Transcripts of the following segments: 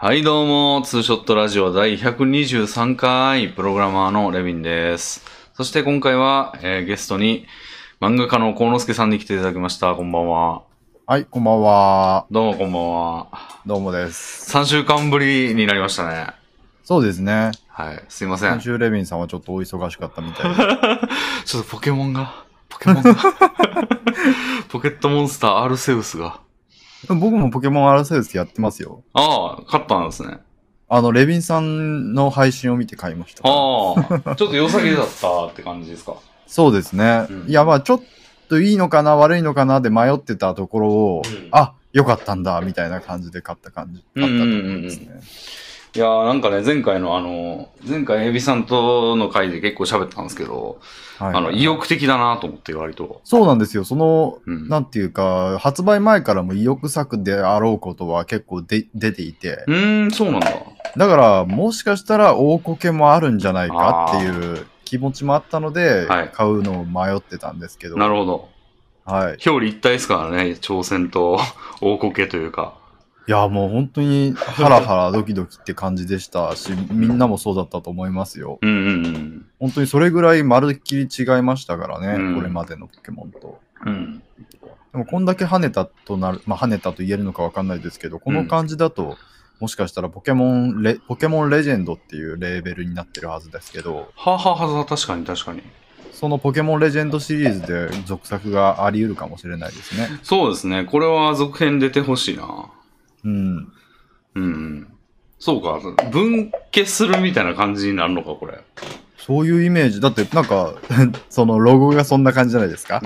はい、どうも、ツーショットラジオ第123回、プログラマーのレビンです。そして今回は、えーゲストに、漫画家の幸之助さんに来ていただきました。こんばんは。はい、こんばんは。どうもこんばんは。どうもです。3週間ぶりになりましたね。そうですね。はい、すいません。先週レビンさんはちょっとお忙しかったみたいで。ちょっとポケモンが、ポケモンが、ポケットモンスターアルセウスが。僕もポケモンアラセウスやってますよ。ああ、勝ったんですね。あの、レビンさんの配信を見て買いました。ああ、ちょっと良さげだったって感じですか？そうですね。うんいや、まあちょっといいのかな、悪いのかなで迷ってたところを、うんあ、よかったんだ、みたいな感じで買った感じ。買ったところですね。いやーなんかね、前回のあの、前回エビさんとの回で結構喋ったんですけど、はいあの、意欲的だなと思って割と。そうなんですよ。その、うん。なんていうか、発売前からも意欲作であろうことは結構で出ていて、うーん、そうなんだ。だから、もしかしたら大コケもあるんじゃないかっていう気持ちもあったので、はい買うのを迷ってたんですけど。なるほど。はい。表裏一体ですからね、挑戦と大こけというか。いや、もう本当に ハラハラドキドキって感じでしたし、みんなもそうだったと思いますよ。うんうん本当にそれぐらいまるっきり違いましたからね、うんこれまでのポケモンと。うん。うん。でもこんだけ跳ねたとなる、まあ跳ねたと言えるのかわかんないですけど、この感じだと、もしかしたらポケモンレ、ポケモンレジェンドっていうレーベルになってるはずですけど、はあ、はあはあ、確かに確かに。そのポケモンレジェンドシリーズで続作があり得るかもしれないですね。そうですね。これは続編出てほしいな。うん。うんうん。そうか。分家するみたいな感じになるのか、これ。そういうイメージ。だってなんか、そのロゴがそんな感じじゃないですか。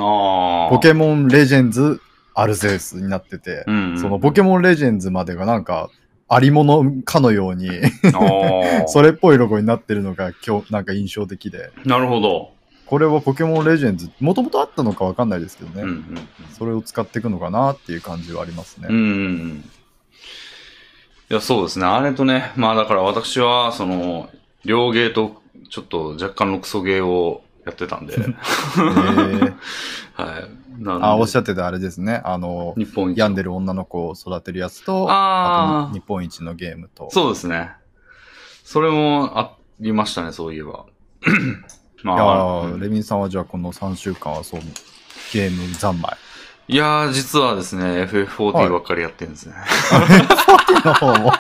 ポケモンレジェンズアルゼウスになってて、うん、うん。そのポケモンレジェンズまでがなんか、ありものかのように。それっぽいロゴになってるのが今日なんか印象的で、なるほど。これはポケモンレジェンズ、もともとあったのかわかんないですけどね、うんうんそれを使っていくのかなっていう感じはありますね。うん。うんうんうん。いや、そうですね。あれとね、まあだから私は、その、両ゲーと、ちょっと若干のクソゲーをやってたんで。えー はい。なあ、おっしゃってたあれですね。あの、日本一。病んでる女の子を育てるやつと、あーあと日本一のゲームと。そうですね。それもありましたね、そういえば。まいや レミンさんはじゃあこの3週間はそう、ゲーム三昧。いやー、実はですね、FF40 ばっかりやってるんですね。の方も。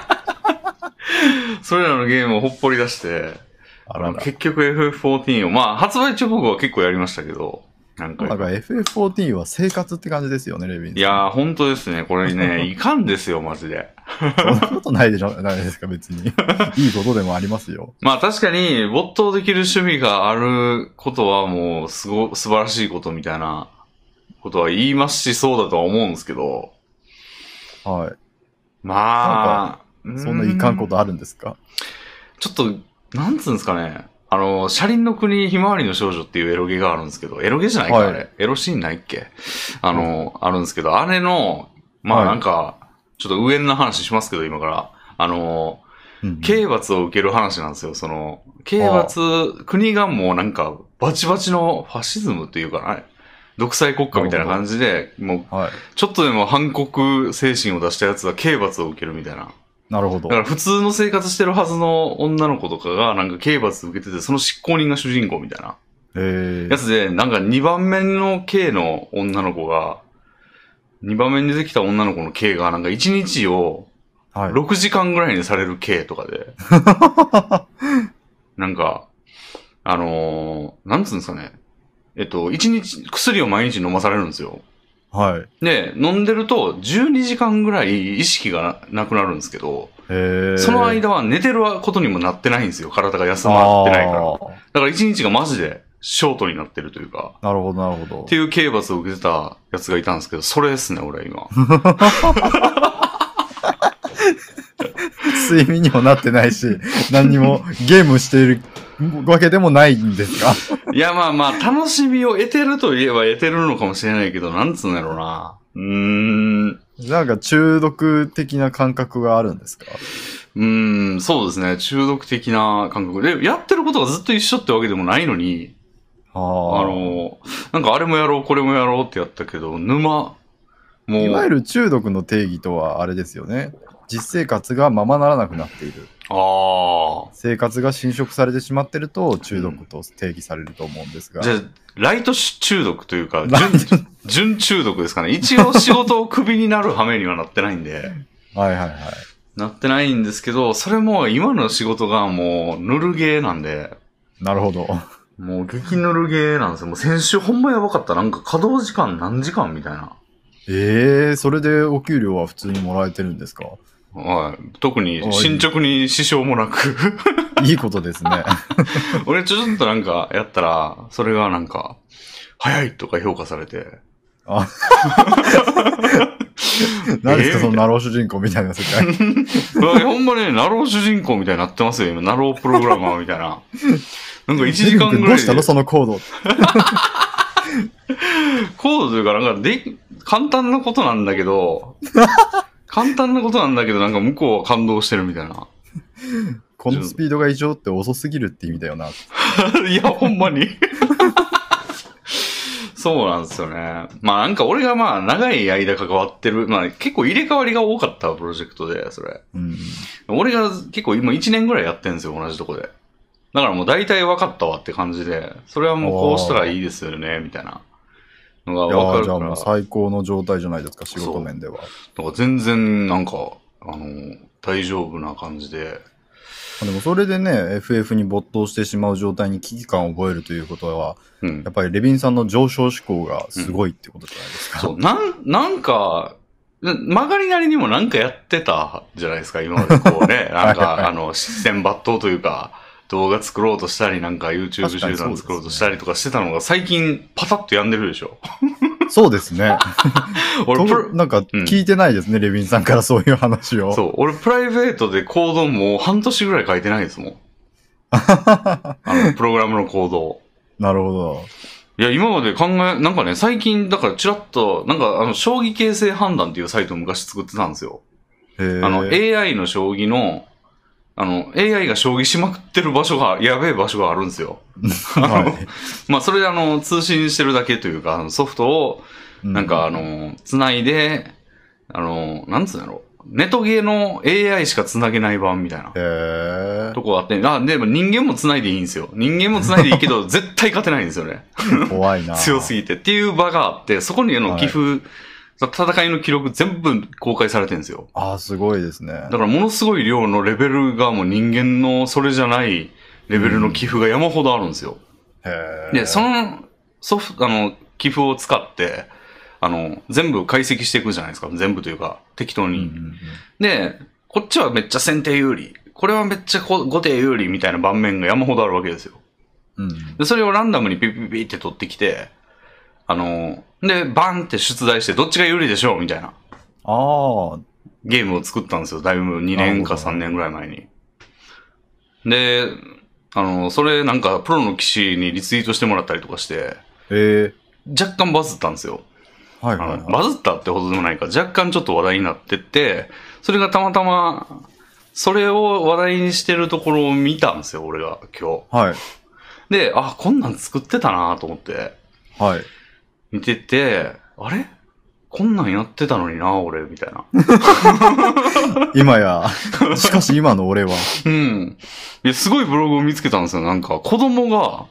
それらのゲームをほっぽり出して、あらら。結局 FF14 を、まあ、発売直後は結構やりましたけど、なんかなんか FF14 は生活って感じですよね、レビン。いやー、本当ですね。これね、いかんですよ、マジで。そんなことないでしょ、ないですか、別に。いいことでもありますよ。まあ確かに、没頭できる趣味があることはもう、すご、素晴らしいことみたいなことは言いますし、そうだとは思うんですけど、はい。まあ、そんないかんことああるんですか？ちょっと、なんつうんですかね。あの、車輪の国ひまわりの少女っていうエロゲがあるんですけど、エロゲじゃないか、はいあれ。エロシーンないっけ？あの、あるんですけど、あれの、まあはいなんか、ちょっと上の話しますけど、今から。あの、うん刑罰を受ける話なんですよ。その、刑罰、国がもうなんか、バチバチのファシズムっていうかな、独裁国家みたいな感じで、もう、はい。ちょっとでも反国精神を出したやつは刑罰を受けるみたいな。なるほどだか。ら普通の生活してるはずの女の子とかがなんか刑罰受けてて、その執行人が主人公みたいなえー、やつで、なんか2番目の刑の女の子が、2番目に出てきた女の子の刑がなんか1日をはい。6時間ぐらいにされる刑とかで、なんか、あのーなんつうんですかね。えっと、1日、薬を毎日飲まされるんですよ。はい。で、飲んでると12時間ぐらい意識がなくなるんですけど、えー、その間は寝てることにもなってないんですよ。体が休まってないから。だから一日がマジでショートになってるというか、なるほど、なるほどって。いう刑罰を受けてたやつがいたんですけど、それですね、俺今。睡眠にもなってないし、何にもゲームしているわけでもないんですか？いや、まあまあ、楽しみを得てるといえば得てるのかもしれないけど、なんつうんだろうな。うーん。なんか中毒的な感覚があるんですか？うーん、そうですね。中毒的な感覚で、やってることがずっと一緒ってわけでもないのに、あああの、なんかあれもやろう、これもやろうってやったけど、沼、もう、いわゆる中毒の定義とはあれですよね。実生活がままならなくなっている。あ生活が侵食されてしまってると中毒と定義されると思うんですが。あ。じゃあ、ライト中毒というか、準、準中毒ですかね。一応仕事をクビになる羽目にはなってないんで。はいはいはい。なってないんですけど、それも今の仕事がもうぬるゲーなんで、なるほど。もう激ぬるゲーなんですよ。もう先週ほんまやばかった。なんか稼働時間何時間みたいな。ええそれでお給料は普通にもらえてるんですか？はい。特に進捗に支障もなく。いいことですね。俺ちょっとなんかやったら、それがなんか、早いとか評価されて。あ 何ですか、えーそのなろう主人公みたいな世界。ほんまね、なろう主人公みたいになってますよ、今。なろうプログラマーみたいな。なんか1時間ぐらいでどうしたのそのコード。コードというか、なんかで、簡単なことなんだけど、簡単なことなんだけど、なんか向こうは感動してるみたいな。このスピードが異常って遅すぎるって意味だよな。いや、ほんまに。そうなんですよね。まあなんか俺がまあ長い間関わってる、まあ結構入れ替わりが多かったプロジェクトで、それ。うん。俺が結構今1年ぐらいやってんですよ、同じとこで。だからもう大体分かったわって感じで、それはもうこうしたらいいですよね、みたいなのがいやーじゃあ分かるから。もう最高の状態じゃないですか、仕事面では。だから全然なんか、あの、大丈夫な感じで。でもそれでね、FF に没頭してしまう状態に危機感を覚えるということは、うんや。っぱりレビンさんの上昇志向がすごいってことじゃないですか。そう、なん、なんか、な曲がりなりにもなんかやってたじゃないですか、今までこうね。なんか、あの、視線抜刀というか、動画作ろうとしたり、なんか YouTube 集団作ろうとしたりとかしてたのが、最近パタッとやんでるでしょ。そうですね。俺、プとロなんか聞いてないですね、レビンさんからそういう話を。そう、俺プライベートでコードもう半年ぐらい書いてないですもん。あの、プログラムのコードを。なるほど。いや、今まで考え、なんかね、最近、だからチラッと、なんか、あの、将棋形成判断っていうサイトを昔作ってたんですよ。あの、AI の将棋の、あの、AI が将棋しまくってる場所が、やべえ場所があるんですよ。はい まあ、それであの、通信してるだけというか、ソフトを、なんかあ、の、つないで、あの、なんつうんやろ。ネトゲーの AI しかつなげない版みたいなうん。へえとこあって、あ、でも人間もつないでいいんですよ。人間もつないでいいけど、絶対勝てないんですよね。怖いな。強すぎて。っていう場があって、そこにあの、はい寄付、戦いの記録全部公開されてるんですよ。ああ、すごいですね。だからものすごい量のレベルがもう人間のそれじゃないレベルの寄付が山ほどあるんですよ。へーで、そのソフト、あの、寄付を使って、あの、全部解析していくじゃないですか。全部というか、適当に。うんうんうんで、こっちはめっちゃ先手有利。これはめっちゃこ後手有利みたいな盤面が山ほどあるわけですよ。うんで、それをランダムにピッピッピッって取ってきて、あの、で、バンって出題して、どっちが有利でしょう？みたいなああ、ゲームを作ったんですよ。だいぶ2年かなるほど3年ぐらい前に。で、あの、それなんかプロの騎士にリツイートしてもらったりとかして、ええ若干バズったんですよ。はいはいバズったってほどでもないか、若干ちょっと話題になってって、それがたまたま、それを話題にしてるところを見たんですよ、俺が今はい。日。で、あ、こんなん作ってたなと思って、はい。見てて、あれ？こんなんやってたのにな、俺、みたいな。今や、しかし今の俺は。うん。いや、すごいブログを見つけたんですよ。なんか、子供が、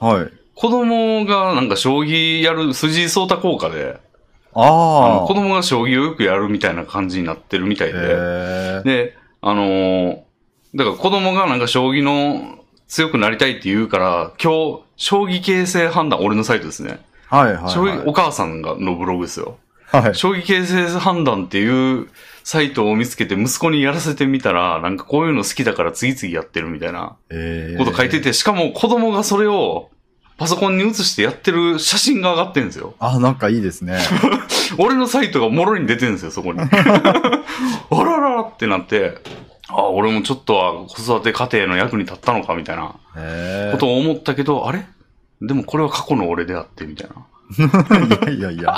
はい。子供がなんか将棋やる藤井聡太効果で、ああ子供が将棋をよくやるみたいな感じになってるみたいで、ええで、あのーだから子供がなんか将棋の強くなりたいって言うから、今日、将棋形成判断、俺のサイトですね。はいはい、将棋、おは母さんがのブログですよ。い。はい。将棋形成判断っていうサイトを見つけて息子にやらせてみたら、なんかこういうの好きだから次々やってるみたいなええこと書いてて、しかも子供がそれをパソコンに移してやってる写真が上がってるんですよ。あ、なんかいいですね。俺のサイトがもろに出てるんですよ、そこに。あらららってなって、あ、俺もちょっとは子育て家庭の役に立ったのかみたいなええことを思ったけど、あれ？でもこれは過去の俺であって、みたいな。いやいやいや。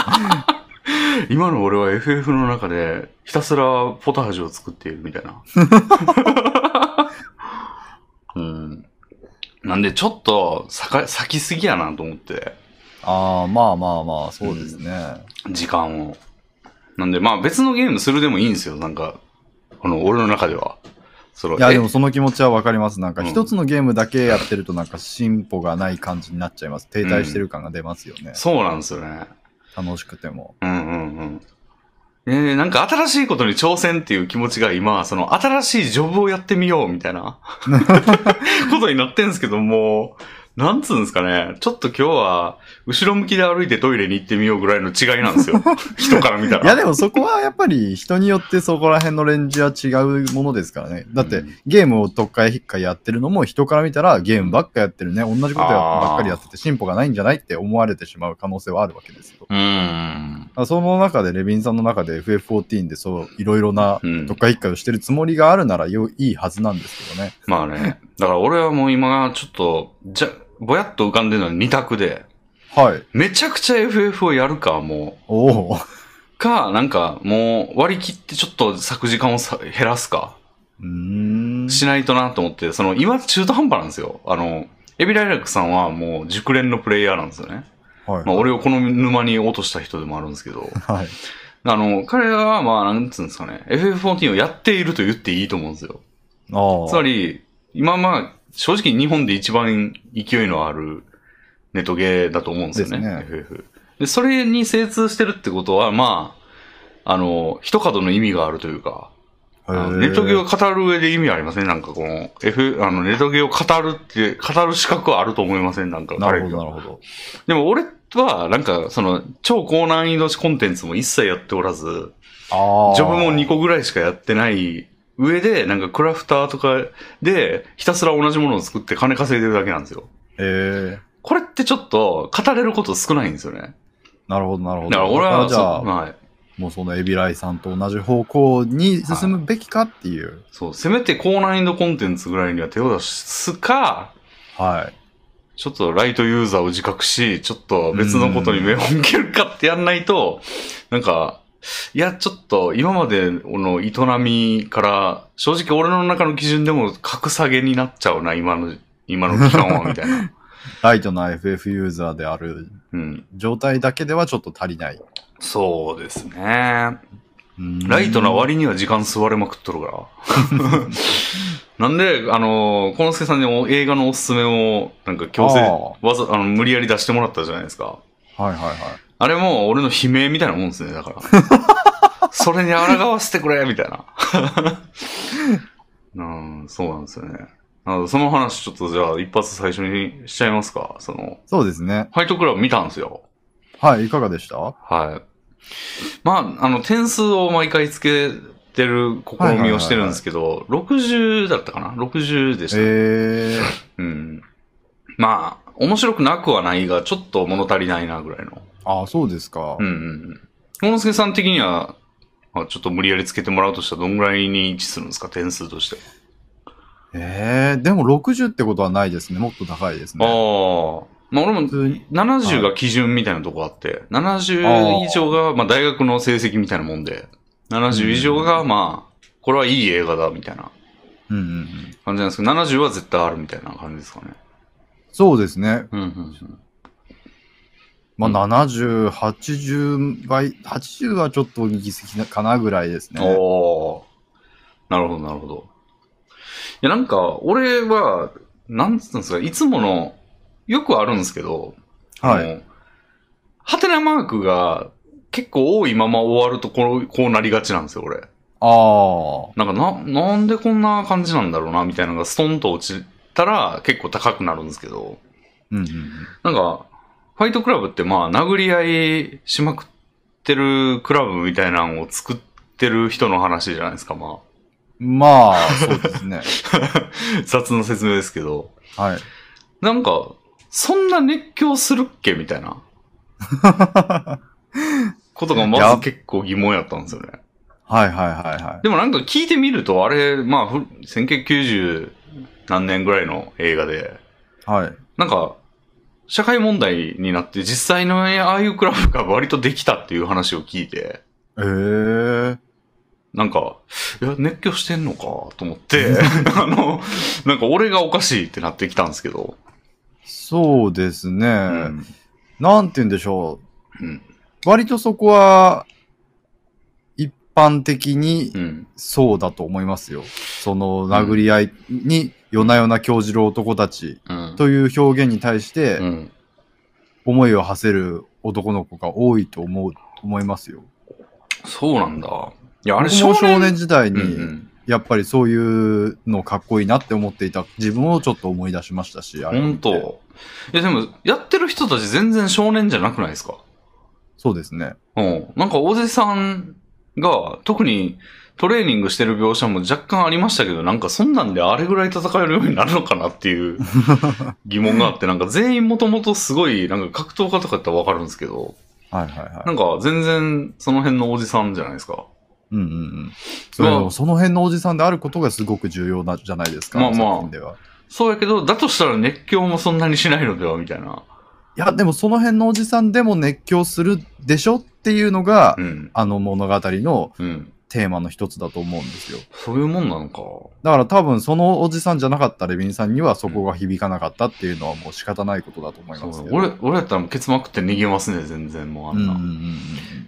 今の俺は FF の中でひたすらポタージュを作っているみたいな。うん。なんでちょっと咲咲きすぎやなと思って、ああ、まあまあまあ、そうですね。時間を。なんでまあ別のゲームするでもいいんですよ。なんか、あの、俺の中では。そのいや、え？でもその気持ちはわかります。なんかうん一つのゲームだけやってるとなんか進歩がない感じになっちゃいます。停滞してる感が出ますよね。そうなんですよね。楽しくても。うんうんうん。えー、なんか新しいことに挑戦っていう気持ちが今、その新しいジョブをやってみようみたいな ことになってんですけども、なんつうんですかね。ちょっと今日は、後ろ向きで歩いてトイレに行ってみようぐらいの違いなんですよ。人から見たら。いやでもそこはやっぱり人によってそこら辺のレンジは違うものですからね。だってうんゲームを特化引っかやってるのも人から見たらゲームばっかやってるね。同じことばっかりやってて進歩がないんじゃないって思われてしまう可能性はあるわけですよ。うーん。その中でレビンさんの中で FF14 でそういろいろなうん特化引っかをしてるつもりがあるならよいいはずなんですけどね。まあね。だから俺はもう今、ちょっと、じゃ、ぼやっと浮かんでるのは二択で、はい。めちゃくちゃ FF をやるか、もおお。う。か、なんか、もう割り切ってちょっと咲く時間をさ減らすか。うーん。しないとなと思って、その、今中途半端なんですよ。あの、エビライラックさんはもう熟練のプレイヤーなんですよね。はい。まあ俺をこの沼に落とした人でもあるんですけど、はい。あの、彼はまあ、なんつうんですかね、FF14 をやっていると言っていいと思うんですよ。ああ。つまり、今まあ、正直日本で一番勢いのあるネットゲーだと思うんですよね。ね FF。で、それに精通してるってことは、まあ、あの、一角の意味があるというか、ネットゲーを語る上で意味ありません？なんかこの、F、あの、ネットゲーを語るって、語る資格はあると思いません？なんかなるほど、なるほど。でも俺は、なんか、その、超高難易度コンテンツも一切やっておらず、ああ。ジョブも2個ぐらいしかやってない上で、なんかクラフターとかで、ひたすら同じものを作って金稼いでるだけなんですよ。ええこれってちょっと語れること少ないんですよね。なるほど、なるほど。だから俺は、じゃあ、はい。もうそのエビライさんと同じ方向に進むべきかっていう。そう、せめて高難易度コンテンツぐらいには手を出すか、はい。ちょっとライトユーザーを自覚し、ちょっと別のことに目を向けるかってやんないと、なんか、いや、ちょっと今までの営みから、正直俺の中の基準でも格下げになっちゃうな、今の、今の期間は、みたいな。ライトな FF ユーザーであるうん。状態だけではちょっと足りない。そうですね。うんライトな割には時間吸われまくっとるから。なんで、あの、コノスケさんにも映画のおすすめを、なんか強制、あわざ、あの、無理やり出してもらったじゃないですか。はいはいはい。あれも俺の悲鳴みたいなもんですね、だから。それに抗わせてくれみたいな。うん、そうなんですよね。なので、その話ちょっとじゃあ一発最初にしちゃいますか？その、そうですね。ファイトクラブ見たんですよ。はい、いかがでした？はい。まあ、あの、点数を毎回つけてる試みをしてるんですけど、60だったかな ?60 でした。えうん。まあ、面白くなくはないが、ちょっと物足りないなぐらいの。ー、ああ、そうですか。うんうんうん。小野助さん的には、まあ、ちょっと無理やりつけてもらうとしたらどんぐらいに位置するんですか？点数として。ええでも60ってことはないですね。もっと高いですああね。ー。まあ俺も普通に。70が基準みたいなとこあって、70以上が、まあ大学の成績みたいなもんで、70以上が、まあ、これはいい映画だみたいなうんうんうん。感じなんですけど、70は絶対あるみたいな感じですかね。そうですね。うんうんうん。まあ、70、80倍、80はちょっと行き過ぎかなぐらいですね。おー。なるほど、なるほど。いや、なんか、俺は、なんつうんですか、いつもの、よくあるんですけど、はい。ハテナマークが結構多いまま終わるとこう、こうなりがちなんですよ、俺。ああ。なんか、な、なんでこんな感じなんだろうな、みたいなのがストンと落ちたら結構高くなるんですけど、うんうんうん。なんか、ファイトクラブってまあ、殴り合いしまくってるクラブみたいなのを作ってる人の話じゃないですか、ままあ、そうですね。あ。雑な説明ですけど。はい。なんか、そんな熱狂するっけ？みたいな。ことがまず結構疑問やったんですよね。はいはいはいはい。でもなんか聞いてみると、あれ、まあ、ふ1990何年ぐらいの映画で、はい。なんか、社会問題になって実際のああいうクラブが割とできたっていう話を聞いて、ええなんか、いや、熱狂してんのか？と思って、あの、なんか俺がおかしいってなってきたんですけど、そうですね。うん。なんて言うんでしょうん。う。割とそこは、一般的にうん。そうだと思いますよ。その殴り合いに夜な夜な興じる男たちうん。という表現に対してうん。思いを馳せる男の子が多いと思う、思いますよ。そうなんだ。いや、あれ僕も少年時代うんに、うん。やっぱりそういうのかっこいいなって思っていた自分をちょっと思い出しましたし、あれを本当いや、でも、やってる人たち全然少年じゃなくないですか？そうですね。うん。なんか、おじさんが、特にトレーニングしてる描写も若干ありましたけど、なんかそんなんであれぐらい戦えるようになるのかなっていう 疑問があって、なんか全員もともとすごい、なんか格闘家とかやったらわかるんですけど、はいはいはい。なんか全然その辺のおじさんじゃないですか。うんうんうん。その辺のおじさんであることがすごく重要なんじゃないですか、まあまあ。そうやけど、だとしたら熱狂もそんなにしないのではみたいな。いや、でもその辺のおじさんでも熱狂するでしょっていうのが、うん。あの物語のうん。テーマの一つだと思うんですよ。そういうもんなのか。だから多分そのおじさんじゃなかったレビンさんにはそこが響かなかったっていうのはもう仕方ないことだと思いますけど。俺、俺やったらもうケツまくって逃げますね、全然もうあんな。うんうんうん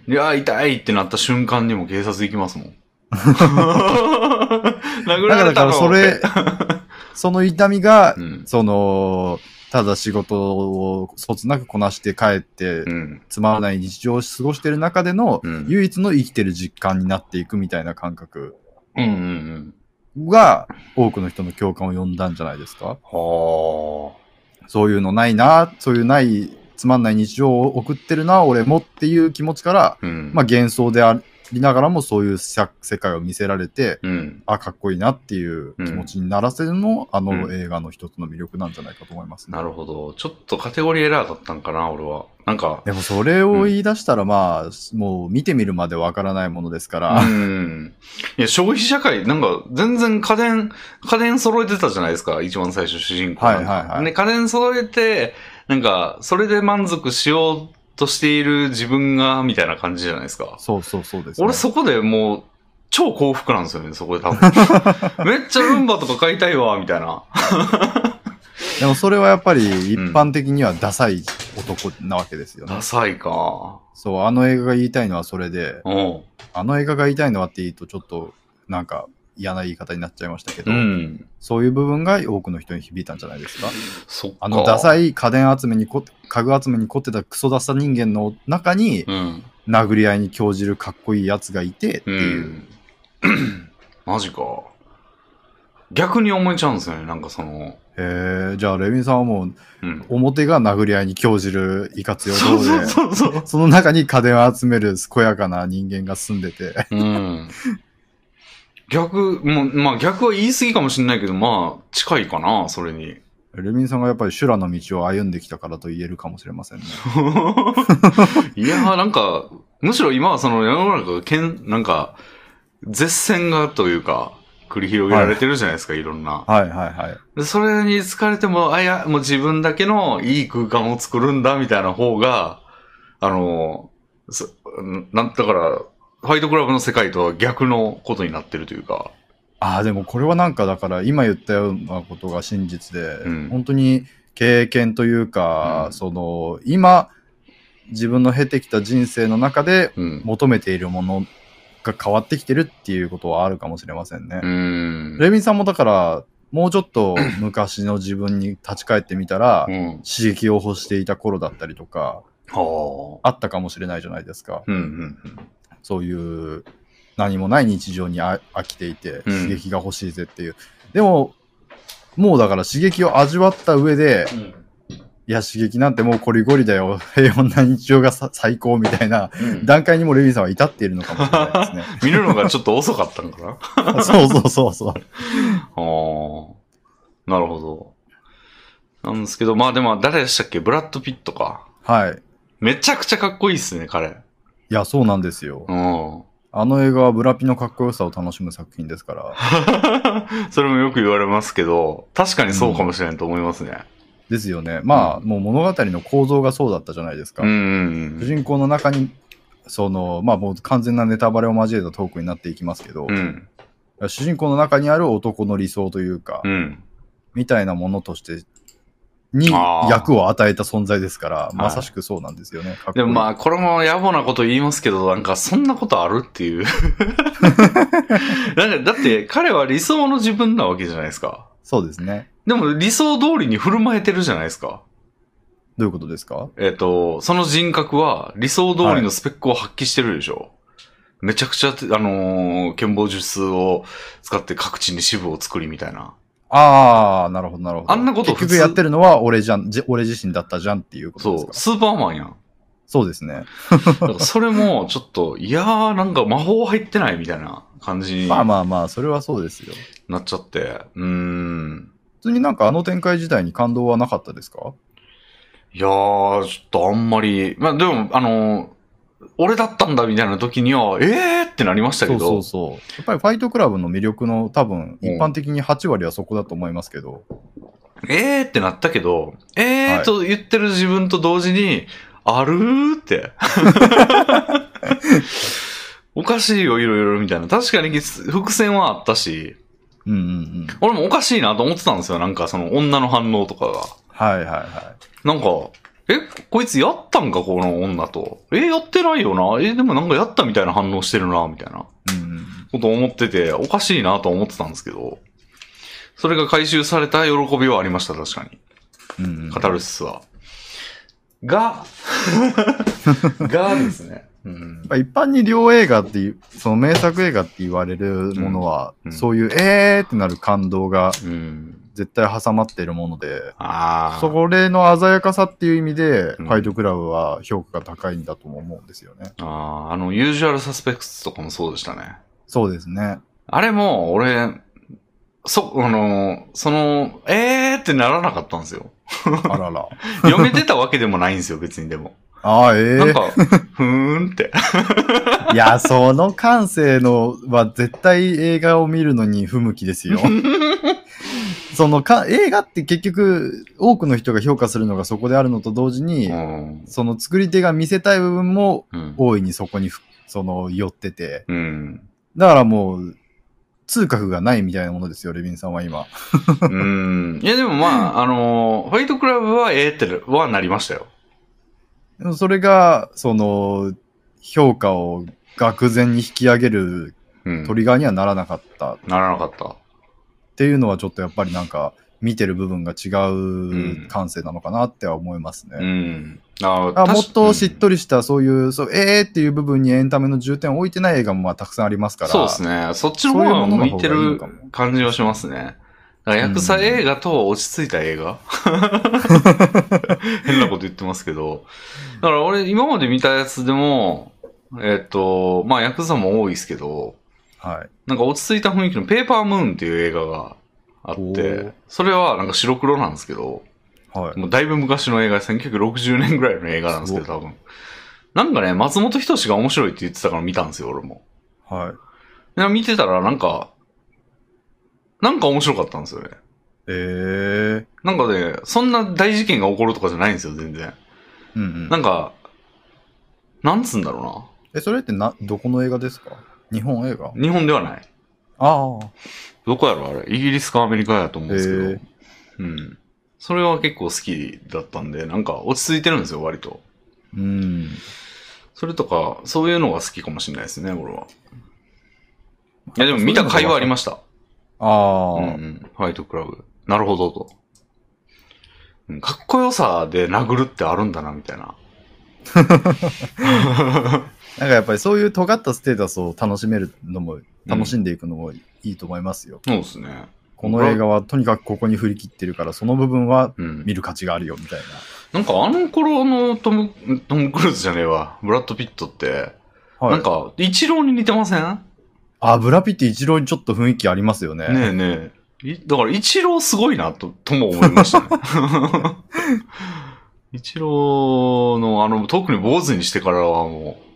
うん。いや、痛いってなった瞬間にも警察行きますもん。殴だかららだからそれ、その痛みが、うん。その、ただ仕事をそつなくこなして帰って、うん。つまらない日常を過ごしてる中での、うん唯一の生きてる実感になっていくみたいな感覚。が、多くの人の共感を呼んだんじゃないですか？はそういうのないな、そういうない、つまんない日常を送ってるな、俺もっていう気持ちから。まあ幻想でありながらもそういうさ世界を見せられて、うん。あ、かっこいいなっていう気持ちにならせるのも、あうのん映画の一つの魅力なんじゃないかと思いますね。なるほど。ちょっとカテゴリーエラーだったんかな、俺は。なんか、でもそれを言い出したら、まあ、もう見てみるまでわからないものですから、うん。いや、消費社会、なんか、全然家電、家電揃えてたじゃないですか、一番最初主人公。はいはいはいで、家電揃えて、なんか、それで満足しようとしている自分が、みたいな感じじゃないですか。そうそうそうです、ね。俺そこでもう、超幸福なんですよね、そこで多分。めっちゃルンバとか買いたいわ、みたいな。でもそれはやっぱり一般的にはダサい男なわけですよね。ダサいか。そう、あの映画が言いたいのはそれで、あの映画が言いたいのはって言うとちょっとなんか嫌な言い方になっちゃいましたけど、うん。そういう部分が多くの人に響いたんじゃないですか？あのダい。サい家電集めにこ、家具集めに凝ってたクソダサ人間の中にうん。殴り合いに興じるかっこいいやつがいてってういう。ん。マジか。逆に思えちゃうんですよね、なんかその。へえ、じゃあレビンさんはもううん。表が殴り合いに興じるいかつよそうで。その中に家電を集める健やかな人間が住んでて、うん。逆、もう、まあ逆は言い過ぎかもしれないけど、まあ近いかな、それに。レビンさんがやっぱり修羅の道を歩んできたからと言えるかもしれませんね。いやーなんか、むしろ今はその世の中がけん、なんか、絶戦がというか、繰り広げられてるじゃないですか、い、ろんな。はいはいはい。でそれに疲れても、あ、いや、もう自分だけのいい空間を作るんだ、みたいな方が、あの、そなんだから、ファイトクラブの世界とは逆のことになってるというか。ああ、でもこれはなんかだから今言ったようなことが真実で、うん本当に経験というか、うんその、今、自分の経てきた人生の中でうん。求めているものが変わってきてるっていうことはあるかもしれませんね。うん。レビンさんもだから、もうちょっと昔の自分に立ち返ってみたら、うん。刺激を欲していた頃だったりとか、はあったかもしれないじゃないですか。あ。うん、うん、そういう何もない日常にあ飽きていて、うん刺激が欲しいぜっていう。でも、もうだから刺激を味わった上で、うん。いや、刺激なんてもうコリゴリだよ。平穏な日常がさ最高みたいなうん段階にもレビンさんは至っているのかもしれないですね。見るのがちょっと遅かったのかな？そうそうそうそう。ああ。なるほど。なんですけど、まあでも誰でしたっけ？ブラッド・ピットか。はい。めちゃくちゃかっこいいっすね、彼。いや、そうなんですよ。うん。あの映画はブラピのかっこよさを楽しむ作品ですから。それもよく言われますけど、確かにそうかもしれんと思いますね。ですよね。まあ、もう物語の構造がそうだったじゃないですか。主人公の中に、その、まあもう完全なネタバレを交えたトークになっていきますけど、うん。主人公の中にある男の理想というか、うん。みたいなものとしてに役を与えた存在ですから、いまさしくそうなんですよね。かっこいいでもまあ、これも野暮なこと言いますけど、なんか、そんなことあるっていう。だって、彼は理想の自分なわけじゃないですか。そうですね。でも、理想通りに振る舞えてるじゃないですか。どういうことですか？えっ、と、その人格は理想通りのスペックを発揮してるでしょ。めちゃくちゃ、あのー剣謀術を使って各地に支部を作りみたいな。ああ、なるほど、なるほど。あんなこと普通結局やってるのは俺じゃん、じ俺自身だったじゃんっていうことそう、ですか？スーパーマンやん。そうですね。だからそれも、ちょっと、いやー、なんか魔法入ってないみたいな感じにまあなまあまあ、それはそうですよ。っちゃって。うーん。普通になんかあの展開自体に感動はなかったですかいやー、ちょっとあんまり、まあでも、あのー俺だったんだみたいな時には、えーってなりましたけそうど、そうそう。やっぱりファイトクラブの魅力の多分、うん一般的に8割はそこだと思いますけど。えーってなったけど、えーと言ってる自分と同時に、あるーって。おかしいよ、いろいろみたいな。確かに伏線はあったし、うんうんうん。俺もおかしいなと思ってたんですよ。なんかその女の反応とかが。はいはいはなんか、え、こいつやったんか、この女と。え、やってないよな。え、でもなんかやったみたいな反応してるな、みたいな。い。うんうん。こと思ってて、おかしいなと思ってたんですけど、それが回収された喜びはありました、確かに。うんうん、カタルシスは。が、がですね。うん一般に両映画っていう、その名作映画って言われるものは、うんうんそういうえーってなる感動がうん。絶対挟まっているもので、ああ。それの鮮やかさっていう意味で、うんファイトクラブは評価が高いんだとも思うんですよね。ああ、あの、ユージュアルサスペクツとかもそうでしたね。そうですね。あれも、俺、そ、あの、その、えーってならなかったんですよ。あらら。読めてたわけでもないんですよ、別にでも。ああ、ええなんか、ふーんって。いや、その感性のは絶対映画を見るのに不向きですよ。そのか映画って結局多くの人が評価するのがそこであるのと同時に、うん。その作り手が見せたい部分もうん。大いにそこにふその寄ってて、うん。だからもう通覚がないみたいなものですよ、レビンさんは今。うん。いや、でもまあ、あの、ファイトクラブはええってはなりましたよ。でもそれが、その、評価を愕然に引き上げるうん。トリガーにはならなかったならなかった。っていうのはちょっとやっぱりなんか見てる部分が違う感性なのかなっては思いますうね。ん。ああもっとしっとり、りしたそういう、そうえーっていう部分にエンタメの重点を置いてない映画もまあたくさんありますから。そうですね。そっちの方が向いてる感じはしますね。だから役者映画と落ち着いた映画？変なこと言ってますけど。だから俺今まで見たやつでも、えっ、と、まあヤクザも多いですけど、はい。なんか落ち着いた雰囲気のペーパームーンっていう映画があっおてー、それはなんか白黒なんですけど、はい。もうだいぶ昔の映画、1960年ぐらいの映画なんですけど、多分。なんかね、松本人志が面白いって言ってたから見たんですよ、俺も。はい。で見てたらなんか、なんか面白かったんですよね。えー。なんかね、そんな大事件が起こるとかじゃないんですよ、全然。うんうん。なんか、なんつうんだろえ、それってな、どこの映画ですか？日本映画？日本ではない。ああ。どこやろ、あれ。イギリスかアメリカやと思うんですけど。へーうん。それは結構好きだったんで、なんか落ち着いてるんですよ、割と。うん。それとか、そういうのが好きかもしれないですね、俺は。いや、でも見た会話ありました。ああ、うんうん。ファイトクラブ。なるほどと。うんかっこよさで殴るってあるんだな、みたいな。なんかやっぱりそういう尖ったステータスを楽しめるのも、楽しんでいくのもいいと思いますよ。そうですね。この映画はとにかくここに振り切ってるから、その部分はうん。見る価値があるよみたいなんかあの頃のトム、トム・クルーズじゃねえわ。ブラッド・ピットって、な。はい。なんか、イチローに似てません？あ、ブラピって一郎にちょっと雰囲気ありますよね。ねえねえ。いだから、イチローすごいな、と、とも思いましたね。イチローの、あの、特に坊主にしてからはもう、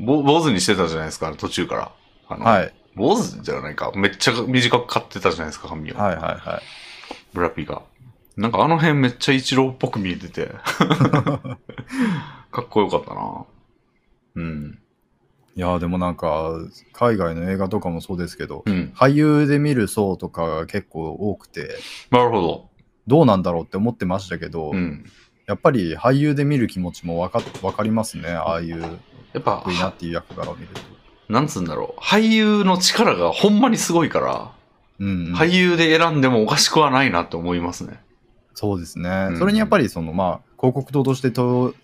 ぼ坊主にしてたじゃないですか、途中から。あの、はい。坊主じゃないか。めっちゃ短く買ってたじゃないですか、髪を。はいはいはい。ブラピが。なんかあの辺めっちゃイチローっぽく見えてて。かっこよかったな。うん。いやーでもなんか、海外の映画とかもそうですけど、うん。俳優で見る層とかが結構多くて、なるほど。どうなんだろうって思ってましたけど、うん。やっぱり俳優で見る気持ちもわかわかりますね。ああいう、やっぱ、いいなっていう役柄を見ると。なんつうんだろう。俳優の力がほんまにすごいから、うん、うん。俳優で選んでもおかしくはないなって思いますね。そうですね。うんそれにやっぱりその、まあ、広告塔としてと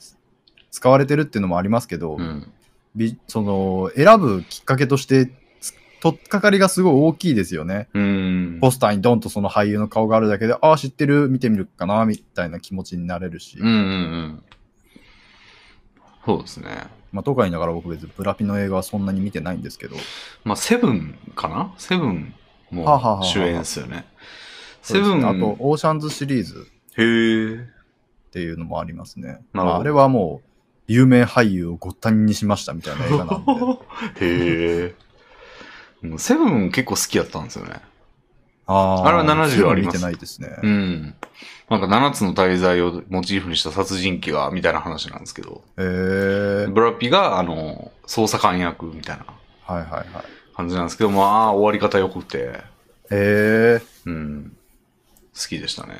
使われてるっていうのもありますけど、うん。びその、選ぶきっかけとして、つ取っかかりがすごい大きいですよね。うん。ポスターにドンとその俳優の顔があるだけで、ああ、知ってる、見てみるかな、みたいな気持ちになれるし。うんうんうん。そうですね。まあ、とか言いながら僕別にブラピの映画はそんなに見てないんですけど、まあ、セブンかな？セブンも主演ですよね。そうですねセブン、あと、オーシャンズシリーズへえ。っていうのもありますね。まあ、あれはもう、有名俳優をごったににしましたみたいな映画なんで。へえ。うんセブン結構好きやったんですよね。あれは70あります見てないですね。うん。なんか7つの大罪をモチーフにした殺人鬼が、みたいな話なんですけど、へえブラピが、あの、捜査官役みたいなはいはいはい。感じなんですけど、まあ、終わり方良くて、へえうん。好きでしたね。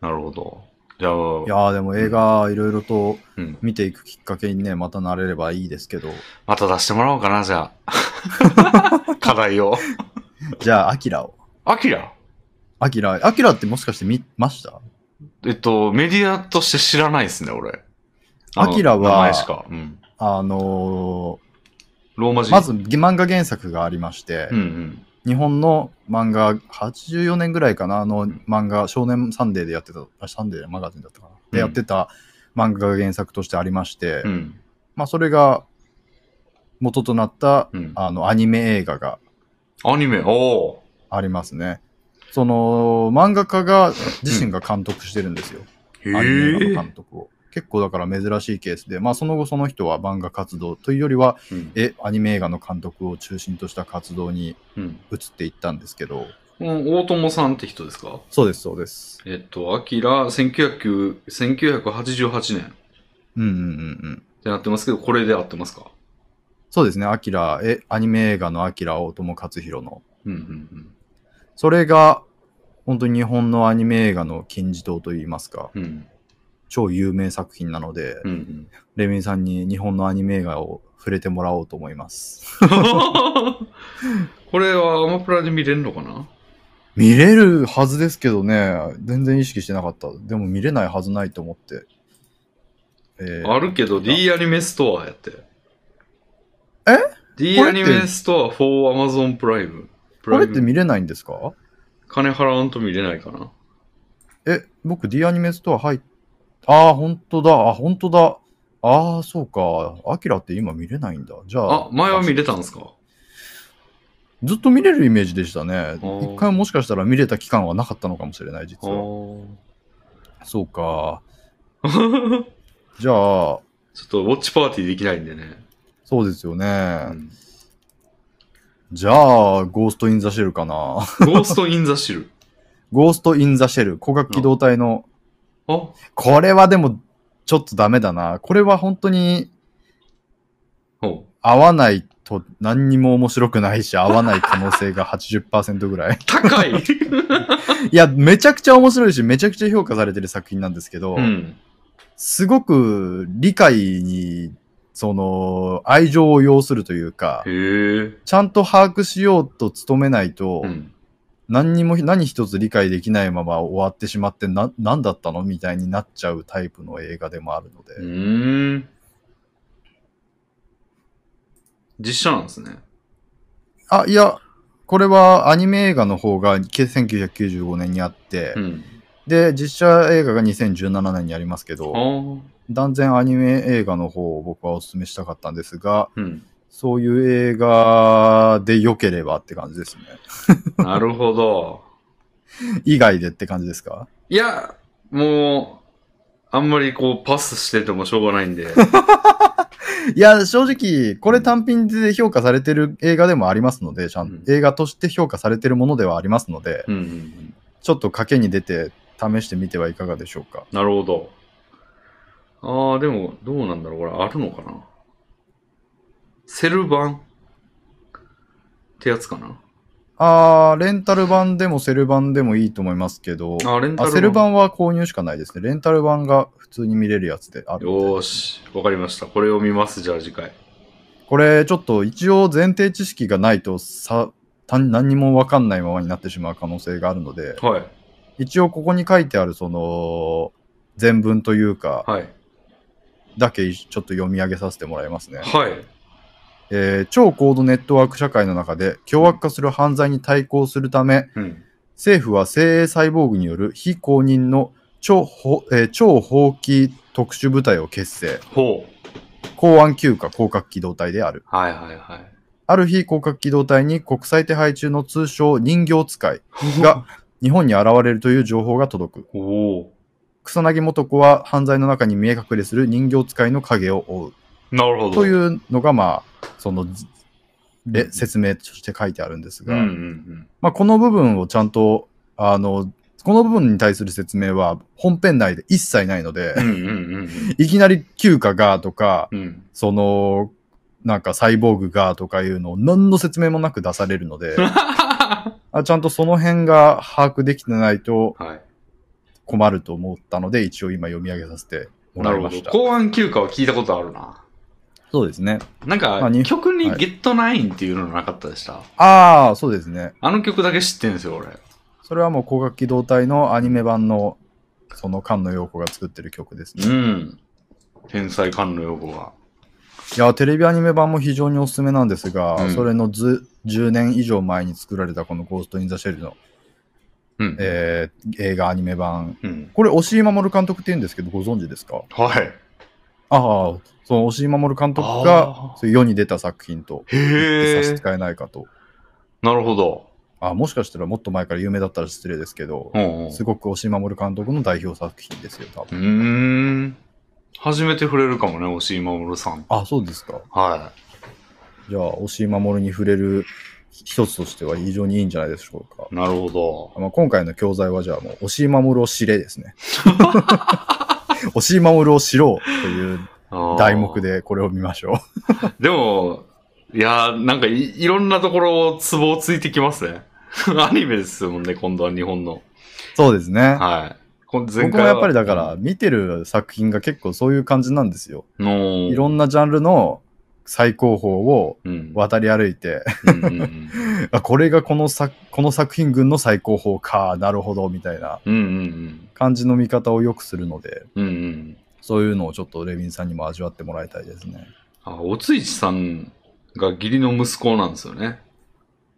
なるほど。じゃあ、いやーでも映画いろいろとうん。見ていくきっかけにね、またなれればいいですけど。また出してもらおうかな、じゃあ。課題を。じゃあ、アキラを。アキラ？アキラ、アキラってもしかして見ました？えっと、メディアとして知らないですね、俺。アキラは名前しか。うん。あのー、ローマ字。まず漫画原作がありまして、うんうん。日本の漫画、84年ぐらいかな、あの漫画、少年サンデーでやってた、あサンデーマガジンだったかな？でうんやってた漫画が原作としてありまして、うん。まあそれが元となった、うん。あのアニメ映画がアニメ、おー。ありますね。その漫画家が自身が監督してるんですよ。へアニメ映画えの監督を。結構だから珍しいケースで、まあその後その人は漫画活動というよりは、うん。え、アニメ映画の監督を中心とした活動にうん。移っていったんですけど、この大友さんって人ですか？そうです、そうです。えっと、アキラ、1900 1988年っうんうんうんうん。てなってますけど、これで合ってますか？そうですね、アキラ、え、アニメ映画のアキラ大友克洋の。うんうんそれが、本当に日本のアニメ映画の金字塔といいますか、うん。うん。超有名作品なので、うんうん。レミンさんに日本のアニメ映画を触れてもらおうと思います。これはアマプラで見れるのかな？見れるはずですけどね、全然意識してなかった。でも見れないはずないと思って。えーあるけど D アニメストアやって。え ?D アニメストア for Amazon プライム。プこれって見れないんですか？金払わんと見れないかなえ、僕 D アニメストア入っ、ああ、本当だ、あ、本当だ。ああ、そうか。アキラって今見れないんだ。じゃあ。あ、前は見れたんですか？ずっと見れるイメージでしたね。ー一回もしかしたら見れた期間はなかったのかもしれない、実あは。ーそうか。ち ょじゃあ、っとウォッチパーティーできないんでね。そうですよね。うんじゃあ、ゴースト・イン・ザ・シェルかな。ゴースト・イン・ザ・シル。ゴースト・イン・ザ・シェル、攻殻機動隊の。あ、これはでも、ちょっとダメだな。これは本当に。合わないと何にも面白くないし、合わない可能性が80%ぐらい。高い いや、めちゃくちゃ面白いし、めちゃくちゃ評価されてる作品なんですけど、うん。すごく理解に、その、愛情を要するというか。ちゃんと把握しようと努めないと、うん。何にも、何一つ理解できないまま終わってしまって、な、何だったのみたいになっちゃうタイプの映画でもあるので。うーん。実写なんですね。あ、いや、これはアニメ映画の方が1995年にあって、うん。で、実写映画が2017年にありますけあど、あ。断然アニメ映画の方を僕はお勧めしたかったんですが、うん。そういう映画で良ければって感じですね。なるほど。以外でって感じですか？いや、もう、あんまりこう、パスしててもしょうがないんで。いや、正直、これ単品で評価されてる映画でもありますので、ちゃんうん映画として評価されてるものではありますので、うんうんうん。ちょっと賭けに出て試してみてはいかがでしょうか？なるほど。ああ、でも、どうなんだろうこれ、あるのかな？セル版？ってやつかな？あー、レンタル版でもセル版でもいいと思いますけど、あ、レンタルあセル版は購入しかないですね。レンタル版が普通に見れるやつであるよーし。わかりました。これを見ます、じゃあ次回。これちょっと一応前提知識がないとさ、単何にもわかんないままになってしまう可能性があるので、はい。一応ここに書いてあるその、全文というか、はい。だけちょっと読み上げさせてもらいますね。はい。えー超高度ネットワーク社会の中で凶悪化する犯罪に対抗するため、うん。政府は精鋭サイボーグによる非公認の超,ほ、えー超法規特殊部隊を結成。ほう。公安休暇広角機動隊である。はいはいはい。ある日、広角機動隊に国際手配中の通称人形使いが 日本に現れるという情報が届く。おお草薙素子は犯罪の中に見え隠れする人形使いの影を追う。ー。なるほど。というのが、まあ、その、れ説明として書いてあるんですが、うんうんまあ、この部分をちゃんと、あの、この部分に対する説明は本編内で一切ないのでうん。う、んうんうんいきなり休暇がとか、うん。うん。その、なんかサイボーグがとかいうのを何の説明もなく出されるので、は あちゃんとその辺が把握できてないとい。困ると思ったので、一応今読み上げさせてもなるほど。らいました。公安休暇は聞いたことあるな。そうですね。なんか、まあに曲にはいゲットナインっていうのなかったでした、ああ、そうですね。あの曲だけ知ってんですよ、俺。それはもう光学機動隊のアニメ版の、その菅野陽子が作ってる曲ですね。うん。天才菅野陽子が。いや、テレビアニメ版も非常におすすめなんですが、うんそれのず10年以上前に作られたこのゴースト・イン・ザ・シェルの、うん。えー映画アニメ版。うん。これ、押井守監督って言うんですけど、ご存知ですか？はい。ああ、その押井守監督あが世に出た作品と。差し支えないかと。なるほど。あもしかしたらもっと前から有名だったら失礼ですけど、うんうん。すごく押井守監督の代表作品ですよ、多う分。ーん。初めて触れるかもね、押井守さん。あ、そうですか。はじゃあ、押井守に触れる一つとしては非常にいいんじゃないでしょうか。い。なるほど。まあ、今回の教材はじゃあもう、押井守を知れですね。押井守を知ろうという題目。でこれを見ましょう。でも、いやー、なんかいいろんなところ、ツボをついてきますね。アニメですもんね、今度は日本の。そうですね。はい。僕もやっぱりだから、見てる作品が結構そういう感じなんですよ。の、いろんなジャンルの最高峰をうん。渡り歩いて、これがこの作この作品群の最高峰か、なるほど、みたいな感じの見方をよくするので、うん。うんうん。そういうのをちょっとレビンさんにも味わってもらいたいですね。あ、おついちさんが義理の息子なんですよね。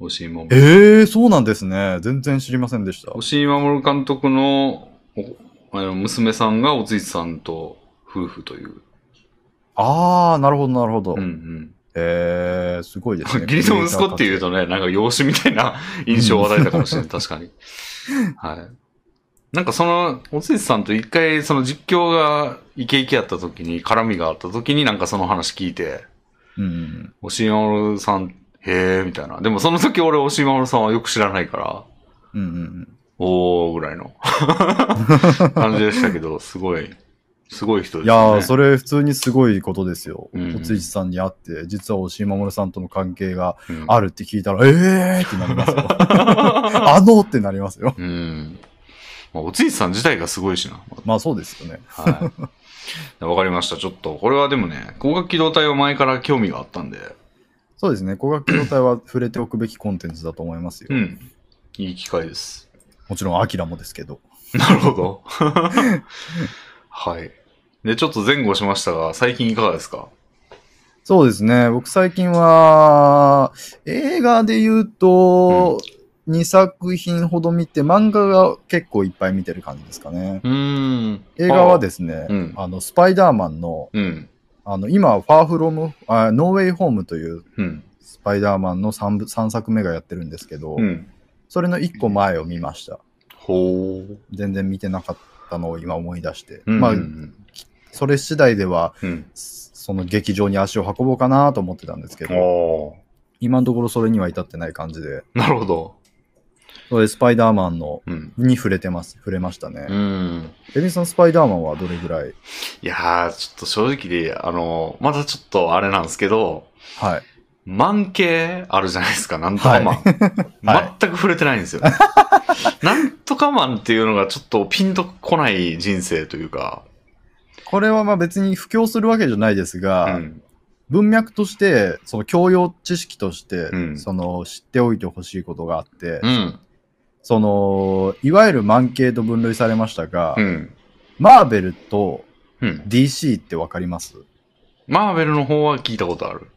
押井守。ええー、そうなんですね。全然知りませんでした。押井守監督のおあの娘さんがおついちさんと夫婦という。あー、なるほど、なるほど。うんうん。えー、すごいですね。義理の息子っていうとね、なんか養子みたいな印象を与えたかもしれない。確かに。はい。なんかその、おついちさんと一回その実況がイケイケやった時に、絡みがあった時になんかその話聞いて、うんうん。押井守さん、へーみたいな。でもその時俺押井守さんはよく知らないから、うんうんうん。おーぐらいの 感じでしたけど、すごい、すごい人ですいやそれ普通にすごいことですよ。うんおついちさんに会って、実は押井守さんとの関係がうんあるって聞いたら、えーってなりますよ。あのってなりますよ。うん。まあ、おついちさん自体がすごいしな。まあそうですよね。はい。わかりました。ちょっと、これはでもね、光学機動隊は前から興味があったんで、そうですね。光学機動隊は触れておくべきコンテンツだと思いますよ。うん。いい機会です。もちろん、アキラもですけど。なるほど。はい。で、ちょっと前後しましたが、最近いかがですか？そうですね。僕最近は、映画で言うと、2作品ほど見て、漫画が結構いっぱい見てる感じですかね。うーん。映画はですね、うんあの、スパイダーマンの、うん。あの、今、ファーフロム、あノーウェイホームといううん。スパイダーマンの 3, 部3作目がやってるんですけど、うん。それの1個前を見ました。ほー。全然見てなかったのを今思い出して。うん。まあう、ん。それ次第では、うん。その劇場に足を運ぼうかなと思ってたんですけど、お今のところそれには至ってない感じで、ー。なるほど。それでスパイダーマンのうん。に触れてます。触れましたね。うん。エビさん、スパイダーマンはどれぐらい？いやー、ちょっと正直で、あの、まだちょっとあれなんですけど、はい。マン系あるじゃないですか、なんとかマン。はい全く触れてないんですよ。なんとかマンっていうのがちょっとピンとこない人生というか、これはまあ別に布教するわけじゃないですうが、ん。文脈として、その教養知識として、うんその知っておいてほしいことがあって、うん。その、いわゆる満系と分類されましたが、うん。マーベルとうん。DC ってわかります？マーベルの方は聞いたことある。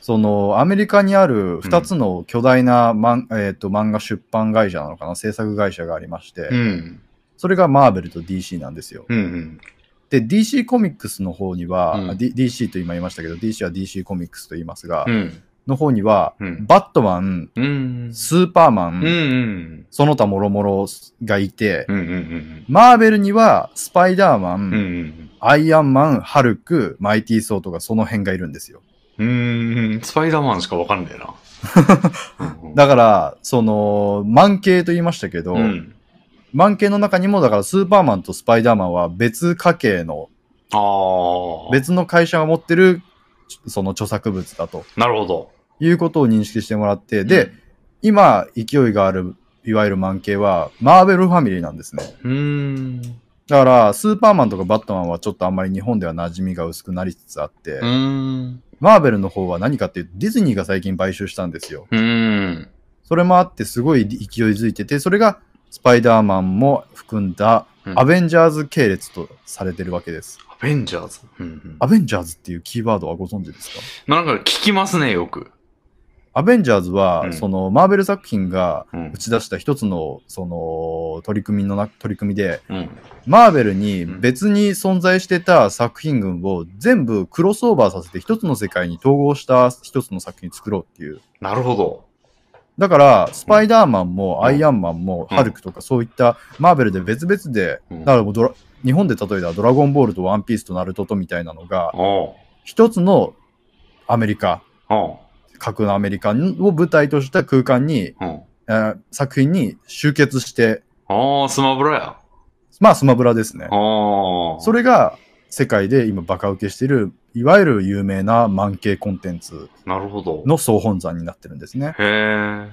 その、アメリカにある2つの巨大な、マンえー、と漫画出版会社なのかな、制作会社がありまして、うん。それがマーベルと DC なんですよ。うんうん。で、DC コミックスの方には、うん DC と今言いましたけど、DC は DC コミックスと言いますが、うん。の方には、うん。バットマン、うん。スーパーマン、うんうん。その他諸々がいて、うんうんうんマーベルにはスパイダーマン、うん。うんアイアンマン、ハルク、マイティーソーとかその辺がいるんですよ。うん。うん。スパイダーマンしかわかんねえな。うんだから、その、満系と言いましたけど、うん。満系の中にも、だからスーパーマンとスパイダーマンは別家系の、ああ。別の会社が持ってる、その著作物だとなるほど。いうことを認識してもらって、で、今、勢いがある、いわゆる満系は、マーベルファミリーなんですね。うん。だから、スーパーマンとかバットマンはちょっとあんまり日本では馴染みが薄くなりつつあって、うん。マーベルの方は何かっていうと、ディズニーが最近買収したんですよ。うん。それもあってすごい勢いづいてて、それがスパイダーマンも含んだうんアベンジャーズ系列とされてるわけです。アベンジャーズ？うんうんアベンジャーズっていうキーワードはご存知ですか？なんか聞きますね、よく。アベンジャーズは、うんそのマーベル作品がうん打。ち出した一つのその取り組みのな取り組みで、うん。マーベルに別に存在してた作品群を全部クロスオーバーさせて一つの世界に統合した一つの作品作ろうっていう。なるほど。だから、スパイダーマンもアイアンマンもうん。ハルクとかそういったマーベルで別々で、うん。だからもうドラ日本で例えたらドラゴンボールとワンピースとナルトとみたいなのが、一つのアメリカ、核のアメリカを舞台とした空間に、うん。えー作品に集結して、ああ、スマブラや。まあスマブラですね。それが世界で今バカ受けしている、いわゆる有名な満系コンテンツなるほど。の総本山になってるんですね。へえ。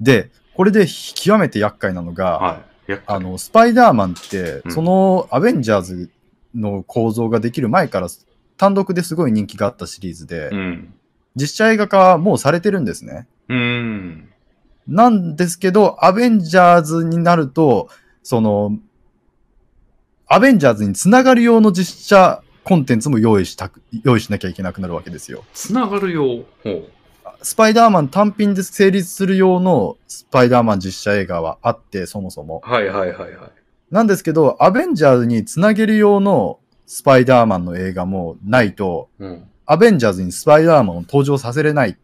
で、これで極めて厄介なのが、はい。あの、スパイダーマンってう、んそのアベンジャーズの構造ができる前から単独ですごい人気があったシリーズで、うん。実写映画化はもうされてるんですね。うん。なんですけど、アベンジャーズになると、その、アベンジャーズにつながる用の実写コンテンツも用意したく、用意しなきゃいけなくなるわけですよ。つながるよ。ほう。スパイダーマン単品で成立する用のスパイダーマン実写映画はあって、そもそも。はいはいはいはい。なんですけど、アベンジャーズにつなげる用のスパイダーマンの映画もないと、うん。アベンジャーズにスパイダーマンを登場させれないっ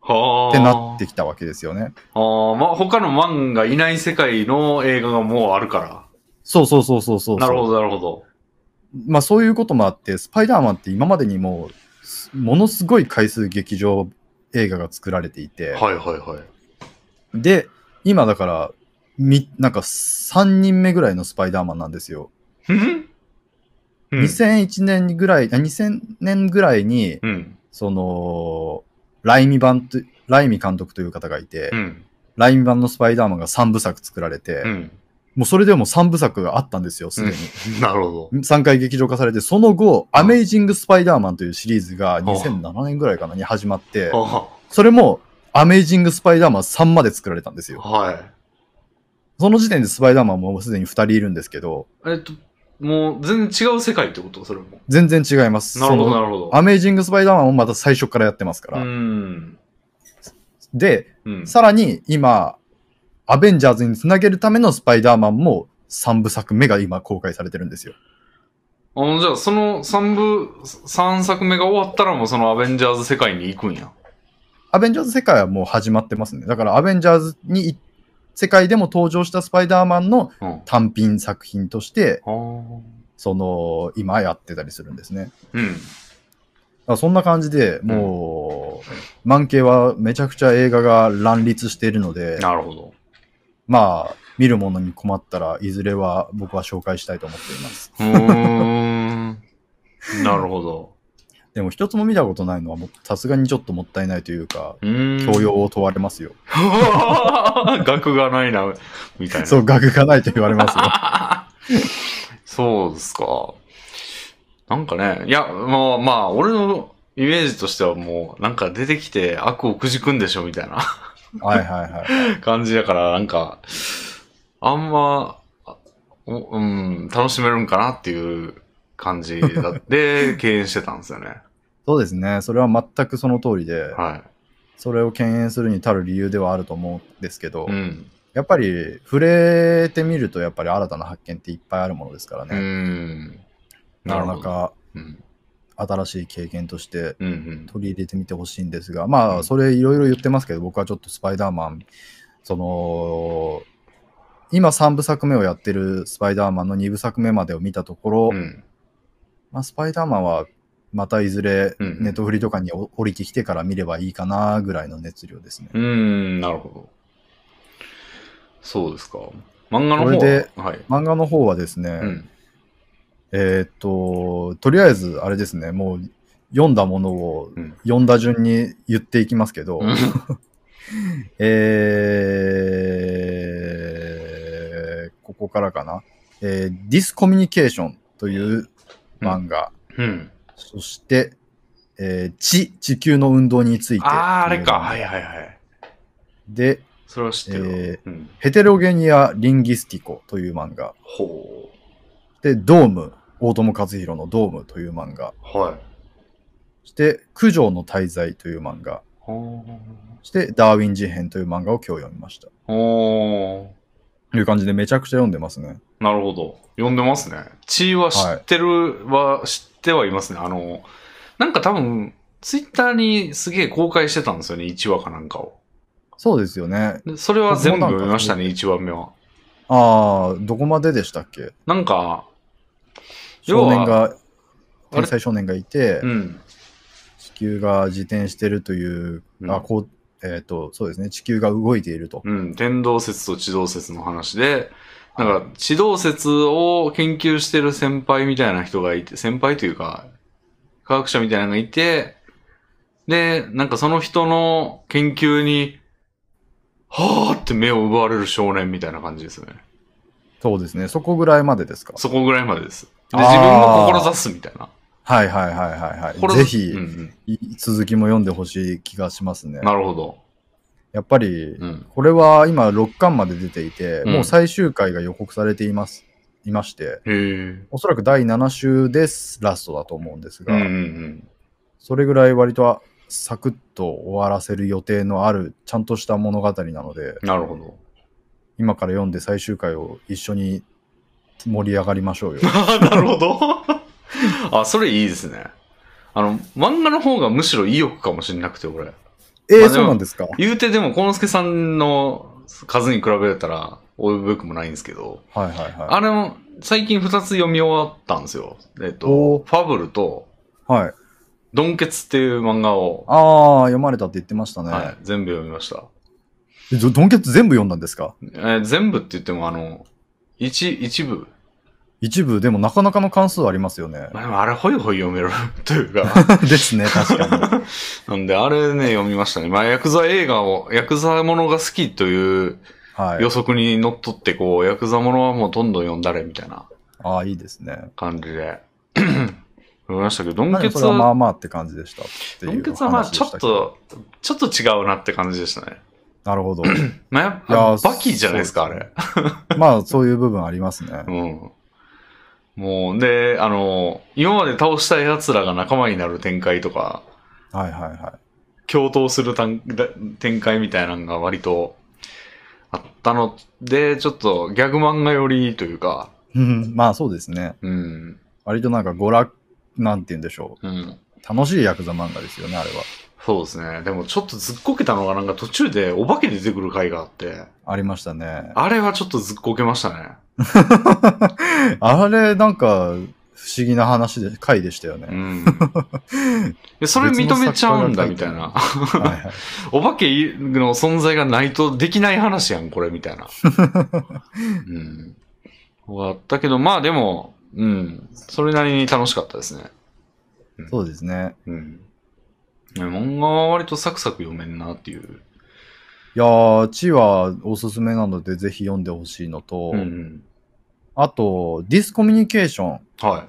はあ。てなってきたわけですよね。ああ、まあ、他のマンがいない世界の映画がもうあるから。そうそうそうそうそう。なるほど、なるほど。まあそういうこともあって、スパイダーマンって今までにもう、ものすごい回数劇場映画が作られていて、はいはいはい。で、今だから、み、なんか3人目ぐらいのスパイダーマンなんですよ。うんうん。2001年ぐらい、あ2000年ぐらいに、うん。その、ライミ版と、ライミ監督という方がいて、うん。ライミ版のスパイダーマンが3部作作られて、うん。もうそれでも3部作があったんですよ、すでに。なるほど。3回劇場化されて、その後、アメイジング・スパイダーマンというシリーズが2007年ぐらいかなに始まって、はそれもアメイジング・スパイダーマン3まで作られたんですよ。あはい。その時点でスパイダーマンもすでに2人いるんですけど、えっと、もう全然違う世界ってこと？それも。全然違います。なるほど、なるほど。アメイジング・スパイダーマンもまた最初からやってますかうら。ん。で、うん。さらに今、アベンジャーズにつなげるためのスパイダーマンも3部作目が今公開されてるんですよ。あの、じゃあ、その3部、3作目が終わったらもうそのアベンジャーズ世界に行くんや。アベンジャーズ世界はもう始まってますね。だからアベンジャーズにい世界でも登場したスパイダーマンの単品作品として、あ。その、今やってたりするんですね。うん。そんな感じで、もう、満景はめちゃくちゃ映画が乱立しているので、なるほど。まあ、見るものに困ったらいずれは僕は紹介したいと思っています。うーん。なるほど。でも一つも見たことないのはさすがにちょっともったいないというか。教養を問われますよ。学がないな、みたいな。そう、学がないと言われますよ。そうですか。なんかね、いや、まあまあ、俺のイメージとしてはもう、なんか出てきて悪をくじくんでしょ、みたいなはいはいはい。感じやから、なんか、あんま、うん、楽しめるんかなっていう感じだ って、敬遠してたんですよね。そうですね。それは全くその通りで、はそれを敬遠するに足る理由ではあると思うんですけど、い。うん。やっぱり触れてみるとやっぱり新たな発見っていっぱいあるものですからうね。ん。なかなかうん。新しい経験としてうんうん。取り入れてみてほしいんですが、まうんあそれいろいろ言ってますけど、僕はちょっとスパイダーマン、その、今3部作目をやってるスパイダーマンの2部作目までを見たところ、うん。まあ、スパイダーマンはまたいずれうんうんネットフリとかにお降りてきてから見ればいいかなぐらいの熱量ですね。うーん、なるほど。そうですか。漫画の方は？はい。漫画の方はですね、うん。えーっと、とりあえずあれですね、もう読んだものをうん。読んだ順に言っていきますけど、うん えー、ここからかな。えー、ディスコミュニケーションという漫画、うん。そして、えー、地、地球の運動について。ああ、あれか。はいはいはい。で、それは知ってるわ。えうん。ヘテロゲニア・リンギスティコという漫画。ほで、ドーム、大友和弘のドームという漫画。う。はい。そして、九条の滞在という漫画。ほそして、ダーウィン事変という漫画を今日読みました。う。ほという感じでめちゃくちゃ読んでますね。う。なるほど。読んでますね。地位は知ってるは、知ってはいますね。あの、なんか多分、ツイッターにすげえ公開してたんですよね。1話かなんかを。そうですよね。でそれは全部読みましたね、1話目は。ああ、どこまででしたっけ？なんか、少年が、天才少年がいて、うん。地球が自転してるという、うんあ、こう、えっ、と、そうですね、地球が動いていると。うん。天動説と地動説の話で、なんか、地動説を研究してる先輩みたいな人がいて、先輩というか、科学者みたいなのがいて、で、なんかその人の研究に、はーって目を奪われる少年みたいな感じですよね。そうですね、そこぐらいまでですか？そこぐらいまでです。で、自分が志すみたいな。はいはいはいはいはい。ぜひ、うんうん。い続きも読んでほしい気がしますね。なるほど。やっぱり、うん。これは今6巻まで出ていて、うんもう最終回が予告されています。いまして。おそらく第7週ですラストだと思うんですが、うんうんうん。それぐらい割とサクッと終わらせる予定のある、ちゃんとした物語なので、なるほど。今から読んで最終回を一緒に盛り上がりましょうよ。なるほど。あ、それいいですね。あの、漫画の方がむしろ意欲かもしれなくて、俺。えー、まあでもそうなんですか？言うてでも、コノスケさんの数に比べたら、及ぶべくもないんですけど、はいはいはい。あれも、最近二つ読み終わったんですよ。えっとお、ファブルと、はい。ドンケツっていう漫画を、ああ、読まれたって言ってましたね。はい、全部読みました。えドドンケツ全部読んだんですか？えー全部って言っても、あの、一、一部？一部、でもなかなかの関数ありますよね。まあ、でもあれ、ほいほい読める というか。ですね、確かに。なんで、あれね、読みましたね。まあ、ヤクザ映画を、ヤクザものが好きというはい予。測にのっとって、こう、ヤクザものはもうどんどん読んだれ、みたいなああ、いいですね。感じで。読みましたけど、ドン何ケツは、はまあまあって感じでしたドンケツはまあ、ちょっ。と、ちょっと違うなって感じでしたね。なるほど。まあ、やっぱ、バキじゃないですか、あれ。まあ、そういう部分ありますね。うん。もう、で、あの、今まで倒した奴らが仲間になる展開とか、はいはいはい。共闘するたんだ展開みたいなのが割とあったので、ちょっとギャグ漫画寄りというか、うんまあそうですね。うん、割となんか娯楽、なんて言うんでしょうん。う。楽しいヤクザ漫画ですよね、あれは。そうですね。でもちょっとずっこけたのがなんか途中でお化け出てくる回があって、ありましたね。あれはちょっとずっこけましたね。あれ、なんか、不思議な話で、回でしたようね。ん。でそれ認めちゃうんだみたいな。はいはい。お化けの存在がないとできない話やん、これ、みたいな。うん。あったけど、まあでも、うん。それなりに楽しかったですね。うんそうですね。うん。漫画は割とサクサク読めんなっていう。いやー、地はおすすめなのでぜひ読んでほしいのと、うんうん。あと、ディスコミュニケーション。は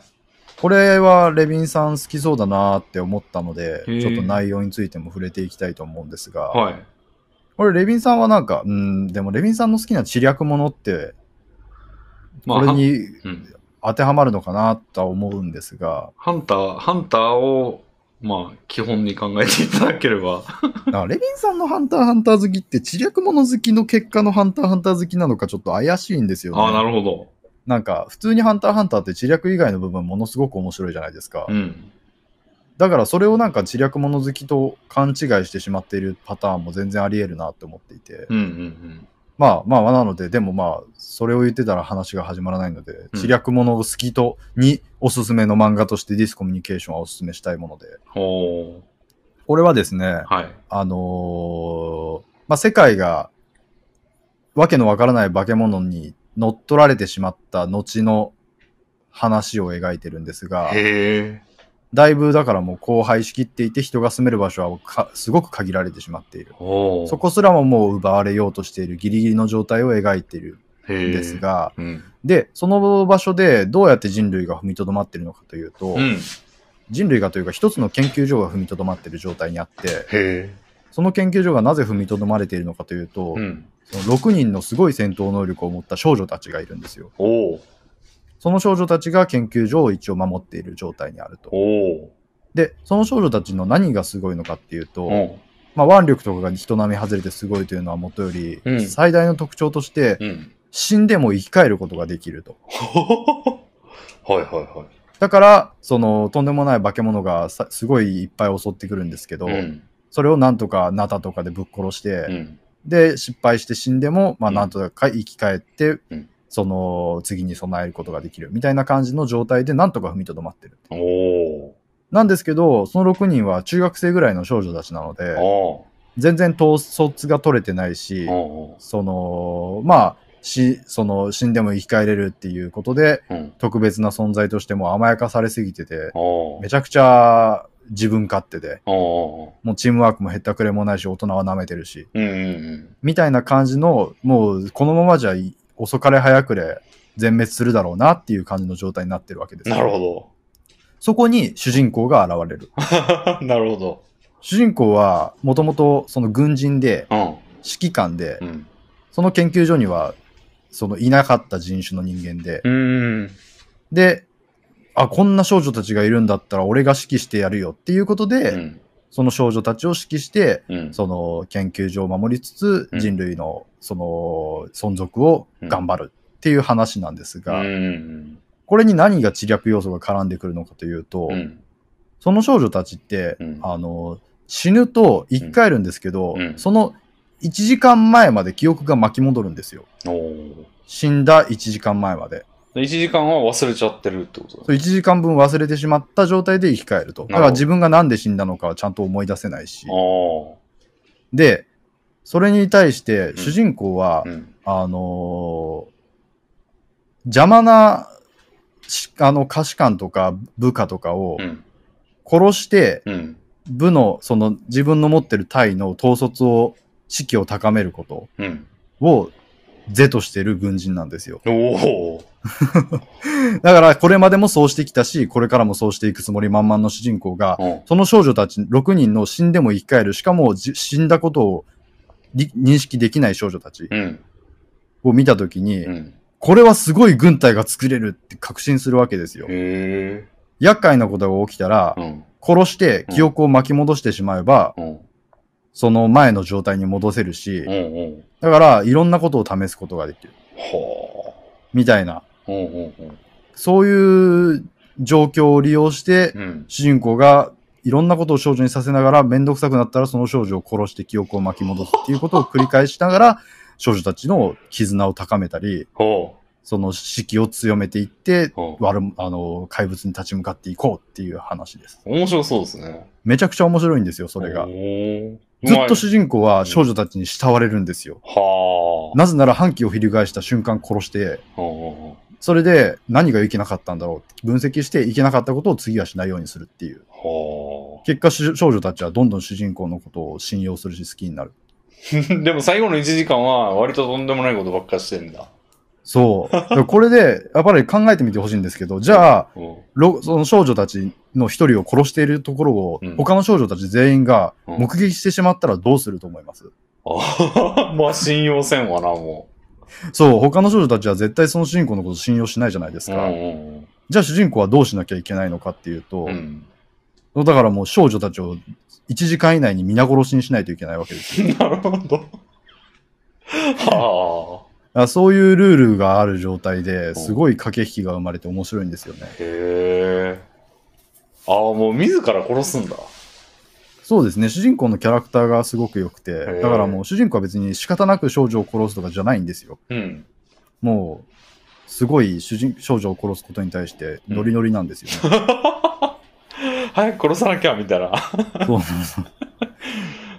これはレビンさん好きそうだなーって思ったので、ちょっと内容についても触れていきたいと思うんですが、い。はい。これレビンさんはなんか、うん、でもレビンさんの好きな知略ものって、まあ、これにうん。当てはまるのかなとは思うんですが、ハンター、ハンターを、まあ、基本に考えていただければ。レビンさんのハンターハンター好きって知略もの好きの結果のハンターハンター好きなのかちょっと怪しいんですよね。ああ、なるほど。なんか普通にハンターハンターって知略以外の部分ものすごく面白いじゃないですか。うん。だからそれをなんか知略もの好きと勘違いしてしまっているパターンも全然あり得るなって思っていて。うんうんまあまあなので、でもまあ、それを言ってたら話が始まらないので、うん知略もの好きとにおすすめの漫画としてディスコミュニケーションはおすすめしたいもので。ほこれはですね、う。はい。あのーまあ世界がわけのわからない化け物に乗っ取られてしまった後の話を描いてるんですが。だいぶだからもう荒廃しきっていて人が住める場所はかすごく限られてしまっている。そこすらももう奪われようとしているギリギリの状態を描いている。んです。が、うん。で、その場所でどうやって人類が踏みとどまっているのかというと、うん。人類がというか一つの研究所が踏みとどまっている状態にあって。その研究所がなぜ踏みとどまれているのかというと、うん。その6人のすごい戦闘能力を持った少女たちがいるんですよ。その少女たちが研究所を一応守っている状態にあると。で、その少女たちの何がすごいのかっていうと、おまあ、腕力とかが人並み外れてすごいというのはもとより、うん最大の特徴として、うん。死んでも生き返ることができると。はいはいはい。だから、その、とんでもない化け物がさすごいいっぱい襲ってくるんですけど、うん。それをなんとかナタとかでぶっ殺して、うん。で、失敗して死んでも、まあ、うんなんとか生き返って、うんその、次に備えることができるみたいな感じの状態で、なんとか踏みとどまってる。おお。なんですけど、その6人は中学生ぐらいの少女たちなので、お全然統率が取れてないし、お。その、まあ、し、その、死んでも生き返れるっていうことで、うん。特別な存在としても甘やかされすぎてて、おめちゃくちゃ自分勝手で、お。もうチームワークもへったくれもないし、大人は舐めてるし、うんうんみたいな感じの、もうこのままじゃい遅かれ早くれ全滅するだろうなっていう感じの状態になってるわけです。なるほそこに主人公が現れる。ど。なるほど。主人公はもともとその軍人で、うん。指揮官でう、ん。その研究所にはそのいなかった人種の人間で、うん。で、あ、こんな少女たちがいるんだったら俺が指揮してやるよっていうことで、うん。その少女たちを指揮して、うん。その研究所を守りつつ、うん人類のその存続を頑張るっていう話なんですが、うん。これに何が知略要素が絡んでくるのかというと、うん。その少女たちって、うんあの、死ぬと生き返るんですけど、うんその1時間前まで記憶が巻き戻るんですよ。死んだ1時間前まで。1時間は忘れちゃってるってことそう1時間分忘れてしまった状態で生き返ると。だから自分がなんで死んだのかはちゃんと思い出せないし。あで、それに対してん主人公は、あ。うん。あのー邪魔なしあの下士官とか部下とかをうん。殺して、うん。部のその自分の持ってる隊の統率を士気を高めることうん。を是としてる軍人なんですよ。おお。だからこれまでもそうしてきたし、これからもそうしていくつもり満々の主人公が、うん。その少女たち6人の死んでも生き返る、しかもじ死んだことをり認識できない少女たちうん。を見たときに、うん。これはすごい軍隊が作れるって確信するわけですよ。厄介なことが起きたら、うん。殺して記憶を巻き戻してしまえば、うん。その前の状態に戻せるし、うん。うん。だからいろんなことを試すことができる。はみたいな、あ。うん。うん。そういう状況を利用して、うん。主人公がいろんなことを少女にさせながら、めんどくさくなったらその少女を殺して記憶を巻き戻すっていうことを繰り返しながら、少女たちの絆を高めたり、ほその士気を強めていって悪もあの怪物に立ち向かっていこうっていう話です。う。面白そうですね。めちゃくちゃ面白いんですよ、それがずっと主う人公は少女たちに慕われるんですよ。はあ。なぜなら反旗を翻した瞬間殺して、はそれで何がいけなかったんだろうって分析していけなかったことを次はしないようにするっていう。は結果、し少女たちはどんどん主人公のことを信用するし好きになる。あ。でも最後の1時間は割ととんでもないことばっかしてんだ。そう。これで、やっぱり考えてみてほしいんですけど、じゃあ、うん。ろその少女たちの一人を殺しているところを、うん他の少女たち全員がうん目撃してしまったらどうすると思います、あまあ信用せんわな、もそう、他の少女たちは絶対その主人公のこと信用しないじゃないですう。うか。んじゃあ主人公はどうしなきゃいけないのかっていうと、うんうん。だからもう少女たちを1時間以内に皆殺しにしないといけないわけですよ。なるほど。はあそういうルールがある状態ですごい駆け引きが生まれて面白いんですよね。あ。へえ。ああ、もう自ら殺すんだ。そうですね、主人公のキャラクターがすごく良くて、ーだからもう主人公は別に仕方なく少女を殺すとかじゃないんですよ。うん。もう、すごい主人少女を殺すことに対してノリノリなんですよね。早く殺さなきゃ、みたいな。そうそう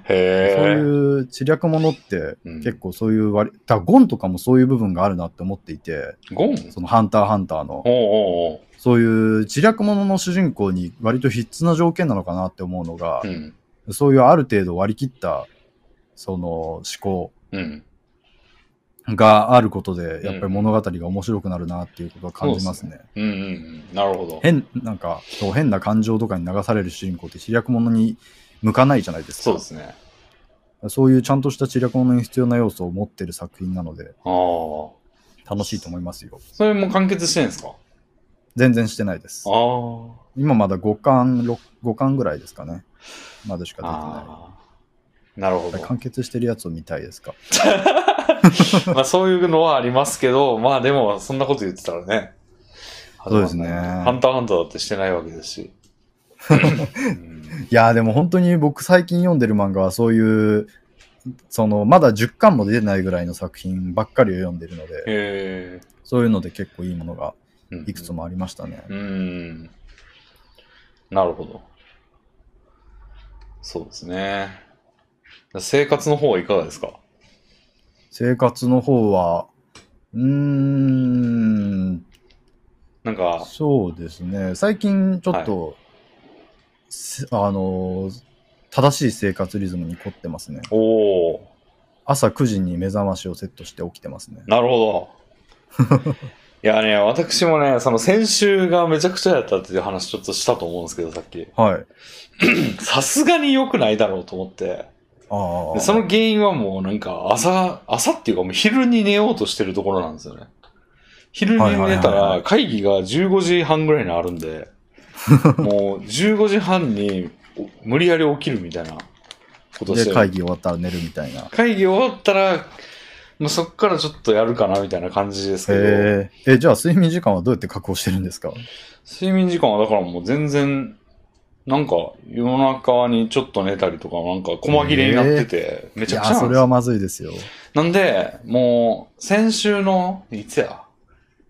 へえ。いう知略ものってうん結構そういう割り、だからゴンとかもそういう部分があるなって思っていて、ゴン？そのハンターハンターの、おうおう。そういう知略ものの主人公に割と必須な条件なのかなって思うのが、うん。そういうある程度割り切った、その思考うん。があることで、やっぱり物語が面白くなるなっていうことは感じますね。うんうんうん。なるほど。変、なんか、そう変な感情とかに流される主人公って知略ものに向かないじゃないですか。そうですね。そういうちゃんとした知略ものに必要な要素を持ってる作品なので。楽しいと思いますよ。それも完結してんですか？全然してないです。今まだ5巻、6 5巻ぐらいですかね。までしかああ。なるほど出てない。。完結してるやつを見たいですか？まあそういうのはありますけど、まあでもそんなこと言ってたらね。そうですねハンターハンターだってしてないわけですし。うんいやーでも本当に僕最近読んでる漫画はそういう、その、まだ10巻も出てないぐらいの作品ばっかりを読んでるので。そういうので結構いいものがうんいくつもありましたね。うん。なるほど。そうですね。生活の方はいかがですか？生活の方は、うーん、なんか、そうですね。最近ちょっと、せあのー、正しい生活リズムに凝ってますね。おお朝9時に目覚ましをセットして起きてますね。なるほど。いやね、私もね、その先週がめちゃくちゃやったっていう話ちょっとしたと思うんですけど、さっき。はい。さすがに良くないだろうと思って。ああ。でその原因はもうなんか朝、朝っていうかもう昼に寝ようとしてるところなんですよね。昼に寝たら会議が15時半ぐらいにあるんで、もう15時半にお無理やり起きるみたいなことして会議終わったら寝るみたいな。会議終わったら、もうそっからちょっとやるかなみたいな感じですけど、えー、え、じゃあ睡眠時間はどうやって確保してるんですか？睡眠時間はだからもう全然、なんか夜中にちょっと寝たりとかなんか細切れになってて、めいちゃくちゃや、なんですよ。それはまずいですよ。なんで、もう、先週の、いつや？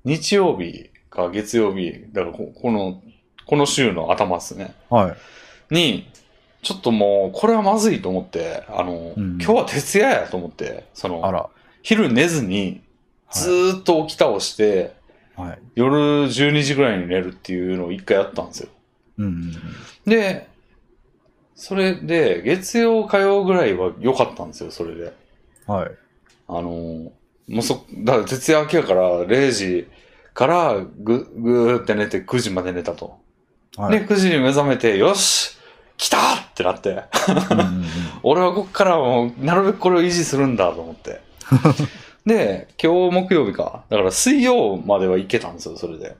日曜日か月曜日、だからここの、この週の頭っすね。はい。に、ちょっともう、これはまずいと思って、あの、うん今日は徹夜やと思って、その、あら。昼寝ずに、ずーっと起き倒して、はい。夜12時ぐらいに寝るっていうのを一回やったんですよ。うんうんうん。で、それで、月曜、火曜ぐらいは良かったんですよ、それで。はい。あのーもうそ、だから徹夜明けやから0時からぐ、ぐーって寝て9時まで寝たと。はい。で、9時に目覚めて、よし来たってなって、うんうんうん俺はこっからもう、なるべくこれを維持するんだと思って。で、今日木曜日か。だから水曜までは行けたんですよ、それで。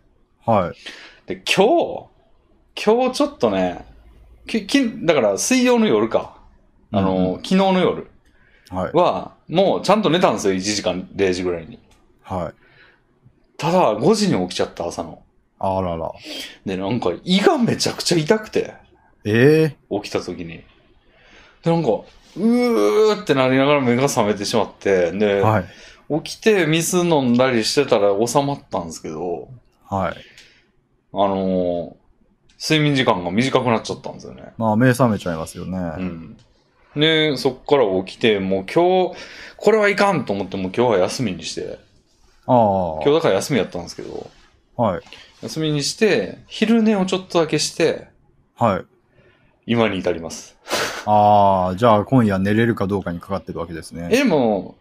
はい。で、今日、今日ちょっとね、き、き、だから水曜の夜か。あのーうんうん昨日の夜はい。は、もうちゃんと寝たんですよ、1時間0時ぐらいに。はい。ただ、5時に起きちゃった、朝の。あらら。で、なんか胃がめちゃくちゃ痛くて、ええ起きた時に。で、なんか、うーってなりながら目が覚めてしまって、で、はい。起きて水飲んだりしてたら収まったんですけど、はい。あのー睡眠時間が短くなっちゃったんですよね。まあ、目覚めちゃいますよね。うん。で、そっから起きて、もう今日、これはいかんと思って、もう今日は休みにして、ああ。今日だから休みやったんですけど、はい。休みにして、昼寝をちょっとだけして、はい。今に至ります。ああ、じゃあ今夜寝れるかどうかにかかってるわけですね。え、でも、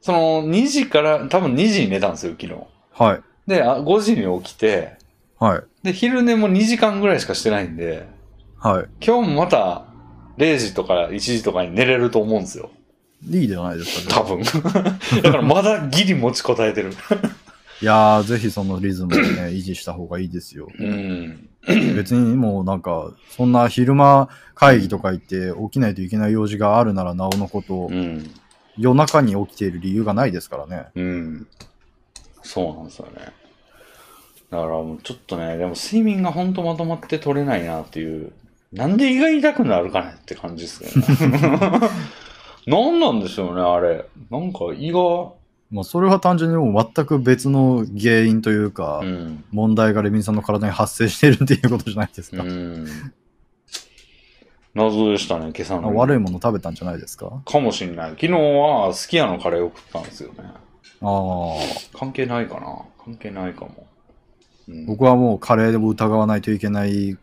その2時から、多分2時に寝たんですよ、昨日。はい。で、あ5時に起きて、はい。で、昼寝も2時間ぐらいしかしてないんで、はい。今日もまた0時とか1時とかに寝れると思うんですよ。いいじゃないですか。多分。だからまだギリ持ちこたえてる。いやー、ぜひそのリズムをね、維持した方がいいですよ。うん。別にもうなんか、そんな昼間会議とか行って起きないといけない用事があるならなおのこと、うん。夜中に起きている理由がないですからね。うん。そうなんですよね。だからもうちょっとね、でも睡眠がほんとまとまって取れないなっていう。なんで胃が痛くなるかねって感じですよね。なんなんでしょうね、あれ。なんか胃が、まあそれは単純にもう全く別の原因というか、うん。問題がレミンさんの体に発生しているっていうことじゃないですか。うん。謎でしたね、今朝の。悪いもの食べたんじゃないですか？かもしんない。昨日はすき家のカレーを食ったんですよね。ああ。関係ないかな関係ないかも。うん、僕はもうカレーでも疑わないといけない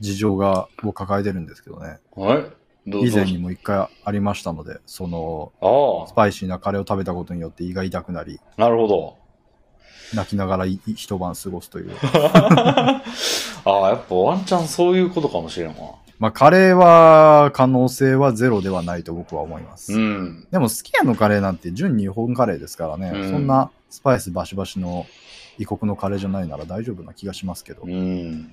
事情がを抱えてるんですけどね。はい以前にも一回ありましたので、そのスパイシーなカレーを食べたことによって胃が痛くなり、なるほど。泣きながらい一晩過ごすという。ああ、やっぱワンチャンそういうことかもしれんわ。まあカレーは可能性はゼロではないと僕は思います。うん。でも好き家のカレーなんて純日本カレーですからね、うんそんなスパイスバシバシの異国のカレーじゃないなら大丈夫な気がしますけど。うん。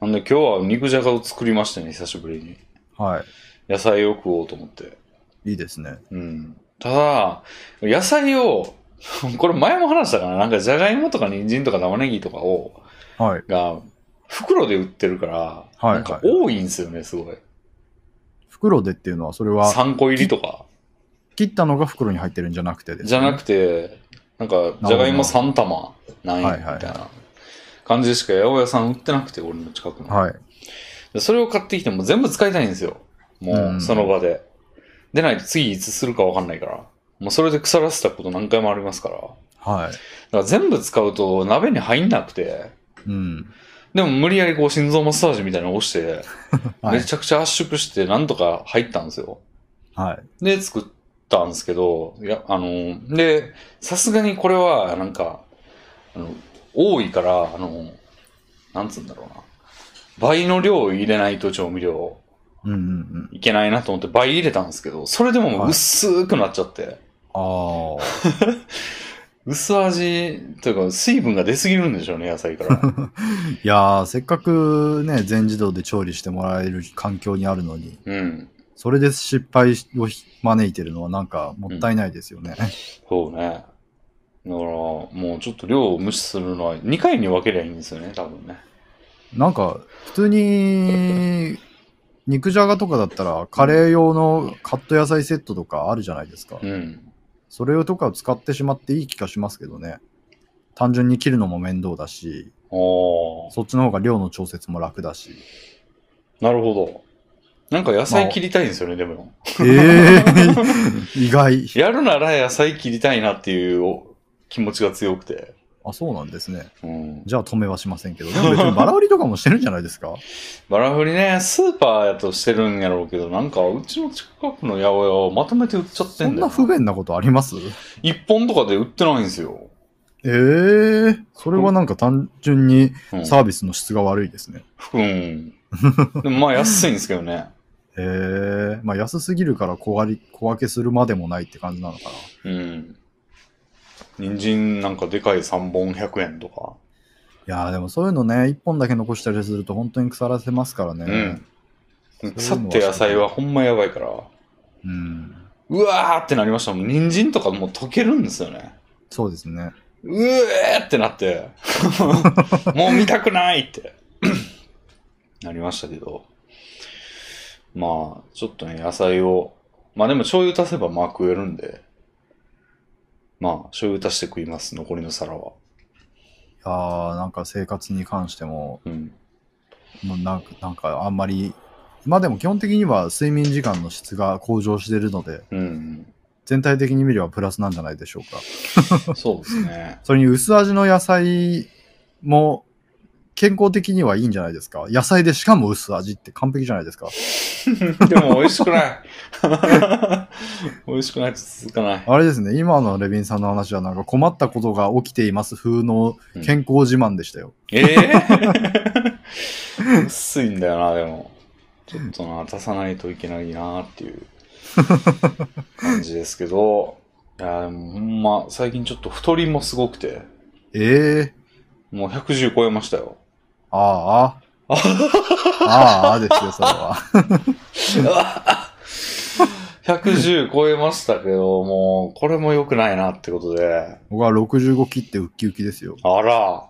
なんで今日は肉じゃがを作りましたね、久しぶりに。は野菜を食おうと思って。い。いいですね。うん。ただ、野菜を、これ前も話したかななんかじゃがいもとか人参とか玉ねぎとかを、はい。が、袋で売ってるから、はいなんか多いんですよね、すごい。袋でっていうのは、それは3個入りとか。切ったのが袋に入ってるんじゃなくてね。じゃなくて、なんか、じゃがいも3玉ないみたいな感じでしか八百屋さん売ってなくて、俺の近くの。はい。でそれを買ってきても全部使いたいんですよ。もうう、んその場で。でないと次いつするかわかんないから。もうそれで腐らせたこと何回もありますから。だかはい。ら全部使うと鍋に入んなくて、うん。でも無理やりこう心臓マッサージみたいなのを押して、はいめちゃくちゃ圧縮してなんとか入ったんですよ。はい。で、作ったんですけど、いや、あの、で、さすがにこれは、なんか、あの、多いから、あの、なんつうんだろうな。倍の量を入れないと調味料。いけないなと思って倍入れたんですけど、それでももう薄くなっちゃって、ああ。薄味というか水分が出すぎるんでしょうね、野菜から。いやー、せっかくね、全自動で調理してもらえる環境にあるのに、うん。それで失敗を招いてるのはなんかもったいないですよね。そうね。だから、もうちょっと量を無視するのは2回に分けりゃいいんですよね、多分ね。なんか、普通に、肉じゃがとかだったら、カレー用のカット野菜セットとかあるじゃないですか。うん。それとかを使ってしまっていい気がしますけどね。単純に切るのも面倒だし。そっちの方が量の調節も楽だし。なるほど。なんか野菜切りたいんですよね、でも。ええー、意外。やるなら野菜切りたいなっていう気持ちが強くて。あ、そうなんですね。うん。じゃあ止めはしませんけど。でも別にバラ売りとかもしてるんじゃないですか？バラフリね、スーパーやとしてるんやろうけど、なんかうちの近くの八百屋をまとめて売っちゃってそんんだよな不便なことあります？一本とかで売ってないんですよ。ええー、それはなんか単純にうん。サービスの質が悪いですね。うん。でもまあ安いんですけどね。え えー、まあ安すぎるから小小分けするまでもないって感じなのかな。うん。人参なんかでかい3本100円とか。いやーでもそういうのね、一本だけ残したりすると本当に腐らせますからね。うん。腐って野菜はほんまやばいから。うん。うわーってなりましたもん。人参とかもう溶けるんですよね。そうですね。うえーってなって、もう見たくないって なりましたけど。まあ、ちょっとね、野菜を、まあでも醤油足せばまあ食えるんで、まあ醤油足して食います、残りの皿は。いやーなんか生活に関しても、うん。もうなんかなんかあんまり、まあでも基本的には睡眠時間の質が向上してるので、うん。全体的に見ればプラスなんじゃないでしょうか。そうですね。それに薄味の野菜も健康的にはいいんじゃないですか？野菜でしかも薄味って完璧じゃないですか？でも美味しくない。美味しくないと続かない。あれですね、今のレビンさんの話はなんか困ったことが起きています風の健康自慢でしたよ。ええ 薄いんだよな、でも。ちょっとな、足さないといけないなっていう感じですけど、いや、でもほんま、最近ちょっと太りもすごくて、ええもう110超えましたよ。ああ。ああ、ですよ、それは。110超えましたけど、もう、これも良くないなってことで、僕は65切ってウッキウキですよ。あら、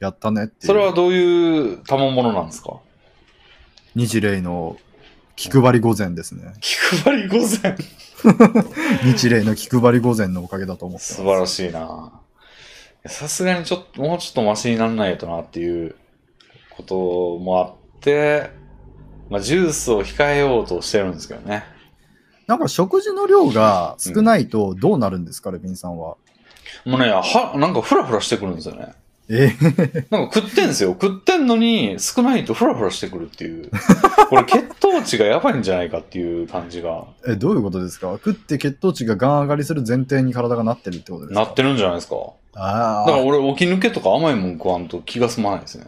やったねって。それはどういう賜物なんですか？日霊の気配り御前ですね。気配り午前。日霊の気配り御前のおかげだと思って。素晴らしいなさすがにちょっと、もうちょっとマシにならないとなっていうこともあって、まあ、ジュースを控えようとしてるんですけどね。なんか食事の量が少ないとどうなるんですか、レビンさんは。もうね、は、なんかフラフラしてくるんですよね。ええなんか食ってんすよ。食ってんのに少ないとフラフラしてくるっていう。これ血糖値がやばいんじゃないかっていう感じがえ、どういうことですか？食って血糖値がガン上がりする前提に体がなってるってことですか？なってるんじゃないですか。ああ。だから俺起き抜けとか甘いもん食わんと気が済まないですね。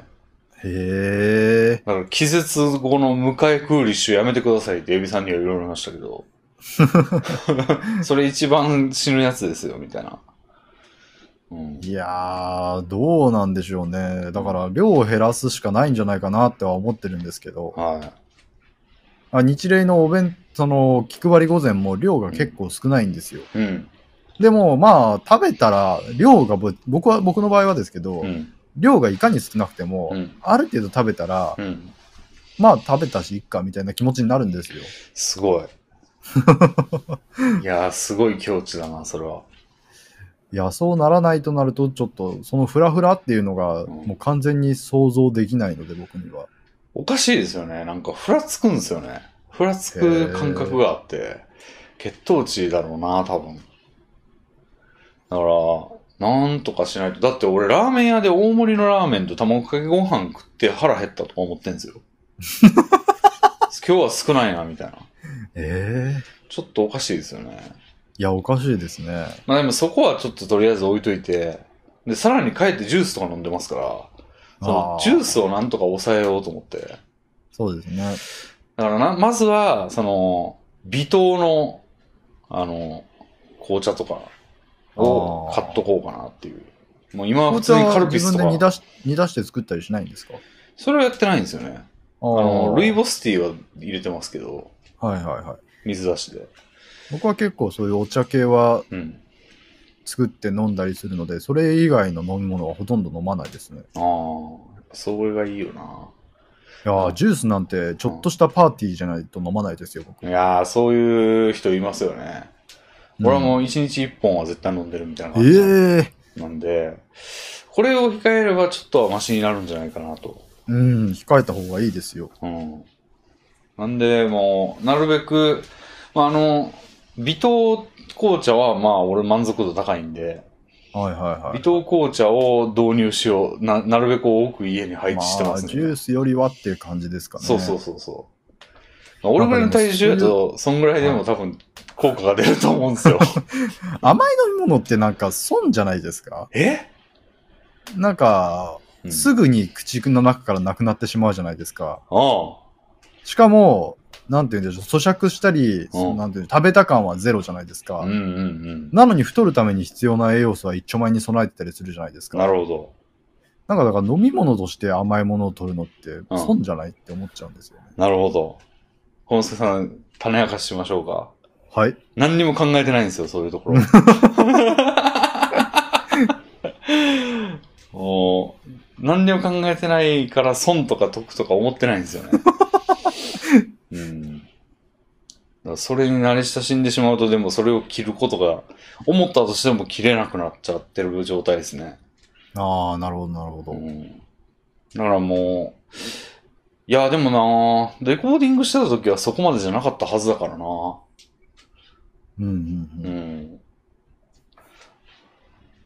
へえ。だから季節後の迎えクーリッシュやめてくださいってエビさんにはいろいろ言いましたけど。それ一番死ぬやつですよ、みたいな。うん、いやー、どうなんでしょうね。だから量を減らすしかないんじゃないかなっては思ってるんですけど。はあ日霊のお弁、その、気配り御前も量が結構少ないんですよ。い。うん。でも、まあ、食べたら、量がぼ、僕は、僕の場合はですけど、うん。量がいかに少なくても、うんある程度食べたら、うん。まあ、食べたし、いっか、みたいな気持ちになるんですよ。すごい。いやー、すごい境地だな、それは。いや、そうならないとなると、ちょっと、そのフラフラっていうのが、うんもう完全に想像できないので、僕には。おかしいですよね。なんか、ふらつくんですよね。ふらつく感覚があって、血糖値だろうな、多分。だから、なんとかしないと。だって俺、ラーメン屋で大盛りのラーメンと卵かけご飯食って腹減ったとか思ってんですよ。今日は少ないな、みたいな。ええちょっとおかしいですよね。いや、おかしいですね。まあでもそこはちょっととりあえず置いといて、で、さらに帰ってジュースとか飲んでますから、そのジュースをなんとか抑えようと思って。そうですね。だからな、まずは、その、微糖の、あの、紅茶とかを買っとこうかなっていう。もう今は普通にカルはピスとか。自分で煮出し、煮出して作ったりしないんですか？それはやってないんですよね。ああの、ルイボボスティーは入れてますけど、はいはいはい。水出しで。僕は結構そういうお茶系はうん。作って飲んだりするので、それ以外の飲み物はほとんど飲まないですね。ああ、それがいいよな。いやージュースなんてちょっとしたパーティーじゃないと飲まないですよ、僕。いやー、そういう人いますよね。俺はもうう一日一本は絶対飲んでるみたいなえ感じえなんで、これを控えればちょっとはマシになるんじゃないかなと。うん、控えた方がいいですよ。うん。なんで、もう、なるべく、まあ、あの、微糖紅茶は、まあ、俺満足度高いんで、はいはいはい。微糖紅茶を導入しよう。な、なるべく多く家に配置してますね。あ、ジュースよりはっていう感じですかね。そうそうそうそう。まあ俺ぐらいの体重だと、そんぐらいでも多分、効果が出ると思うんですよ。甘い飲み物ってなんか損じゃないですか？え？なんか、うんすぐに口の中からなくなってしまうじゃないですか。あしかも、なんて言うんでしょう、咀嚼したり、うんなんていうの食べた感はゼロじゃないですか。あ。うんうんうん。なのに太るために必要な栄養素は一丁前に備えてたりするじゃないですか。なるほど。なんかだから飲み物として甘いものを取るのってうん損じゃないって思っちゃうんですよね。なるほど。コンスケさん、種明かししましょうか。はい。何にも考えてないんですよ、そういうところ。もう、何にも考えてないから損とか得とか思ってないんですよね。うん。だからそれに慣れ親しんでしまうと、でもそれを切ることが、思ったとしても切れなくなっちゃってる状態ですね。ああ、なるほど、なるほど。うん。だからもう、いや、でもなレコーディングしてた時はそこまでじゃなかったはずだからなうんうんううん。ん。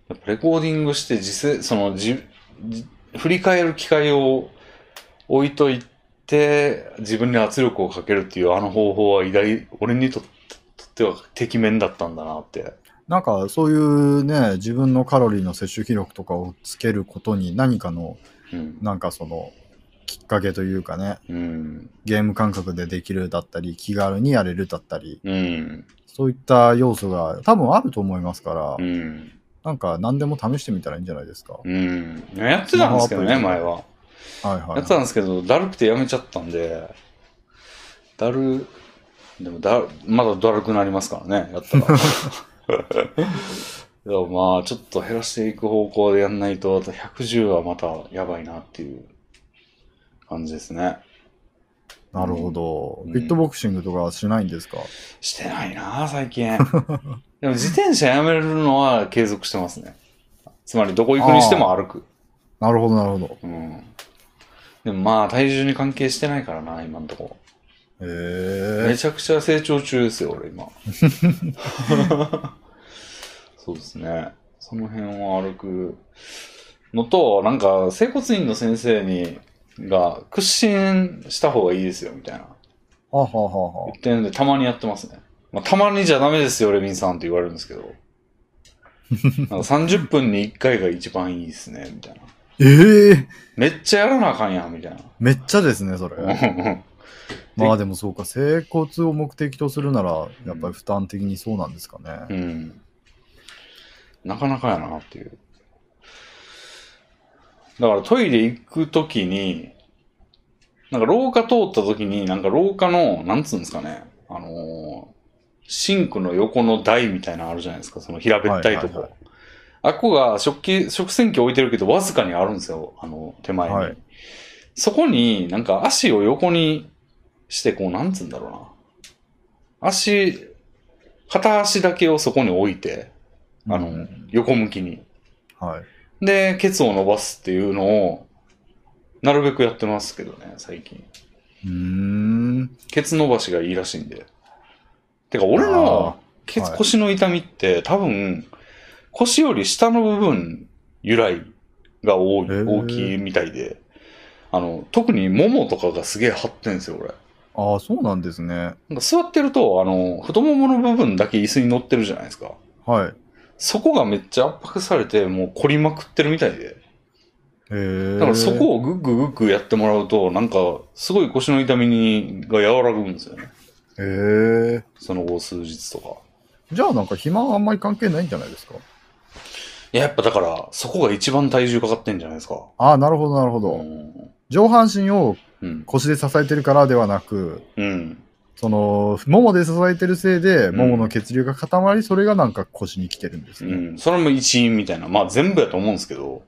やっぱレコーディングして実際、そのじ、じ振り返る機会を置いといて、自分に圧力をかけるっていうあの方法は偉大、俺にとっては適面だったんだなって。なんかそういうね、自分のカロリーの摂取記録とかをつけることに何かの、うん。なんかその、きっかけというかね、うん。ゲーム感覚でできるだったり、気軽にやれるだったり、うん。そういった要素が多分あると思いますから、うん。なんか何でも試してみたらいいんじゃないですか。うん。やってたんですけどね、前は。はいはい、やってたんですけど、だるくてやめちゃったんで、だる、でもだ、まだだるくなりますからね、やったら。でもまあ、ちょっと減らしていく方向でやんないと、あと110はまたやばいなっていう感じですね。なるほど。うんフィットボクシングとかはしないんですか、してないな、最近。でも自転車やめるのは継続してますね。つまり、どこ行くにしても歩く。なるほど、なるほど。うん。でもまあ、体重に関係してないからな、今のとこへろ。めえ。ちゃくちゃ成長中ですよ、俺今。そうですね。その辺を歩くのと、なんか、整骨院の先生に、が、屈伸した方がいいですよ、みたいな。はははは言ってるんで、たまにやってますね。まあ、たまにじゃダメですよ、レビンさんって言われるんですけど。なんか30分に1回が一番いいですね、みたいな。ええめっちゃやらなあかんやん、みたいめっちゃですね、それ。な。まあでもそうか、整骨を目的とするなら、やっぱり負担的にそうなんですかね。うん。なかなかやなっていう。だからトイレ行くときに、なんか廊下通ったときに、なんか廊下の、なんつうんですかね、あのーシンクの横の台みたいなのあるじゃないですか、その平べったいとこ。はいはいはいあっこが食器、食洗機置いてるけど、わずかにあるんですよ、あの、手前に。はいそこになんか足を横にして、こう、なんつうんだろうな。足、片足だけをそこに置いて、あの、うん横向きに。はい。で、ケツを伸ばすっていうのを、なるべくやってますけどね、最近。うーん。ケツ伸ばしがいいらしいんで。てか、俺のケツ、はい腰の痛みって多分、腰より下の部分由来が多い、大きいみたいで、あの、特にももとかがすげえ張ってんですよ、俺。ああ、そうなんですね。なんか座ってると、あの、太ももの部分だけ椅子に乗ってるじゃないですか。はい。そこがめっちゃ圧迫されて、もう凝りまくってるみたいで。だからそこをグッググッグやってもらうと、なんか、すごい腰の痛みにが和らぐんですよね。へえ。その後数日とか。じゃあなんか暇はあんまり関係ないんじゃないですか？いや、やっぱだから、そこが一番体重かかってんじゃないですか。ああ、なるほど、なるほうど。ん。上半身をうん。腰で支えてるからではなく、うん。その、ももで支えてるせいで、んももの血流が固まり、それがなんか腰に来てるんですね。うん。それも一因みたいな。まあ全部やと思うんですけど、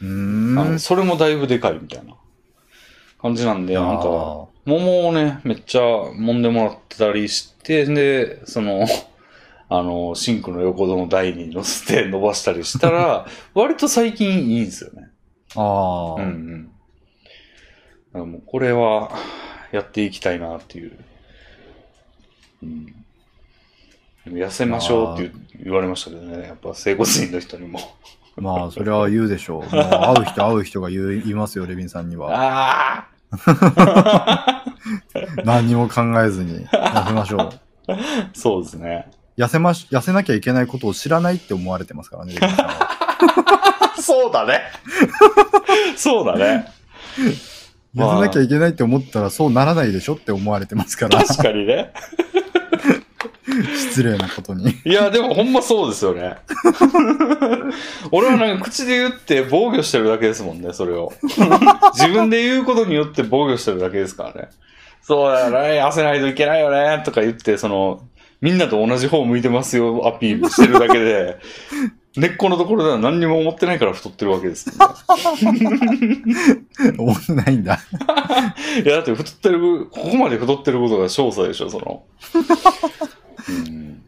うーん。それもだいぶでかいみたいな感じなんで、なんか、ももをね、めっちゃ揉んでもらってたりして、で、その、あの、シンクの横の台に乗せて伸ばしたりしたら、割と最近いいんですよね。あーあー。うんうん。だからもうこれはやっていきたいなっていう。うん。でも痩せましょうって言言われましたけどね、やっぱ整骨院の人にも。まあ、それは言うでしょう。もう会う人会う人が言う言いますよ、レビンさんには。あ 何にも考えずに痩せましょう。あそうですね。痩せまし、痩せなきゃいけないことを知らないって思われてますからね、レビンさんは。そうだね。そうだね。まあ痩せなきゃいけないって思ったらそうならないでしょって思われてますから、確かにね。失礼なことに。いや、でもほんまそうですよね。俺はなんか口で言って防御してるだけですもんね、それを。自分で言うことによって防御してるだけですからね。そうだよね、痩せないといけないよね、とか言って、その、みんなと同じ方向いてますよ、アピールしてるだけで、根っこのところでは何にも思ってないから太ってるわけですよね。思ってないんだ。いや、だって太ってる、ここまで太ってることが少佐でしょ、その。うん、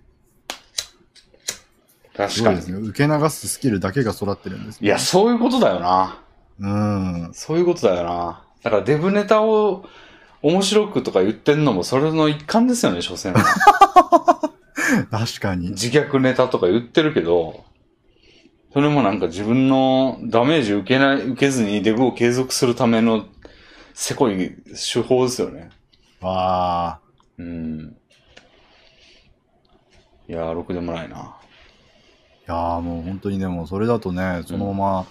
確かに。ね。受け流すスキルだけが育ってるんです、ね。いや、そういうことだよな。うん。そういうことだよな。だからデブネタを面白くとか言ってんのもそれの一環ですよね、所詮は。確かに。自虐ネタとか言ってるけど、それもなんか自分のダメージ受けない、受けずにデブを継続するためのせこい手法ですよね。わあ。うん。いやー、ろくでもないな。いやーもう本当にでもそれだとね、そのまま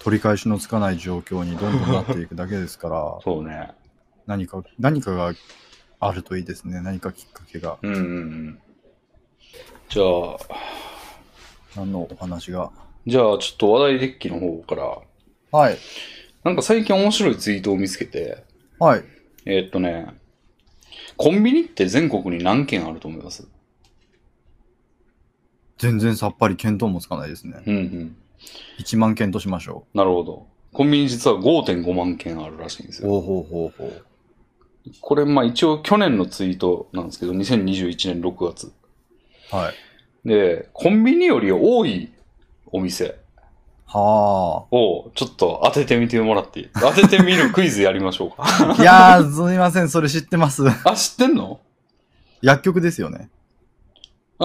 取り返しのつかない状況にどんどんなっていくだけですから、そうね。何か、何かがあるといいですね。何かきっかけが。うんうんうん。じゃあ、何のお話が？じゃあちょっと話題デッキの方から、はい。なんか最近面白いツイートを見つけて、はい。えーっとね、コンビニって全国に何軒あると思います？全然さっぱり見当もつかないですね。うんうん。1万件としましょなるほど。コンビニ実は5.5万件あるらしいんですう。よ。ほうほうほうほう。これ、まあ一応去年のツイートなんですけど、2021年6月。はい。で、コンビニより多いお店はをちょっと当ててみてもらっていい？当ててみるクイズやりましょうか。あ。いやー、すみません。それ知ってます？あ、知ってんの？薬局ですよね。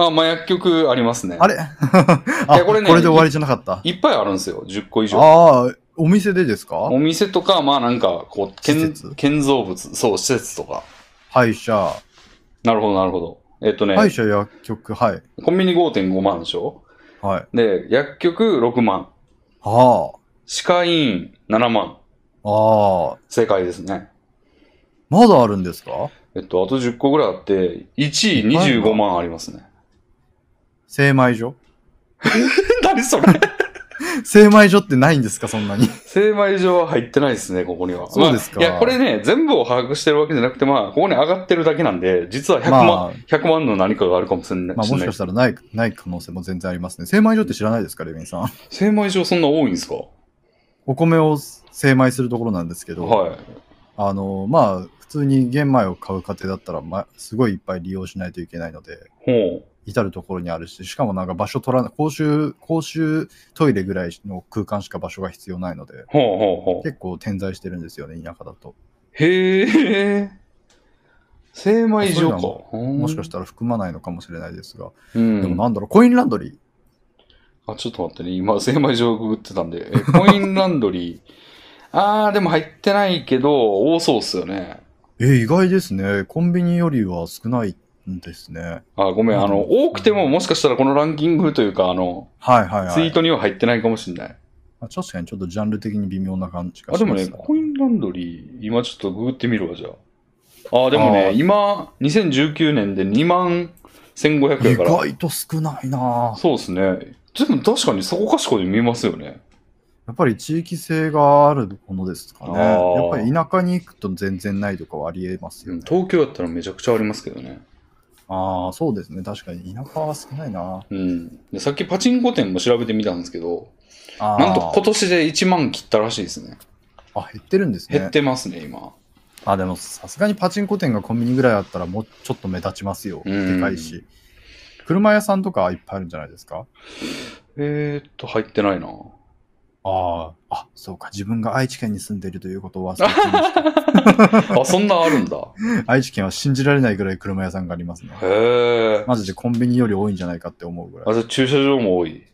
あ、まあ薬局ありますね。あれ？あこれねこれで終わりじゃなかった？いっぱいあるんですよ。10個以上。ああ、お店でですか？お店とか、まあなんか、こう、建建造物、そう、施設とか。歯医者、なるほど、なるほど。えっとね、歯医者薬局、はい。コンビニ5.5万でしょ？はい。で、薬局6万。は歯科医院7万。あ。ああ。正解ですね。まだあるんですか？えっと、あと10個ぐらいあって、1位25万ありますね。精米所？何それ？精米所ってないんですかそんなに？精米所は入ってないですね、ここには。そうですかまあいや、これね、全部を把握してるわけじゃなくて、まあ、ここに上がってるだけなんで、実は100万、まあ100万の何かがあるかもしれない。まあもしかしたらない、ない可能性も全然ありますね。精米所って知らないですかレビンさん？精米所そんな多いんですか？お米を精米するところなんですけど、はい。あの、まあ、普通に玄米を買う家庭だったら、まあ、すごいいっぱい利用しないといけないので、ほ至るところにあるし、しかもなんか場所取らない、公衆、公衆トイレぐらいの空間しか場所が必要ないので、う。ほうほうほう。結構点在してるんですよね、田舎だと。へえ。精米所か。もしかしたら。ら含まないのかもしれないですが、うん。でもなんだろう、コインランドリー。あ、ちょっと待ってね。今、精米所をググってたんで。えコインランドリー。あー、でも入ってないけど、多そうっすよね。え、意外ですね。コンビニよりは少ないんですね。あ、ごめん。あの、多くてももしかしたらこのランキングというか、あの、はいはいはい。ツイートには入ってないかもしれない。まあ確かにちょっとジャンル的に微妙な感じがあ、しま。ですもね、コインランドリー、今ちょっとググってみるわ、じゃあ。あ、でもあね、ー今、2019年で2万1500意やから。外と少ないなぁそうですね。でも確かにそこかしこで見ますよね。やっぱり地域性があるものですかね。やっぱり田舎に行くと全然ないとかはありえますよね。東京やったらめちゃくちゃありますけどね。ああ、そうですね。確かに田舎は少ないなうん。でさっきパチンコ店も調べてみたんですけど、あーなんと今年で1万切ったらしいですね。あ、減ってるんですね。減ってますね、今。あ、でもさすがにパチンコ店がコンビニぐらいあったらもうちょっと目立ちますよ。うんでかいし。車屋さんとかいっぱいあるんじゃないですか？えーっと、入ってないな。ああ、あ、そうか。自分が愛知県に住んでいるということを忘れていました。あ、そんなあるんだ。愛知県は信じられないぐらい車屋さんがありますね。へえ。マジでコンビニより多いんじゃないかって思うぐらあ、い。じゃあ駐車場も多い。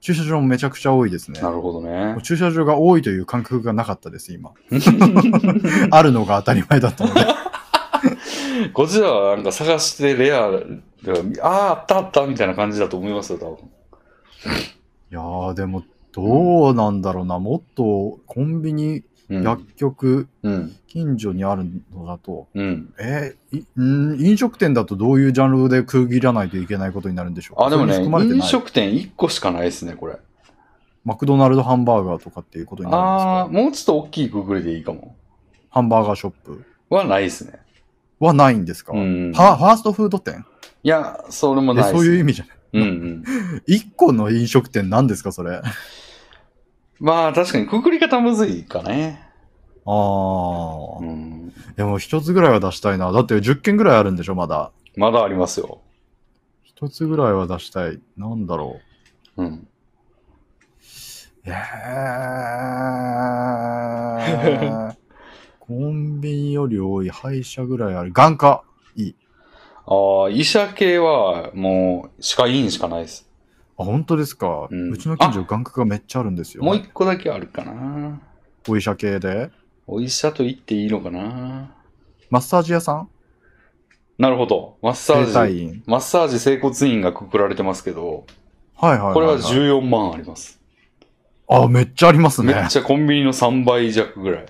駐車場もめちゃくちゃ多いですね。なるほどね。駐車場が多いという感覚がなかったです、今。あるのが当たり前だったので。こっちらはなんか探してレアで、ああ、あったあったみたいな感じだと思いますよ、多分。いやー、でも、どうなんだろうな。もっとコンビニ、うん。薬局、うん。近所にあるのだと、うん。えーいん飲食店だとどういうジャンルで区切らないといけないことになるんでしょうかあ、でもね、それに含まれてない飲食店1個しかないですね、これ。マクドナルドハンバーガーとかっていうことになるんですああ、かもうちょっと大きいくくりでいいかも。ハンバーガーショップ？はないですね。はないんですか、うん。はファーストフード店？いや、それもえないです。そういう意味じゃない。うんうん。一個の飲食店なんですかそれ？あまあ、確かにくくり方むずいかね。あー。うん。でも一つぐらいは出したいな。だって10件ぐらいあるんでしょまだ。まだありますよ。一つぐらいは出したい。なんだろう。うん。えー、コンビニより多い歯医者ぐらいある。眼科。いああ、医者系はもう歯科医院しかないです。あ、本当ですか？ううんちの近所眼科がめっちゃあるんですよ。もう一個だけあるかな。お医者系で？お医者と言っていいのかな。マッサージ屋さん？なるほど。マッサ整ージ。マッサージ整骨院がくくられてますけど、はいはいはい、はい。これは14万あります。あ、めっちゃありますね。めっちゃコンビニの3倍弱ぐらい。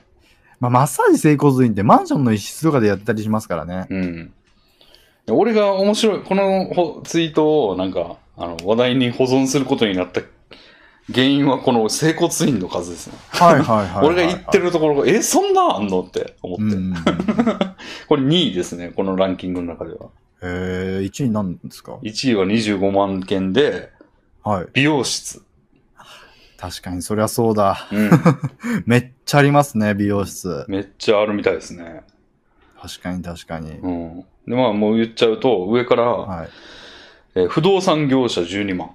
まあ、マッサージ整骨院ってマンションの一室とかでやったりしますからね。うん。で俺が面白い、このほツイートをなんか、あの、話題に保存することになった原因はこの整骨院の数ですね。はいはいはいはい、俺が言ってるところが、え、そんなあんのって思って。うんうんうん。これ2位ですね、このランキングの中では。えー、1位なんですか？1位は25万件で、はい。美容室。確かにそりゃそうだ。うん。めっちゃありますね、美容室。めっちゃあるみたいですね。確かに確かに。うん。で、まあもう言っちゃうと、上から、はい。えー不動産業者12万。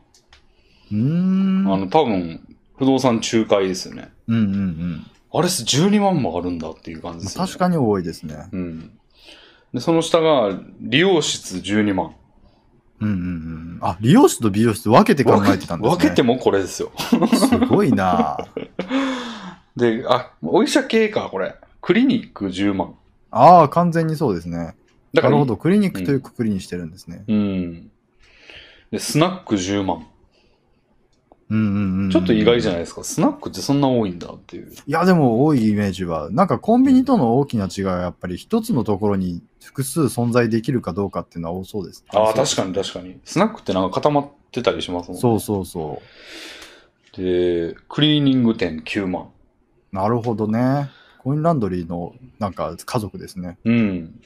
うーん。あの、多分、不動産仲介ですよね。うんうんうん。あれ、12万もあるんだっていう感じですよね。確かに多いですね。うん。で、その下が、理容室12万。うんうんうん。あ、理容室と美容室分けて考えてたんですね。分けてもこれですよ。すごいな で、あ、お医者系か、これ。クリニック10万。ああ、完全にそうですね。だから、なるほど。クリニックというくくりにしてるんですね。うん。で、スナック10万。うんうんうん。ちょっと意外じゃないですか。スナックってそんな多いんだっていう。いや、でも多いイメージは、なんかコンビニとの大きな違いはやっぱり一つのところに複数存在できるかどうかっていうのは多そうです。ああ、確かに確かに。スナックってなんか固まってたりしますもんね。そうそうそで、クリーニング店9万。う。なるほどね。コインランドリーのなんか家族ですね。うん。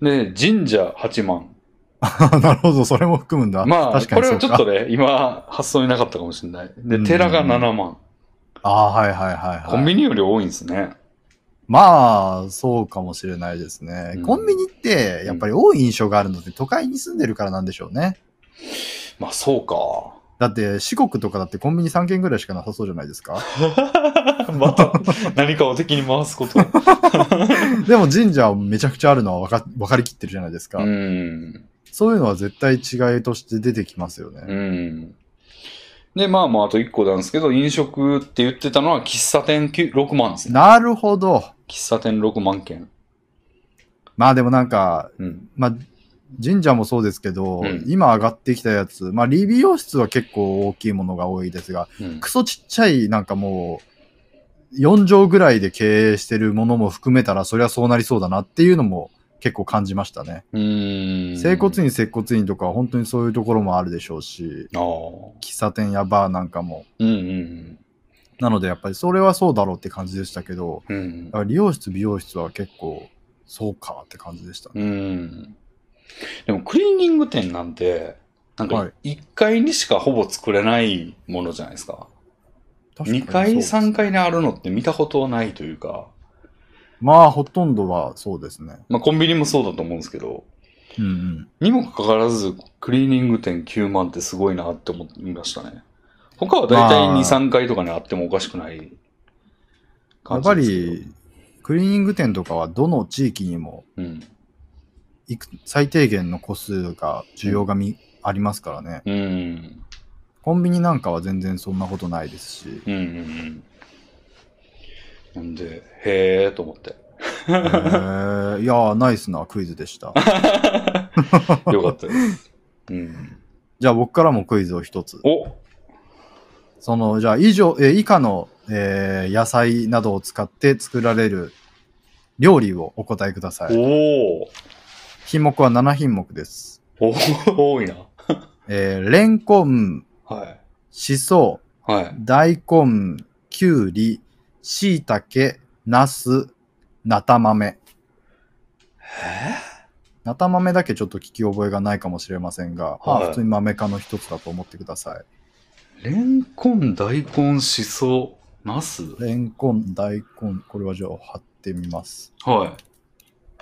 で、神社8万。なるほど、それも含むんだ。まあ、確かこれはちょっとね、今、発想になかったかもしれない。で、うん寺が7万。ああ、はいはいはいはい。コンビニより多いんですね。まあ、そうかもしれないですね。うんコンビニって、やっぱり多い印象があるので、都会に住んでるからなんでしょうね。まあ、そうか。だって、四国とかだってコンビニ3軒ぐらいしかなさそうじゃないですか。また、何かを敵に回すこと。でも神社はめちゃくちゃあるのは分か分かりきってるじゃないですか。うん。そういうのは絶対違いとして出てきますよね。うん。で、まあまあ、あと1個なんですけど、飲食って言ってたのは、喫茶店9 6万ですね。なるほど。喫茶店6万件。まあでもなんか、うん。まあ、神社もそうですけど、うん今上がってきたやつ、まあ、理美容室は結構大きいものが多いですが、うんクソちっちゃい、なんかもう、4畳ぐらいで経営してるものも含めたら、そりゃそうなりそうだなっていうのも結構感じましたね。うん。整骨院、接骨院とかは本当にそういうところもあるでしょうし。喫茶店やバーなんかも。うんうんなのでやっぱりそれはそうだろうって感じでしたけど、うん。理容室、美容室は結構、そうかって感じでしたね。うん。でも、クリーニング店なんて、なんかはい、1階にしかほぼ作れないものじゃないですか。2階、3階にあるのって見たことはないというか、まあ、ほとんどはそうですね。まあ、コンビニもそうだと思うんですけど、うんうん。にもかかわらず、クリーニング店9万ってすごいなって思いましたね。他はだいたい2、まあ3階とかにあってもおかしくないや感っぱじですけど。り、クリーニング店とかはどの地域にもうん。いく最低限の個数が需要がみ、ありますからね。うん。コンビニなんかは全然そんなことないですし。うんうんうん。なんで、へーと思って。えー、いやー、ナイスなクイズでした。よかったです。うん。じゃあ僕からもクイズを一つ。おその、じゃあ以上、えー以下の、えー野菜などを使って作られる料理をお答えください。おー品目は7品目です。お多いな。えー、レンコン、はい。しそ、はい。大根、きゅうり、しいたけ、なす、なた豆。なた豆だけちょっと聞き覚えがないかもしれませんが、まはいあ普通に豆科の一つだと思ってください。レンコン、大根、しそ、ナスレンコン、大根、これはじゃあ貼ってみます。は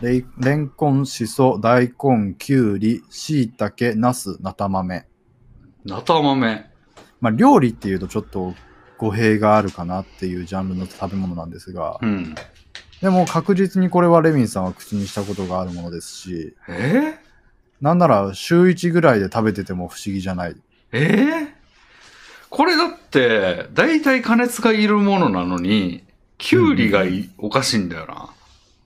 レイレンコン、しそ、大根、きゅうり、しいたけ、なす、なた豆。い。なた豆。まあ料理っていうとちょっと語弊があるかなっていうジャンルの食べ物なんですがう、ん。でも確実にこれはレミンさんは口にしたことがあるものですし、え？なんなら週1ぐらいで食べてても不思議じゃない。え？えこれだって、大体加熱がいるものなのに、キュウリがい、おかしいんだよな。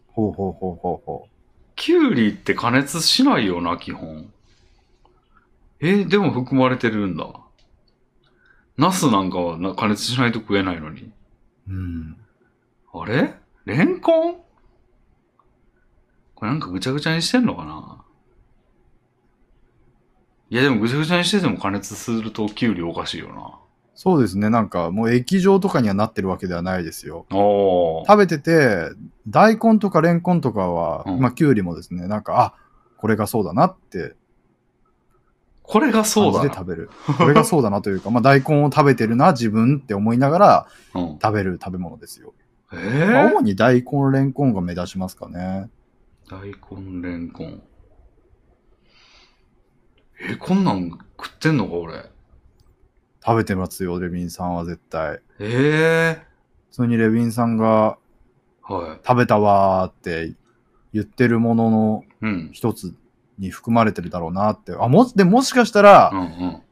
ほうほうほうほうほキュウリって加熱しないよな、基本。え？でも含まれてるんだ。ナスなんかはな加熱しないと食えないのに。う。うん。あれ？レンコン？これなんかぐちゃぐちゃにしてんのかな？いやでもぐちゃぐちゃにしてても加熱するとキュウリおかしいよな。そうですね。なんかもう液状とかにはなってるわけではないですよ。食べてて、大根とかレンコンとかは、うんまあ、キュウリもですね、なんか、あ、これがそうだなってこれがそうだで食べる。これがそうだなというか、まあ、大根を食べてるな、自分って思いながらうん、食べる食べ物ですよ。えまあ、ー主に大根、レンコンが目立ちますかね。大根、レンコン。え、こんなん食ってんのか、俺？食べてますよ、レビンさんは絶対。ええ普通にレビンさんがは食べたわーって言ってるもののい。うん。一つに含まれてるだろうなって。あ、も、で、もしかしたらう、んうん。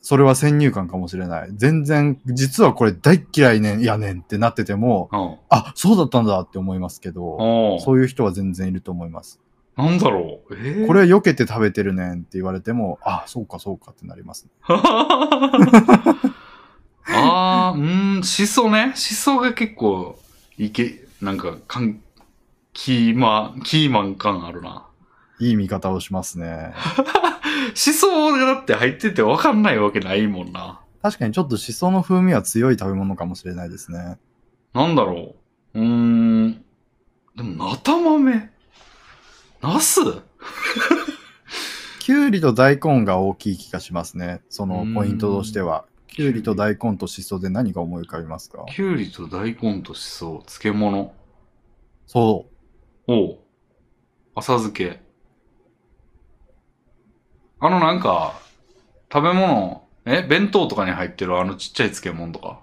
それは先入観かもしれない。全然、実はこれ大っ嫌いねん、やねんってなってても、うん。あ、そうだったんだって思いますけど。そういう人は全然いると思います。なんだろう。ええこれは避けて食べてるねんって言われても、あ、そうかそうかってなります、ね。ああ、うーん、しそね。しそが結構、いけ、なんか、かん、キーマン、キーマン感あるな。いい見方をしますね。しそがだって入っててわかんないわけないもんな。確かにちょっとシソの風味は強い食べ物かもしれないですね。なんだろう。うーん。でも、なた豆？ナス きゅうりと大根が大きい気がしますね。そのうんポイントとしては。きゅうりと大根とシソで何が思い浮かびますか？きゅうりと大根としそ、漬物。そおう。浅漬け。あのなんか、食べ物、え弁当とかに入ってるあのちっちゃい漬物とか？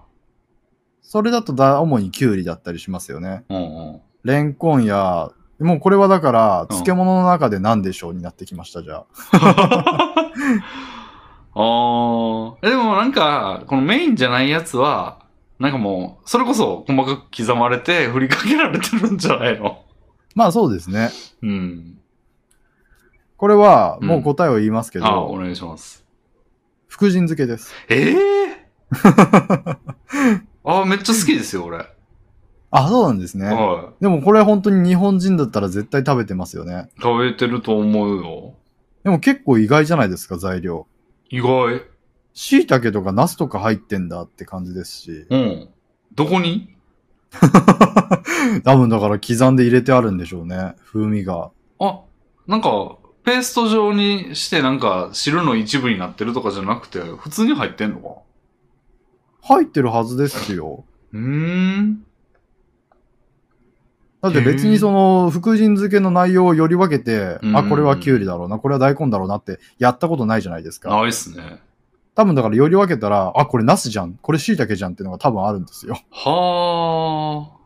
う。それだとだ主にきゅうりだったりしますよね。うんうん。レンコンや、もうこれはだから、うん漬物の中で何でしょうになってきました、じゃあ。あー。えでもなんか、このメインじゃないやつは、なんかもう、それこそ細かく刻まれて振りかけられてるんじゃないの？まあそうですね。うん。これは、うんもう答えを言いますけど、あお願いします。福神漬けです。ええ あー、めっちゃ好きですよ、俺。あ、そうなんですね。はでもこれ本当に日本人だったら絶対食べてますよね。い。食べてると思うよ。でも結構意外じゃないですか、材料。意外。椎茸とかナスとか入ってんだって感じですし。うん。どこに？多分だから刻んで入れてあるんでしょうね。風味が。あ、なんか、ペースト状にしてなんか汁の一部になってるとかじゃなくて、普通に入ってんのか？入ってるはずですよ。うーん。だって別にその、福神漬けの内容をより分けて、うんあ、これはキュウリだろうな、これは大根だろうなってやったことないじゃないですか。ないっすね。多分だからより分けたら、あ、これナスじゃん、これ椎茸じゃんっていうのが多分あるんですよ。はあ。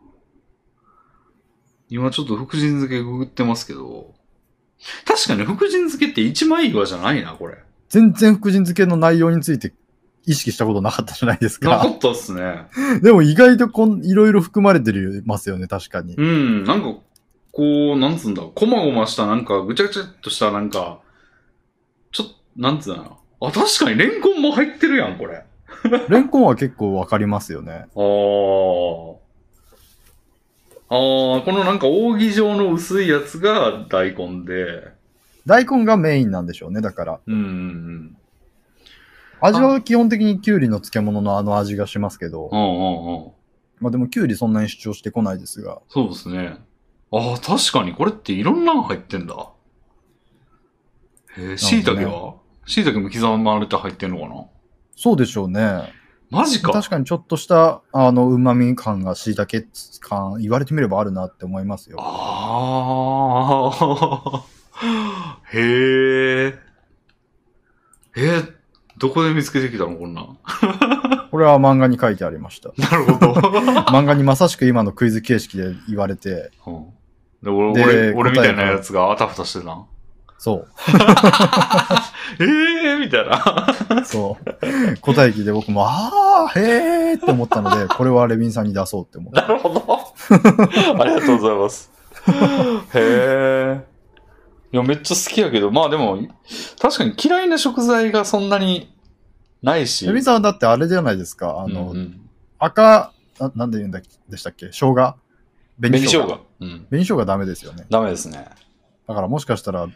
今ちょっと福神漬けググってますけど、確かに福神漬けって一枚岩じゃないな、これ。全然福神漬けの内容について意識したことなかったじゃないですか。なかったっすね。でも意外とこんいろいろ含まれてるますよね、確かに。うん、なんか、こう、なんつうんだ、こまごました、なんか、ぐちゃぐちゃっとした、なんか、ちょっと、なんつうんだあ、確かにレンコンも入ってるやん、これ。レンコンは結構わかりますよね。あー。あー、このなんか扇状の薄いやつが大根で、大根がメインなんでしょうね、だから。うんうんうん。味は基本的にキュウリの漬物のあの味がしますけどう、んうんうん。まあでもキュウリそんなに主張してこないですが。そうですね。ああ、確かにこれっていろんなの入ってんだ。へえ、椎茸は？椎茸も刻まれて入ってんのかな？そうでしょうね。マジか。確かにちょっとした、あの、旨味感が椎茸感、言われてみればあるなって思いますよ。ああ。へえ。えどこで見つけてきたのこんなん？これは漫画に書いてありました。なるほど。漫画にまさしく今のクイズ形式で言われて、うんで俺で俺俺みたいなやつがあたふたしてたん？そええー、みたいな。う。そう。答え聞いて僕も、ああ、へえって思ったので、これはレビンさんに出そうって思った。なるほど。ありがとうございます。へえ。いや、めっちゃ好きやけど、まあでも、確かに嫌いな食材がそんなにないし。レビンさんはだってあれじゃないですか。あの、うんうん赤、ななんで言うんだでしたっけ？生姜？紅紅生姜。うん。紅生姜ダメですよね。ダメですね。だからもしかしたら、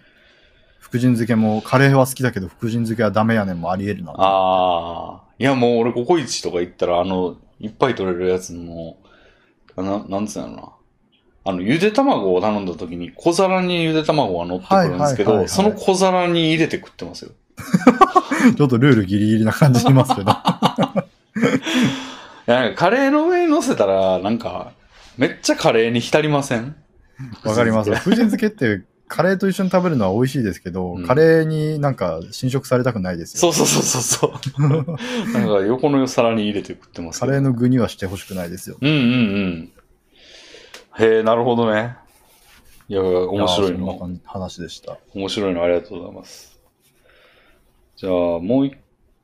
福神漬けも、カレーは好きだけど、福神漬けはダメやねんもあり得るな。ああ。いや、もう俺ココイチとか行ったら、あの、いっぱい取れるやつの、な、なんつうのな。あの、ゆで卵を頼んだ時に小皿にゆで卵が乗ってくるんですけど、その小皿に入れて食ってますよ。ちょっとルールギリギリな感じしますけど。いや、なんかカレーの上に乗せたら、なんか、めっちゃカレーに浸りません？わかります。福神漬けって、カレーと一緒に食べるのは美味しいですけど、うんカレーになんか侵食されたくないですよ。そうそうそうそうそう。なんか横の皿に入れて食ってますカレーの具にはしてほしくないですよ。うんうんうん。へえ、なるほどね。いや、面白いの。感じ話でした。面白いのありがとうございます。じゃあ、もう一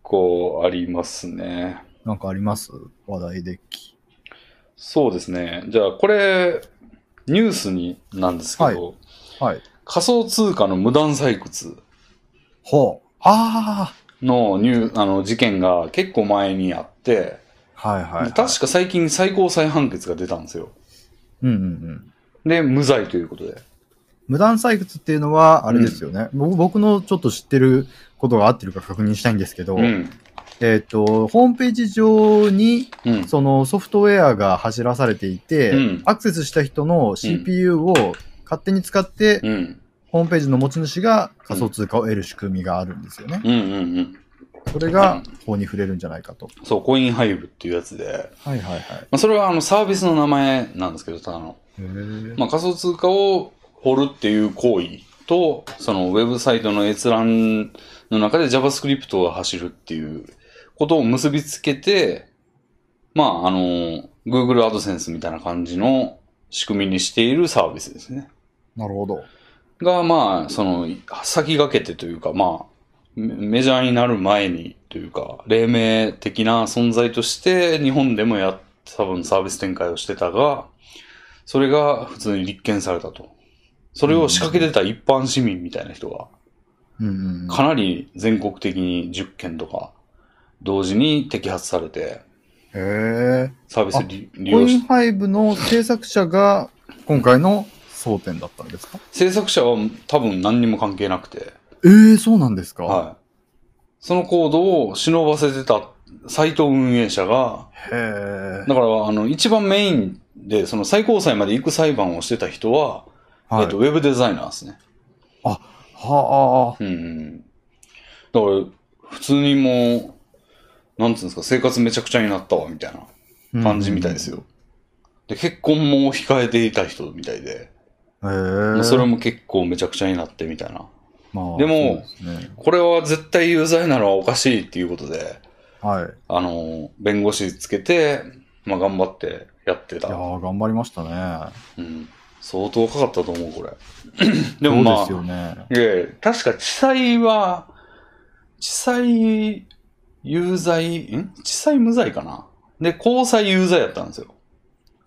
個ありますね。なんかあります？話題デッキ。そうですね。じゃあ、これ、ニュースになんですけど、はい。仮想通貨の無断採掘ほう。あのニューあの事件が結構前にあって、あはいはい、はい。確か最近最高裁判決が出たんですよ。うんうんうん。で、無罪ということで。無断採掘っていうのは、あれですよね、僕。僕のちょっと知ってることが合ってるか確認したいんですけど、うん。えっ、と、ホームページ上に、うん。そのソフトウェアが走らされていて、うんアクセスした人の CPU を勝手に使って、うん。ホームページの持ち主が仮想通貨を得る仕組みがあるんですよね。うんうんうん。それが法に触れるんじゃないかと。そう、コインハイブっていうやつで、はいはいはい。まあ、それはあのサービスの名前なんですけど、ただの。まあ、仮想通貨を掘るっていう行為と、そのウェブサイトの閲覧の中で JavaScript が走るっていうことを結びつけて、まあ、あの、Google AdSense みたいな感じの仕組みにしているサービスですね。なるほど。が、まあ、その、先駆けてというか、まあ、メメジャーになる前にというか、黎明的な存在として日本でもやっ、多分サービス展開をしてたが、それが普通に立件されたと。それを仕掛けてた一般市民みたいな人が。かなり全国的に10件とか、同時に摘発されて、へサービス利用し、インハイブの制作者が今回の争点だったんですか？制作者は多分何にも関係なくて、えー、そうなんですか？はい。そのコードを忍ばせてたサイト運営者が、へーだから、あの、一番メインで、その最高裁まで行く裁判をしてた人は、はい。えっと、ウェブデザイナーですね。はあ。うんうん。だから、普通にもう、なんつうんですか、生活めちゃくちゃになったわ、みたいな感じみたいですよ。で、結婚も控えていた人みたいで、へーそれも結構めちゃくちゃになってみたいな。まあでもですねこれは絶対有罪なのはおかしいっていうことで、はい。あの、弁護士つけて、まあ頑張ってやってた。いやー頑張りましたね。うん。相当かかったと思う、これ。でもまあ、そうですよね。確か地裁は、地裁有罪、ん？地裁無罪かな？で、高裁有罪やったんですよ。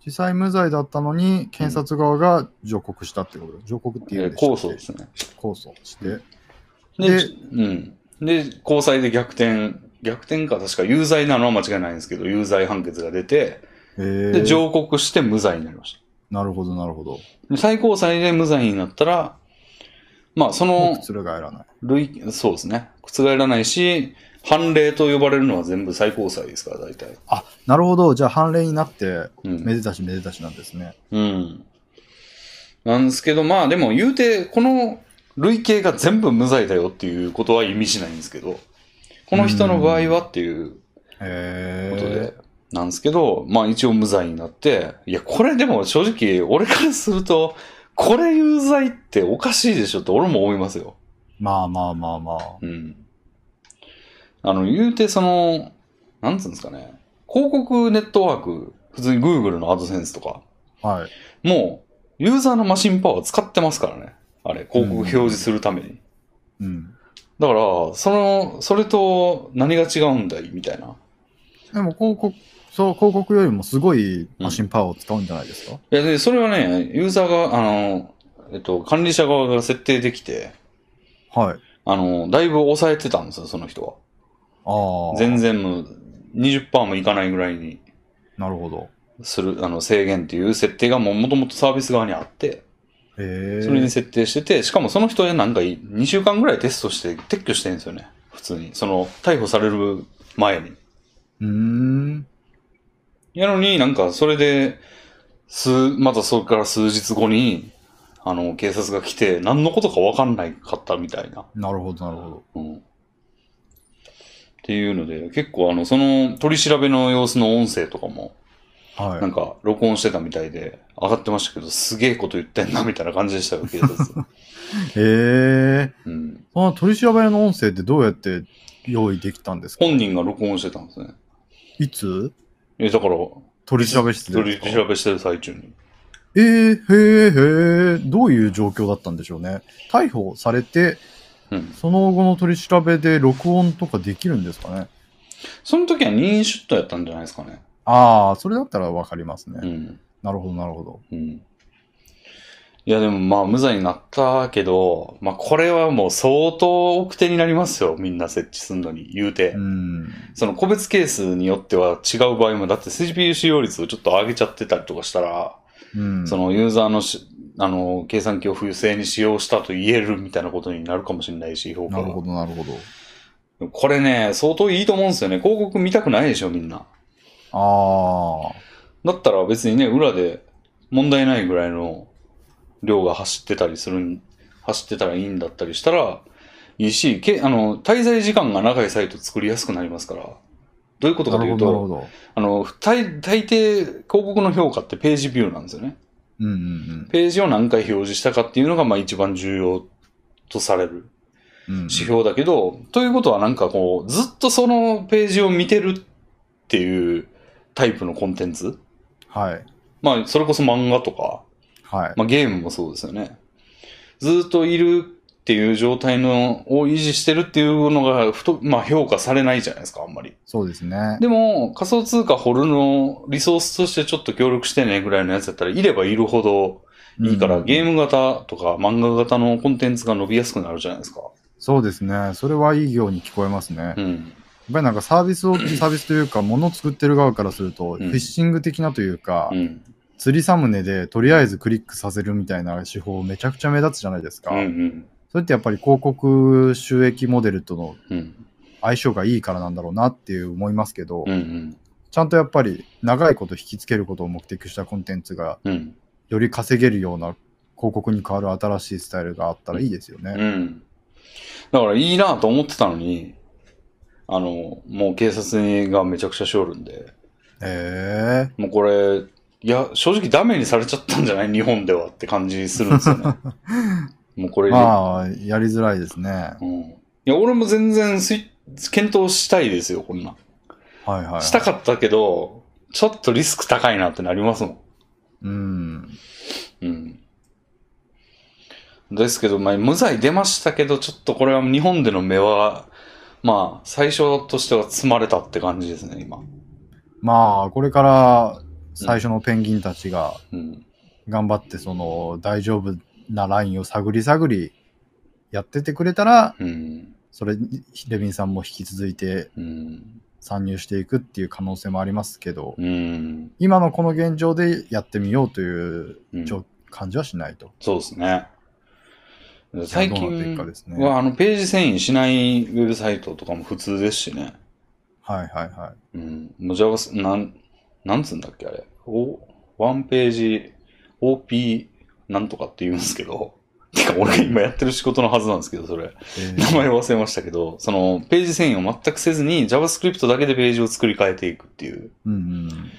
実際無罪だったのに、検察側が上告したってこと上告っていえーうんでし控訴ですね。控訴して。ででうん。で、高裁で逆転、逆転か確か有罪なのは間違いないんですけど、有罪判決が出て、で、上告して無罪になりました。なるほど、なるほど。で最高裁で無罪になったら、まあ、その、覆らない。類、そうですね。覆らないし、判例と呼ばれるのは全部最高裁ですから、大体。あ、なるほど。じゃあ判例になって、うん。めでたしめでたしなんですね。うん。なんですけど、まあでも言うて、この累計が全部無罪だよっていうことは意味しないんですけど、この人の場合はっていうへことでえ。、なんですけど、まあ一応無罪になって、いや、これでも正直、俺からすると、これ有罪っておかしいでしょって俺も思いますよ。まあまあまあまあ。うん。あの、言うてその、なんつうんですかね、広告ネットワーク、普通に Google の AdSense とか、はい。もう、ユーザーのマシンパワー使ってますからね。あれ、広告表示するために。うん。だから、その、それと何が違うんだいみたいな。でも広告、そう、広告よりもすごいマシンパワーを使うんじゃないですか、いや、で、それはね、ユーザーが、あの、えっと、管理者側が設定できて、はい。あの、だいぶ抑えてたんですよ、その人は。ああ。全然もう20%もいかないぐらいになるほど。する、あの、制限っていう設定がもう元々サービス側にあって、へえ。それに設定してて、しかもその人でなんか2週間ぐらいテストして撤去してるんですよね。普通に。その、逮捕される前に。うーん。やのになんかそれで、数、またそれから数日後に、あの、警察が来て、何のことか分かんないかったみたいな。なるほど、なるほど。うん。っていうので、結構あの、その取り調べの様子の音声とかも、はい。なんか録音してたみたいで、上がってましたけど、すげえこと言ってんな、みたいな感じでしたよ、警察。へえ。うん。その取り調べの音声ってどうやって用意できたんですか？本人が録音してたんですね。いつ？え、だから、取り調べ室で取ですか？り調べしてる最中に。えー、へえ、へえ、どういう状況だったんでしょうね。逮捕されて、うん。その後の取り調べで録音とかできるんですかね？その時は任意出頭やったんじゃないですかね。ああ、それだったらわかりますね。うん。なるほど、なるほど。うん。いや、でもまあ、無罪になったけど、まあ、これはもう相当奥手になりますよ。みんな設置するのに、言うて。うん。その個別ケースによっては違う場合も、だって CPU 使用率をちょっと上げちゃってたりとかしたら、うん。そのユーザーのし、あの、計算機を不正に使用したと言えるみたいなことになるかもしれないし、評価がなるほど、なるほど。これね、相当いいと思うんですよね。広告見たくないでしょ、みんな。ああ。だったら別にね、裏で問題ないぐらいの量が走ってたりするん、走ってたらいいんだったりしたら、いいし、けあの、滞在時間が長いサイト作りやすくなりますから。どういうことかというと。あの、大大抵広告の評価ってページビューなんですよね。うんうんうんページを何回表示したかっていうのが、まあ一番重要とされるうん。指標だけど、ということはなんかこう、ずっとそのページを見てるっていうタイプのコンテンツはい。まあ、それこそ漫画とか、はい。まあゲームもそうですよね。ずっといるっていう状態のを維持してるっていうのがふと、まあ評価されないじゃないですか、あんまり。そうですね。でも、仮想通貨掘るのリソースとしてちょっと協力してねぐらいのやつやったら、いればいるほどいいから、うんゲーム型とか漫画型のコンテンツが伸びやすくなるじゃないですか。そうですね。それはいいように聞こえますね。やっうん。ぱりなんかサービスを、サービスというか、物を作ってる側からすると、んフィッシング的なというか、うん。釣りサムネでとりあえずクリックさせるみたいな手法めちゃくちゃ目立つじゃないですか。うんうん。それってやっぱり広告収益モデルとのうん。相性がいいからなんだろうなっていう思いますけど、うんうん。ちゃんとやっぱり長いこと引きつけることを目的としたコンテンツがうん。より稼げるような広告に変わる新しいスタイルがあったらいいですよね。うん。だからいいなと思ってたのに、あの、もう警察がめちゃくちゃしおるんで、へえもうこれ、いや、正直ダメにされちゃったんじゃない？日本ではって感じするんですよね。もうこれ、まあ、やりづらいですね。うん。いや、俺も全然スイ検討したいですよ、こんなん。はいはい、はい。したかったけど、ちょっとリスク高いなってなりますもん。うん。うん。ですけど、まあ、無罪出ましたけど、ちょっとこれは日本での目は、まあ、最初としては積まれたって感じですね、今。まあ、これから最初のペンギンたちがうん。頑張ってその大丈夫なラインを探り探りやっててくれたら、うん。それにレビンさんも引き続いてうん。参入していくっていう可能性もありますけど、うん。今のこの現状でやってみようという感じはしないと。そうですね。最近くかですねは、あの、ページ遷移しないウェブサイトとかも普通ですしね。はいはいはうん。もう Java、なん、なんつうんだっけ、あれ。お、ワンページ、OP なんとかって言うんですけど。てか、俺が今やってる仕事のはずなんですけど、それ。い。えー名前忘れましたけど、その、ページ遷移を全くせずに JavaScript だけでページを作り変えていくっていううんうん。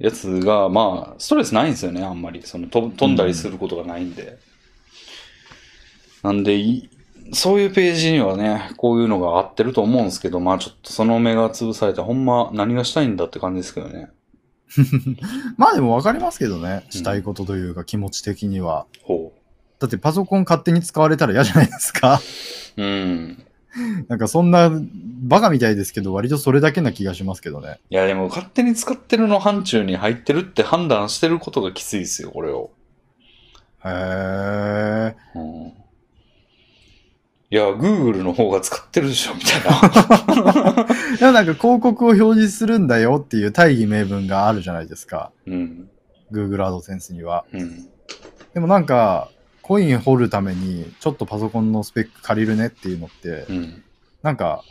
やつが、まあ、ストレスないんですよね、あんまり。その、と飛んだりすることがないんで。なんでい、そういうページにはね、こういうのが合ってると思うんですけど、まあちょっとその目が潰されて、ほんま何がしたいんだって感じですけどね。まあでも分かりますけどね。うんしたいことというか気持ち的には。ほだってパソコン勝手に使われたら嫌じゃないですか。うん。なんかそんな、バカみたいですけど、割とそれだけな気がしますけどね。いや、でも勝手に使ってるの範疇に入ってるって判断してることがきついですよ、これを。へー。うん。いや、Google の方が使ってるでしょ、みたいな。でもなんか広告を表示するんだよっていう大義名分があるじゃないですか。うん。Google AdSense には。うん。でもなんか、コイン掘るために、ちょっとパソコンのスペック借りるねっていうのって、うん。なんか、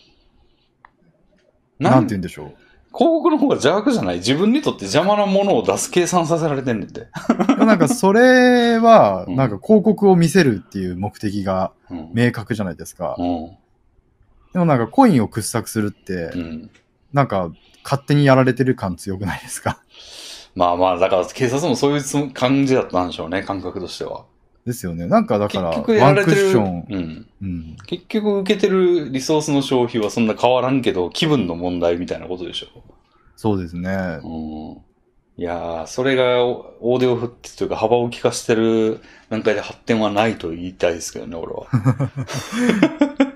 なんて言うんでしょう。広告の方が邪悪じゃない？自分にとって邪魔なものを出す計算させられてんねんて。で もなんかそれは、うんなんか広告を見せるっていう目的がうん。明確じゃないですか。うん。でもなんかコインを掘削するってう、ん。なんか勝手にやられてる感強くないですか？まあまあ、だから警察もそういうつも感じだったんでしょうね、感覚としては。ですよね。なんかだから、結局やワンクッられてる。ション、うん。うん。結局受けてるリソースの消費はそんな変わらんけど、気分の問題みたいなことでしょ。そうですね。うん。いやー、それが大手を振ってというか幅を利かしてる段階で発展はないと言いたいですけどね、俺は。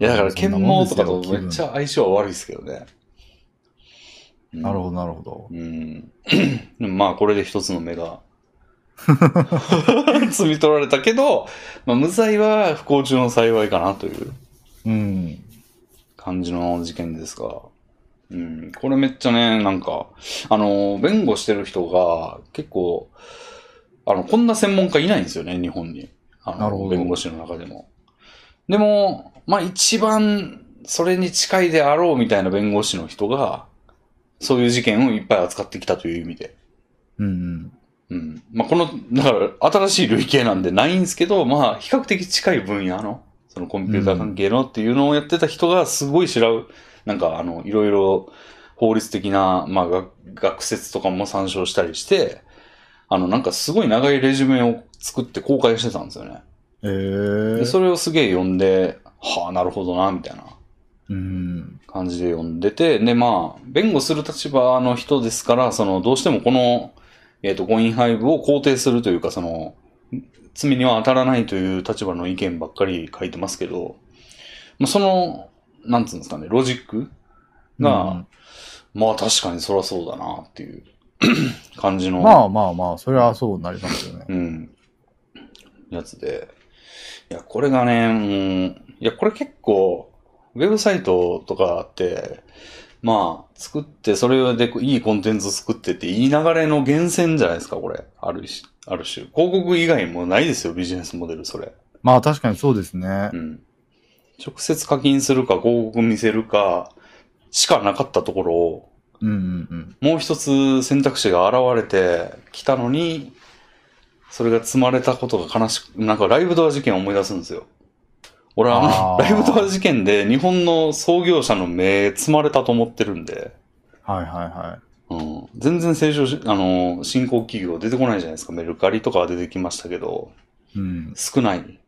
いや、だから、剣網とかとめっちゃ相性は悪いですけどね。なるほど。ど、なるほど。うん。でもまあ、これで一つの目が、摘み取られたけど、まあ、無罪は不幸中の幸いかなといううん。感じの事件ですが、うん、これめっちゃね、なんか、あの、弁護してる人が結構、あの、こんな専門家いないんですよね、日本に。あの、なるほど弁護士の中でも。でも、まあ一番それに近いであろうみたいな弁護士の人が、そういう事件をいっぱい扱ってきたという意味で。うんうん。うん。まあこの、だから新しい類型なんでないんですけど、まあ比較的近い分野の、そのコンピューター関係のっていうのをやってた人がすごい知らう、なんかあの、いろいろ法律的な、まあ学学説とかも参照したりして、あの、なんかすごい長いレジュメを作って公開してたんですよね。えー。で、それをすげえ読んで、はあ、なるほどな、みたいなうん。感じで読んでて、で、まあ、弁護する立場の人ですから、その、どうしてもこの、えっ、と、コインハイブを肯定するというか、その、罪には当たらないという立場の意見ばっかり書いてますけど、まあ、その、なんつうんですかね、ロジックが、まあ確かにそらそうだなっていう 感じの、まあまあまあ、それはそうなりますよね。うん、やつで。いや、これがね、うん、いや、これ結構、ウェブサイトとかって、まあ、作って、それでいいコンテンツ作ってって、いい流れの源泉じゃないですか、これ。あるし、ある種。広告以外もないですよ、ビジネスモデル、それ。まあ確かにそうですねう。ん。直接課金するか、広告見せるか、しかなかったところを、うんうんうん。もう一つ選択肢が現れてきたのに、それが積まれたことが悲しく、なんかライブドア事件を思い出すんですよ。俺はあの、ライブドア事件で日本の創業者の目積まれたと思ってるんで、はいはいはうん、全然成長し、あの、新興企業出てこないじゃないですか。メルカリとかは出てきましたけど、い。うん。少ない。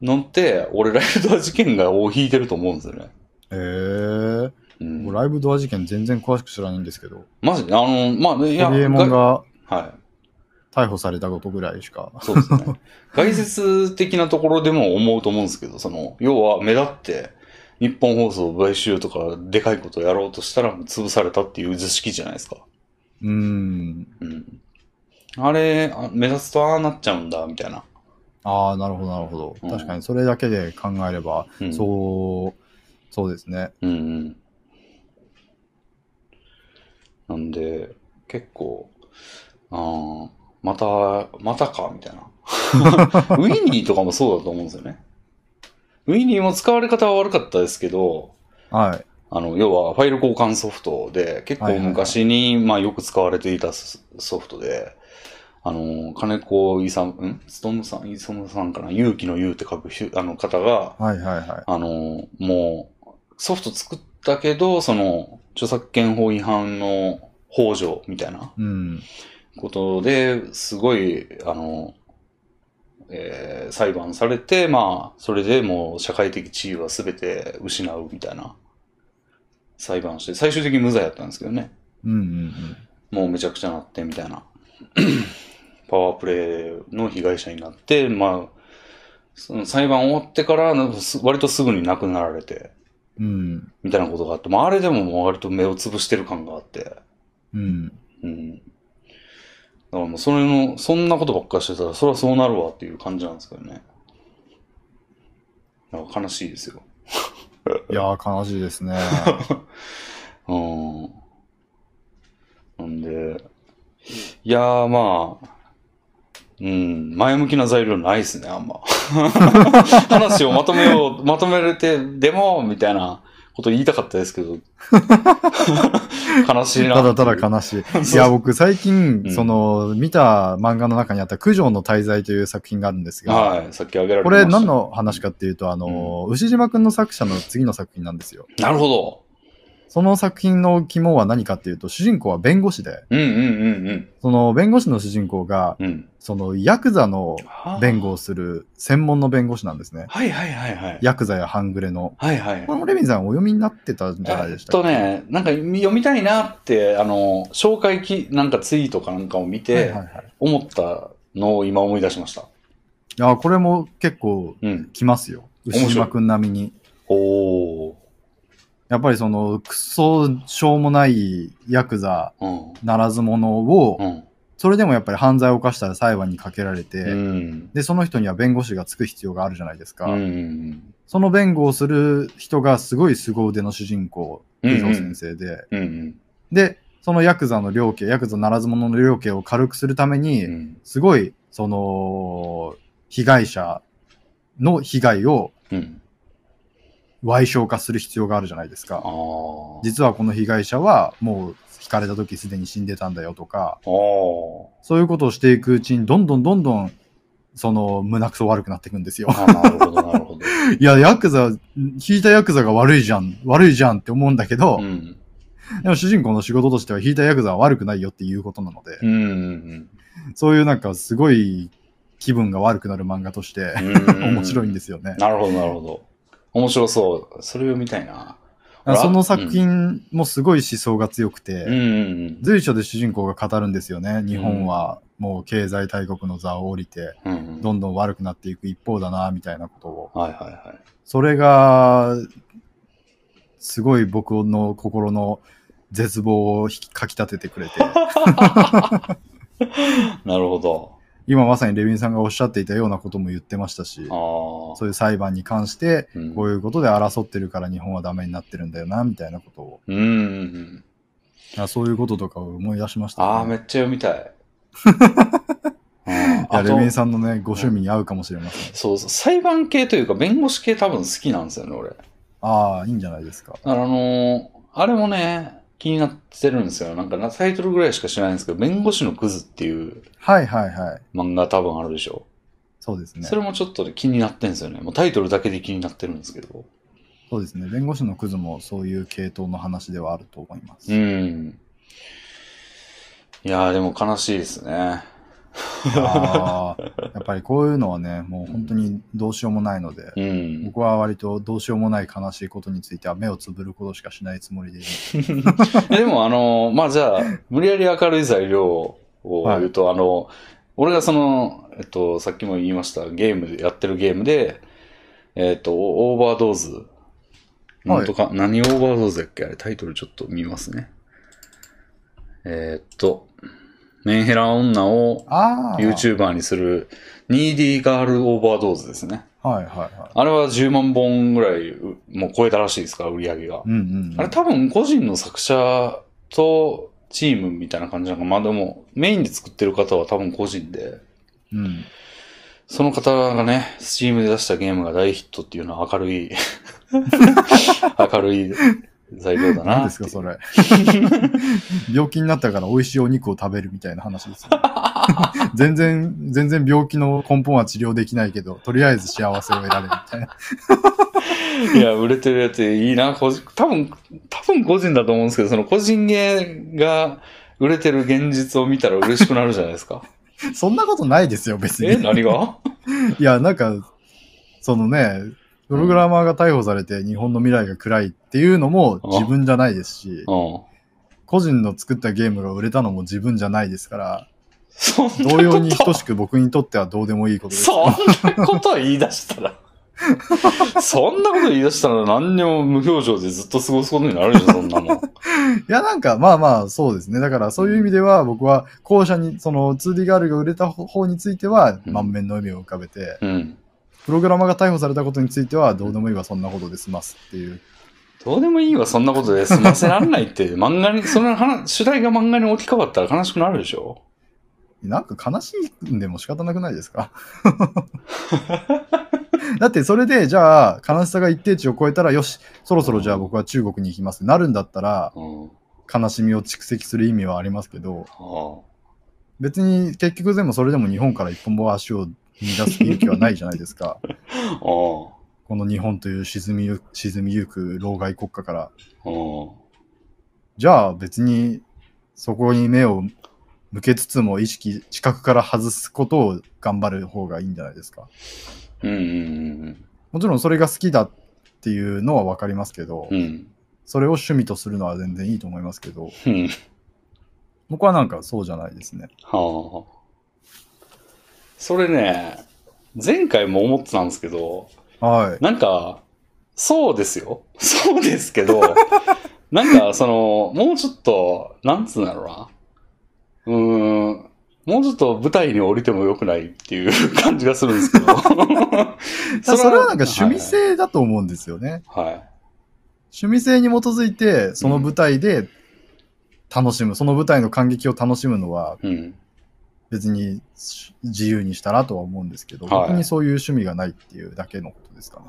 のって、俺ライブドア事件が尾を引いてると思うんですよね。えー。うんライブドア事件全然詳しく知らないんですけど、マジ？であの、まあ、いや、ホリエモンがはい。逮捕されたことぐらいしか。そうですね。外説的なところでも思うと思うんですけど、その、要は目立って、日本放送買収とかでかいことをやろうとしたら潰されたっていう図式じゃないですか。うーん。うん。あれ、あ目立つとああなっちゃうんだ、みたいな。ああ、なるほどなるほど。うん確かにそれだけで考えれば、うん、そう、そうですね。うんうん。なんで、結構、あーまた、またか、みたいな。ウィニーとかもそうだと思うんですよね。ウィニーも使われ方は悪かったですけど、はい。あの、要はファイル交換ソフトで、結構昔に、まあよく使われていたソソフトで、あの、金子いさん、ん？つとむさん、いそむさんかな？勇気の勇って書くひあの方が、はいはいはい。あの、もう、ソフト作ったけど、その、著作権法違反の法助みたいなうん。ことで、すごい、あの、えー裁判されて、まあ、それでもう社会的地位は全て失うみたいな裁判して、最終的に無罪だったんですけどね。うんうんうん。もうめちゃくちゃなってみたいな。パワープレイの被害者になって、まあ、その裁判終わってから、割とすぐに亡くなられて、うん。みたいなことがあって、まあ、あれでももう割と目をつぶしてる感があって、うん。うん。だからもうそれの、そんなことばっかりしてたら、それはそうなるわっていう感じなんですけどね。なんか悲しいですよ。いやー、悲しいですね。うん。なんで、いやーまあ、うん、前向きな材料ないですね、あんま。話をまとめよう、まとめれて、でも、みたいなこと言いたかったですけど、悲しいな。ただただ悲しい。いや、僕最近、うんその、見た漫画の中にあった九条の滞在という作品があるんですが、はい、さっき挙げられてこました。れ何の話かっていうと、あの、牛島くんの作者の次の作品なんですよ。なるほど。その作品の肝は何かっていうと、主人公は弁護士で、うんうんうんその弁護士の主人公が、うん。うん。そのヤクザのはあ弁護をする専門の弁護士なんですね。はいはいはいはい。ヤクザや半グレの。はいはい。これもレミさんお読みになってたんじゃないでしたっけえっとね、なんか読みたいなって、あの、紹介き、なんかツイートかなんかを見て、はいはいはい。思ったのを今思い出しました。いや、これも結構うん。来ますよ。面白い牛島くん並みに。おー。やっぱりその、くそしょうもないヤクザうん。ならず者を、うん。それでもやっぱり犯罪を犯したら裁判にかけられて、うん。で、その人には弁護士がつく必要があるじゃないですか。うん。その弁護をする人がすごい凄腕の主人公、うん九条先生で、うん。で、そのヤクザの量刑、ヤクザならず者の量刑を軽くするために、うん。すごい、その、被害者の被害をうん。賠償化する必要があるじゃないですあか。ー。実はこの被害者はもう引かれた時すでに死んでたんだよとか。そういうことをしていくうちにどんどんどんどん、その胸くそ悪くなっていくんですよ。あなるほど、なるほど。いや、ヤクザ、引いたヤクザが悪いじゃん、悪いじゃんって思うんだけど、うん。でも主人公の仕事としては引いたヤクザは悪くないよっていうことなので、うん。そういうなんかすごい気分が悪くなる漫画として、うん。面白いんですよね。なるほど、なるほど。面白そう。それを見たいな。その作品もすごい思想が強くて、随所で主人公が語るんですよね。日本はもう経済大国の座を降りて。どんどん悪くなっていく一方だな、みたいなことを。はいはいはい。それが、すごい僕の心の絶望をかき立ててくれて、なるほど。今まさにレビンさんがおっしゃっていたようなことも言ってましたし。そういう裁判に関して、うんこういうことで争ってるから日本はダメになってるんだよな、みたいなことを、うん。あそういうこととかを思い出しました、ね。ああ、めっちゃ読みたい。うんいや、レビンさんのね、ご趣味に合うかもしれません。そうそう、裁判系というか弁護士系多分好きなんですよね、俺。ああ、いいんじゃないですか。らあのーあれもね、気になってるんですよ。なんかなタイトルぐらいしか知らないんですけど、弁護士のクズっていうはいはいはい。漫画多分あるでしょ。そうですね。それもちょっと気になってんですよね。もうタイトルだけで気になってるんですけど。そうですね。弁護士のクズもそういう系統の話ではあると思います。うん。いやーでも悲しいですね。ああ、やっぱりこういうのはね、もう本当にどうしようもないので、うん。僕は割とどうしようもない悲しいことについては目をつぶることしかしないつもりで でもあのーまあじゃあ、無理やり明るい材料を言うと、あの、俺がその、えっと、さっきも言いました、ゲームで、やってるゲームで、えっと、オーバードーズ。なんとか、何オーバードーズだっけ？あれ、タイトルちょっと見ますね。えっと、メンヘラ女をああ。YouTuber にする、ニーディーガールオーバードーズですね。はいはいはい。あれは10万本ぐらいうもう超えたらしいですから、売り上げが。うんうん。あれ多分個人の作者とチームみたいな感じなのか。まあでもメインで作ってる方は多分個人で、うん。その方がね、スチームで出したゲームが大ヒットっていうのは明るい、明るい材料だな。何ですか、それ。病気になったから美味しいお肉を食べるみたいな話です、ね。全然、全然病気の根本は治療できないけど、とりあえず幸せを得られるみたいな。いや、売れてるやついいな。個人多分、多分個人だと思うんですけど、その個人ゲーが売れてる現実を見たら嬉しくなるじゃないですか。そんなことないですよ、別え、に。何が？いや、なんか、そのね、プログラマーが逮捕されて日本の未来が暗いっていうのも自分じゃないですし、うん。個人の作ったゲームが売れたのも自分じゃないですから、同様に等しく僕にとってはどうでもいいことです。そんなこと言い出したら。そんなこと言い出したら何にも無表情でずっと過ごすことになるじゃん、そんなもん。いや、なんか、まあまあ、そうですね。だから、そういう意味では、僕は、後者に、その、2D ガールが売れた方については、うん満面の笑みを浮かべて、うん。プログラマーが逮捕されたことについては、どうでもいいわ、そんなことで済ますっていう。どうでもいいわ、そんなことで済ませらんないって、漫画に、その話、主題が漫画に置き換わったら悲しくなるでしょなんか悲しいんでも仕方なくないですか？だってそれで、じゃあ、悲しさが一定値を超えたら、よし、そろそろじゃあ僕は中国に行きます。なるんだったら、うん。悲しみを蓄積する意味はありますけど、あ別に結局でもそれでも日本から一本も足を見出す勇気はないじゃないですか。あ。この日本という沈みゆ沈みゆく老害国家から。あ。じゃあ別にそこに目を向けつつも意識、視覚から外すことを頑張る方がいいんじゃないですか。うんもちろんそれが好きだっていうのはわかりますけど、それを趣味とするのは全然いいと思いますけど、うん。僕はなんかそうじゃないですね。はあ。それね、前回も思ってたんですけど、はい。なんか、そうですよ。そうですけど、なんか、その、もうちょっと、なんつうんだろうな。うーん、もうちょっと舞台に降りてもよくないっていう感じがするんですけど。それはなんか趣味性だと思うんですよね。はい。はい。趣味性に基づいて、その舞台で楽しむ、その舞台の感激を楽しむのはうん。別に自由にしたらとは思うんですけど、はい僕にそういう趣味がないっていうだけのことですかね。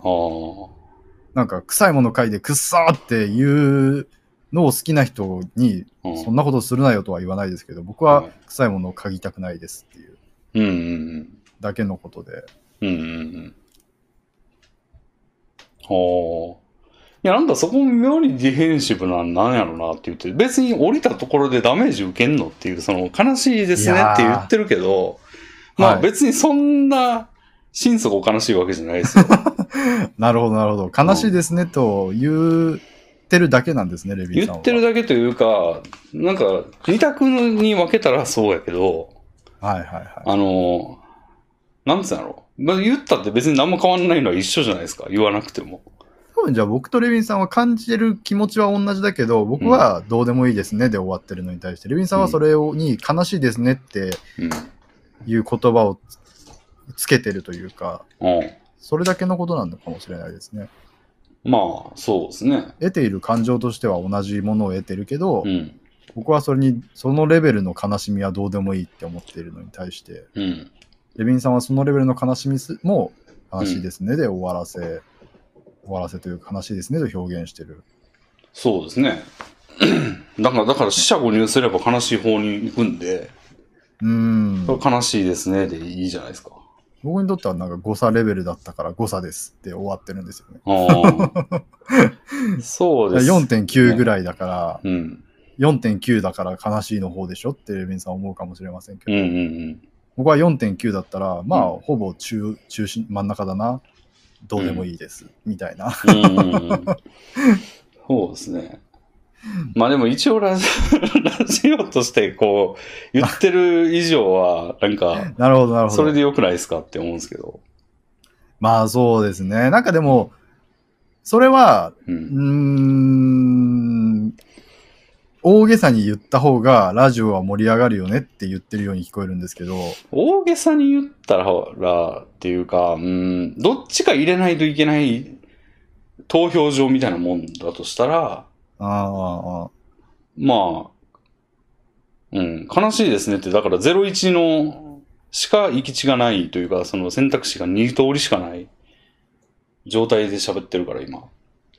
なんか臭いもの嗅いでくっさーっていうのを好きな人に、うんそんなことするなよとは言わないですけど、僕は臭いものを嗅ぎたくないですっていうだけのことで。うん。うんうんうん。はあ。いや、なんかそこ妙にディフェンシブなんなんやろなって言って、別に降りたところでダメージ受けんのっていう、その悲しいですねって言ってるけど、まあはい別にそんな心底悲しいわけじゃないですよ。なるほど、なるほど。悲しいですねと言ってるだけなんですね、レビンさんは。言ってるだけというか、なんか二択に分けたらそうやけど、はいはいはい。あの、なんつうんやろ。まあ、言ったって別に何も変わんないのは一緒じゃないですか。言わなくても。多分じゃあ僕とレビンさんは感じてる気持ちは同じだけど、僕はどうでもいいですねで終わってるのに対して、レビンさんはそれをに悲しいですねってうん。いう言葉をつけてるというか、うん。それだけのことなのかもしれないですね。まあ、そうですね。得ている感情としては同じものを得てるけど、うん。僕はそれに、そのレベルの悲しみはどうでもいいって思っているのに対して、うん。レビンさんはそのレベルの悲しみすも悲しいですねで終わらせ、終わらせというか悲しいですねと表現してる。そうですね。だから、だから死者誤入すれば悲しい方に行くんで、うーん。悲しいですねでいいじゃないですか。僕にとってはなんか誤差レベルだったから誤差ですって終わってるんですよね。ああ。そうです。4.9ぐらいだから、うん。4.9だから悲しいの方でしょってレビンさん思うかもしれませんけど、うんうんうん。僕は4.9だったら、まあ、うんほぼ中、中心、真ん中だな。どうでもいいです。みたいな。そうですね。まあでも一応ラジラジオとしてこう言ってる以上はなんかなるほど、なるほど。それで良くないですかって思うんですけど。まあ、そうですね。なんかでも、それは、う。うんーん、大げさに言った方がラジオは盛り上がるよねって言ってるように聞こえるんですけど、大げさに言ったらっていうか、うん、どっちか入れないといけない投票場みたいなもんだとしたら、ああ、まあ、うん、悲しいですねって、だから01のしか行き地がないというか、その選択肢が2通りしかない状態で喋ってるから今。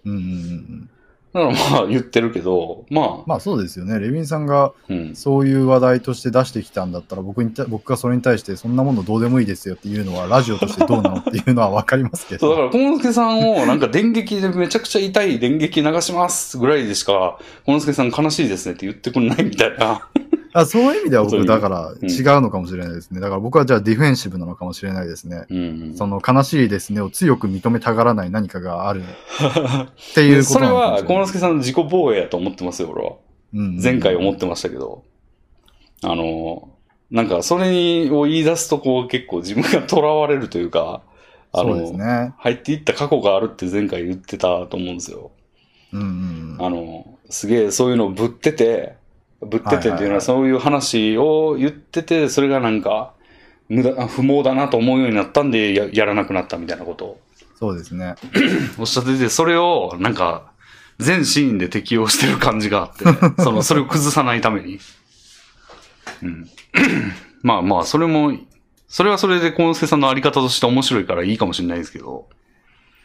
うんうんうん。だからまあ言ってるけど、まあ、まあそうですよね。レビンさんがうん。そういう話題として出してきたんだったら、僕にた、僕がそれに対してそんなものどうでもいいですよっていうのは、ラジオとしてどうなのっていうのはわかりますけそう、だかど。ら、幸之助さんをなんか電撃でめちゃくちゃ痛い電撃流しますぐらいでしか、幸之助さん悲しいですねって言ってくんないみたいな。あそういう意味では僕、だからうん違うのかもしれないですね。だから僕はじゃあディフェンシブなのかもしれないですね。うん。その悲しいですねを強く認めたがらない何かがあるっていうこそれとなのかもしれない之助さんの自己防衛やと思ってますよ、俺は。うんうん前回思ってましたけど。あの、なんかそれを言い出すとこう結構自分が囚われるというか、あの、ね。入っていった過去があるって前回言ってたと思うんですよ。うんうんうん。あの、すげえそういうのをぶってて、ぶっててっていうのはそういう話を言ってて、それがなんか、無駄、不毛だなと思うようになったんでややらなくなったみたいなことをそうですね。おっしゃってて、それをなんか、全シーンで適用してる感じがあって、その、それを崩さないために。うん。まあまあ、それも、それはそれで、コンセさんのあり方として面白いからいいかもしれないですけど。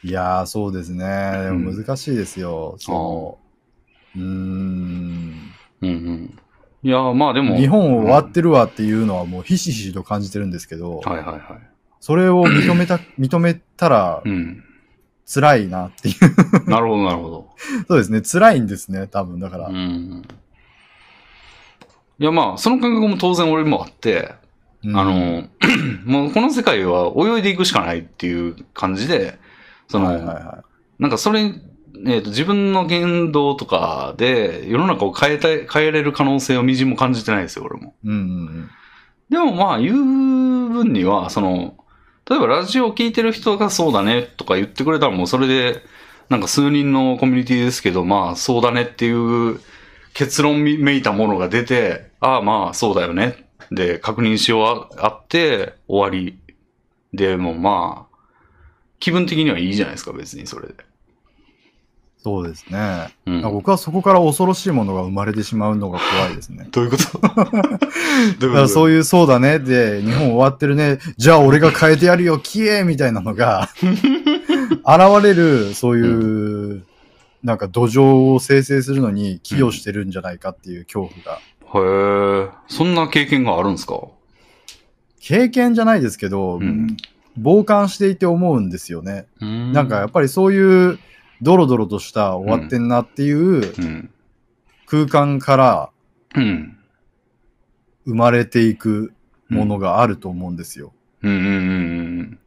いやー、そうですね。でも難しいですよ。その、うーん。うんうん。いや、まあでも。日本終わってるわっていうのはもうひしひしと感じてるんですけど、はいはいはい。それを認めた、認めたらうん。辛いなっていう。なるほどなるほど。そうですね。辛いんですね。多分。だから。うん。いやまあ、その感覚も当然俺もあって、うんあ、の、もうこの世界は泳いでいくしかないっていう感じで、その、はいはいはなんかそれ、えっ、と、自分の言動とかで世の中を変えたい、変えれる可能性をみじんも感じてないですよ、俺も。い。うんうんでもまあ言う分には、その、例えばラジオを聞いてる人がそうだねとか言ってくれたらもうそれで、なんか数人のコミュニティですけど、まあそうだねっていう結論めいたものが出て、ああまあそうだよね。で、確認しようあって終わり。で、もうまあ、気分的にはいいじゃないですか、別にそれで。そうですね。うん。僕はそこから恐ろしいものが生まれてしまうのが怖いですね。どういうこと？だからそういう、そうだね。で、日本終わってるね。じゃあ俺が変えてやるよ、消えみたいなのが、現れる、そういう、なんか土壌を生成するのに寄与してるんじゃないかっていう恐怖が。へえ、そんな経験があるんですか？経験じゃないですけど、うん傍観していて思うんですよね。ななんかやっぱりそういう、ドロドロとした終わってんなっていううん。空間からうん。生まれていくものがあると思うんですよ。うんうんうんうん。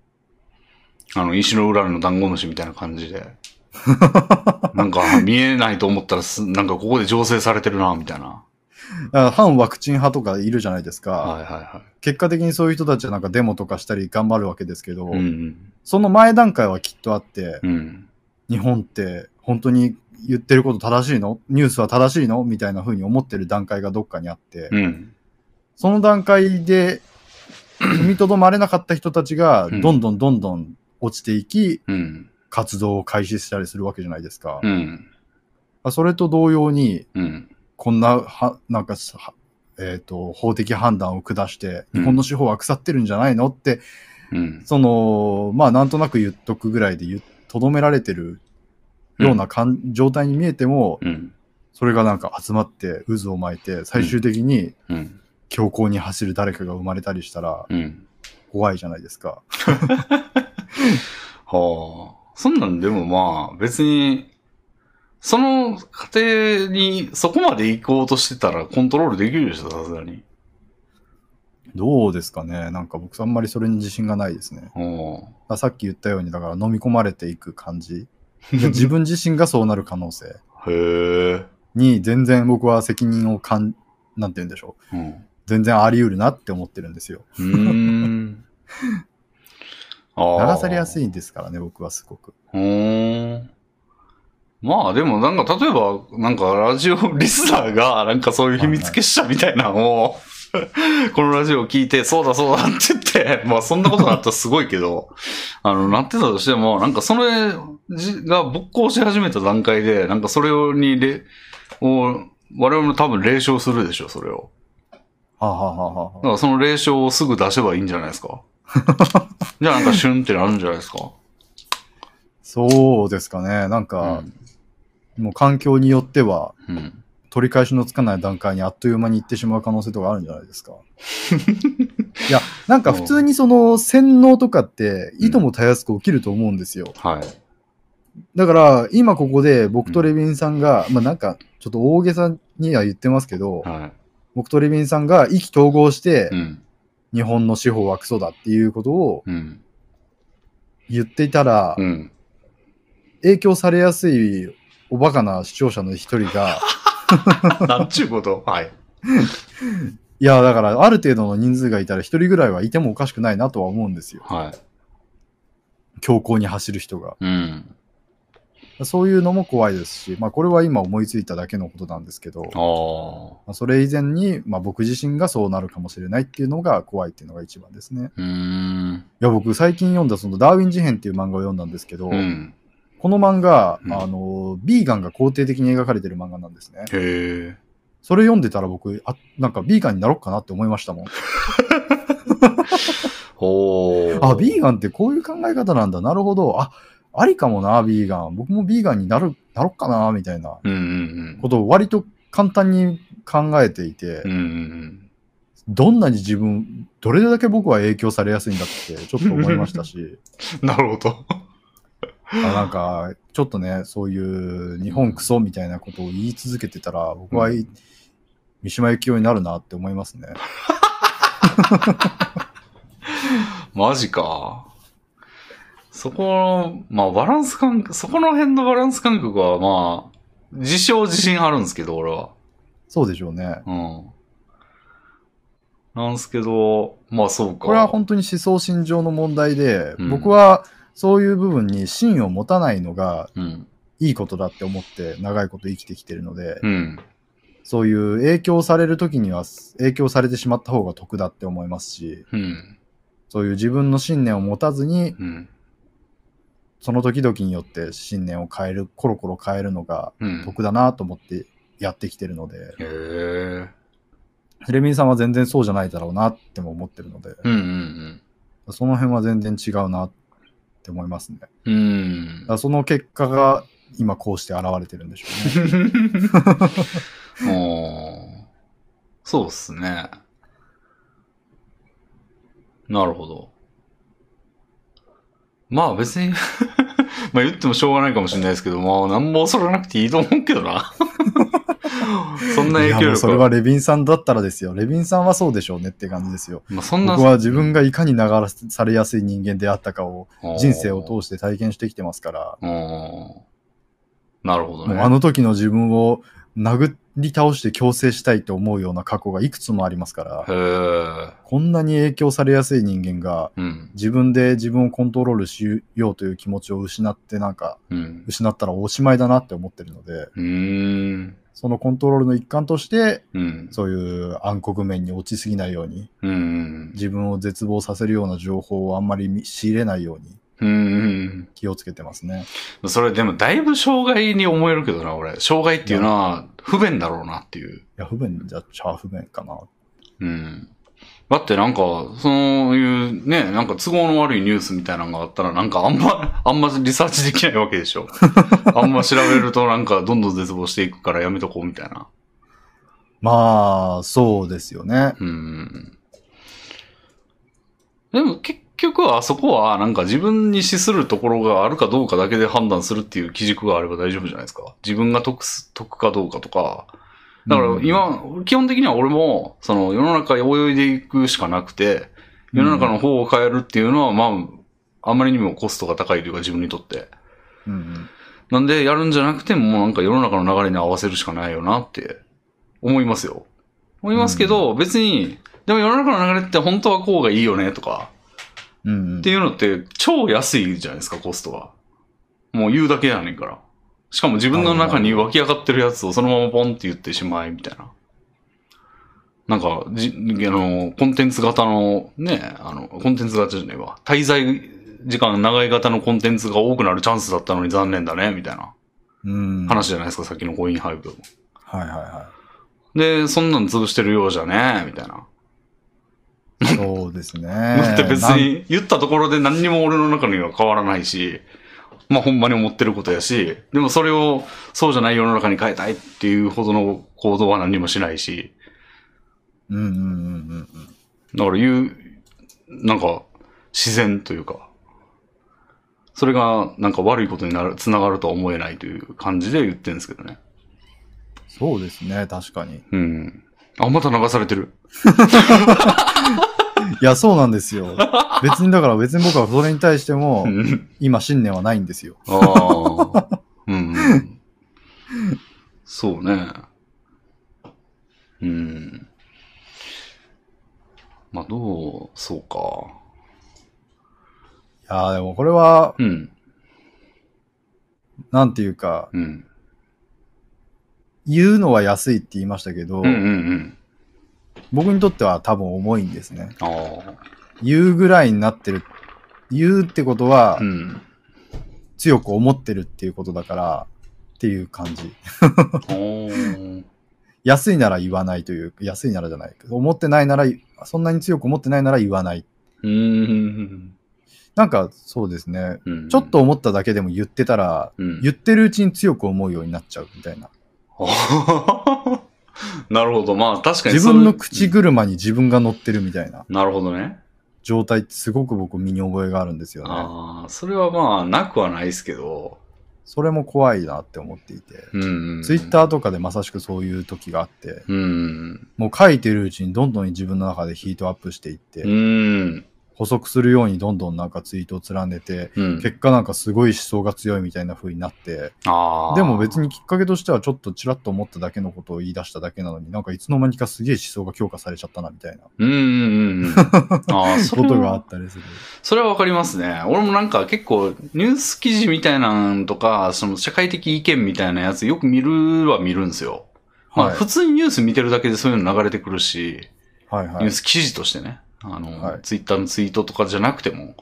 あの、石の裏のダンゴムシみたいな感じで。なんか、見えないと思ったらす、なんかここで醸成されてるな、みたいな。反ワクチン派とかいるじゃないですか。はいはいは結果的にそういう人たちはなんかデモとかしたり頑張るわけですけど、い。うんその前段階はきっとあって、うん。うん。日本って本当に言ってること正しいの？ニュースは正しいの？みたいな風に思ってる段階がどっかにあって、うん。その段階で 踏みとどまれなかった人たちがうんどんどんどんどん落ちていき、うん。活動を開始したりするわけじゃないですか。うん。それと同様に、うん。こんな、は、なんかさ、えっ、と、法的判断を下して、うん日本の司法は腐ってるんじゃないの？って、うん。その、まあ、なんとなく言っとくぐらいでとどめられてるようなかん、状態に見えても、うん。それがなんか集まって渦を巻いて、最終的にうん。強行に走る誰かが生まれたりしたらうん。怖いじゃないですか。はあ。そんなんでもまあ、別に、その過程にそこまで行こうとしてたらコントロールできるでしょ、さすがに。どうですかねなんか僕あんまりそれに自信がないですね。さっき言ったように、だから飲み込まれていく感じ。で自分自身がそうなる可能性。に全然僕は責任をかん、なんて言うんでしょう。うん。全然あり得るなって思ってるんですよ。流されやすい。いんですからね、僕はすごく。うーん。まあでもなんか例えば、なんかラジオリスナーがなんかそういう秘密結社みたいなのを、このラジオを聞いて、そうだそうだって言って、まあそんなことがあったらすごいけど、あの、なってたとしても、なんかそれじが勃興し始めた段階で、なんかそれにれ、を、我々も多分霊障するでしょ、それを。はあ、はあはあはだからその霊障をすぐ出せばいいんじゃないですか。じゃあなんかシュンってなるんじゃないですか。そうですかね。なんか、もう環境によっては、うん。うん。取り返しのつかない段階にあっという間に行ってしまう可能性とかあるんじゃないですか。いや、なんか普通にその洗脳とかって、いともたやすく起きると思うんですよ。はい。だから、今ここで僕とレビンさんが、まあなんか、ちょっと大げさには言ってますけど、はい。僕とレビンさんが意気投合してう、ん。日本の司法はクソだっていうことをうん。言っていたらう、ん。影響されやすいおバカな視聴者の一人が、なんちゅうこと？はい。いや、だから、ある程度の人数がいたら一人ぐらいはいてもおかしくないなとは思うんですよ。はい。強行に走る人が。うん。そういうのも怖いですし、まあこれは今思いついただけのことなんですけど、あそれ以前に、まあ僕自身がそうなるかもしれないっていうのが怖いっていうのが一番ですね。うーん。いや、僕最近読んだそのダーウィン事変っていう漫画を読んだんですけど、うん。この漫画、うんあの、ビーガンが肯定的に描かれてる漫画なんですね。へえ。それ読んでたら僕、あ、なんかビーガンになろうかなって思いましたもん。あ、ビーガンってこういう考え方なんだ。なるほど。あ、ありかもな、ビーガン。僕もビーガンになる、なろっかな、みたいなことを割と簡単に考えていて、どんなに自分、どれだけ僕は影響されやすいんだってちょっと思いましたし、うん。なるほど。あなんか、ちょっとね、そういう日本クソみたいなことを言い続けてたら、僕は、うん三島由紀夫になるなって思いますね。マジか。そこの、まあバランス感覚、そこの辺のバランス感覚はまあ、自称自信あるんですけど、俺は。そうでしょうね。うん。なんすけど、まあそうか。これは本当に思想心情の問題で、うん僕はそういう部分に芯を持たないのがうん。いいことだって思って長いこと生きてきてるので、うん。そういう影響される時には影響されてしまった方が得だって思いますし、うん。そういう自分の信念を持たずに、うん。その時々によって信念を変える、コロコロ変えるのがうん。得だなと思ってやってきてるので、へえ。レミンさんは全然そうじゃないだろうなっても思ってるので、うんうんその辺は全然違うなって思いますね。うん。その結果が今こうして現れてるんでしょうね。もう、そうっすね。なるほど。まあ別に まあ言ってもしょうがないかもしれないですけど、まあ何も恐れなくていいと思うけどな。そんな影響力もうそれはレビンさんだったらですよ。レビンさんはそうでしょうねって感じですよ。まあそんな。僕は自分がいかに流されやすい人間であったかを人生を通して体験してきてますから、うんなるほどね。あの時の自分を殴り倒して強制したいと思うような過去がいくつもありますから。こんなに影響されやすい人間がうん。自分で自分をコントロールしようという気持ちを失ってなんかうん。失ったらおしまいだなって思ってるので。そのコントロールの一環として、うん。そういう暗黒面に落ちすぎないように、うん。自分を絶望させるような情報をあんまり見仕入れないようにうん。気をつけてますね。それでもだいぶ障害に思えるけどな、俺。障害っていうのは不便だろうなっていう。いや、不便じゃ、ちゃ不便かな。うん。だってなんか、そういうね、なんか都合の悪いニュースみたいなのがあったら、なんかあんま、あんまリサーチできないわけでしょ。あんま調べるとなんかどんどん絶望していくからやめとこうみたいな。まあ、そうですよね。うん。でも結局はあそこはなんか自分に資するところがあるかどうかだけで判断するっていう基軸があれば大丈夫じゃないですか。自分が得す、得かどうかとか。だから今、基本的には俺も、その世の中泳いでいくしかなくて、世の中の方を変えるっていうのは、まあ、あまりにもコストが高いというか自分にとって。うんうん。なんでやるんじゃなくてもうなんか世の中の流れに合わせるしかないよなって思いますよ。思いますけど、別に、でも世の中の流れって本当はこうがいいよねとか、うんうんっていうのって超安いじゃないですか、コストが。もう言うだけやねんから。しかも自分の中に湧き上がってるやつをそのままポンって言ってしまい、みたいな。なんか、じ、あの、コンテンツ型の、ね、あの、コンテンツ型じゃねえわ。滞在時間長い型のコンテンツが多くなるチャンスだったのに残念だね、みたいなうん。話じゃないですか、さっきのコインハイブ。はいはいはで、そんなん潰してるようじゃね、みたいな。い。そうですね。だって別に言ったところで何にも俺の中には変わらないし、まあほんまに思ってることやし、でもそれをそうじゃない世の中に変えたいっていうほどの行動は何にもしないし。うんうんうんうんうん。だから言う、なんか自然というか、それがなんか悪いことになる、つながるとは思えないという感じで言ってるんですけどね。そうですね、確かに。うん。あ、また流されてる。いや、そうなんですよ。別に、だから別に僕はそれに対してもう、ん。今信念はないんですよ。ああ。うんうん。そうね。うん。まあ、どう、そうか。いやーでもこれは、うん。なんていうか、うん。言うのは安いって言いましたけど、うんうんうん。僕にとっては多分重いんですね。言うぐらいになってる。言うってことはう、ん。強く思ってるっていうことだから、っていう感じ。安いなら言わないという、安いならじゃない。思ってないなら、そんなに強く思ってないなら言わない。うーん。なんか、そうですね。うんちょっと、思っただけでも言ってたら、うん、言ってるうちに強く思うようになっちゃうみたいな。なるほど。まあ確かに自分の口車に自分が乗ってるみたいななるほどね。状態ってすごく僕身に覚えがあるんですよね。ああ、それはまあなくはないですけど。それも怖いなって思っていて。うん。ツイッターとかでまさしくそういう時があって、うん。もう書いてるうちにどんどん自分の中でヒートアップしていって、うん。補足するようにどんどんなんかツイートを連ねて、うん。結果なんかすごい思想が強いみたいな風になって、ああ。でも別にきっかけとしてはちょっとちらっと思っただけのことを言い出しただけなのに、なんかいつの間にかすげえ思想が強化されちゃったなみたいなうんうんうんうん。ああ、それことがあはったりする。それはわかりますね。俺もなんか結構ニュース記事みたいなんとか、その社会的意見みたいなやつよく見るは見るんですよ。まあはい普通にニュース見てるだけでそういうの流れてくるし、はいはいニュー。ス記事としてね。あの、はいツイッターのツイートとかじゃなくても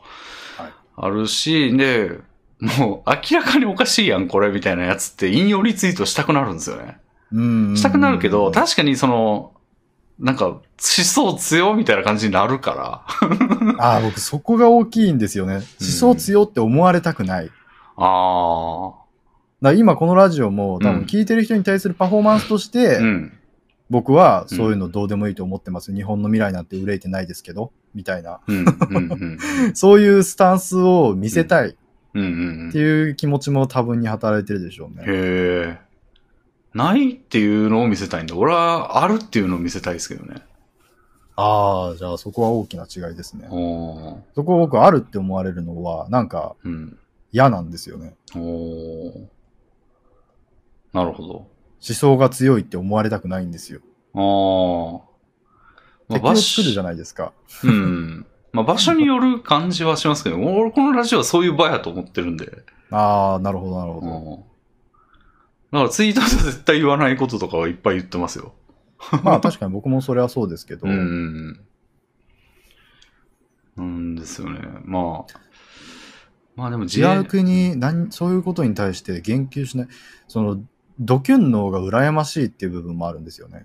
はい、あるし、で、もう明らかにおかしいやん、これみたいなやつって引用リツイートしたくなるんですよね。うんしたくなるけど、確確かにその、なんか、思想強みたいな感じになるから。ああ、僕そこが大きいんですよね。思想強って思われたくない。あら今このラジオも多うん分聞いてる人に対するパフォーマンスとして、あ。うん。僕はそういうのどうでもいいと思ってます。日本の未来なんて憂いてないですけど、みたいな。うん。うん。うん。そういうスタンスを見せたいっうん。うんて。いう気持ちも多分に働いてるでしょうね。へえ。ないっていうのを見せたいんだ。俺はあるっていうのを見せたいですけどね。ああ、じゃあそこは大きな違いですね。そこを僕あるって思われるのは、なんかうん。嫌なんですよね。おー。なるほど。思想が強いって思われたくないんですよ。あー。まあ敵を作るじゃないですか。うん。まあ場所による感じはしますけど、俺このラジオはそういう場やと思ってるんで。ああ、なるほど、なるほど。うんだからツイートで絶対言わないこととかはいっぱい言ってますよ。まあ確かに僕もそれはそうですけど、うん。なんですよね。まあ。まあでも自衛逆に何そういうことに対して言及しない、その、ドキュン脳が羨ましいっていう部分もあるんですよね。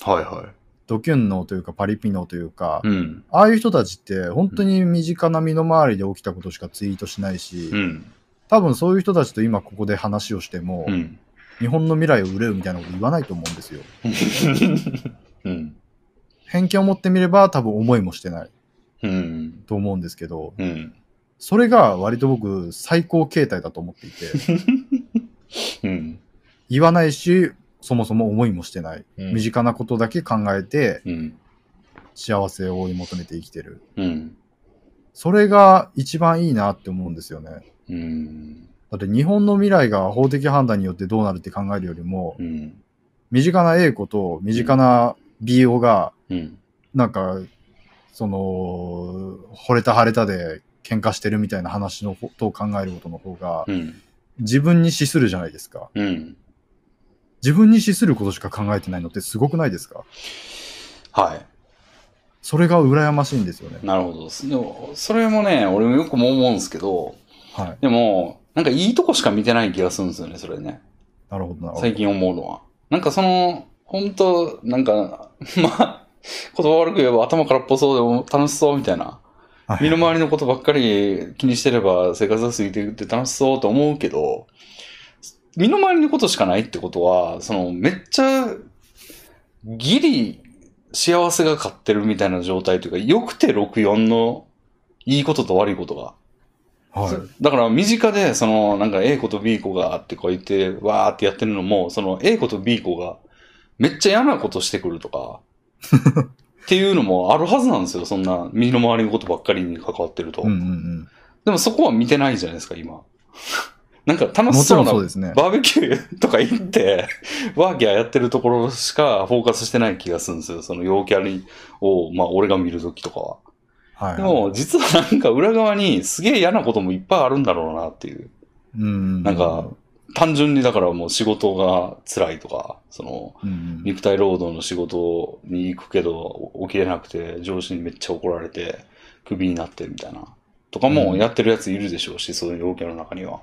はいはドキュン脳というかパリピ脳というか、い。うん。ああいう人たちって本当に身近な身の回りで起きたことしかツイートしないし、うん。多分そういう人たちと今ここで話をしても、うん。日本の未来を憂うみたいなこと言わないと思うんですよ。うん。偏見を持ってみれば多分思いもしてないうん。と思うんですけど、うん。それが割と僕最高形態だと思っていて、うん。言わないし、そもそも思いもしてない。うん身近なことだけ考えてうん。幸せを追い求めて生きてる。うん。それが一番いいなって思うんですよね。うん。だって日本の未来が法的判断によってどうなるって考えるよりも、うん。身近な A 子と身近な B 子が、うん。なんか、その、惚れた腫れたで喧嘩してるみたいな話のことを考えることの方が、うん。自分に資するじゃないですか。うん。自分に資することしか考えてないのってすごくないですか？はい。それが羨ましいんですよね。なるほどです。でも、それもね、俺もよくも思うんですけど、はい。でも、なんかいいとこしか見てない気がするんですよね、それね。なるほど、なるほど最。近思うのは。なんかその、本当なんか、まあ、言葉悪く言えば頭からっぽそうでも楽しそうみたいな。はい身の回りのことばっかり気にしてれば生活が過ぎていくって楽しそうと思うけど、身の回りのことしかないってことは、そのめっちゃギリ幸せが勝ってるみたいな状態というか、良くて64のいいことと悪いことが。はい。だから身近で、その、なんか A 子と B 子がってこう言って、わーってやってるのも、その A 子と B 子がめっちゃ嫌なことしてくるとか、っていうのもあるはずなんですよ。そんな身の回りのことばっかりに関わってると。うんうんうん。でもそこは見てないじゃないですか、今。なんか楽しそうな。バーベキューとか行って、ワーキャーやってるところしかフォーカスしてない気がするんですよ。その陽キャにを、まあ俺が見るときとかは。はい。でも、実はなんか裏側にすげえ嫌なこともいっぱいあるんだろうなっていう。うん。なんか、単純にだからもう仕事が辛いとか、その、うん、肉体労働の仕事に行くけど起きれなくて上司にめっちゃ怒られてクビになってみたいな。とかもやってるやついるでしょうし、そういう陽キャの中には。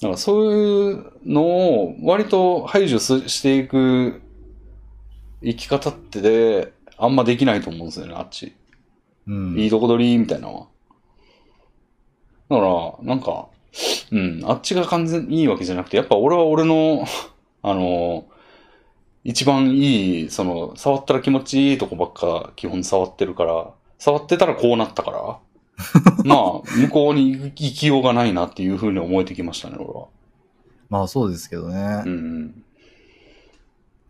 だからそういうのを割と排除すしていく生き方ってで、あんまできないと思うんですよね、あっち。うん。いいとこ取りみたいなのは。だから、なんか、うん、あっちが完全にいいわけじゃなくて、やっぱ俺は俺の、あの、一番いい、その、触ったら気持ちいいとこばっか基本触ってるから、触ってたらこうなったから、まあ、向こうに行きようがないなっていうふうに思えてきましたね、俺は。まあそうですけどね。うん、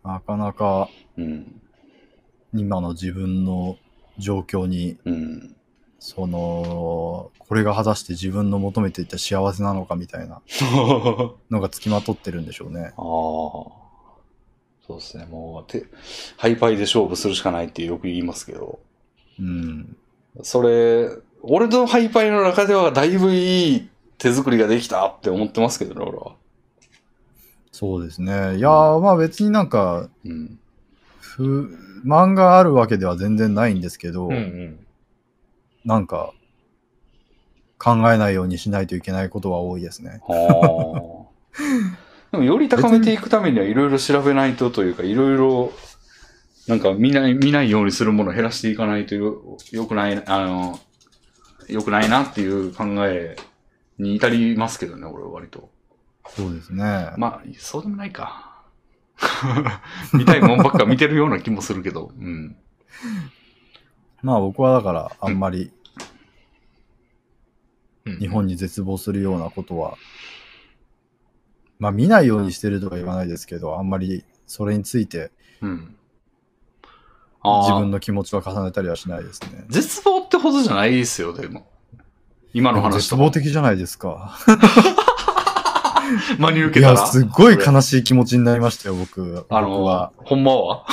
なかなかうん、今の自分の状況に、うん。その、これが果たして自分の求めていた幸せなのかみたいなあ のがつきまとってるんでしょうね。あ。そうですね、もう、て、ハイパイで勝負するしかないってよく言いますけど。うん。それ、俺のハイパイの中ではだいぶいい手作りができたって思ってますけどね、俺は。そうですね。いやー、まあ別になんか、うん。不、漫画あるわけでは全然ないんですけど、ん。なんか、考えないようにしないといけないことは多いですね。はあ。でもより高めていくためにはいろいろ調べないとというか、いろいろ、なんか見ない、見ないようにするものを減らしていかないとよ、よくない、あの、よくないなっていう考えに至りますけどね、俺は割と。そうですね。まあ、そうでもないか。見たいもんばっか見てるような気もするけど、うん。まあ僕はだからあんまりうん日本に絶望するようなことは、まあ見ないようにしてるとか言わないですけど、あんまりそれについてうん。自分の気持ちは重ねたりはしないですね。絶望ってほどじゃないですよ、でも。今の話絶。望的じゃないですか。真に受いや、けたら。すっごい悲しい気持ちになりましたよ、僕。あ僕はの。、ほんまは？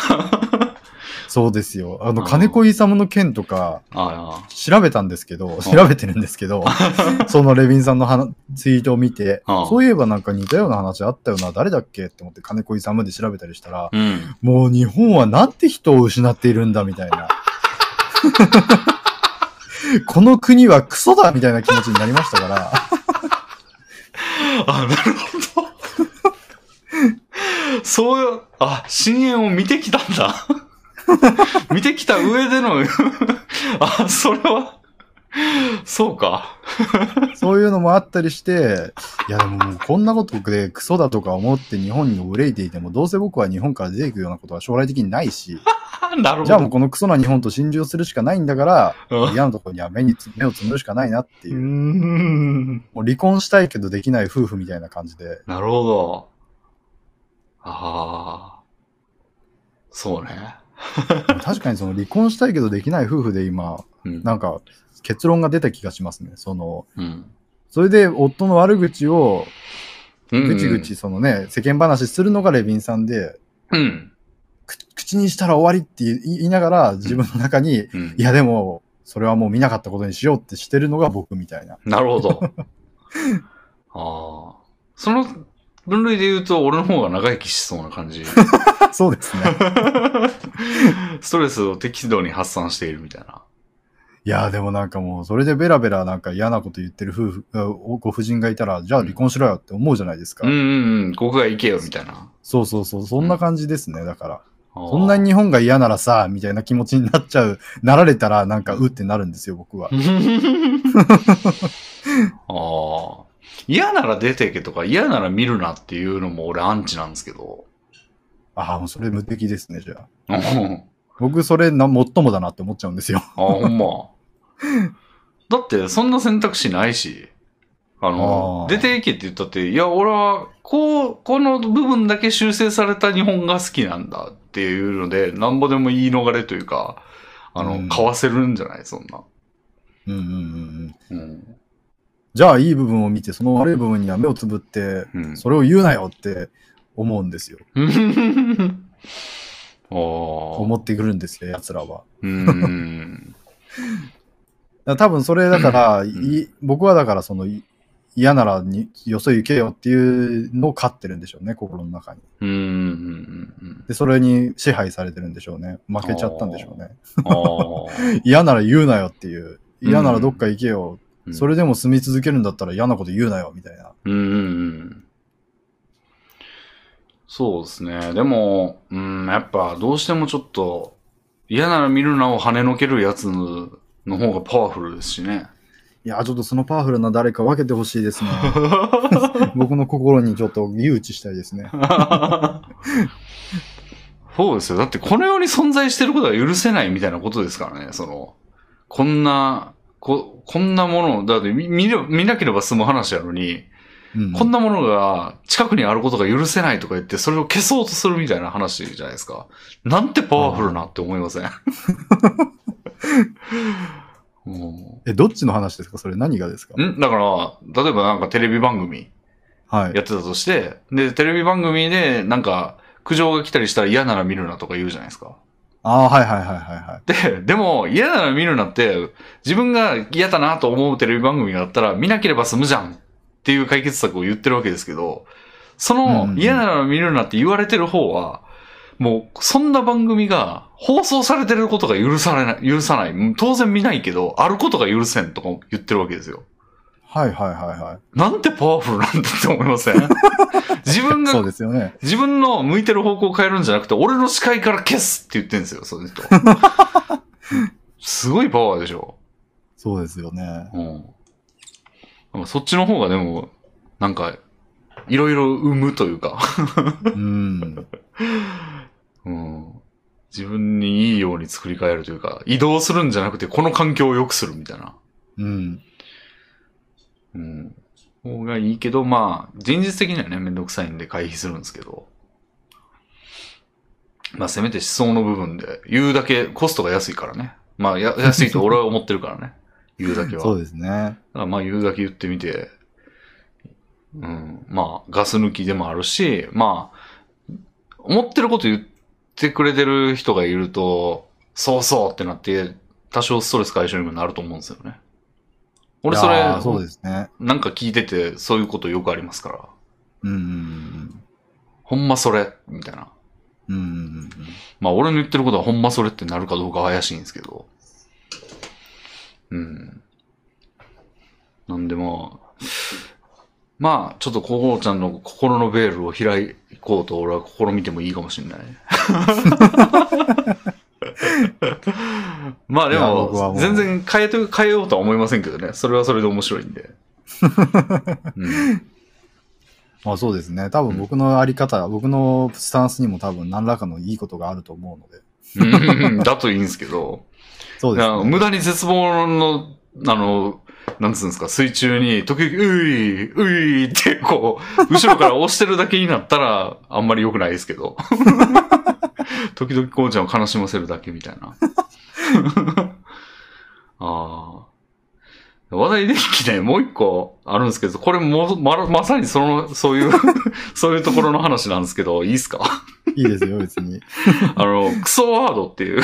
そうですよ。あの、金子勇の件とか、あ調べたんですけど、調べてるんですけど、そのレビンさんの話ツイートを見てそういえばなんか似たような話あったよな、誰だっけって思って金子勇で調べたりしたら、あ。うん。もう日本はなんて人を失っているんだみたいな。この国はクソだみたいな気持ちになりましたから、あ、なるほど。そういう、あ、深淵を見てきたんだ。見てきた上での、あ、それは、そうか。そういうのもあったりして、いやでももうこんなことでクソだとか思って日本に憂いていても、どうせ僕は日本から出ていくようなことは将来的にないし、なるほど。じゃあもうこのクソな日本と心中するしかないんだから、うん嫌なところには目につ目をつむるしかないなっていうう。ん。もう離婚したいけどできない夫婦みたいな感じで。なるほど。ああ。そうね。確かにその離婚したいけどできない夫婦で今、うん。なんか結論が出た気がしますね。その、うん。それで夫の悪口をうんぐちぐちそのね、世間話するのがレビンさんで、うん。く口にしたら終わりって言い言いながら自分の中に、うんい。やでも、それはもう見なかったことにしようってしてるのが僕みたいな。なるほど。ああ。その分類で言うと、俺の方が長生きしそうな感じ。そうですね。ストレスを適度に発散しているみたいな。いやでもなんかもう、それでベラベラなんか嫌なこと言ってる夫婦、あご婦人がいたら、じゃあ離婚しろよって思うじゃないですか。うんうんうん、ここが行けよみたいな。そうそうそう、そんな感じですね。だから。そそんなに日本が嫌ならさ、みたいな気持ちになっちゃう、なられたらなんかうってなるんですよ、僕は。ああ。嫌なら出てけとか嫌なら見るなっていうのも俺アンチなんですけど。ああ、もうそれ無敵ですね、じゃあ。ああ、僕それな、もっともだなって思っちゃうんですよ。ほんま。だってそんな選択肢ないし。あの、あー出ていけって言ったって、いや、俺は、こう、この部分だけ修正された日本が好きなんだっていうので、なんぼでも言い逃れというか、あの、うんかわせるんじゃないそんな。うんうんうんうん。うん。じゃあいい部分を見て、その悪い部分には目をつぶって、うん。それを言うなよって思うんですよ。思ってくるんですよ、奴らは。多分それだから、んい僕はだからその、い嫌ならによそ行けよっていうのを飼ってるんでしょうね、心の中に。うーん。で、それに支配されてるんでしょうね。負けちゃったんでしょうね。嫌なら言うなよっていう。嫌ならどっか行けよ。うんそれでも住み続けるんだったら嫌なこと言うなよ、みたいな。うんうんうん。そうですね。でも、うん、やっぱどうしてもちょっと、嫌なら見るなを跳ねのけるやつの方がパワフルですしね。いや、ちょっとそのパワフルな誰か分けてほしいですね。僕の心にちょっと誘致したいですね。そうですよ。だってこの世に存在してることが許せないみたいなことですからね。その、こんな、こ、こんなものを、だって見見なければ済む話やのに、うんこんなものが近くにあることが許せないとか言って、それを消そうとするみたいな話じゃないですか。なんてパワフルなって思いません？も え、どっちの話ですか？それ何がですか？うん？だから、例えばなんかテレビ番組はい。やってたとして、で、テレビ番組でなんか苦情が来たりしたら嫌なら見るなとか言うじゃないですか。ああ、はいはいはいはいはい。で、でも嫌なら見るなって、自分が嫌だなと思うテレビ番組があったら見なければ済むじゃんっていう解決策を言ってるわけですけど、その嫌なら見るなって言われてる方は、もうそんな番組が放送されてることが許されない、許さない。当然見ないけど、あることが許せんとか言ってるわけですよ。はいはいはいはい。なんてパワフルなんだって思いません？自分そうが、ですよね。自分の向いてる方向を変えるんじゃなくて、俺の視界から消すって言ってるんですよ、その人。すごいパワーでしょ。そうですよね。うん。そっちの方がでも、なんか、いろいろ生むというか、うん。うん。自分にいいように作り変えるというか、移動するんじゃなくて、この環境を良くするみたいな。うん。うん。方がいいけど、まあ、現実的にはね、めんどくさいんで回避するんですけど。まあ、せめて思想の部分で、言うだけコストが安いからね。まあ、や 安いと俺は思ってるからね。言うだけは。そうですね。だからまあ言うだけ言ってみて、うん、まあガス抜きでもあるし、まあ、思ってること言ってくれてる人がいると、そうそうってなって、多少ストレス解消にもなると思うんですよね。俺それそうですね。なんか聞いてて、そういうことよくありますから。うんうんうんほんまそれみたいな。うん。うんまあ俺の言ってることはほんまそれってなるかどうかは怪しいんですけど。うん。なんでまあ、まあちょっとココちゃんの心のベールを開こうと俺は試みてもいいかもしれない。まあでも全然変えて、変えようとは思いませんけどね。それはそれで面白いんで。うん、まあそうですね。多分僕のあり方、僕のスタンスにも多分何らかのいいことがあると思うので。うんだといいんですけど。そうですね。無駄に絶望の、あの、なんつうんですか、水中に、時々、ういういって、こう、後ろから押してるだけになったら、あんまり良くないですけど。時々こうちゃんを悲しませるだけみたいな。ああ。話題できね、もう一個あるんですけど、これも、ま、まさにその、そういう、そういうところの話なんですけど、いいですか？いいですよ、別に。あの、クソワードっていう、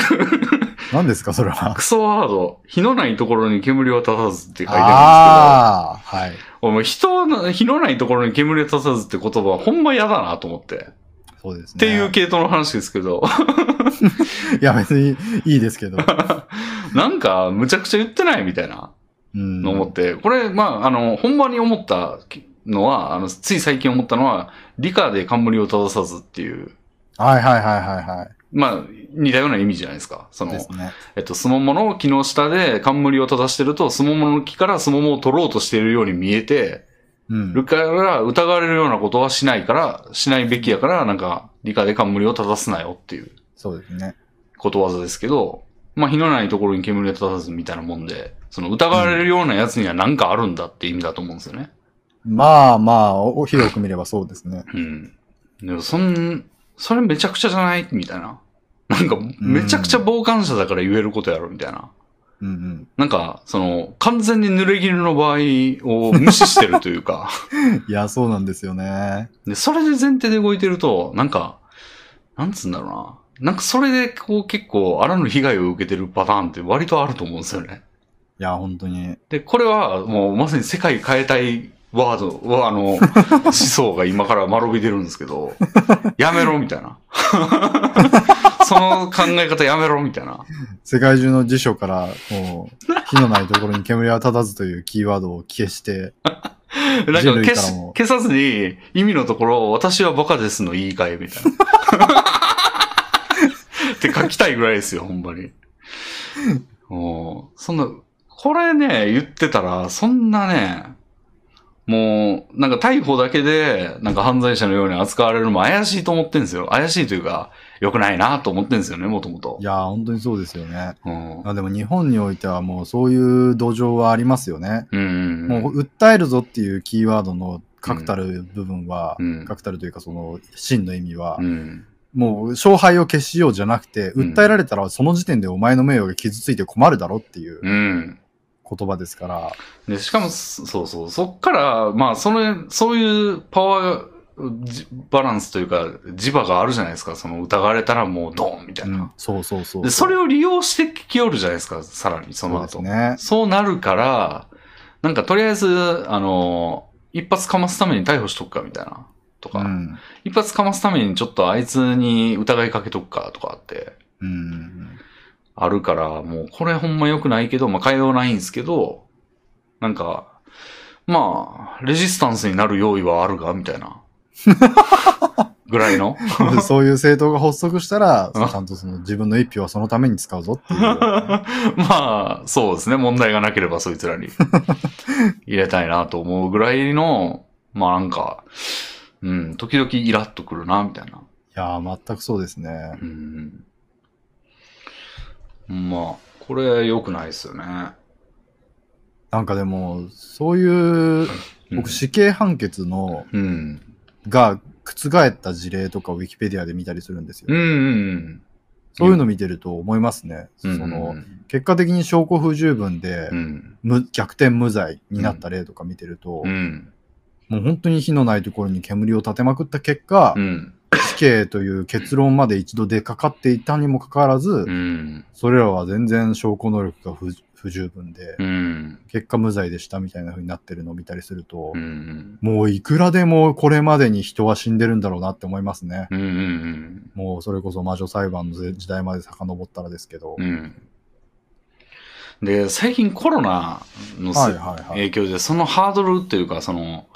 何ですか、それは？クソワード、火のないところに煙を立たずって書いてあるんですけど、ああ、はい。お前人の、火のないところに煙を立たずって言葉はほんま嫌だなと思って。そうですね。っていう系統の話ですけど、いや、別にいいですけど。なんか、むちゃくちゃ言ってないみたいなうん。の思って、これ、まあ、あの、ほんまに思ったのは、あの、つい最近思ったのは、理科で冠を正さずっていう、はいはいはいはいはまあ、似たような意味じゃないですか。そい。ので、すね。えっと、スモモの木の下で冠を正してると、スモモの木からスモモを取ろうとしているように見えて、うん。るから疑われるようなことはしないから、しないべきやから、なんか、理科で冠を正すなよっていうそうですね。ことわざですけど、まあ、火のないところに煙を立たずみたいなもんで、その疑われるようなやつには何かあるんだって意味だと思うんですよね。まあまあ、お広く見ればそうですね。うん。でも、そん、それめちゃくちゃじゃない？みたいな。なんか、めちゃくちゃ傍観者だから言えることやろみたいな。うんうん。なんか、その、完全に濡れ衣の場合を無視してるというか、いや、そうなんですよね。で、それで前提で動いてると、なんか、なんつうんだろうな。なんかそれでこう結構あらぬ被害を受けてるパターンって割とあると思うんですよね。いや、本当に。で、これはもうまさに世界変えたいワードは、あの、思想が今から間延びてるんですけど、やめろみたいな。その考え方やめろみたいな。世界中の辞書から、もう、火のないところに煙は立たずというキーワードを消して、なんか消し消さずに意味のところ、私はバカですの言い換えみたいな。って書きたいぐらいですよ、ほんまに。もう、そんな、これね、言ってたら、そんなね、もう、なんか逮捕だけで、なんか犯罪者のように扱われるのも怪しいと思ってんですよ。怪しいというか、良くないなと思ってんですよね、もともとい。や、本当にそうですよね。うん。あでも日本においてはもうそういう土壌はありますよね。うんうんうん。もう、訴えるぞっていうキーワードの確たる部分は、うん確たるというかその真の意味は、うん。もう勝敗を消しようじゃなくて、うん訴えられたらその時点でお前の名誉が傷ついて困るだろっていううん。言葉ですから、で、しかも、そそうそう、そっから、まあ、それ、そういうパワーじバランスというか、磁場があるじゃないですか。その疑われたらもうドーンみたいな。うんそうそうそう。で、それを利用してきよるじゃないですか、さらに、そそうの後。ですね。そうなるから、なんかとりあえず、あの、一発かますために逮捕しとくか、みたいな。とか、うん。一発かますためにちょっとあいつに疑いかけとくか、とかって、うん。あるから、もうこれほんま良くないけど、まあ変えようないんですけど、なんか、まあ、レジスタンスになる用意はあるが、みたいな。ぐらいの。そういう政党が発足したら、う んちゃんとその自分の一票はそのために使うぞっていう。まあ、そうですね。問題がなければそいつらに入れたいなと思うぐらいの、まあなんか、うん、時々イラッとくるな、みたいな。いやー、全くそうですね。うん。まあ、これ良くないですよね。なんかでも、そういう、僕、死刑判決の、うん。が覆った事例とかをウィキペディアで見たりするんですよ。うん。うん。そういうの見てると思いますね。うん。その、結果的に証拠不十分で、うん。無逆転無罪になった例とか見てると、うん。もう本当に火のないところに煙を立てまくった結果、うん。死刑という結論まで一度出かかっていたにもかかわらず、うん。それらは全然証拠能力が不不十分で、うん。結果無罪でしたみたいな風になってるのを見たりすると、うん。もういくらでもこれまでに人は死んでるんだろうなって思いますね。うん。うん。もうそれこそ魔女裁判の時代まで遡ったらですけど。うん。で、最近コロナのはいはい。影響で、そのハードルっていうか、その、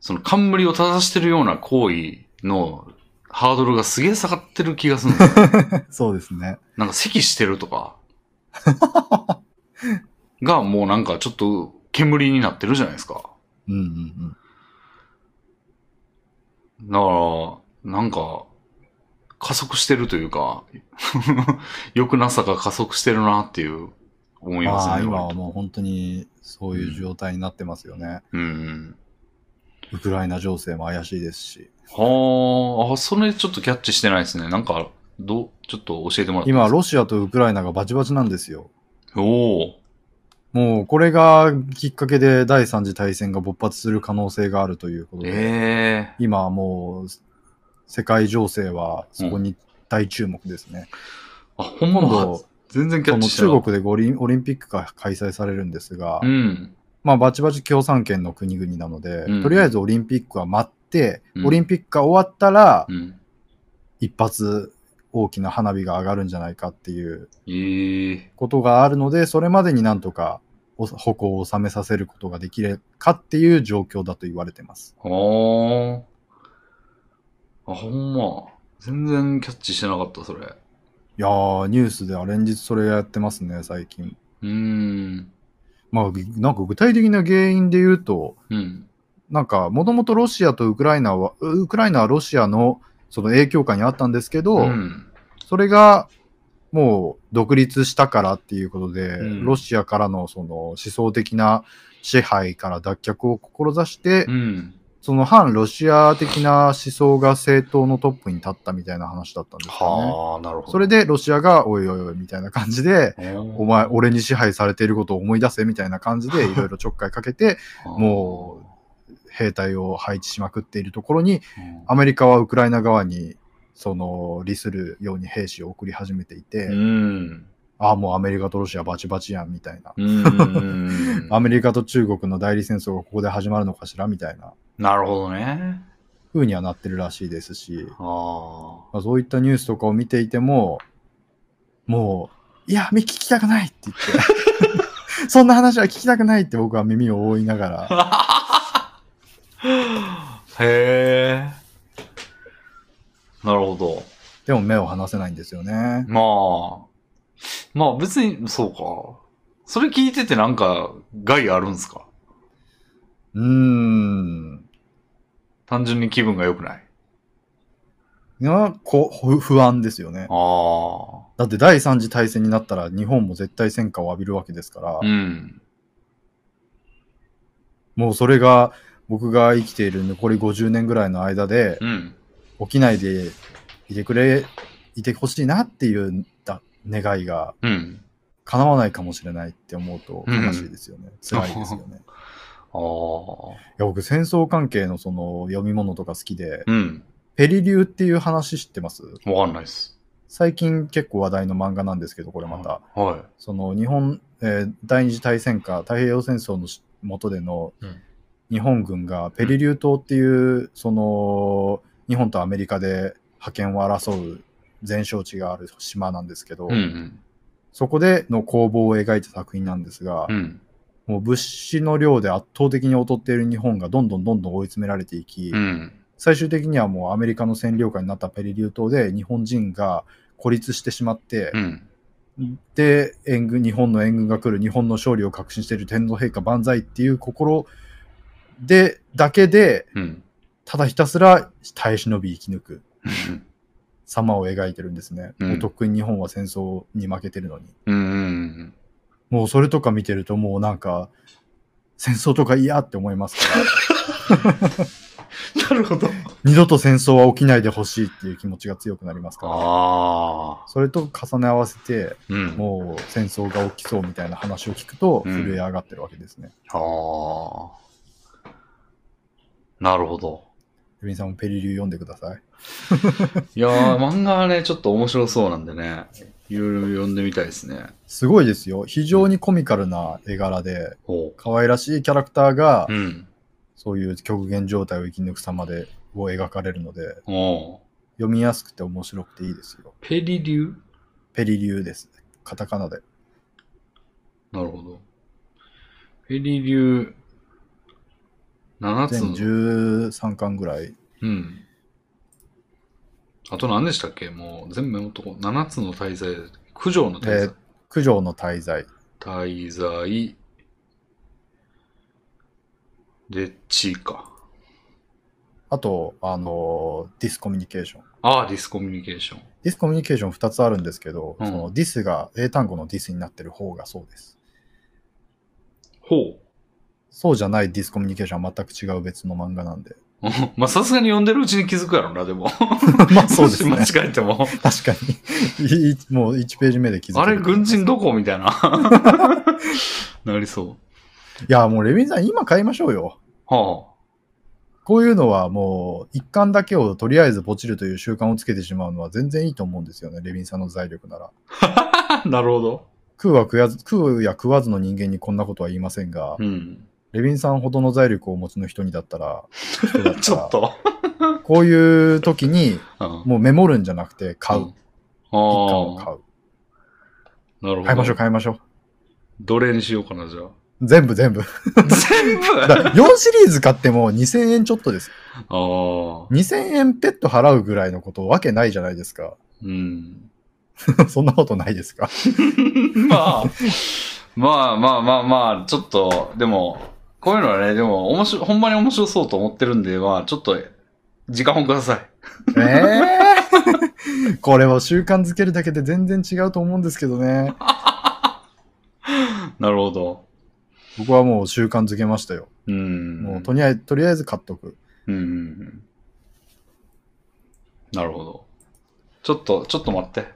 その冠を正してるような行為のハードルがすげえ下がってる気がするんですよ。そうですね。なんか咳してるとか、がもうなんかちょっと煙になってるじゃないですか。うんうんうん。だから、なんか、加速してるというか、良くなさが加速してるなっていう思いますね。まあ今はもう本当にそういう状態になってますよね。うん。ウクライナ情勢も怪しいですし。はあ、あ、それちょっとキャッチしてないですね。なんか、どう、ちょっと教えてもらって今、ロシアとウクライナがバチバチなんですよ。おお。もうこれがきっかけで第三次大戦が勃発する可能性があるということで、ええ今はもう世界情勢はそこに大注目ですね。あ、ほんま今度、全然キャッチして。中国で五輪オリンピックが開催されるんですが、うん。まあバチバチ共産圏の国々なので、うんとりあえずオリンピックは待っオリンピックが終わったら、うん。一発大きな花火が上がるんじゃないかっていうええことがあるので、それまでになんとかお矛を収めさせることができるかっていう状況だと言われてます。はあ。あ、ほんま。全然キャッチしてなかった、それ。いやー、ニュースでは連日それやってますね、最近。うーん。まあ、なんか具体的な原因で言うと、うん。なんか、もともとロシアとウクライナは、ウクライナはロシアのその影響下にあったんですけど、うん。それがもう独立したからっていうことで、うんロシアからのその思想的な支配から脱却を志して、うん。その反ロシア的な思想が政党のトップに立ったみたいな話だったんですよね。はあ、なるほど。それでロシアが、おいおいおいみたいな感じで、おお前、俺に支配されていることを思い出せみたいな感じで、いろいろちょっかいかけて、もう、兵隊を配置しまくっているところに、うん、アメリカはウクライナ側に、その、利するように兵士を送り始めていて、うん。ああ、もうアメリカとロシアバチバチやん、みたいな。うん。アメリカと中国の代理戦争がここで始まるのかしら、みたいななるほどね。風にはなってるらしいですし、あまあ、そういったニュースとかを見ていても、もう、いや、聞きたくないって言って、そんな話は聞きたくないって僕は耳を覆いながら、あ。へえ。なるほど。でも目を離せないんですよね。まあ。まあ別に、そうか。それ聞いててなんか害あるんすか？うーん。単純に気分が良くない？いやこ不不安ですよね。ああ。だって第三次大戦になったら日本も絶対戦火を浴びるわけですから、うん。もうそれが僕が生きている残り50年ぐらいの間でうん。起きないでいてくれ、いてほしいなっていうだ願いがうん。叶わないかもしれないって思うと悲しいですよね。辛いですよね。いああ。や僕戦争関係のその読み物とか好きで、うん。ペリリューっていう話知ってます？わかんないっす。最近結構話題の漫画なんですけど、これまた。はその日本、えー第二次大戦下、太平洋戦争の下でのうん日本軍がペリリュー島っていう、その日本とアメリカで覇権を争う前哨地がある島なんですけど、い。うんそこでの攻防を描いた作品なんですが、うん。うん。もう物資の量で圧倒的に劣っている日本がどんどんどんどん追い詰められていき、うん。最終的にはもうアメリカの占領下になったペリリュー島で日本人が孤立してしまって、うん。で、援軍、日本の援軍が来る、日本の勝利を確信している天皇陛下万歳っていう心で、だけで、うん。ただひたすら耐え忍び生き抜く様を描いてるんですね。うんもうとっくに日本は戦争に負けてるのに。うん。もうそれとか見てるともうなんか、戦争とか嫌って思いますから、なるほど。二度と戦争は起きないでほしいっていう気持ちが強くなりますから、ああ。それと重ね合わせて、うん。もう戦争が起きそうみたいな話を聞くと、うん震え上がってるわけですね。ああ。なるほど。レビンさんもペリリュー読んでください。いやー、漫画はね、ちょっと面白そうなんでね、いろいろ読んでみたいですね。すごいですよ。非常にコミカルな絵柄で、ほ可愛らしいキャラクターがう。う、ん。そういう極限状態を生き抜く様で、を描かれるので、おう読みやすくて面白くていいですよ。ペリリュー？ペリリューです。カタカナで。なるほど。ペリリュー、7つ全の。13巻ぐらい。うん。あと何でしたっけ？もう全部メモっとこう。7つの滞在、九条の滞在。えー九条の滞在。滞在、で、地か。あと、あのーディスコミュニケーション。ああ、ディスコミュニケーション。ディスコミュニケーション2つあるんですけど、うんそのディスが英単語のディスになってる方がそうです。ほう。そうじゃないディスコミュニケーションは全く違う別の漫画なんで。まあ、さすがに読んでるうちに気づくやろな、でも。まあそうですね 間違えても。確かに。いいもう1ページ目で気づく。あれ、軍人どこみたいな。なりそいや、もうレビンさん今買いましょうよ。う。はこういうのはもう一巻だけをとりあえずポチるという習慣をつけてしまうのは全然いいと思うんですよね。レビンさんの財力なら。あ。なるほど。食うは食わず、食うや食わずの人間にこんなことは言いませんが、うん。レビンさんほどの財力をお持ちの人にだったら、たらちょっと。こういう時にうん。もうメモるんじゃなくて買う。うんをあ買う。あ。なるほど。買いましょう買いましょう。どれにしようかな、じゃあ。全部全部。全部？だ4シリーズ買っても2000円ちょっとです。ああ。2000円ペット払うぐらいのことわけないじゃないですか。うん。そんなことないですか？まあ、まあまあまあまあ、ちょっと、でも、こういうのはね、でも、面白い、ほんまに面白そうと思ってるんで、まあ、ちょっと、時間をください。ええ これを習慣づけるだけで全然違うと思うんですけどね。なるほど。僕はもう習慣づけましたよ。うん。もうとりあえず、とりあえず買っとく。うん。なるほど。ちょっと、ちょっと待って。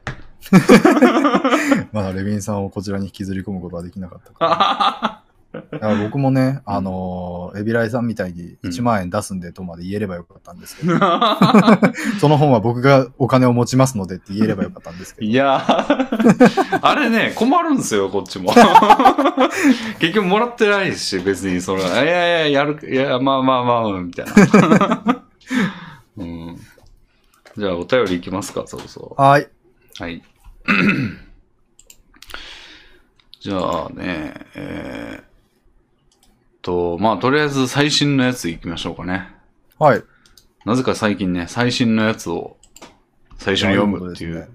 まだレビンさんをこちらに引きずり込むことはできなかったか僕もね、あのーエビライさんみたいに1万円出すんでとまで言えればよかったんですけど、その本は僕がお金を持ちますのでって言えればよかったんですけど、いやーあれね、困るんですよ、こっちも。結局もらってないし、別にそれ、いやいや、やる、いや、まあまあまあ、みたいな。うん、じゃあ、お便りいきますか、そろそろ。はい。はい。じゃあね、えー、っと、まあ、とりあえず最新のやついきましょうかね。はい。なぜか最近ね、最新のやつを最初に読むっていう。ね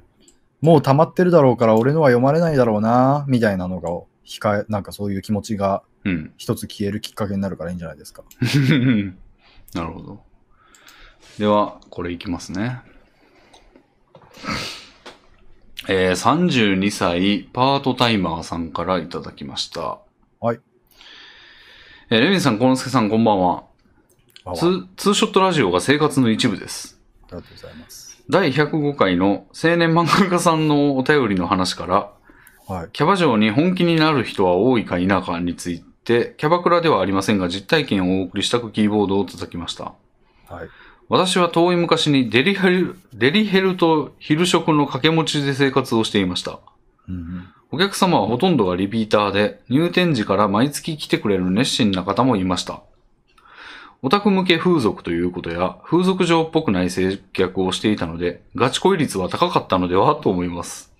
もう溜まってるだろうから俺のは読まれないだろうな、みたいなのが控え、なんかそういう気持ちがうん。一つ消えるきっかけになるからいいんじゃないですか。なるほど。では、これいきますね。えー、32歳パートタイマーさんからいただきました。はい。えーレミンさん、コノスケさん、こんばんは。ツーツーショットラジオが生活の一部です。ありがとうございます。第105回の青年漫画家さんのお便りの話から、はい。キャバ嬢に本気になる人は多いか否かについて、キャバクラではありませんが実体験をお送りしたくキーボードを叩きました。はい。私は遠い昔にデリヘル、デリヘルと昼食の掛け持ちで生活をしていました。うんお客様はほとんどがリピーターで、入店時から毎月来てくれる熱心な方もいました。オタク向け風俗ということや、風俗嬢っぽくない接客をしていたので、ガチ恋率は高かったのではと思います。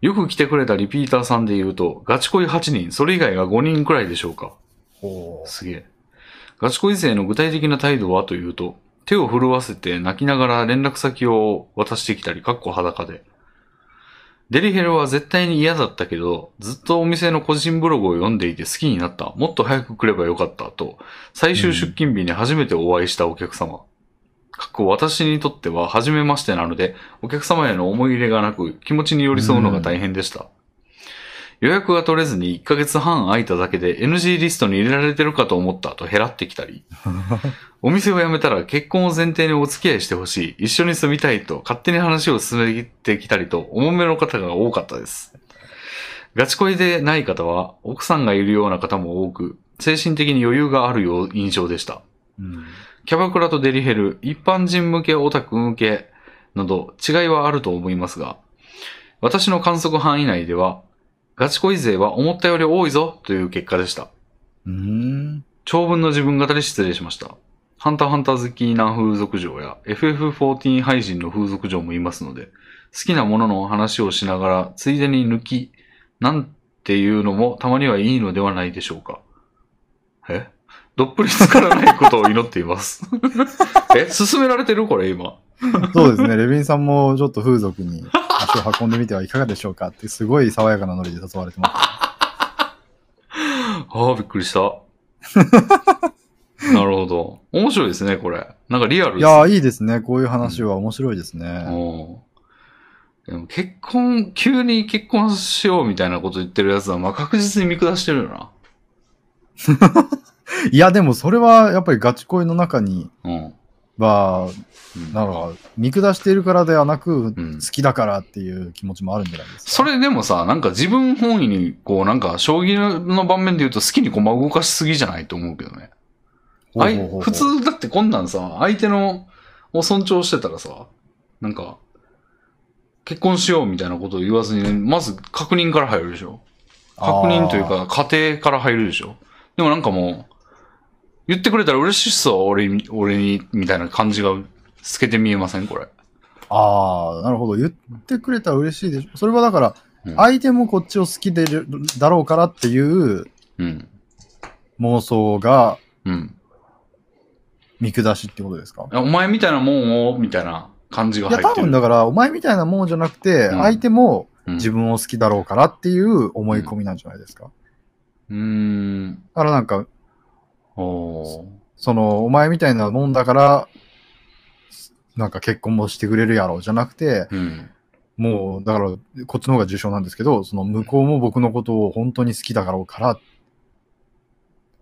よく来てくれたリピーターさんで言うと、ガチ恋8人、それ以外が5人くらいでしょうか。すげえ。ガチ恋勢の具体的な態度はというと、手を震わせて泣きながら連絡先を渡してきたり、かっこ裸で。デリヘルは絶対に嫌だったけど、ずっとお店の個人ブログを読んでいて好きになった。もっと早く来ればよかった。と、最終出勤日に初めてお会いしたお客様。過去私にとっては初めましてなので、お客様への思い入れがなく、気持ちに寄り添うのが大変でした。予約が取れずに1ヶ月半空いただけで NG リストに入れられてるかと思ったと減らってきたり、お店を辞めたら結婚を前提にお付き合いしてほしい、一緒に住みたいと勝手に話を進めてきたりと、重めの方が多かったです。ガチ恋でない方は、奥さんがいるような方も多く、精神的に余裕があるよう印象でした。うん。キャバクラとデリヘル、一般人向け、オタク向けなど違いはあると思いますが、私の観測範囲内では、ガチ恋勢は思ったより多いぞという結果でした。うーん。長文の自分語で失礼しました。ハンターハンター好きな風俗嬢や FF14 配信の風俗嬢もいますので、好きなものの話をしながら、ついでに抜き、なんていうのもたまにはいいのではないでしょうか。え？どっぷりつからないことを祈っています。え？進められてる？これ今。そうですね。レビンさんもちょっと風俗に足を運んでみてはいかがでしょうかって、すごい爽やかなノリで誘われてます。ああ、びっくりした。なるほど。面白いですね、これ。なんかリアルですねいやー、いいですね。こういう話は面白いですね。おでも結婚、急に結婚しようみたいなこと言ってるやつは、まあ確実に見下してるよな。いや、でもそれはやっぱりガチ恋の中にうん。は、うんなんか、見下しているからではなく、ん好きだからっていう気持ちもあるんじゃないですか？それでもさ、なんか自分本位に、こうなんか、将棋の盤面で言うと好きに駒動かしすぎじゃないと思うけどね。あい普通だってこんなんさ、相手の、を尊重してたらさ、なんか、結婚しようみたいなことを言わずに、まず確認から入るでしょ。確認というか、家庭から入るでしょ。でもなんかもう、言ってくれたら嬉しいっすわ、俺に、俺に、みたいな感じが透けて見えませんこれ。ああ、なるほど。言ってくれたら嬉しいでしょ。それはだから、うん相手もこっちを好きでるだろうからっていううん。妄想がうん。見下しってことですか？お前みたいなもんを、みたいな感じがいや、入ってる。多分だから、お前みたいなもんじゃなくて、うん相手もうん自分を好きだろうからっていう思い込みなんじゃないですか？うーん。だからなんか、その、お前みたいなもんだから、なんか結婚もしてくれるやろうじゃなくて、うん。もう、だから、こっちの方が重症なんですけど、その向こうも僕のことを本当に好きだろうから、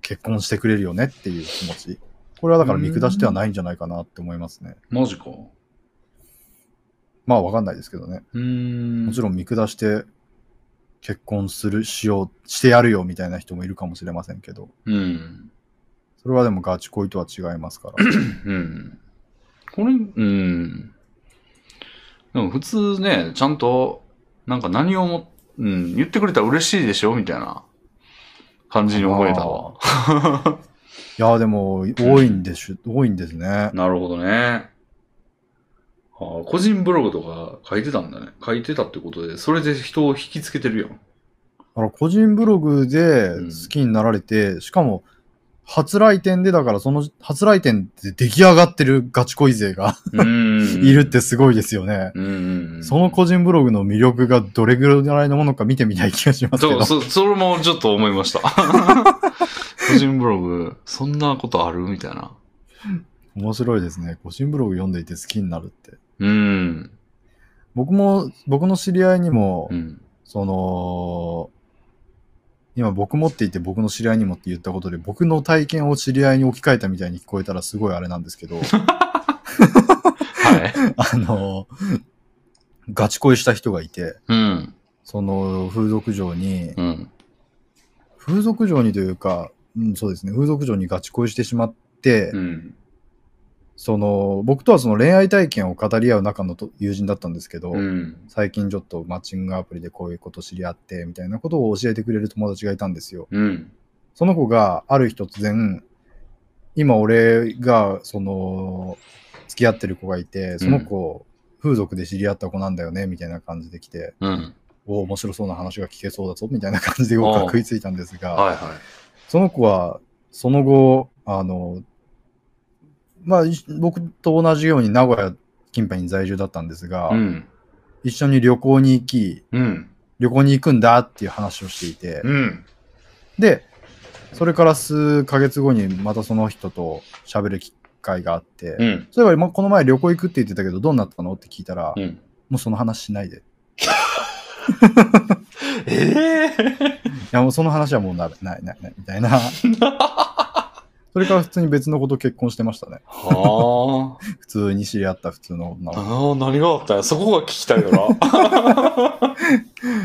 結婚してくれるよねっていう気持ち。これはだから見下してはないんじゃないかなって思いますね。マジか。まあわかんないですけどね。もちろん見下して結婚する、しよう、してやるよみたいな人もいるかもしれませんけど、うん。それはでもガチ恋とは違いますから。うん。これ、うん。でも普通ね、ちゃんと、なんか何をも、うん、言ってくれたら嬉しいでしょみたいな感じに思えたわ。いや、でも、多いんでしゅ、多いんですね。なるほどね。ああ個人ブログとか書いてたんだね。書いてたってことで、それで人を引きつけてるよ。だから個人ブログでうん好きになられて、しかも、初来店で、だからその初来店で出来上がってるガチ恋勢が。いるってすごいですよね。その個人ブログの魅力がどれぐらいのものか見てみたい気がしますけどそう、。そ、それもちょっと思いました。個人ブログ、そんなことあるみたいな。面白いですね。個人ブログ読んでいて好きになるって。うん。僕も、僕の知り合いにも、うん。その、今僕持っていて僕の知り合いにもって言ったことで、僕の体験を知り合いに置き換えたみたいに聞こえたらすごいあれなんですけど、はい。あの、ガチ恋した人がいて、うん。その風俗嬢に、うん。風俗嬢にというか、うん、そうですね、風俗嬢にガチ恋してしまって、うん。その、僕とはその恋愛体験を語り合う仲のと友人だったんですけど、うん。最近ちょっとマッチングアプリでこういうこと知り合って、みたいなことを教えてくれる友達がいたんですよ。うん。その子がある日突然、今俺が、その、付き合ってる子がいて、その子、風俗で知り合った子なんだよね、みたいな感じで来て、うん。お面白そうな話が聞けそうだぞ、みたいな感じで僕は食いついたんですが、はいはい。その子は、その後、あの、まあ、い僕と同じように名古屋近辺に在住だったんですが、うん。一緒に旅行に行き、うん。旅行に行くんだっていう話をしていて、うん。で、それから数ヶ月後にまたその人と喋る機会があって、うん。そういえば、まこの前旅行行くって言ってたけど、どうなったの？って聞いたら、うん。もうその話しないで。いええや、もうその話はもうなない、ない、ない、みたいな。それから普通に別の子と結婚してましたね。は 普通に知り合った普通の女あ。の子。ああ、何があった。そこが聞きたいよな。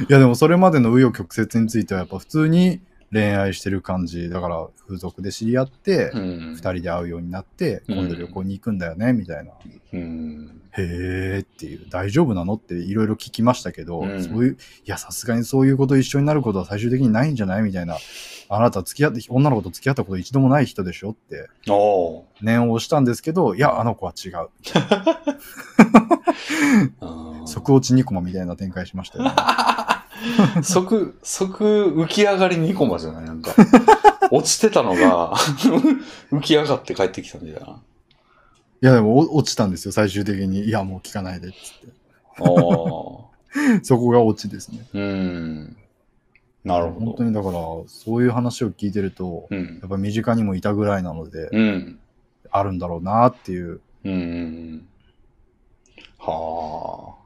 いや、でもそれまでの紆余曲折についてはやっぱ普通に恋愛してる感じ。だから風俗で知り合って、うん二人で会うようになって、うん今度旅行に行くんだよね、みたいな。うん。へーっていう、大丈夫なのっていろいろ聞きましたけど、うんそういう、いや、さすがにそういうこと一緒になることは最終的にないんじゃない？みたいな。あなた付き合って、女の子と付き合ったこと一度もない人でしょって念を押したんですけど、いや、あの子は違う。即落ちニコマみたいな展開しましたよね。即、即浮き上がり2コマじゃない？なんか。落ちてたのが浮き上がって帰ってきたみたいな。いや、でもお落ちたんですよ、最終的に。いや、もう聞かないで、っつって。そこが落ちですね。うん。なるほど。本当にだから、そういう話を聞いてると、うんや。っぱ身近にもいたぐらいなので、うん。あるんだろうなっていう。うん。はあ。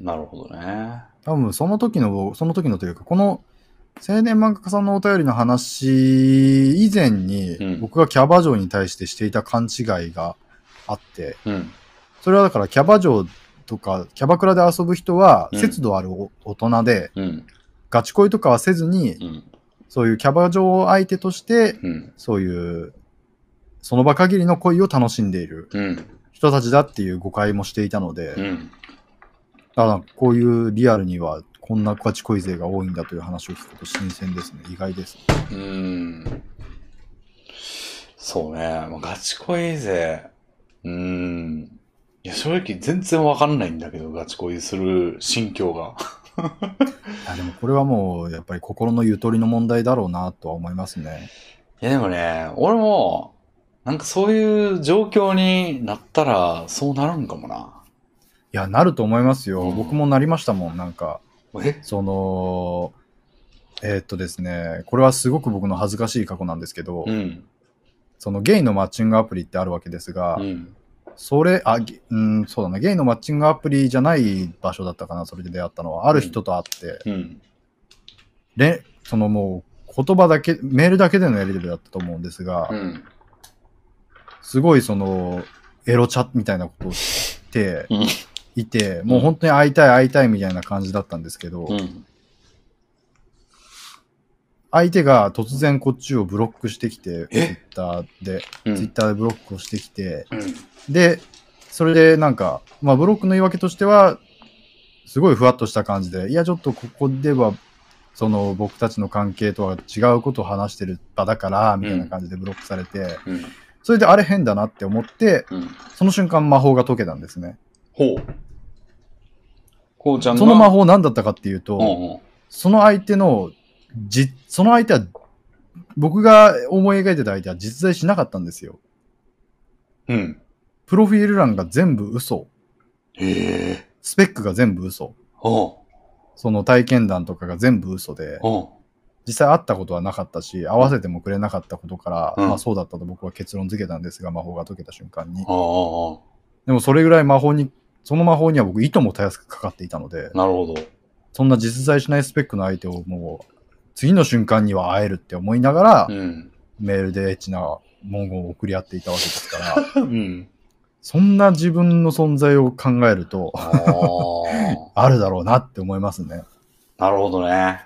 なるほどね。多分その時の、その時のというか、この青年漫画家さんのお便りの話以前に、うん僕がキャバ嬢に対してしていた勘違いがあって、うん。それはだからキャバ嬢とか、キャバクラで遊ぶ人は、うん節度あるお大人で、うん。ガチ恋とかはせずに、うん。そういうキャバ嬢相手として、うん。そういう、その場限りの恋を楽しんでいるうん。人たちだっていう誤解もしていたので、うん。だからこういうリアルにはこんなガチ恋勢が多いんだという話を聞くと新鮮ですね。意外です、ね。うん。そうね。まあガチ恋勢。うん。いや、正直全然わかんないんだけど、ガチ恋する心境が。いやでもこれはもうやっぱり心のゆとりの問題だろうなとは思いますね。いや、でもね、俺も、なんかそういう状況になったら、そうなるんかもな。いや、なると思いますよ。うん僕もなりましたもん。なんか、えその、えーっとですね、これはすごく僕の恥ずかしい過去なんですけど、うん。そのゲイのマッチングアプリってあるわけですが、うん。それ、あ、ゲうん、そうだな、ゲイのマッチングアプリじゃない場所だったかな、それで出会ったのは。ある人と会って、うん。で、そのもう言葉だけ、メールだけでのやり取りだったと思うんですが、うん。すごいその、エロチャみたいなことをしてうんいて、もう本当に会いたい会いたいみたいな感じだったんですけど、うん。相手が突然こっちをブロックしてきて、ツイえッターで、うん。ツイッターでブロックをしてきて、うん。で、それでなんか、まあブロックの言い訳としては、すごいふわっとした感じで、いやちょっとここでは、その僕たちの関係とは違うことを話してる場だから、みたいな感じでブロックされて、うん。それであれ変だなって思って、うん。その瞬間魔法が解けたんですね。ほう。こうちゃんが。その魔法何だったかっていうと、うんうん。その相手の、じ、その相手は、僕が思い描いてた相手は実在しなかったんですよ。うん。プロフィール欄が全部嘘。へえ。スペックが全部嘘。その体験談とかが全部嘘で、実際会ったことはなかったし、会わせてもくれなかったことから、うんまあそうだったと僕は結論付けたんですが、魔法が解けた瞬間に。でもそれぐらい魔法に、その魔法には僕、意図もたやすくかかっていたので、なるほど。そんな実在しないスペックの相手をもう、次の瞬間には会えるって思いながら、うん。メールでエッチな文言を送り合っていたわけですから、うん。そんな自分の存在を考えると、ああ。あるだろうなって思いますね。なるほどね。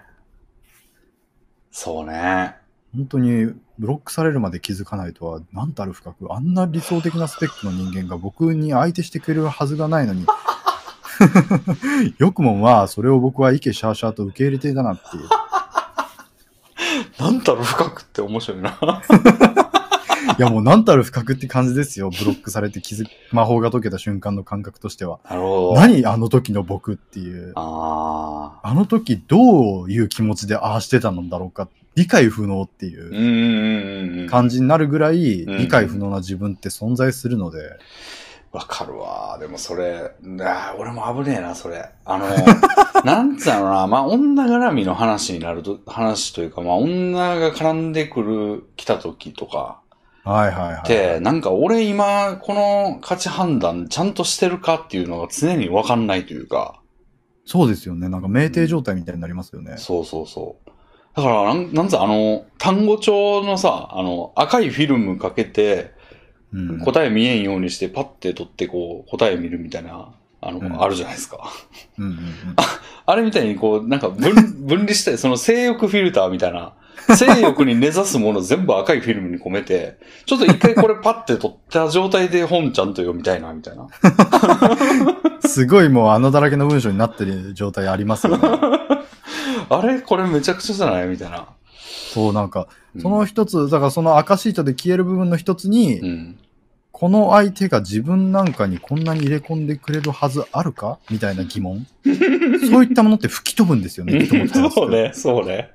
そうね。本当にブロックされるまで気づかないとは、なんたる深く、あんな理想的なスペックの人間が僕に相手してくれるはずがないのに、よくもまあ、それを僕はイケシャーシャーと受け入れていたなっていう。なんたる深くって面白いな。いやもうなんたる深くって感じですよ。ブロックされて気づ魔法が解けた瞬間の感覚としては。なるほど。何あの時の僕っていう。ああ。あの時どういう気持ちでああしてたのだろうか。理解不能っていう。感じになるぐらいうん理解不能な自分って存在するので。わかるわ。でもそれ、あー俺も危ねえな、それ。あの、なんつうのな、まあ、女絡みの話になると、話というか、まあ、女が絡んでくる、来た時とか、はいはいはい。って、なんか俺今、この価値判断ちゃんとしてるかっていうのが常にわかんないというか、そうですよね。なんか酩酊状態みたいになりますよね。そうそうそう。だから、なん、なんつうあの、単語帳のさ、あの、赤いフィルムかけて、うん。答え見えんようにしてパッて取ってこう、答え見るみたいな、あの、うんあるじゃないですか。うんうんうん あれみたいにこう、なんか分分離して、その性欲フィルターみたいな、性欲に根ざすもの全部赤いフィルムに込めて、ちょっと一回これパッて取った状態で本ちゃんと読みたいな、みたいな。すごいもう穴だらけの文章になってる状態ありますよね。あれ？これめちゃくちゃじゃない？みたいな。そう、なんか、うんその一つ、だからその赤シートで消える部分の一つに、うん。この相手が自分なんかにこんなに入れ込んでくれるはずあるか？みたいな疑問。そういったものって吹き飛ぶんですよね、そうね、そうね。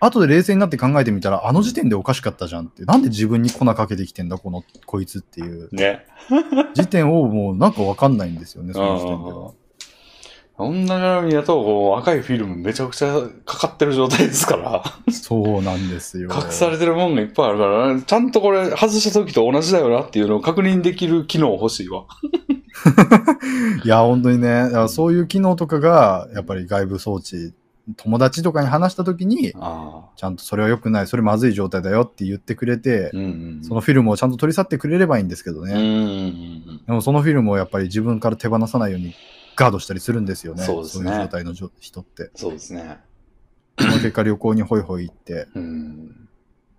後で冷静になって考えてみたら、あの時点でおかしかったじゃんって。なんで自分に粉かけてきてんだ、この、こいつっていう。ね。時点をもうなんかわかんないんですよね、その時点では。女絡みだと、こう赤いフィルムめちゃくちゃかかってる状態ですから、そうなんですよ。隠されてるもんがいっぱいあるから、ちゃんとこれ外した時と同じだよなっていうのを確認できる機能欲しいわ。いや、本当にね、だからそういう機能とかが、やっぱり外部装置、友達とかに話した時に。ちゃんとそれは良くない、それまずい状態だよって言ってくれて、うんうん。そのフィルムをちゃんと取り去ってくれればいいんですけどね。でもそのフィルムをやっぱり自分から手放さないようにガードしたりするんですよね。そうですねいう状態のじょ人って。そうですね。その結果旅行にホイホイ行って、うん。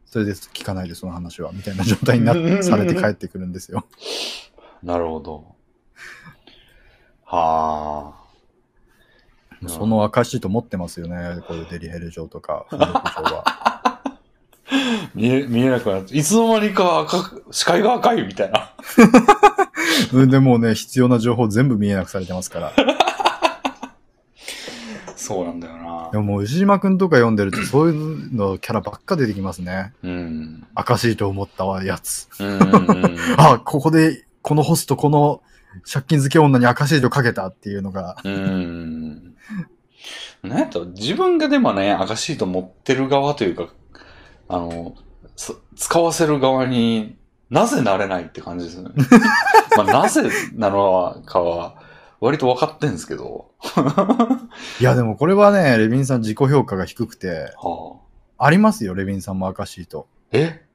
それで聞かないでその話は、みたいな状態になっされて帰ってくるんですよ。なるほど。はあ。うんその赤シート持ってますよね。こういうデリヘル状とか。見え、見えなくなって、いつの間にか赤く、視界が赤いみたいな。うんでもうね、必要な情報全部見えなくされてますから。そうなんだよなで。ももう牛島くんとか読んでるとそういうのキャラばっか出てきますね。うん。赤シートを持ったやつ。うんうんうん。あ、ここで、このホスト、この借金付け女に赤シートかけたっていうのが、うん。なんやったら自分がでもね、赤シート持ってる側というか、あの、す使わせる側になぜなれないって感じですね。まあ、なぜなのかは、割と分かってんですけど。いやでもこれはね、レビンさん自己評価が低くて、はあ、ありますよ、レビンさんも赤シート。え？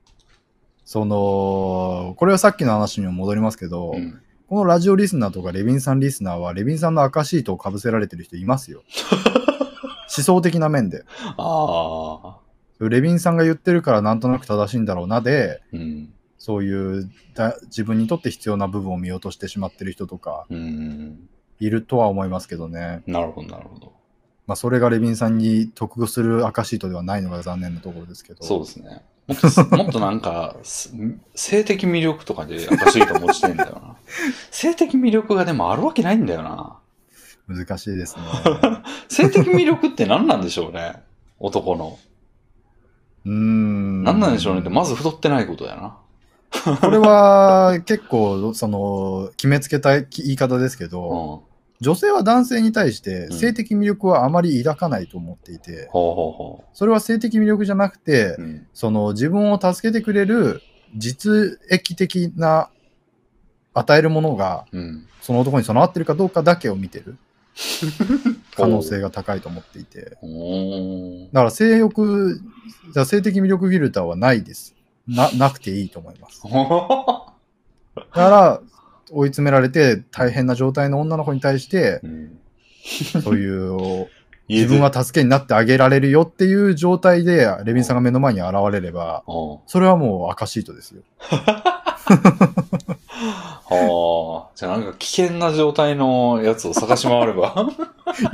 その、これはさっきの話にも戻りますけど、うん。このラジオリスナーとかレビンさんリスナーは、レビンさんの赤シートを被せられてる人いますよ。思想的な面で。ああ。レビンさんが言ってるからなんとなく正しいんだろうなで、うん。そういうだ自分にとって必要な部分を見落としてしまってる人とかうん。いるとは思いますけどね。なるほど、なるほど。まあそれがレビンさんに得する赤シートではないのが残念なところですけど。そうですね。もっと、もっとなんか、す性的魅力とかで赤シート持ちてんだよな。性的魅力がでもあるわけないんだよな。難しいですね。性的魅力って何なんでしょうね。男の。うーん。何なんでしょうねって、まず太ってないことやな。これは結構、その、決めつけた言い方ですけうん。ど、ほ女性は男性に対してうん性的魅力はあまり抱かないと思っていて、それは性的魅力じゃなくて。その自分を助けてくれる実益的な与えるものが、うん。その男に備わってるかどうかだけを見てる 可能性が高いと思っていて。だから性欲、じゃあ性的魅力フィルターはないです。な、なくていいと思います。だから、追い詰められて大変な状態の女の子に対して、うんそういう、自分は助けになってあげられるよっていう状態で、レビンさんが目の前に現れれば、うんそれはもう赤シートですよ。は あ。じゃあなんか危険な状態のやつを探し回れば。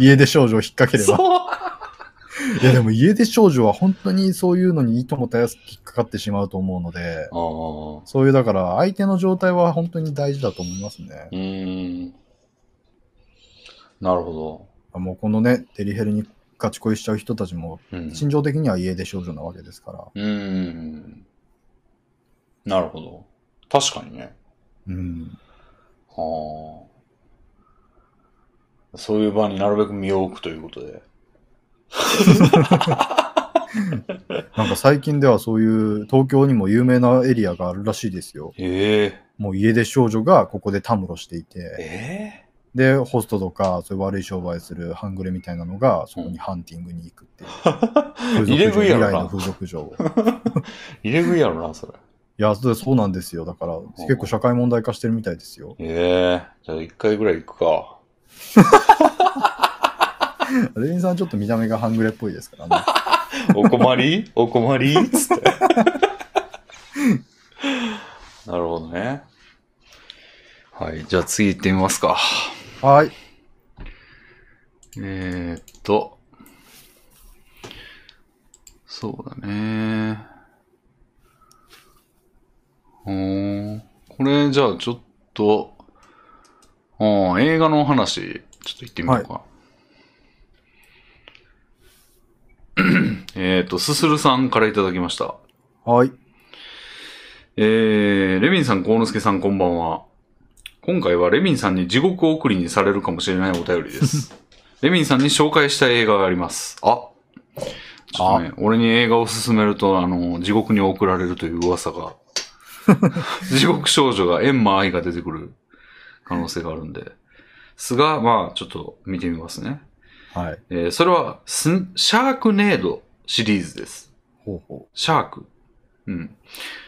家出少女を引っ掛ければ。いやでも家出少女は本当にそういうのにいいともたやすく引っかかってしまうと思うので。そういうだから相手の状態は本当に大事だと思いますねう。ーん。なるほもうこのね、デリヘルにガチ恋しちゃう人たちも。心情的には家出少女なわけですから。うーん。なるほど。確かにね。うん。はあ。そういう場になるべく身を置くということで。なんか最近ではそういう東京にも有名なエリアがあるらしいですよ。ええもう家出少女がここでたむろしていて、えで、ホストとか、そういう悪い商売する半グレみたいなのが、そこにハンティングに行くっていう。風 入れ食俗いやろな場未来の風俗場を。入れ食いやろな、それ。いや、そそうなんですよ。だから、結構社会問題化してるみたいですよ。ええじゃあ一回ぐらい行くか。レインさんちょっと見た目が半グレっぽいですからね。お困り？お困り？つって。なるほどね。はい。じゃあ次行ってみますか。はい。えー、っと。そうだね。うーん。これ、じゃあちょっと、うん映画の話、ちょっと行ってみようか。えーっと、すするさんからいただきました。はい。えー、レミンさん、コウノスケさん、こんばんは。今回はレミンさんに地獄送りにされるかもしれないお便りです。レミンさんに紹介したい映画があります。あちょっとね、俺に映画を勧めると、あの、地獄に送られるという噂が。地獄少女がエンマ愛が出てくる可能性があるんで。すが、まあ、ちょっと見てみますね。はい。えーそれはス、シャークネードシリーズです。ほうほシャーク。うん。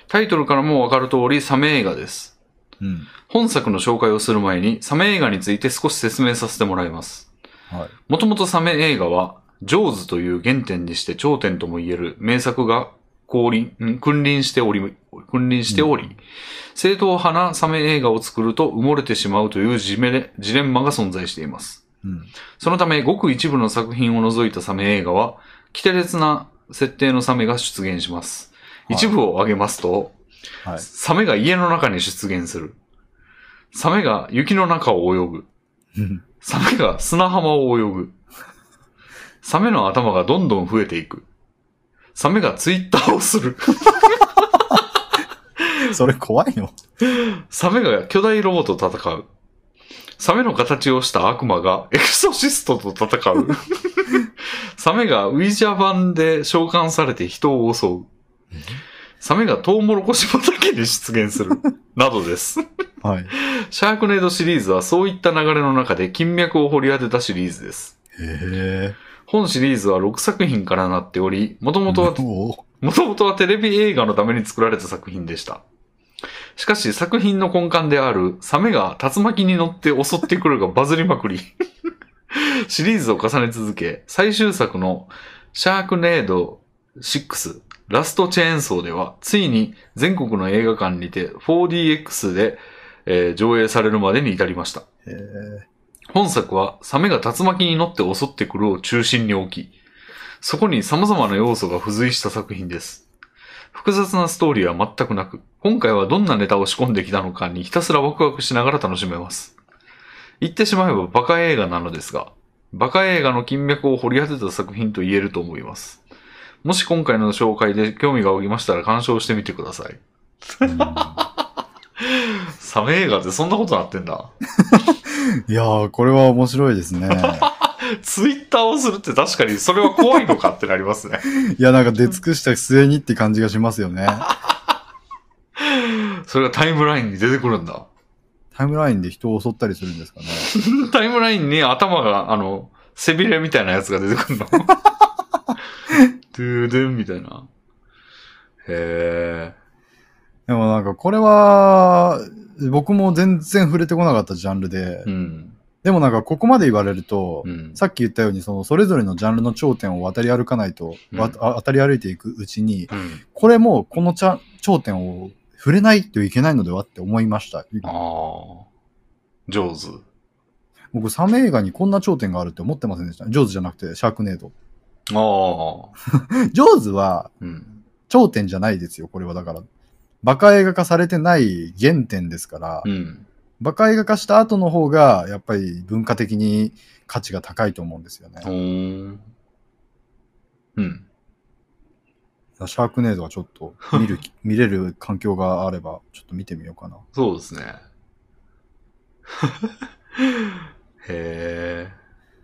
タイトルからもわかる通り、サメ映画です。う。うん。本作の紹介をする前に、サメ映画について少し説明させてもらいます。はい。もともとサメ映画は、ジョーズという原点にして頂点とも言える名作が降臨、ん君臨しており、君臨しており、正統派なサメ映画を作ると埋もれてしまうというジメレジレンマが存在しています。うん。そのため、ごく一部の作品を除いたサメ映画は、規定列な設定のサメが出現します。はい一部を挙げますと、はい。サメが家の中に出現する。サメが雪の中を泳ぐ。う んサメが砂浜を泳ぐ。サメの頭がどんどん増えていく。サメがツイッターをする。それ怖いの？サメが巨大ロボと戦う。サメの形をした悪魔が エクソシストと戦う。サメがウィジャ版で召喚されて人を襲う。サメがトウモロコシ畑に出現する。などです。はい。シャークネードシリーズはそういった流れの中で金脈を掘り当てたシリーズです。へ本シリーズは6作品からなっており、もともとはもともとはテレビ映画のために作られた作品でした。しかし作品の根幹であるサメが竜巻に乗って襲ってくるがバズりまくり、シリーズを重ね続け、最終作のシャークネード6ラストチェーンソーでは、ついに全国の映画館にて 4DX で、えー上映されるまでに至りました。本作はサメが竜巻に乗って襲ってくるを中心に置き、そこに様々な要素が付随した作品です。複雑なストーリーは全くなく、今回はどんなネタを仕込んできたのかにひたすらワクワクしながら楽しめます。言ってしまえばバカ映画なのですが、バカ映画の金脈を掘り当てた作品と言えると思います。もし今回の紹介で興味が起きましたら鑑賞してみてください。うん サメ映画ってそんなことなってんだ。いやー、これは面白いですね。ツイッターをするって確かにそれは怖いのかってなりますね。いや、なんか出尽くした末にって感じがしますよね。それがタイムラインに出てくるんだ。タイムラインで人を襲ったりするんですかね。タイムラインに頭が、あの、背びれみたいなやつが出てくるの？ドゥードゥンみたいな。へでもなんかこれは、僕も全然触れてこなかったジャンルでえ。う、ん。でもなんかここまで言われると、うん。さっき言ったようにそのそれぞれのジャンルの頂点を渡り歩かないと、うん渡り歩いていくうちに、うん。これもこのちゃ頂点を触れないといけないのではって思いました。ああ。上手。僕サメ映画にこんな頂点があるって思ってませんでした？ジョーズじゃなくてシャークネード。ああ。ジョーズはうん。頂点じゃないですよ、これはだから。バカ映画化されてない原点ですから、うん。バカ映画化した後の方が、やっぱり文化的に価値が高いと思うんですよね。うん。シャークネードはちょっと 見る、見れる環境があれば、ちょっと見てみようかな。そうですね。へえ。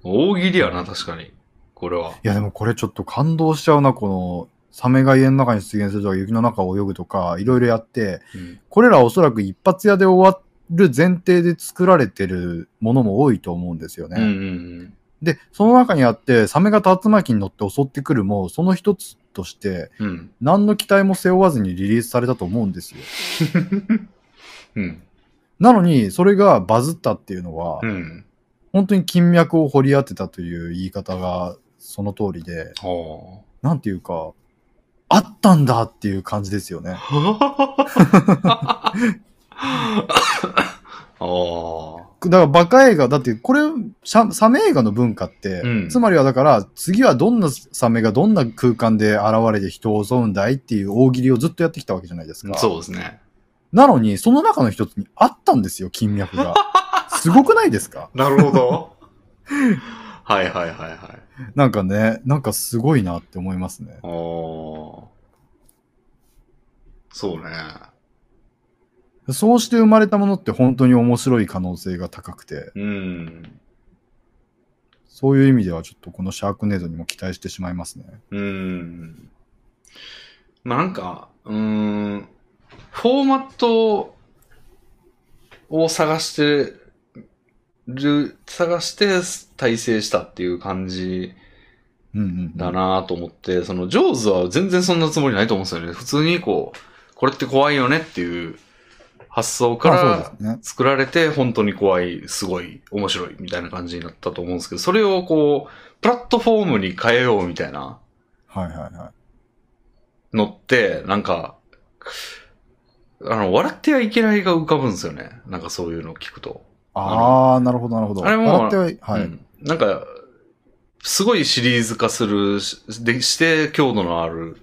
大喜利やな、確かに。これは。いや、でもこれちょっと感動しちゃうな、この、サメが家の中に出現するとか、雪の中を泳ぐとか、いろいろやって、うん。これらおそらく一発屋で終わる前提で作られてるものも多いと思うんですよね。うんうんで、その中にあって、サメが竜巻に乗って襲ってくるも、その一つとして、うん。うん。何の期待も背負わずにリリースされたと思うんですよ。うん。なのに、それがバズったっていうのは、うん。本当に金脈を掘り当てたという言い方がその通りで、はなんていうか、あったんだっていう感じですよね。あ。ああ。だからバカ映画、だってこれ、サメ映画の文化って、うんつまりはだから、次はどんなサメがどんな空間で現れて人を襲うんだいっていう大喜利をずっとやってきたわけじゃないですか。そうですね。なのに、その中の一つにあったんですよ、金脈が。すごくないですか？なるほど。はいはいはいはい。なんかね、なんかすごいなって思いますね。ああ。そうね。そうして生まれたものって本当に面白い可能性が高くて、うん。そういう意味ではちょっとこのシャークネードにも期待してしまいますね。うん。まあなんか、うーん、フォーマットを探してる、探して体制したっていう感じ。だなと思って、その、ジョーズは全然そんなつもりないと思うんですよね。普通にこう、これって怖いよねっていう発想かあら。作られて、本当に怖い、すごい、面白いみたいな感じになったと思うんですけど、それをこう、プラットフォームに変えようみたいなはいはいはい。のって、なんか、あの、笑ってはいけないが浮かぶんですよね。なんかそういうのを聞くと。ああ、なるほどなるほど。あれもははい。うんなんか、すごいシリーズ化するし、でして強度のある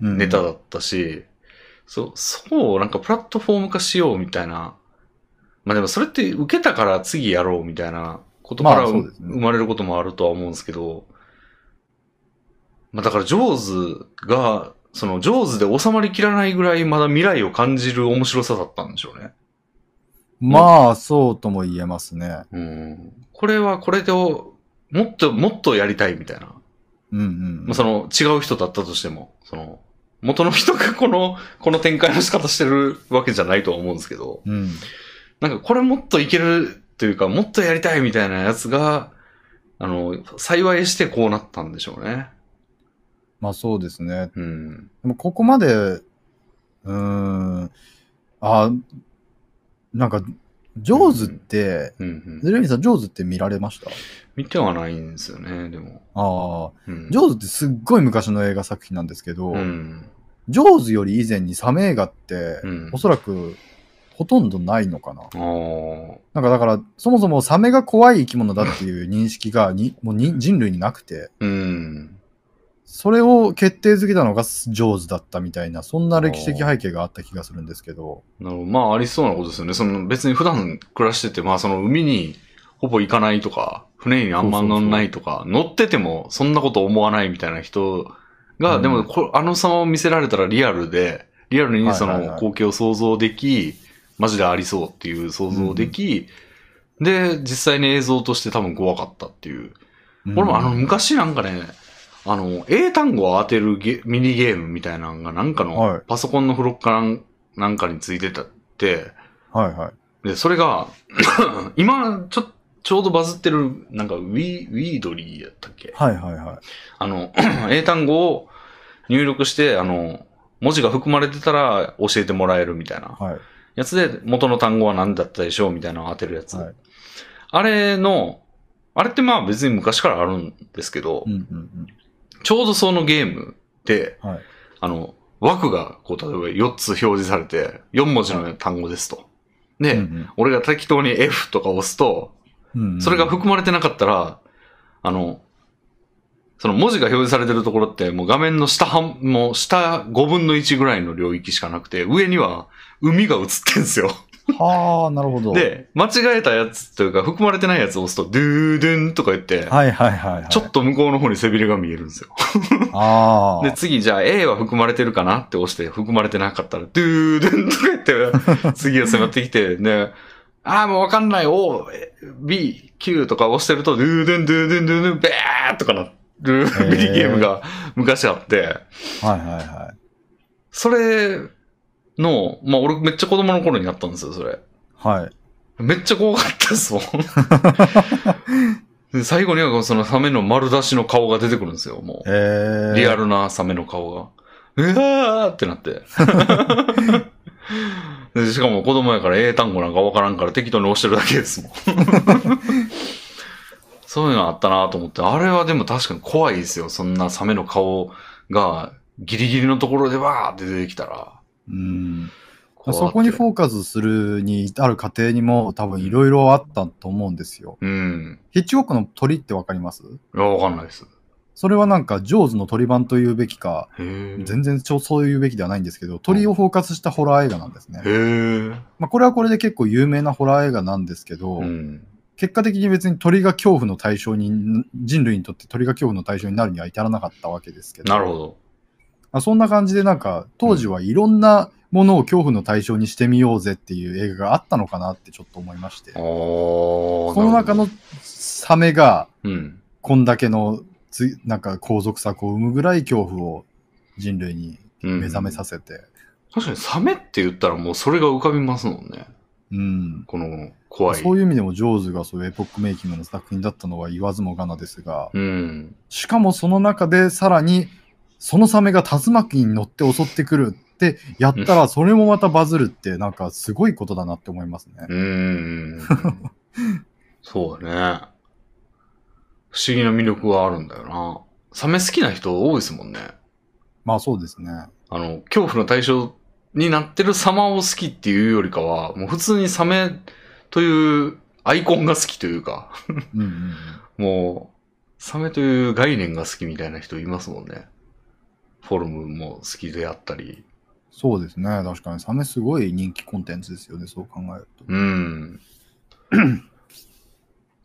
うんネタだったし、そう、そう、なんかプラットフォーム化しようみたいな。まあでもそれって受けたから次やろうみたいなことから、まあね生まれることもあるとは思うんですけど、まあだからジョーズが、そのジョーズで収まりきらないぐらいまだ未来を感じる面白さだったんでしょうね。まあ、そうとも言えますね。うん。これはこれでもっともっとやりたいみたいな。うんうん。まあ、その違う人だったとしても、その元の人がこの、この展開の仕方してるわけじゃないとは思うんですけど、うん。なんかこれもっといけるというか、もっとやりたいみたいなやつが、あの、幸いしてこうなったんでしょうね。まあそうですね。うん。でもここまで、うーん、あ、なんか、ジョーズって、うんうん。ゼレミさん、ジョーズって見られました？見てはないんですよね、でも。ああ、うん。ジョーズってすっごい昔の映画作品なんですけど、うん。ジョーズより以前にサメ映画って、うんおそらくほとんどないのかな。ああ。なんかだから、そもそもサメが怖い生き物だっていう認識がにもうに人類になくて、うん。それを決定づけたのがジョーズだったみたいな、そんな歴史的背景があった気がするんですけど、なるほど。まあ、ありそうなことですよね。その、別に普段暮らしてて、まあ、その海にほぼ行かないとか、船にあんま乗んないとか、乗っててもそんなこと思わないみたいな人が、うん。でもこ、あの様を見せられたらリアルで、リアルにその光景を想像でき、マジでありそうっていう想像でき、で、実際に映像として多分怖かったっていう。俺もあの、うん昔なんかね、あの、英単語を当てるゲミニゲームみたいなのがなんかはい。のパソコンのフロッカーなんかについてたって、はいはい。で、それが、今、ちょ、ちょうどバズってる、なんか、ウィ、ウィードリーやったっけ？はいはいはい。あの、英単語を入力して、あの、文字が含まれてたら教えてもらえるみたいなはい。やつで、元の単語は何だったでしょうみたいなのを当てるやつ。はいあれの、あれってまあ別に昔からあるんですけど、うんうんちょうどそのゲームで、うん。はい。あの、枠が、こう、例えば4つ表示されて、4文字の単語ですと。で、うん俺が適当に F とか押すと、うんうんそれが含まれてなかったら、あの、その文字が表示されてるところって、もう画面の下半、もう下5分の1ぐらいの領域しかなくて、上には海が映ってんすよ。はあ、なるほど。、で、間違えたやつというか、含まれてないやつを押すと、ドゥードゥンとか言って、はいはいはい、はい。ちょっと向こうの方に背びれが見えるんですよ。ああ。で、次、じゃあ A は含まれてるかなって押して、含まれてなかったら、ドゥードゥンとか言って、次が迫ってきて、で、ああ、もうわかんない、O、B、Q とか押してると、ドゥードゥン、ドゥードゥン、ドゥードゥン、ベーとかなるーミニゲームが昔あって、はいはいはい。それの、まあ俺めっちゃ子供の頃にやったんですよ、それ。はい。めっちゃ怖かったですもん。で最後にはそのサメの丸出しの顔が出てくるんですよ、もう。えー、リアルなサメの顔が。うわーってなって。でしかも子供やから英単語なんかわからんから適当に押してるだけですもん。そういうのあったなと思って、あれはでも確かに怖いですよ。そんなサメの顔がギリギリのところでわーって出てきたら。うん。そこにフォーカスするに至る過程にも多分いろいろあったと思うんですよ。うん。ヒッチコックの鳥ってわかります？いや、わかんないです。それはなんか、ジョーズの鳥版というべきか。全然ちょそういうべきではないんですけど、鳥をフォーカスしたホラー映画なんですね。まあ、これはこれで結構有名なホラー映画なんですけど、うん。結果的に別に鳥が恐怖の対象に、人類にとって鳥が恐怖の対象になるには至らなかったわけですけど、なるほど。まあ、そんな感じでなんか、当時はいろんなものを恐怖の対象にしてみようぜっていう映画があったのかなってちょっと思いまして、その中の、サメがうん。こんだけのつなんか後続作を生むぐらい恐怖を人類にうん目覚めさせて、確かにサメって言ったらもうそれが浮かびますもんね。うん。この怖い。そういう意味でもジョーズがそういうエポックメイキングの作品だったのは言わずもがなですが、うん。しかもその中でさらに、そのサメが竜巻に乗って襲ってくるってやったら、それもまたバズるって、なんかすごいことだなって思いますね。うーん。そうだね。不思議な魅力はあるんだよな。サメ好きな人多いですもんね。まあそうですね。あの、恐怖の対象になってる様を好きっていうよりかは、もう普通にサメというアイコンが好きというか、うんうんうん。もう、サメという概念が好きみたいな人いますもんね。フォルムも好きであったり。そうですね。確かにサメすごい人気コンテンツですよね、そう考えると。うん。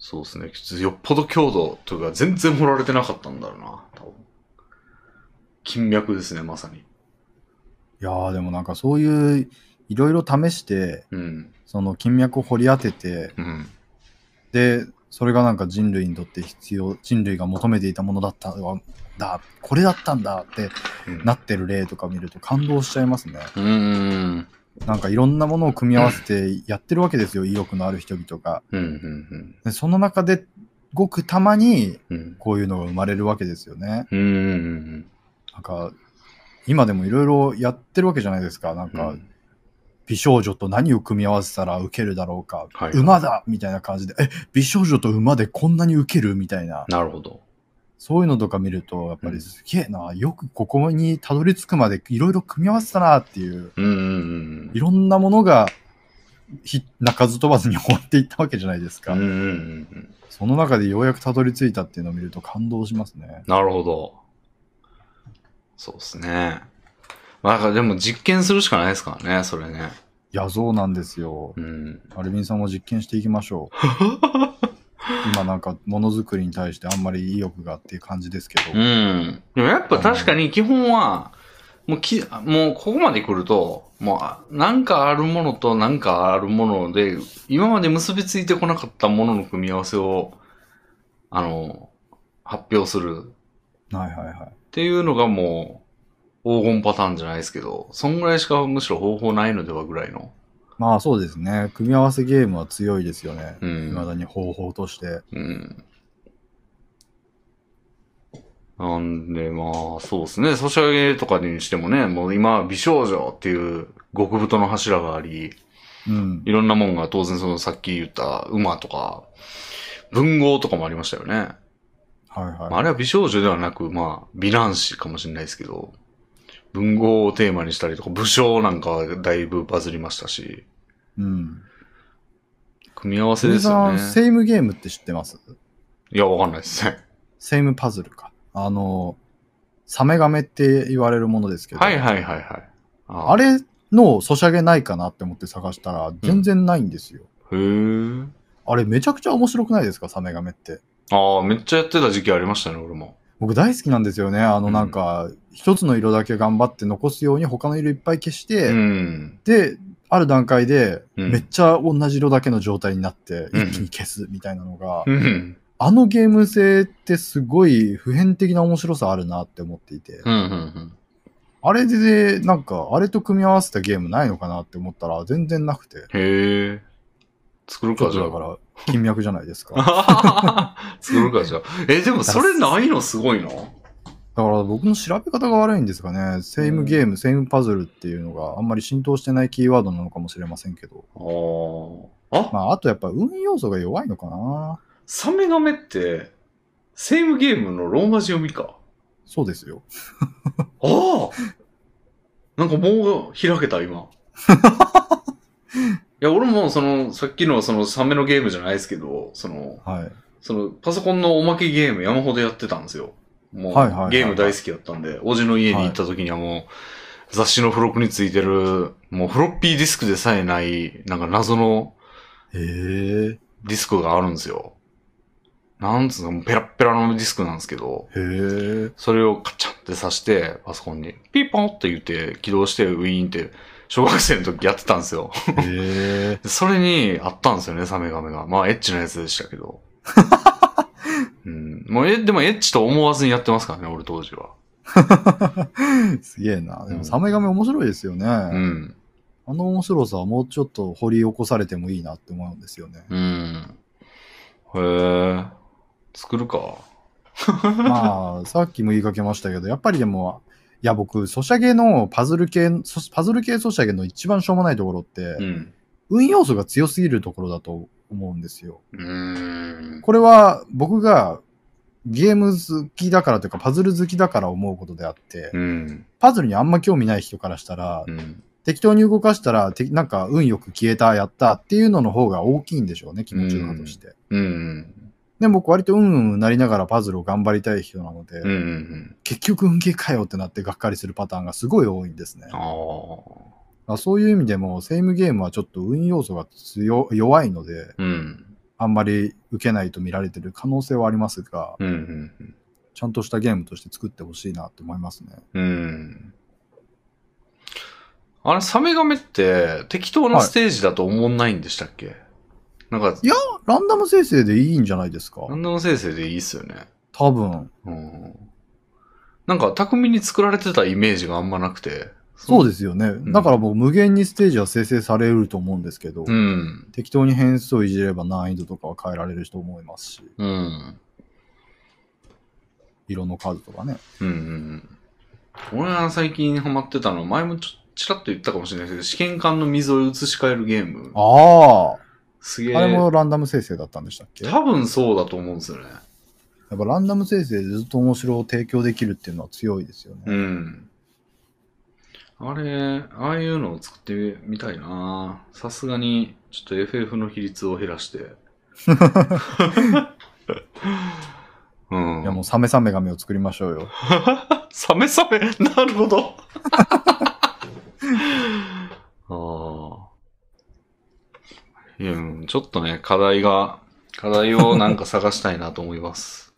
そうですね。よっぽど強度というか全然掘られてなかったんだろうな。多分金脈ですね、まさに。いやーでもなんかそういういろいろ試して、うん。その金脈を掘り当てて、うん。で、それがなんか人類にとって必要、人類が求めていたものだったわだ、これだったんだってうんなってる例とか見ると感動しちゃいますね。うーん。なんかいろんなものを組み合わせてやってるわけですよ、意欲のある人々が。うん。うん。でその中でごくたまにうん。こういうのが生まれるわけですよね。うんうんなんか、今でもいろいろやってるわけじゃないですか。なんうん。か、美少女と何を組み合わせたら受けるだろうか。はい馬だみたいな感じで、え、美少女と馬でこんなに受ける？みたいな。なるほど。そういうのとか見ると、やっぱりすげえな、よくここにたどり着くまでいろいろ組み合わせたなっていう、うんうんうんいろんなものが、ひ鳴かず飛ばずに終わっていったわけじゃないですか。うん。うんうんうんうん。その中でようやくたどり着いたっていうのを見ると感動しますね。なるほど。そうですね。まあ、だからでも実験するしかないですからね、それね。いや、そうなんですよ。うん。アルビンさんも実験していきましょう。今なんかものづくりに対してあんまり意欲がっていう感じですけど。うん。でもやっぱ確かに基本は、もうき、もうここまで来ると、もうあ、なんかあるものとなんかあるもので、今まで結びついてこなかったものの組み合わせを、あの、発表するはいはいはい。っていうのがもう、黄金パターンじゃないですけど、そんぐらいしかむしろ方法ないのではぐらいの。まあそうですね。組み合わせゲームは強いですよね。うん未だに方法として。うん。なんで、まあ、そうですね。ソシャゲとかにしてもね、もう今、美少女っていう極太の柱があり、うん。いろんなもんが当然そのさっき言った馬とか、文豪とかもありましたよね。はいはい。まあ、あれは美少女ではなく、まあ、美男子かもしれないですけど、文豪をテーマにしたりとか、武将なんかはだいぶバズりましたし、うん。組み合わせ鈴ですよね。さん、セイムゲームって知ってます？いや、わかんないですね。セイムパズルか。あの、サメガメって言われるものですけど。はいはいはいはい。ああれのソシャゲないかなって思って探したら、全然ないんですよ。へー。あれめちゃくちゃ面白くないですか？サメガメって。ああ、めっちゃやってた時期ありましたね、俺も。僕大好きなんですよね。あのうんなんか、一つの色だけ頑張って残すように他の色いっぱい消して、うん。で、ある段階で、うんめっちゃ同じ色だけの状態になって、うん一気に消すみたいなのが、うん。あのゲーム性ってすごい普遍的な面白さあるなって思っていて、うん。うん。あれで、なんか、あれと組み合わせたゲームないのかなって思ったら全然なくて、へえ。作るか、じゃだから、金脈じゃないですか。だ 作るか、じゃあ。え、でもそれないの？すごいな。から僕の調べ方が悪いんですかね。セイムゲーム、セイムパズルっていうのがあんまり浸透してないキーワードなのかもしれませんけど。ああ。あ、まあ、あとやっぱ運要素が弱いのかな。サメガメって、セームゲームのローマ字読みか？そうですよ。ああなんかもう開けた、今。いや、俺もその、さっきのそのサメのゲームじゃないですけど、その、はい。その、パソコンのおまけゲーム山ほどやってたんですよ。もう、はいはいはいはいゲーム大好きだったんで、おじの家に行った時にはもう、雑誌の付録についてる、もうフロッピーディスクでさえない、なんか謎のへえ。ディスクがあるんですよ。なんつうの、ペラッペラのディスクなんですけど、へえ。それをカチャンって挿して、パソコンに、ピーポンって言って起動してウィーンって、小学生の時やってたんですよ。へ それにあったんですよね、サメガメが。まあ、エッチなやつでしたけど。うん。もう、え、でもエッチと思わずにやってますからね、俺当時は。すげえな。でも、うんサメガメ面白いですよね。うん。あの面白さはもうちょっと掘り起こされてもいいなって思うんですよね。うん。へえ。作るか。まあ、さっきも言いかけましたけど、やっぱりでも、いや、僕、ソシャゲのパズル系、ソパズル系ソシャゲの一番しょうもないところって、うん。運要素が強すぎるところだと思うんですよ。これは僕がゲーム好きだからというか、パズル好きだから思うことであって、うん。パズルにあんま興味ない人からしたら、うん。適当に動かしたら、てなんか運よく消えた、やったっていうのの方が大きいんでしょうね、気持ちのとして。うん。でも僕割とうんうんなりながらパズルを頑張りたい人なので、うん。うん。結局運ゲーかよってなってがっかりするパターンがすごい多いんですね。ああ。まあそういう意味でも、セイムゲームはちょっと運要素が強弱いので、うん。あんまり受けないと見られてる可能性はありますが、うん。うん。ちゃんとしたゲームとして作ってほしいなと思いますね。うん。あれ、サメガメって適当なステージだと思んないんでしたっけ、なんか、いやランダム生成でいいんじゃないですか？ランダム生成でいいっすよね。多分。うん。なんか、巧みに作られてたイメージがあんまなくて。そうですよね。んだからもう無限にステージは生成されると思うんですけど、うん。適当に変数をいじれば難易度とかは変えられると思いますし、うん。色の数とかね。うんうんうん。俺が最近ハマってたのは、前もちょちらっと言ったかもしれないけど、試験管の水を移し替えるゲーム。ああ、すげえ。あれもランダム生成だったんでしたっけ？や多分そうだと思うんですよね。っぱランダム生成でずっと面白を提供できるっていうのは強いですよね。うん。あれ、ああいうのを作ってみたいなさすがに、ちょっと FF の比率を減らして。うん。いやもうサメサメ髪を作りましょうよ。サメサメ？なるほど。ああ。いや、うんちょっとね、課題が、課題をなんか探したいなと思います。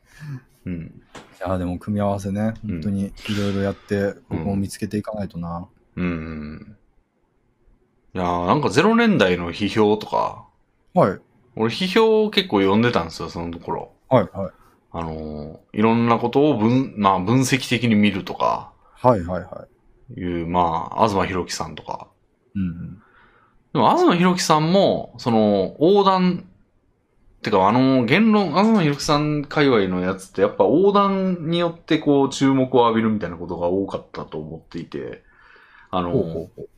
うん。いやでも組み合わせね、うん本当にいろいろやって、僕も見つけていかないとな。うん。いやーなんか0年代の批評とか、はい。俺批評を結構読んでたんですよ、そのところ。はい、はい。あのーいろんなことを分、まあ分析的に見るとか、はい、はい、はい。いう、まあ、東博樹さんとか。うんうん。でも、東博樹さんも、その、横断、てか、あの、言論、東博樹さん界隈のやつって、やっぱ横断によって、こう、注目を浴びるみたいなことが多かったと思っていて、あの、ほうほうほう。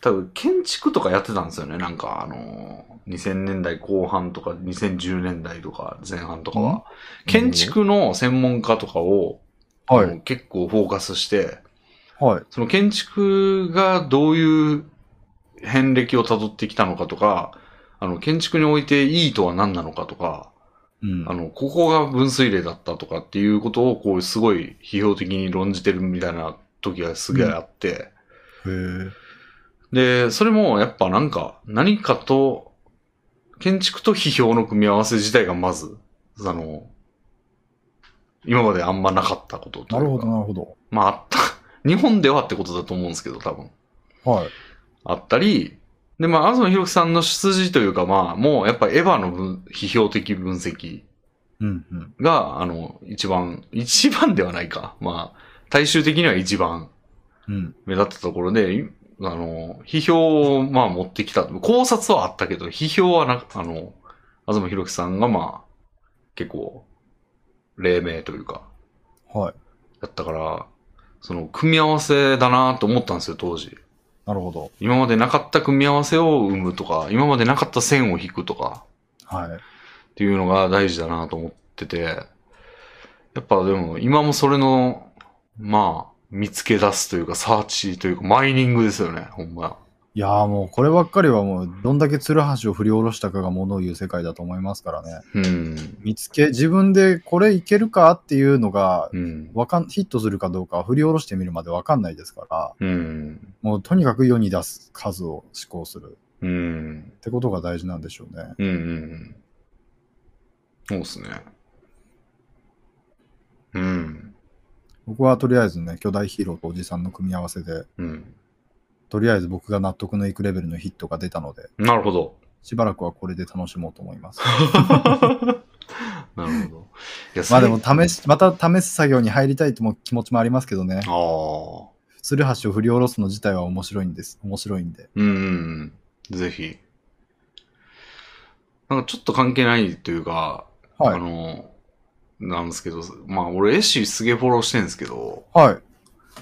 多分、建築とかやってたんですよね。なんか、あの、2000年代後半とか、2010年代とか、前半とかは。建築の専門家とかを、はい結構フォーカスして、はい。その建築がどういう遍歴を辿ってきたのかとか、あの、建築においていいとは何なのかとか、うん。あの、ここが分水嶺だったとかっていうことを、こう、すごい批評的に論じてるみたいな時がすげえあって、へえ。で、それもやっぱなんか、何かと、建築と批評の組み合わせ自体がまず、あの、今まであんまなかったことなるほど、なるほど。まああった、日本ではってことだと思うんですけど、多分。はい。あったり、で、まあ、東博樹さんの出自というか、まあ、もうやっぱエヴァの分批評的分析うんうん。が、あの、一番、一番ではないか。まあ、大衆的には一番うん。目立ったところで、いあの、批評を、まあ、持ってきた。考察はあったけど、批評はな、あの、東博樹さんが、まあ、結構、黎明というか、はい。やったから、その、組み合わせだなと思ったんですよ、当時。なるほど。今までなかった組み合わせを生むとか、今までなかった線を引くとか、はい。っていうのが大事だなと思ってて、やっぱでも今もそれの、まあ、見つけ出すというか、サーチというか、マイニングですよね、ほんま。いやーもうこればっかりはもうどんだけツルハシを振り下ろしたかがものを言う世界だと思いますからね。うん。見つけ、自分でこれいけるかっていうのが、うん。わかん、ヒットするかどうかは振り下ろしてみるまでわかんないですから、うん。もうとにかく世に出す数を思考するうん。ってことが大事なんでしょうね。うん。うん。そうですね。うん。僕はとりあえずね、巨大ヒーローとおじさんの組み合わせで、うん。とりあえず僕が納得のいくレベルのヒットが出たので、なるほど。しばらくはこれで楽しもうと思います。なるほど。いやまあでも最試し、また試す作業に入りたいとも気持ちもありますけどね。ああ。ツルハシを振り下ろすの自体は面白いんです。面白いんで。うん。ぜひ。なんかちょっと関係ないというか、はいあの、なんですけど、まあ俺絵師すげえフォローしてるんですけど、はい。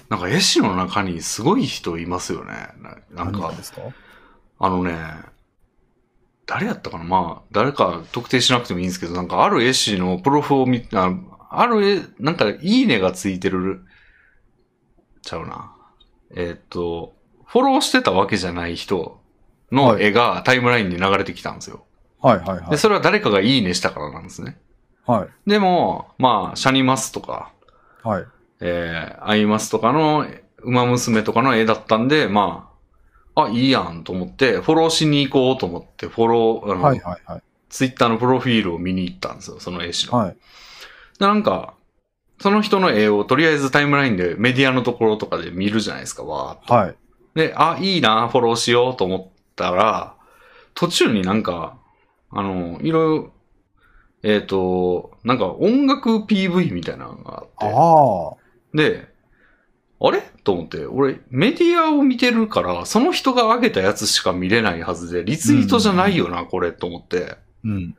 なんか絵師の中にすごい人いますよね。ななんかですか？あのね、誰やったかな？まあ、誰か特定しなくてもいいんですけど、なんかある絵師のプロフを見あある絵、なんかいいねがついてる、ちゃうな。えーっと、フォローしてたわけじゃない人の絵がタイムラインに流れてきたんですよ。はいはいはいで、。それは誰かがいいねしたからなんですね。はい。でも、まあ、シャニマスとか、はい。えー、アイマスとかの、馬娘とかの絵だったんで、まあ、あ、いいやんと思って、フォローしに行こうと思って、フォロー、あの、はいはいはい。ツイッターのプロフィールを見に行ったんですよ、その絵師の。はい。で、なんか、その人の絵をとりあえずタイムラインでメディアのところとかで見るじゃないですか、わーっと。はい。で、あ、いいな、フォローしようと思ったら、途中になんか、あの、いろいろ、えっ、と、なんか音楽 PV みたいなのがあって、ああ。で、あれ？と思って、俺、メディアを見てるから、その人が上げたやつしか見れないはずで、リツイートじゃないよな、これ、と思って。うん。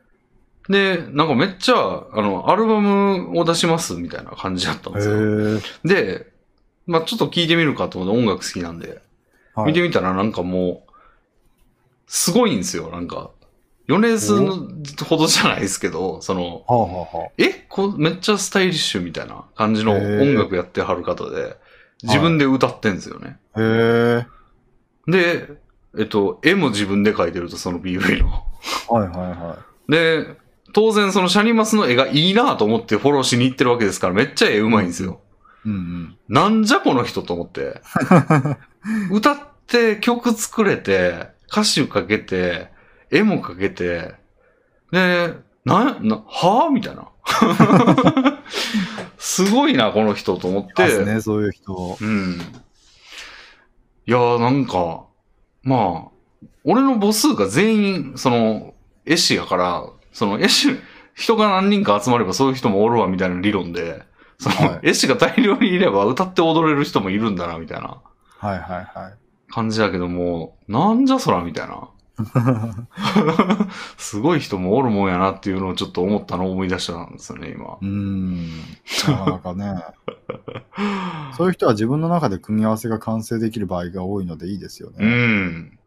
で、なんかめっちゃ、あの、アルバムを出します、みたいな感じだったんへですよ。ーで、まあちょっと聞いてみるかと思って音楽好きなんで、はい見てみたらなんかもう、すごいんですよ、なんか。米津のほどじゃないですけど、その、はあはあはえ？こうめっちゃスタイリッシュみたいな感じのへー音楽やってはる方で、自分で歌ってんですよね。あ。へえ。で、えっと、絵も自分で描いてると、その PV の。はいはいはで、当然そのシャニマスの絵がいいなと思ってフォローしに行ってるわけですから、めっちゃ絵うまいんですよ。い。うんなんじゃこの人と思って。歌って曲作れて、歌詞かけて、絵もかけて、で、な、な、はぁ？みたいな。すごいな、この人と思っうん。ますて。ね、そういう人。うん。いやーなんか、まあ、俺の母数が全員、その、絵師やから、その絵師、人が何人か集まればそういう人もおるわみたいな理論で、その、はい絵師が大量にいれば歌って踊れる人もいるんだな、みたいなはいはいはい。感じだけども、なんじゃそら、みたいな。すごい人もおるもんやなっていうのをちょっと思ったのを思い出したんですよね、今う。ーん。なかなかね。そういう人は自分の中で組み合わせが完成できる場合が多いのでいいですようね。ん。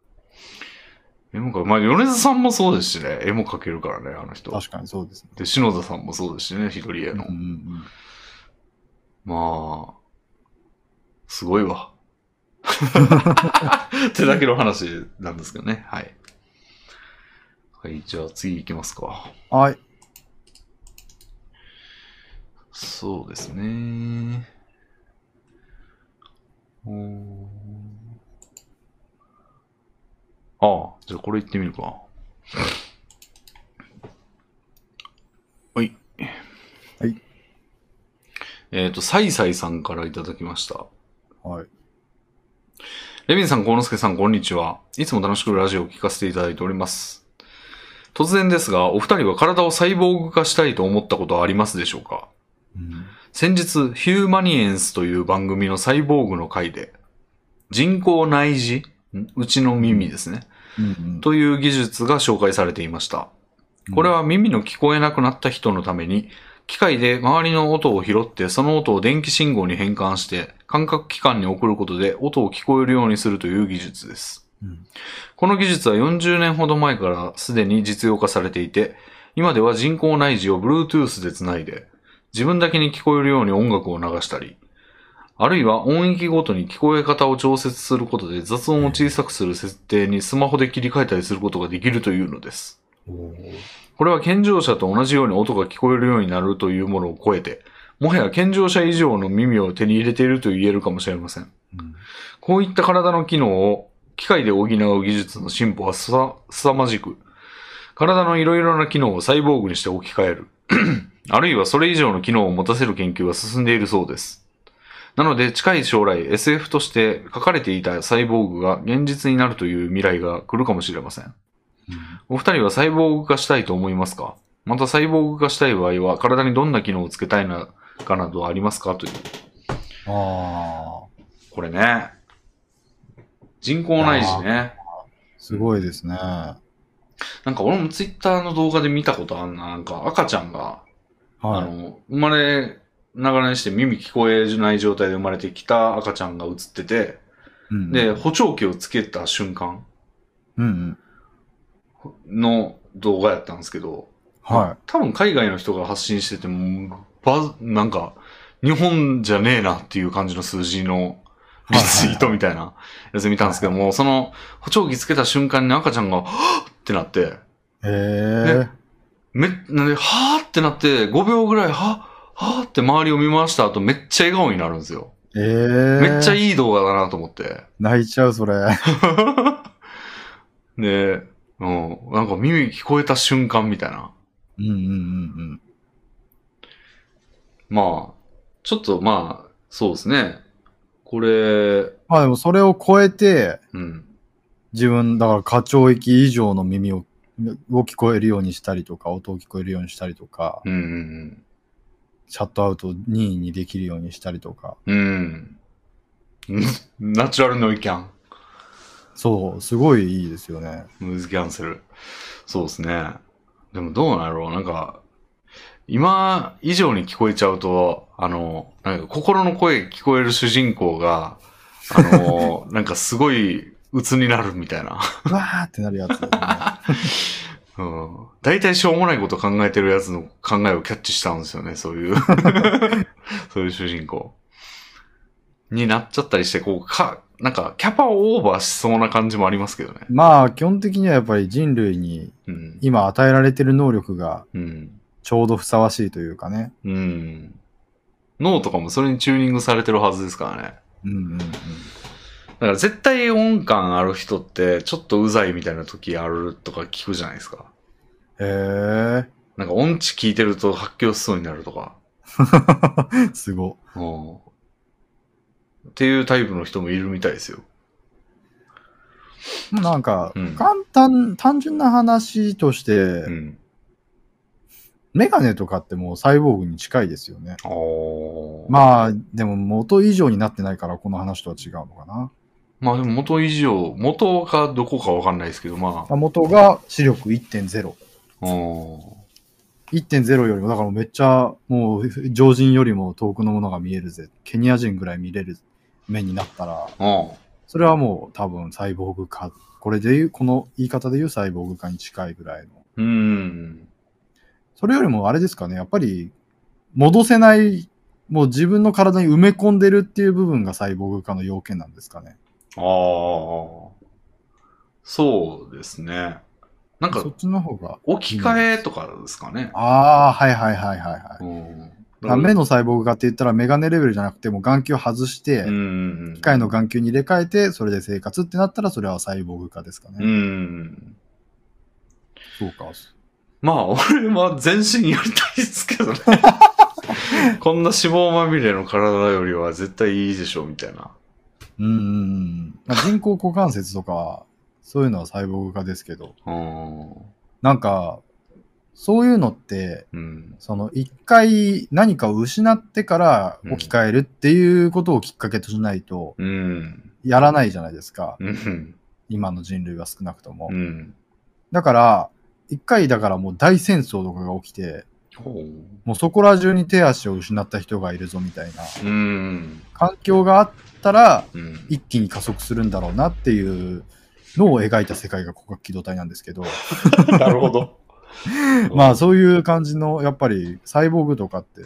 絵もか、まあ、米津さんもそうですしね、絵も描けるからね、あの人。確かにそうですね。で、篠田さんもそうですしね、一人絵の。うんうんうん。まあ、すごいわ。ってだけの話なんですけどね。はい。はい、じゃあ次行きますか。はい。そうですね。おーああ、じゃあこれ行ってみるか。はい。はい。えっ、と、サイサイさんからいただきました。はい。レビンさん、コウノスケさん、こんにちは。いつも楽しくラジオを聞かせていただいております。突然ですが、お二人は体をサイボーグ化したいと思ったことはありますでしょうか？うん先日、ヒューマニエンスという番組のサイボーグの回で、人工内耳？ん？うちの耳ですね。うんうん。という技術が紹介されていました。これは耳の聞こえなくなった人のために、機械で周りの音を拾って、その音を電気信号に変換して、感覚器官に送ることで音を聞こえるようにするという技術です。うんこの技術は40年ほど前からすでに実用化されていて、今では人工内耳を Bluetooth でつないで、自分だけに聞こえるように音楽を流したり、あるいは音域ごとに聞こえ方を調節することで雑音を小さくする設定にスマホで切り替えたりすることができるというのです。これは健常者と同じように音が聞こえるようになるというものを超えて、もはや健常者以上の耳を手に入れていると言えるかもしれません。うんこういった体の機能を機械で補う技術の進歩はすさ、凄まじく、体のいろいろな機能をサイボーグにして置き換える。あるいはそれ以上の機能を持たせる研究が進んでいるそうです。なので近い将来 SF として書かれていたサイボーグが現実になるという未来が来るかもしれません。お二人はサイボーグ化したいと思いますか？またサイボーグ化したい場合は体にどんな機能をつけたいなかなどありますか？という。ああ、これね。人工内耳ね。すごいですね。なんか俺もツイッターの動画で見たことあんな。なんか赤ちゃんが、あはい。の、生まれながらにして耳聞こえない状態で生まれてきた赤ちゃんが映ってて、うんで、、補聴器をつけた瞬間うんうん。の動画やったんですけど、は多分海外の人が発信してても、ば、なんか、日本じゃねえなっていう感じの数字のリツイートみたいなやつ見たんですけども、その補聴器つけた瞬間に赤ちゃんが、はぁってなって、い。へえ。め、なんで、はぁってなって、5秒ぐらい、はぁ、はぁって周りを見回した後、めっちゃ笑顔になるんですよ。ええ。めっちゃい。いい動画だなと思って。泣いちゃう、それ。で、うん、なんか耳聞こえた瞬間みたいな。うんうんうんまあ、ちょっとまあ、そうですね。これ、まあでもそれを超えて、うん。自分、だから過聴域以上の耳を、を聞こえるようにしたりとか、音を聞こえるようにしたりとか、うんうんシャットアウト任意にできるようにしたりとか、うん。うん。ナチュラルノイキャン。そう、すごいいいですよね。ノイズキャンセル。そうですね。でもどうなんやろうなんか、今以上に聞こえちゃうと、あの、なんか心の声聞こえる主人公が、あの、なんかすごい鬱になるみたいな。うわーってなるやつ、ね。うん。大体しょうもないこと考えてるやつの考えをキャッチしたんですよね、そういう。そういう主人公。になっちゃったりして、こう、か、なんか、キャパをオーバーしそうな感じもありますけどね。まあ、基本的にはやっぱり人類にうん。今与えられてる能力がうん。ちょうどふさわしいというかね。うん。脳とかもそれにチューニングされてるはずですからね。うんうんうん。だから絶対音感ある人って、ちょっとうざいみたいな時あるとか聞くじゃないですか。へなんか音痴聞いてると発狂しそうになるとか。え。すご。うん。っていうタイプの人もいるみたいですよ。なんかうん、簡単、単純な話として、うん。メガネとかってもうサイボーグに近いですよね。まあ、でも元以上になってないからこの話とは違うのかな。まあでも元以上、元かどこかわかんないですけど、ままあ元が視力1.0。あ。うん。1.0よりも、だからめっちゃ、もう、常人よりも遠くのものが見えるぜ。ケニア人ぐらい見れる目になったら、うん。それはもう多分サイボーグ化。これで言う、この言い方で言うサイボーグ化に近いぐらいの。うん。それよりもあれですかね、やっぱり、戻せない、もう自分の体に埋め込んでるっていう部分がサイボーグ化の要件なんですかね。ああ。そうですね。なんかそっ、ちの方が。置き換えとかですかね。ああ、はいはいはいはいはい。うん。目の細胞化って言ったらメガネレベルじゃなくてもう眼球外して、うん。機械の眼球に入れ替えて、それで生活ってなったらそれはサイボーグ化ですかね。うん。そうか。まあ、俺は全身やりたいですけどね。こんな脂肪まみれの体よりは絶対いいでしょ、みたいな。うん。まあ人工股関節とか、そういうのはサイボーグ化ですけど、うん。なんか、そういうのって、うん。その一回何かを失ってから置き換えるっていうことをきっかけとしないと、うん。やらないじゃないですか。うん。今の人類は少なくとも。うん。だから、一回だからもう大戦争とかが起きて。もうそこら中に手足を失った人がいるぞみたいなうん。環境があったら、うん。一気に加速するんだろうなっていうのを描いた世界が広角機動隊なんですけど、なるほど。まあそういう感じの、やっぱりサイボーグとかって、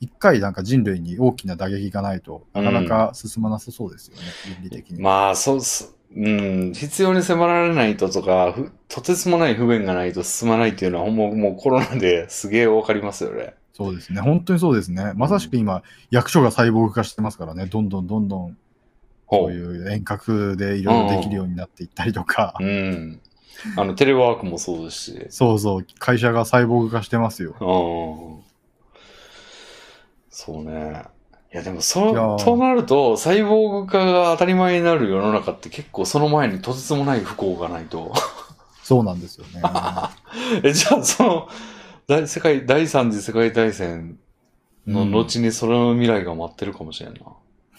一回なんか人類に大きな打撃がないとなかなか進まなさそうですよね、倫理的に。まあ、そうっす。うん。必要に迫られないととか、ふとてつもない不便がないと進まないっていうのは、ほんまもうコロナですげえわかりますよね。そうですね。本当にそうですね。まさしく今、役所がサイボーグ化してますからね、どんどんどんどん、そういう遠隔でいろいろできるようになっていったりとか、うん。あの、テレワークもそうですし。そうそう、会社がサイボーグ化してますよ。うん。そうね。いや、でも、そーう、となると、サイボーグ化が当たり前になる世の中って結構その前にとてつもない不幸がないと。そうなんですよね。え、じゃあ、その、大世界、第三次世界大戦の後にその未来が待ってるかもしれんな。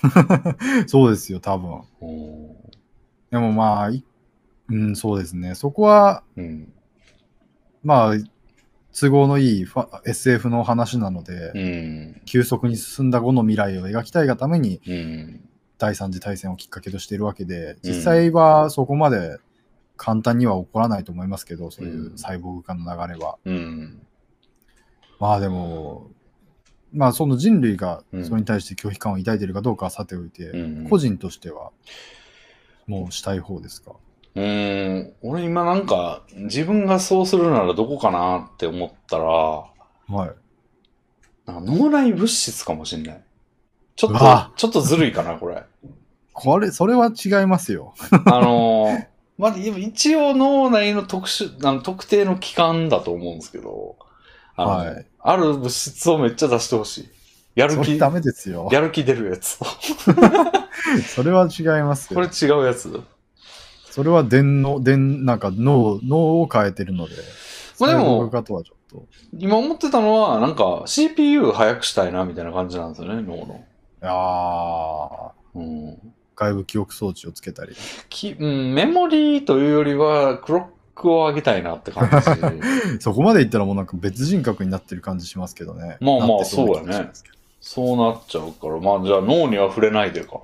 そうですよ、多分。うん。でもまあ、いうん、そうですね。そこは、うん。まあ、都合のいい SF の話なので、うん。急速に進んだ後の未来を描きたいがために、うん。第三次大戦をきっかけとしているわけで、実際はそこまで簡単には起こらないと思いますけど、そういうサイボーグ化の流れは。うん。まあでも、まあその人類がうんそれに対して拒否感を抱いているかどうかはさておいて、うん個人としては、もうしたい方ですか？うーん、俺今なんか、自分がそうするならどこかなって思ったら、はい。なんか脳内物質かもしんない。ちょっと、ちょっとずるいかな、これ。これ、それは違いますよ。あのー、まあ、一応脳内の特殊、あの特定の器官だと思うんですけど、あの、はいある物質をめっちゃ出してほしい。やる気、ダメですよ。やる気出るやつ。それは違いますこれよ。違うやつそれは電脳、電、なんか脳、脳を変えてるので。まあでも。今思ってたのは、なんか CPU 早くしたいな、みたいな感じなんですよね、脳の。いやーうん。外部記憶装置をつけたり。きうん、メモリーというよりは、クロックを上げたいなって感じ。そこまでいったらもうなんか別人格になってる感じしますけどね。まあまあなってな気がしますけどそうなっちゃうから、まあじゃあ脳には触れないでか。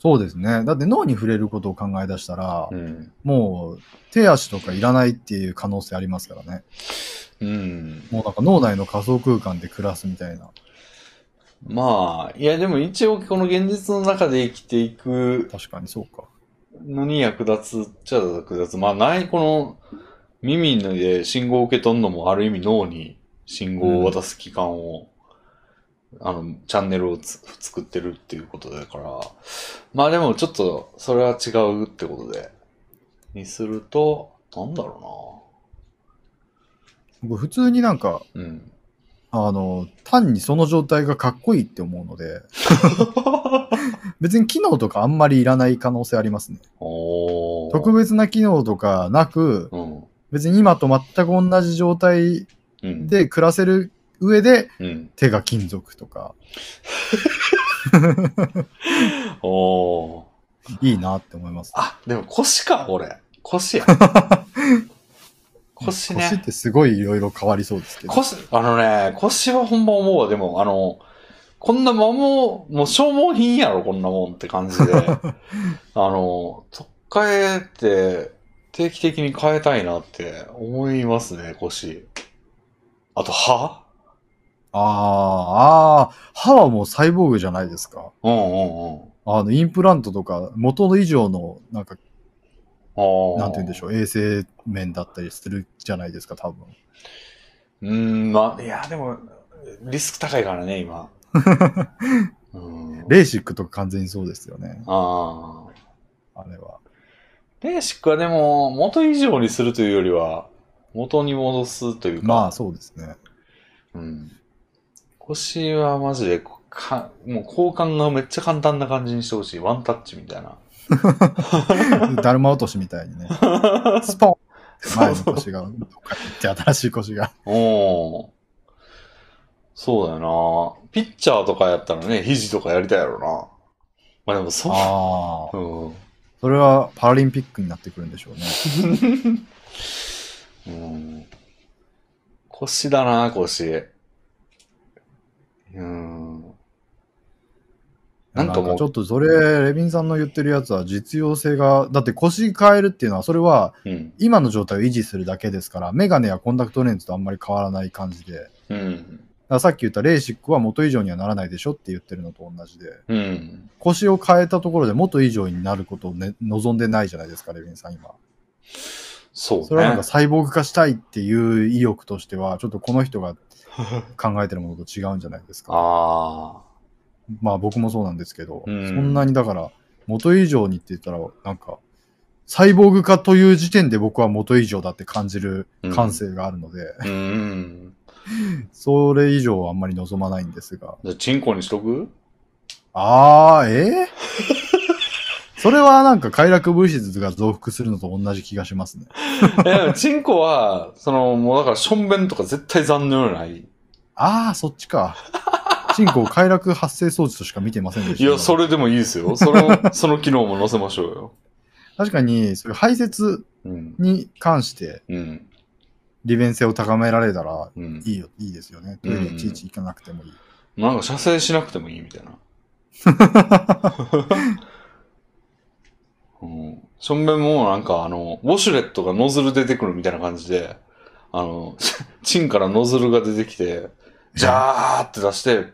そうですね。だって脳に触れることを考え出したら、うん。もう手足とかいらないっていう可能性ありますからね。うん。もうなんか脳内の仮想空間で暮らすみたいな。まあ、いやでも一応この現実の中で生きていく確かにそうか。のに役立つっちゃ役立つ。まあない、この耳で信号を受け取るのもある意味脳に信号を渡す機関を、あの、チャンネルをつ作ってるっていうことだから、まあでもちょっとそれは違うってことで、にすると、なんだろ僕普通になんか、うな。うん。あの、単にその状態がかっこいいって思うので、別に機能とかあんまりいらない可能性ありますね。特別な機能とかなく、うん。別に今と全く同じ状態うん。で暮らせる上でうん。手が金属とか、おー。いいなって思います。あ、でも腰か、俺。腰や。腰ね。腰ってすごいいろいろ変わりそうですけど。腰、あのね、腰はほんま思うわ。でも、あの、こんなまもう、もう消耗品やろ、こんなもんって感じで。あの、とっかえって、定期的に変えたいなって思いますね、腰。あと、歯？ああ、ああ、歯はもうサイボーグじゃないですか。うんうんうん。あの、インプラントとか、元の以上の、なんか、なんて言うんでしょう、衛生面だったりするじゃないですか、多分。うーん、まあ、いや、でも、リスク高いからね、今。うん、レーシックとか完全にそうですよね、ああ。あれは。レーシックはでも、元以上にするというよりは、元に戻すというか。まあ、そうですね。うん。腰はマジで、か、もう交換がめっちゃ簡単な感じにしてほしい。ワンタッチみたいな。だるま落としみたいにね。スポン前。の腰が、どっかに行って新しい腰が。おーそうだよな。ピッチャーとかやったらね、肘とかやりたいやろな。まあでも、そう。ああ。うん。それはパラリンピックになってくるんでしょうね。うん。腰だな、腰。うん。なんかもうちょっとそれ、レビンさんの言ってるやつは実用性が、だって腰変えるっていうのは、それはうん。今の状態を維持するだけですから、メガネやコンタクトレンズとあんまり変わらない感じで。うん。らさっき言ったレーシックは元以上にはならないでしょって言ってるのと同じで、うん。腰を変えたところで元以上になることを、ね、望んでないじゃないですか、レビンさん今。そうね。それはなんかサイボーグ化したいっていう意欲としては、ちょっとこの人が考えてるものと違うんじゃないですか。ああ。まあ僕もそうなんですけど、うんそんなにだから、元以上にって言ったら、なんか、サイボーグ化という時点で僕は元以上だって感じる感性があるので、うん。それ以上はあんまり望まないんですが。じゃあ、チンコにしとく？あー、えー？それはなんか快楽物質が増幅するのと同じ気がしますね。いや、チンコは、その、もうだから、しょんべんとか絶対残念ない？あー、そっちか。チンコ快楽発生装置としか見てませんでした。いや、それでもいいですよ。その、その機能も載せましょうよ。確かに、そういう排泄うん。に関してうん。利便性を高められたらうん。いいよ、いいですよね。トイレいちいち行かなくてもいい。なんか、射精しなくてもいいみたいな。うん。しょんべんもなんか、あの、ウォシュレットがノズル出てくるみたいな感じで、あの、チンからノズルが出てきて、ジャーって出して、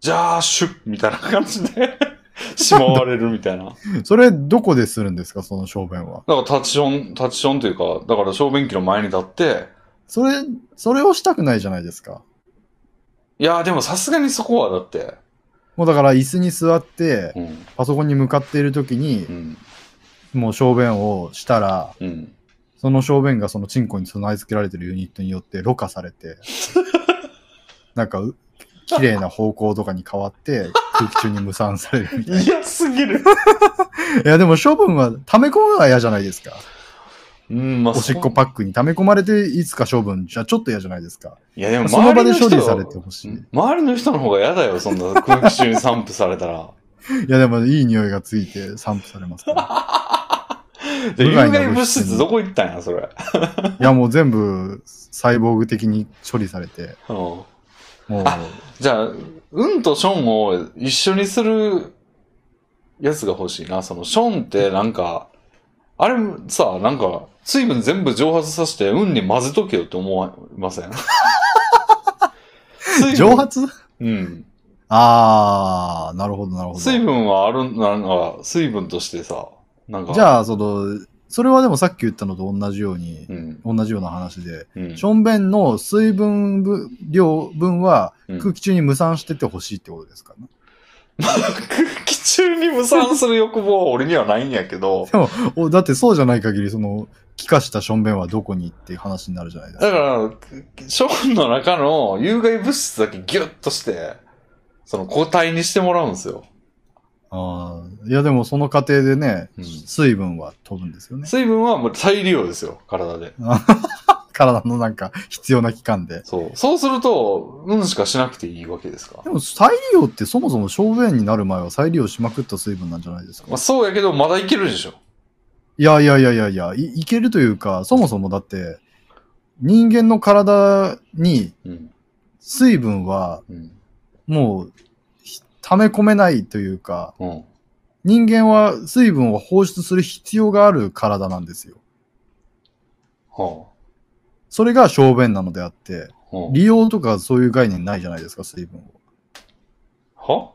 ジャーシュッみたいな感じで、しまわれるみたいな。それ、どこでするんですか、その小便は？だからタッチション、タッチションというか、だから小便器の前に立って、それ、それをしたくないじゃないですか。いやーでもさすがにそこはだって、もうだから椅子に座って、うん、パソコンに向かっている時にう、ん、もう小便をしたら、うん。その小便がそのチンコに備え付けられてるユニットによってろ過されて、なんかう、綺麗な方向とかに変わって、空気中に無酸されるみたいな。い嫌すぎる。や、でも処分は溜め込むのが嫌じゃないですか。うん、まあ、おしっこパックに溜め込まれて、いつか処分じゃちょっと嫌じゃないですか。いやでもその場で処理されてほしい。周りの人の方が嫌だよ、そんな空気中に散布されたら。いやでもいい匂いがついて散布されますから。で有無害物物質質どこ行ったんや、それ。いやもう全部サイボーグ的に処理されて、うんもう、あじゃあ、うんとションを一緒にするやつが欲しいな。そのションってなんか、あれさ、なんか、水分全部蒸発させて、うんに混ぜとけよって思いません？蒸発？うん。あー、なるほどなるほど。水分はある、なんか、水分としてさ、なんか。じゃあ、その、それはでもさっき言ったのと同じように、うん。同じような話で、うん。ションベンの水分分量分はうん空気中に無酸しててほしいってことですか？ね。空気中に無酸する欲望は俺にはないんやけど、でも、おだってそうじゃない限り、その、気化したションベンはどこにっていう話になるじゃないですか。だから、ショーンの中の有害物質だけギュッとして、その固体にしてもらうんですよ。あーいや、でもその過程でね、うん水分は飛ぶんですよね。水分はもう再利用ですよ、体で。体のなんか必要な期間で。そう。そうすると、うんしかしなくていいわけですかで。も再利用ってそもそも小便になる前は再利用しまくった水分なんじゃないですかまあ、そうやけど、まだいけるでしょ。いやいやいやいやいや、いいけるというか、そもそもだって、人間の体にうん。水分はうん。もう、ひ溜め込めないというか、うん。人間は水分を放出する必要がある体なんですよ。はそれが小便なのであって、あ。は利用とかそういう概念ないじゃないですか、水分を。あ。は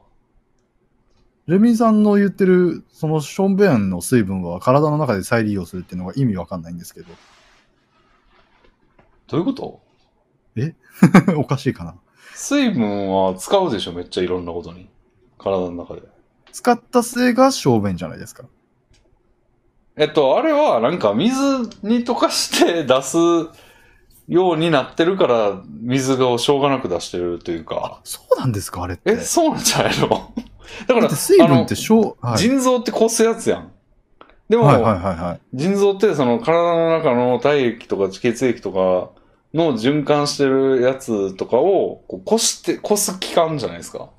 レミさんの言ってる、そのションベンの水分は体の中で再利用するっていうのが意味わかんないんですけど。どういうこと？おかしいかな。水分は使うでしょ、めっちゃいろんなことに。体の中で。使った末が小便じゃないですか。えっと、あれはなんか水に溶かして出すようになってるから、水がしょうがなく出してるというか。そうなんですか、あれって。え、そうなんじゃないの？だから、水分ってあ小、のはい、腎臓ってこすやつやん。でも、はいはいはいはい。腎臓ってその体の中の体液とか血液とかの循環してるやつとかをこうこして、こす期間じゃないですか。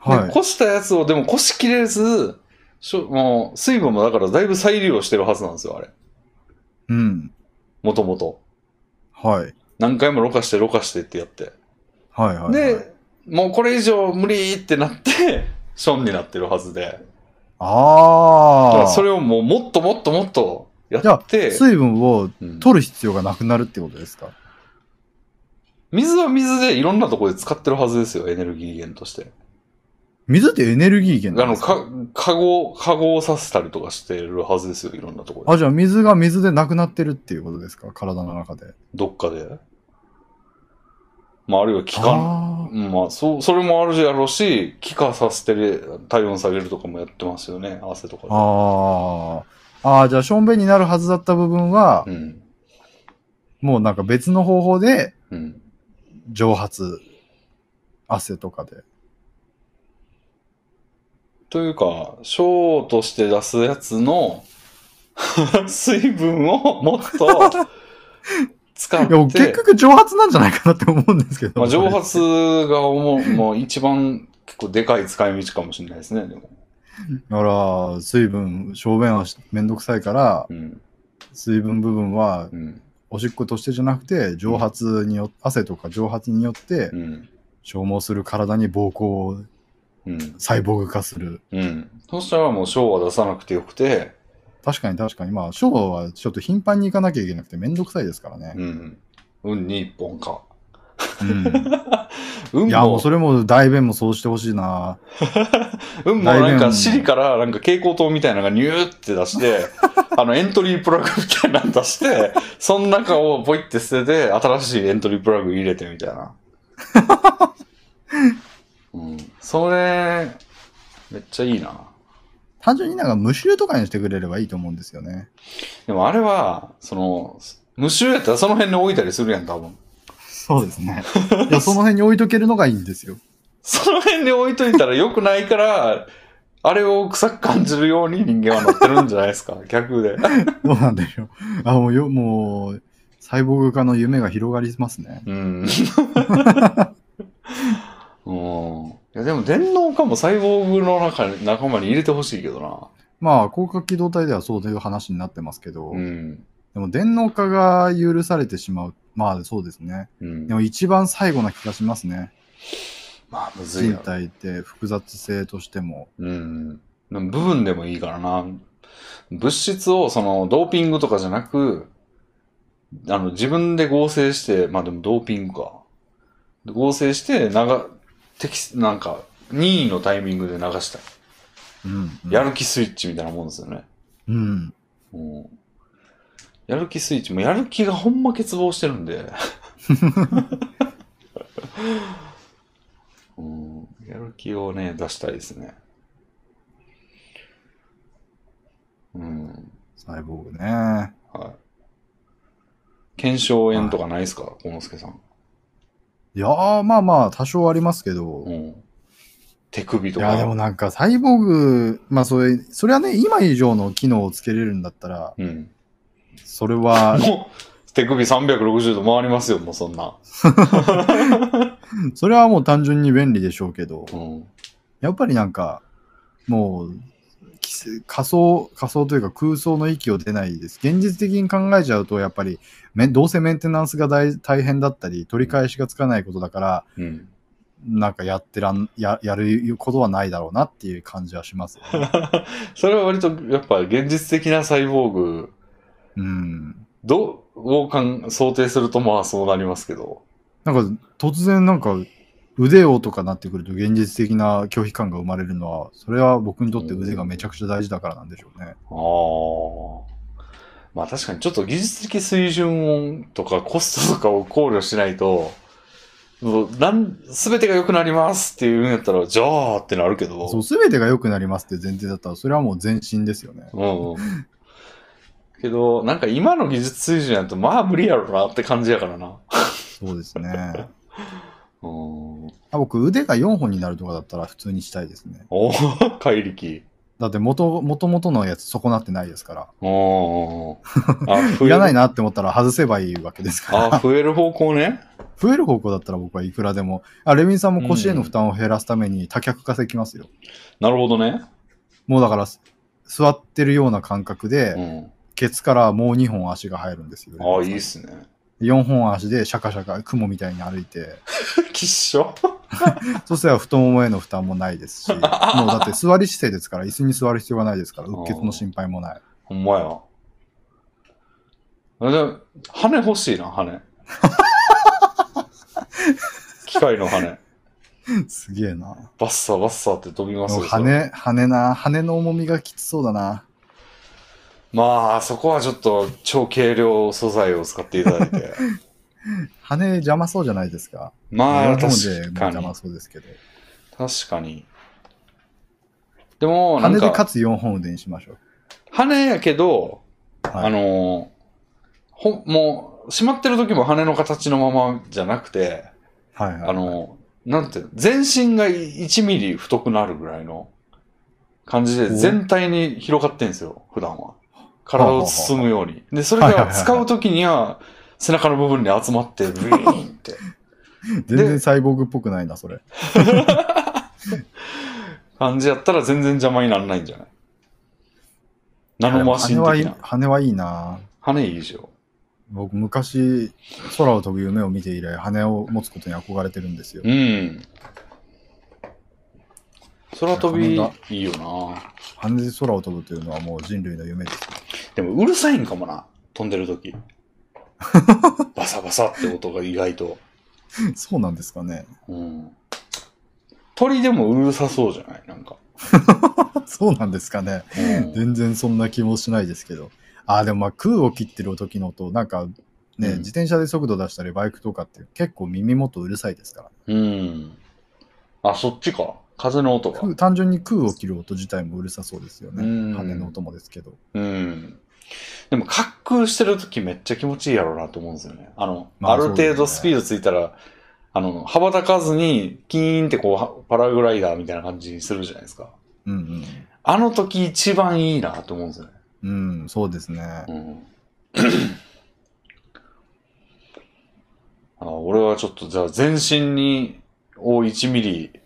はい。でこしたやつをでもこしきれず、しょもう水分もだからだいぶ再利用してるはずなんですよ、あれ。うん。もともと。はい。何回もろ過してろ過してってやって。はいはい、はい。で、もうこれ以上無理ってなって、ションになってるはずで。ああ。それをもうもっともっともっとやって、水分をうん取る必要がなくなるってことですか、水は水でいろんなところで使ってるはずですよ、エネルギー源として。水ってエネルギー源あの、なんですか？か、かご、かごをさせたりとかしてるはずですよ、いろんなところで。あ、じゃあ水が水でなくなってるっていうことですか？体の中で。どっかで？まあ、あるいは気管。あうんまあ、そう、それもあるやろうし、気化させてる体温下げるとかもやってますよね、汗とかで。あ。ああ。ああ、じゃあ、しょんべんになるはずだった部分は、うん。もうなんか別の方法でうん。蒸発、汗とかで。というか、ショーとして出すやつの 水分をもっと使っいや、結て、局蒸発なんじゃないかなって思うんですけど。まあ、蒸発が思う、もう一番結構でかい使い道かもしれないですね、でも。だから、水分、小便はめんどくさいから、うん。水分部分はうん。おしっことしてじゃなくて、蒸発によ汗とか蒸発によってうん。消耗する体に膀胱をうん。サイボーグ化する。うん。そしたらもうショーは出さなくてよくて、確かに確かに。まあ、ショーはちょっと頻繁に行かなきゃいけなくてめんどくさいですからね。うん。運に一本か。うん。運いや、もうも、それも大便もそうしてほしいな。運もなんか尻からなんか蛍光灯みたいなのがニューって出して、あのエントリープラグみたいなの出して、その中をポイって捨てて、新しいエントリープラグ入れてみたいな。うん。それ、めっちゃいいな。単純になんか無臭とかにしてくれればいいと思うんですよね。でもあれは、その、無臭やったらその辺に置いたりするやん、多分。そうですね。いや、その辺に置いとけるのがいいんですよ。その辺に置いといたら良くないから、あれを臭く感じるように人間はなってるんじゃないですか、逆で。どうなんでしょう。あ、もうよ、もう、サイボーグ化の夢が広がりますね。うん。うん。や、でも電脳化もサイボーグの中に仲間に入れてほしいけどな。まあ、広角機動隊ではそういう話になってますけど、うん。でも電脳化が許されてしまう。まあ、そうですね。うんで。も一番最後な気がしますね。まあ、むずい人な。体って複雑性としても。うん。でも部分でもいいからな。物質を、その、ドーピングとかじゃなく、あの、自分で合成して、まあでもドーピングか。合成して、長、適す、なんか、任意のタイミングで流したい。うん、うん。やる気スイッチみたいなもんですよね。うん。うん。やる気スイッチ、もうやる気がほんま欠乏してるんで。うん、やる気をね、出したいですね。うん。サイボーグね。はい。検証炎とかないですか小之助さん。いやー、まあまあ、多少ありますけど。うん。手首とか。いや、でもなんか、サイボーグ、まあそれ、それはね、今以上の機能をつけれるんだったら、うん。それは、もう、手首360度回りますよ、もうそんな。それはもう単純に便利でしょうけど、うん。やっぱりなんか、もう、き仮想、仮想というか空想の域を出ないです。現実的に考えちゃうと、やっぱり、めどうせメンテナンスが大大変だったり、取り返しがつかないことだから、うん。なんかやってらん、や、やることはないだろうなっていう感じはしますよね、それは割と、やっぱ現実的なサイボーグ、うん。どう、をかん想定するとまあそうなりますけど。なんか、突然なんか、腕をとかなってくると現実的な拒否感が生まれるのは、それは僕にとって腕がめちゃくちゃ大事だからなんでしょうね。ああ。まあ確かにちょっと技術的水準とかコストとかを考慮しないと、もうなん、すべてが良くなりますっていうんやったら、じゃあってなるけど。そう、すべてが良くなりますって前提だったら、それはもう前進ですよね。うんうん。けど、なんか今の技術水準やと、まあ無理やろなって感じやからな。そうですね。うん。あ僕、腕が4本になるとかだったら普通にしたいですね。お怪力。だって元、元々のやつ損なってないですから。おあ、増いらないな。なって思ったら外せばいいわけですから。あ、増える方向ね。増える方向だったら僕はいくらでも。あ、レミンさんも腰への負担を減らすために多脚化できますよ。なるほどね。もうだから、座ってるような感覚で、うん。ケツからもう2本足が入るんですよ。ああ、いいっすね。4本足でシャカシャカ、雲みたいに歩いて、きっしょ？そしたら太ももへの負担もないですし、もうだって座り姿勢ですから、椅子に座る必要がないですから、うっ血の心配もない。ほんまや。あでも羽欲しいな、羽。機械の羽。すげえな。バッサバッサって飛びますよ。羽、羽な、羽の重みがきつそうだな。まあ、そこはちょっと超軽量素材を使っていただいて。羽邪魔そうじゃないですか？まあ、確かにも邪魔。そうですけど。確かに。でも、なんか、羽でかつ4本腕にしましょう。羽やけど、はいあのーほ、もう、閉まってる時も羽の形のままじゃなくて、はいはい。あのーなんて、全身が1ミリ太くなるぐらいの感じでお全体に広がってんですよ、普段は。体を包むように。で、それが使う時には背中の部分に集まって、ブイーンって。全然サイボーグっぽくないな、それ。感じやったら全然邪魔にならないんじゃない？ナノマシン羽はいい的な。羽はいいな。羽いいでしょ。僕、昔、空を飛ぶ夢を見て以来、羽を持つことに憧れてるんですよ。うん。空飛びいいよな。羽で空を飛ぶというのはもう人類の夢ですよ。でもうるさいんかもな。飛んでる時。バサバサって音が意外と。そうなんですかね。うん。鳥でもうるさそうじゃない？なんか。そうなんですかね。うん全然そんな気もしないですけど。ああ、でもまあ空を切ってる時の音、なんかね、うん自転車で速度出したりバイクとかって結構耳元うるさいですから。うん。あ、そっちか。風の音が。空単純に空を切る音自体もうるさそうですよね。うん羽の音もですけど。うん。でも、滑空してる時めっちゃ気持ちいいやろうなと思うんですよね。あの、まあある程度スピードついたら、あの、羽ばたかずに、キーンってこうは、パラグライダーみたいな感じにするじゃないですか。うんあの時一番いいなと思うんですよね。うん。うん、そうですね。うん。あ俺はちょっと、じゃあ全身に、を1ミリ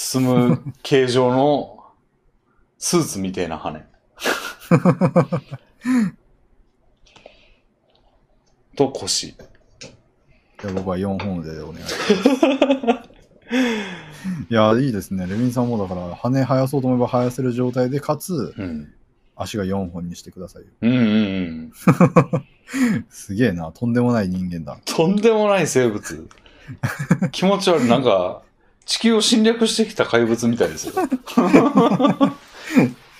包む形状のスーツみたいな羽。と腰。じゃあ僕は4本でお願いします。いや、いいですね。レミンさんもだから、羽生やそうと思えば生やせる状態で、かつ、うん。足が4本にしてくださいよ。うんうんうん。すげえな。とんでもない人間だ。とんでもない生物。気持ち悪い。なんか、地球を侵略してきた怪物みたいですよ。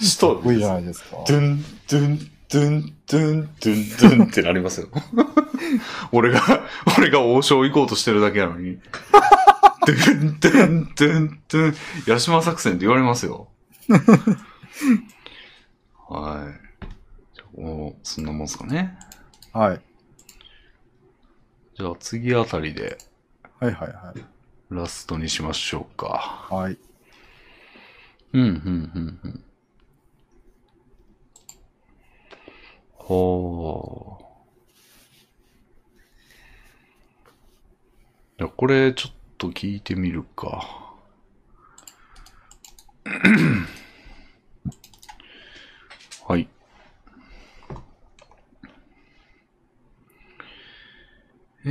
しとかっこいいじゃないですか。ドゥン、ドゥン、ドゥン、ドゥン、ドゥン、ドゥンってなりますよ。俺が、俺が王将行こうとしてるだけなのに。ドゥン、ドゥン、ドゥン、ドゥン、八島作戦って言われますよ。はい。じゃあもう、そんなもんすかね。はい。じゃあ次あたりではいはいはい。ラストにしましょうか。はい。うん、うん、うん、うん。ほう。じゃあこれちょっと聞いてみるか。はい。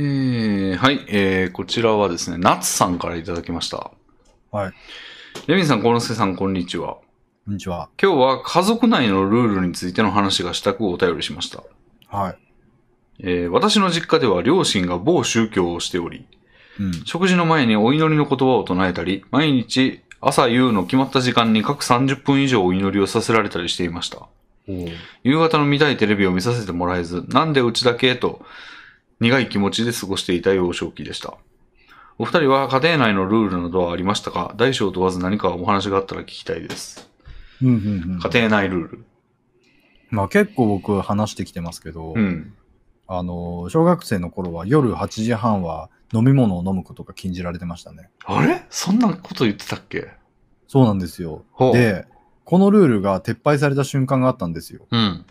えー、はい、えー、こちらはですね、ナツさんからいただきました。はい。レミンさん、コノスケさん、こんにちは。こんにちは。今日は家族内のルールについての話がしたくお便りしました。はい。えー私の実家では両親が某宗教をしており、うん。食事の前にお祈りの言葉を唱えたり、毎日朝夕の決まった時間に各30分以上お祈りをさせられたりしていました。夕方の見たいテレビを見させてもらえず、なんでうちだけと苦い気持ちで過ごしていた幼少期でした。お二人は家庭内のルールなどはありましたか？大小問わず何かお話があったら聞きたいです。うんうんうん。家庭内ルール。まあ結構僕話してきてますけど、うん。あの、小学生の頃は夜8時半は飲み物を飲むことが禁じられてましたね。あれ？そんなこと言ってたっけ？そうなんですよ。で、このルールが撤廃された瞬間があったんですよ。うん。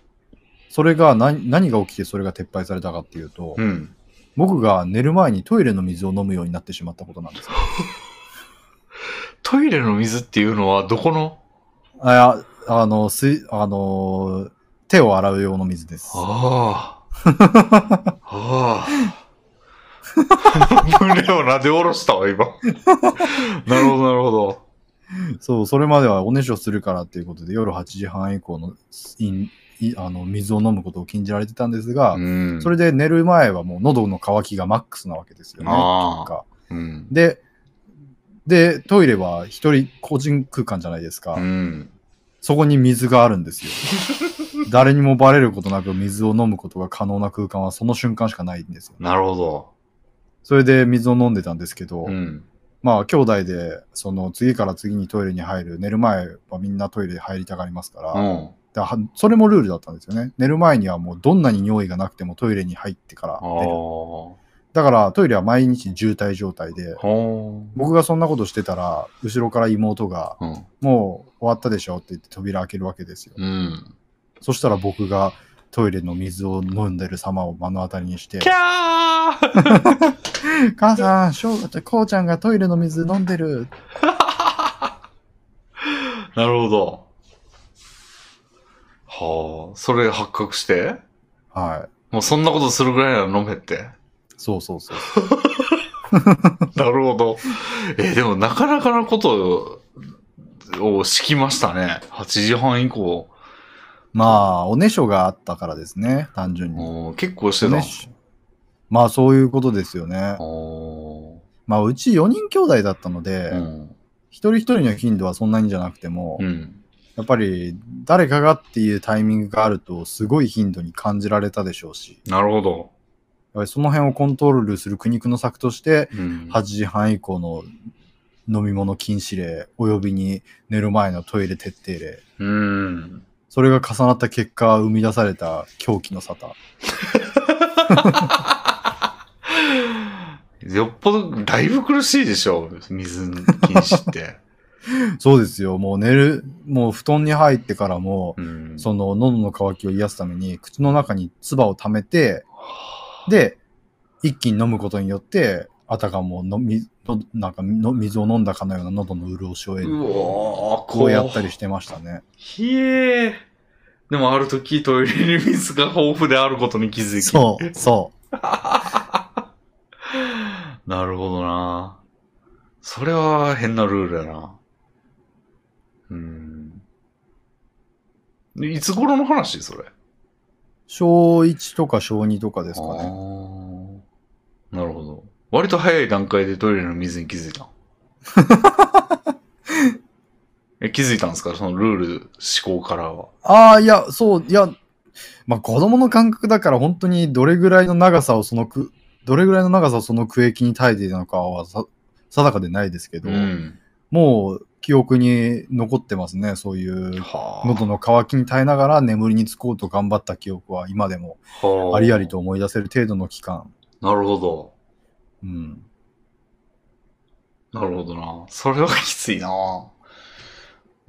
それが何何が起きてそれが撤廃されたかっていうと、うん。僕が寝る前にトイレの水を飲むようになってしまったことなんですよ。トイレの水っていうのはどこの？ああの、水、あの、手を洗う用の水です。ああ。ああ。胸をなで下ろしたわ、今。なるほど、なるほど。そう、それまではおねしょするからっていうことで夜8時半以降のあの水を飲むことを禁じられてたんですが、うん。それで寝る前はもう喉の渇きがマックスなわけですよね。うん。で、で、トイレは一人個人空間じゃないですか。うん。そこに水があるんですよ。誰にもバレることなく水を飲むことが可能な空間はその瞬間しかないんですよ。なるほど。それで水を飲んでたんですけど、うん。まあ兄弟で、その次から次にトイレに入る、寝る前はみんなトイレ入りたがりますから、うん。だはそれもルールだったんですよね。寝る前にはもうどんなに尿意がなくてもトイレに入ってから。寝る。ほだからトイレは毎日渋滞状態で、う。僕がそんなことしてたら、後ろから妹が、うん。もう終わったでしょって言って扉開けるわけですよ。うん。そしたら僕がトイレの水を飲んでる様を目の当たりにしてキ、ャー 母さん、しょうちゃん、こうちゃんがトイレの水飲んでる。なるほど。はあ。それ発覚して？はい。もうそんなことするぐらいなら飲めって。そうそうそう。なるほど。えーでもなかなかなことを敷きましたね。8時半以降。まあ、おねしょがあったからですね、単純に。もう結構してた。おねしょまあ、そういうことですよね。おまあ、うち4人兄弟だったので、ーうん。一人一人の頻度はそんなにじゃなくても、うん。やっぱり誰かがっていうタイミングがあると、すごい頻度に感じられたでしょうし、なるほど。やっぱりその辺をコントロールする苦肉の策として、うん。8時半以降の飲み物禁止令、およびに寝る前のトイレ徹底令、うん。それが重なった結果、生み出された狂気の沙汰。よっぽど、だいぶ苦しいでしょ。水禁止って。そうですよ。もう寝る、もう布団に入ってからも、うん。その喉の渇きを癒すために、口の中に唾を溜めて、で、一気に飲むことによって、あたかものみのなんかの水を飲んだかのような喉の潤しを得る。うわー、こうやったりしてましたね。ひえー。でもある時トイレに水が豊富であることに気づき。そう、そ なるほどな。それは変なルールやな。うん。でいつ頃の話それ？う。小1とか小2とかですかあね。ーなるほど。割と早い段階でトイレの水に気づいた。え気づいたんですか？そのルール思考からは。ああ、いや、そう、いや、まあ子供の感覚だから本当にどれぐらいの長さをそのく、どれぐらいの長さをその区域に耐えていたのかはさ定かでないですけど、うん。もう記憶に残ってますね。そういうはあ。喉の渇きに耐えながら眠りにつこうと頑張った記憶は今でもはありありと。思い出せる程度の期間。なるほど。うん。なるほどな。それはきついな。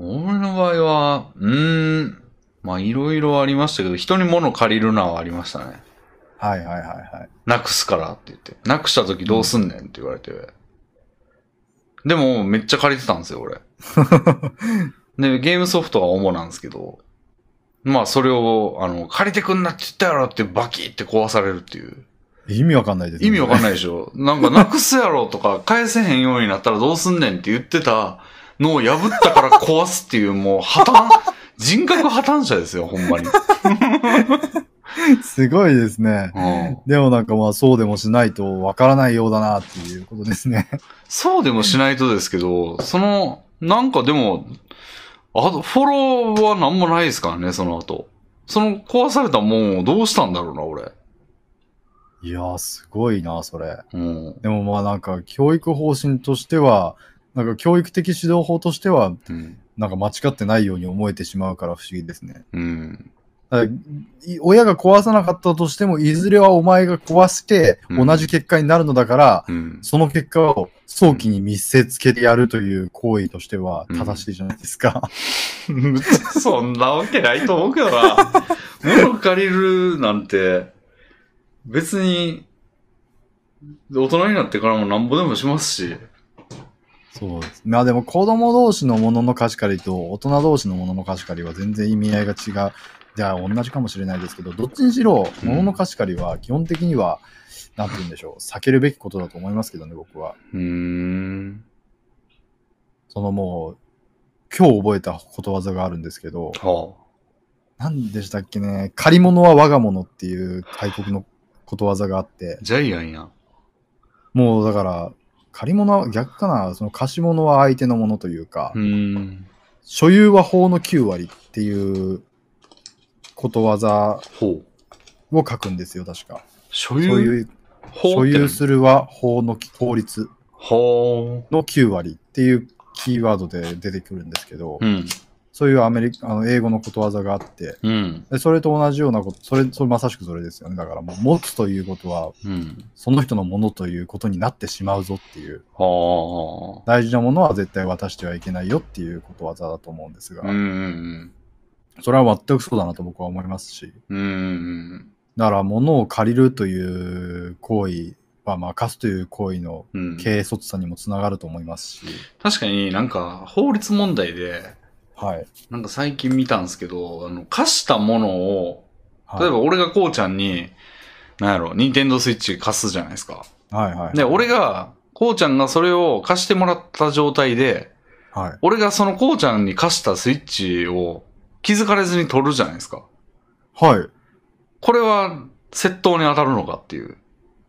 俺の場合は、うーん。まあ、いろいろありましたけど、人に物借りるのはありましたね。はいはいはいはい。なくすからって言って。なくした時どうすんねんって言われて。でも、めっちゃ借りてたんですよ、俺。で、ゲームソフトが主なんですけど、まあ、それを、あの、借りてくんなって言ったやろってバキって壊されるっていう。意味わかんないです意味わかんい。ないでしょなんか、なくすやろとか、返せへんようになったらどうすんねんって言ってたのを破ったから壊すっていう、もう破綻、人格破綻者ですよ、ほんまに。すごいですね。うん、でもなんかまあそうでもしないとわからないようだなっていうことですね。そうでもしないとですけど、その、なんかでも、あと、フォローはなんもないですからね、その後。その壊されたもんをどうしたんだろうな、俺。いやーすごいな、それ。うん。でもまあなんか教育方針としては、なんか教育的指導法としては、うん。なんか間違ってないように思えてしまうから不思議ですね。うん。親が壊さなかったとしても、いずれはお前が壊してうん同じ結果になるのだから、うん。その結果を早期に見せつけてやるという行為としては正しいじゃないですか。そんなわけないと思うけどな。物借りるなんて、別に、大人になってからもなんぼでもしますし。そうです。まあでも子供同士のものの貸し借りと大人同士のものの貸し借りは全然意味合いが違う。じゃあ同じかもしれないですけど、どっちにしろ、うんものの貸し借りは基本的には、なんて言うんでしょう、避けるべきことだと思いますけどね、僕は。うーん。そのもう、今日覚えたことわざがあるんですけど、は何でしたっけね、借り物は我が物っていう外国のことわざがあってあ。、ジャイアンやん。もうだから、借り物は逆かな、その貸し物は相手のものというか、う。所有は法の9割っていうことわざ。を書くんですよ、確か。所有？そういう、法所有するは法の法律ほの9割っていうキーワードで出てくるんですけど、う。うん。そういうアメリカ、あの英語のことわざがあって、うん。でそれと同じようなこと、それ、それまさしくそれですよね。だからもう持つということは、うん。その人のものということになってしまうぞっていう、は大事なものは絶対渡してはいけないよっていうことわざだと思うんですが、あ。うんうんそれは全くそうだなと僕は思いますし、うん。うんだから物を借りるという行為は、まあ貸すという行為のうん。うん。軽率さにもつながると思いますし、確かになんか法律問題で、はい。なんか最近見たんですけど、あの、貸したものを、はい例えば俺がこうちゃんに、なんやろ、ニンテンドースイッチ貸すじゃないですか。はいはい。で、俺が、こうちゃんがそれを貸してもらった状態で、はい。俺がそのこうちゃんに貸したスイッチを気づかれずに取るじゃないですか。はい。これは窃盗に当たるのかっていう。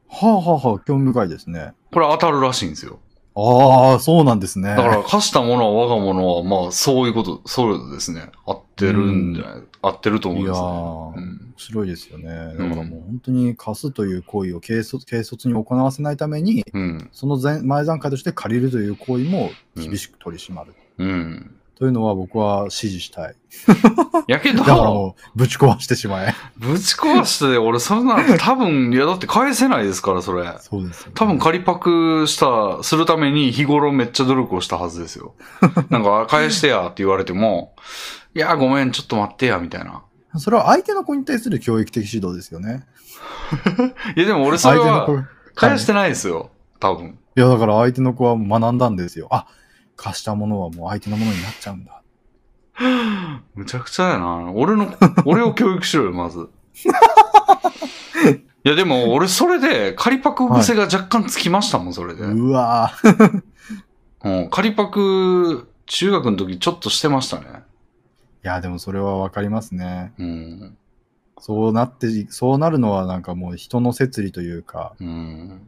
はあはあはあ、興味深いですね。これ当たるらしいんですよ。ああ、そうなんですね。だから貸したものは我が物は、まあそういうこと、そうですね。合ってるんじゃない、合ってると思いますね。いやーうん面白いですよね。だからもう本当に貸すという行為を軽率軽率に行わせないために、うん。その前前段階として借りるという行為も厳しく取り締まる。うん。というのは僕は支持したい。やけどだ、からもうぶち壊してしまえ。ぶち壊して、俺、そんて多分、いや、だって返せないですから、それ。そうですよ、ね。多分、仮パクした、するために日頃めっちゃ努力をしたはずですよ。なんか、返してやって言われても、いや、ごめん、ちょっと待ってや、みたいな。それは相手の子に対する教育的指導ですよね。いや、でも俺、それは、相手の子。返してないですよ。多分。いや、だから相手の子は学んだんですよ。あ、貸したものはもう相手のものになっちゃうんだ。むちゃくちゃやな。俺の、俺を教育しろよ、まず。いや、でも、俺、それで、仮パク癖が若干つきましたもん、それで。うわぁ。うん、仮パク、中学の時ちょっとしてましたね。いや、でもそれはわかりますね。うん。そうなって、そうなるのはなんかもう人の摂理というか。うん。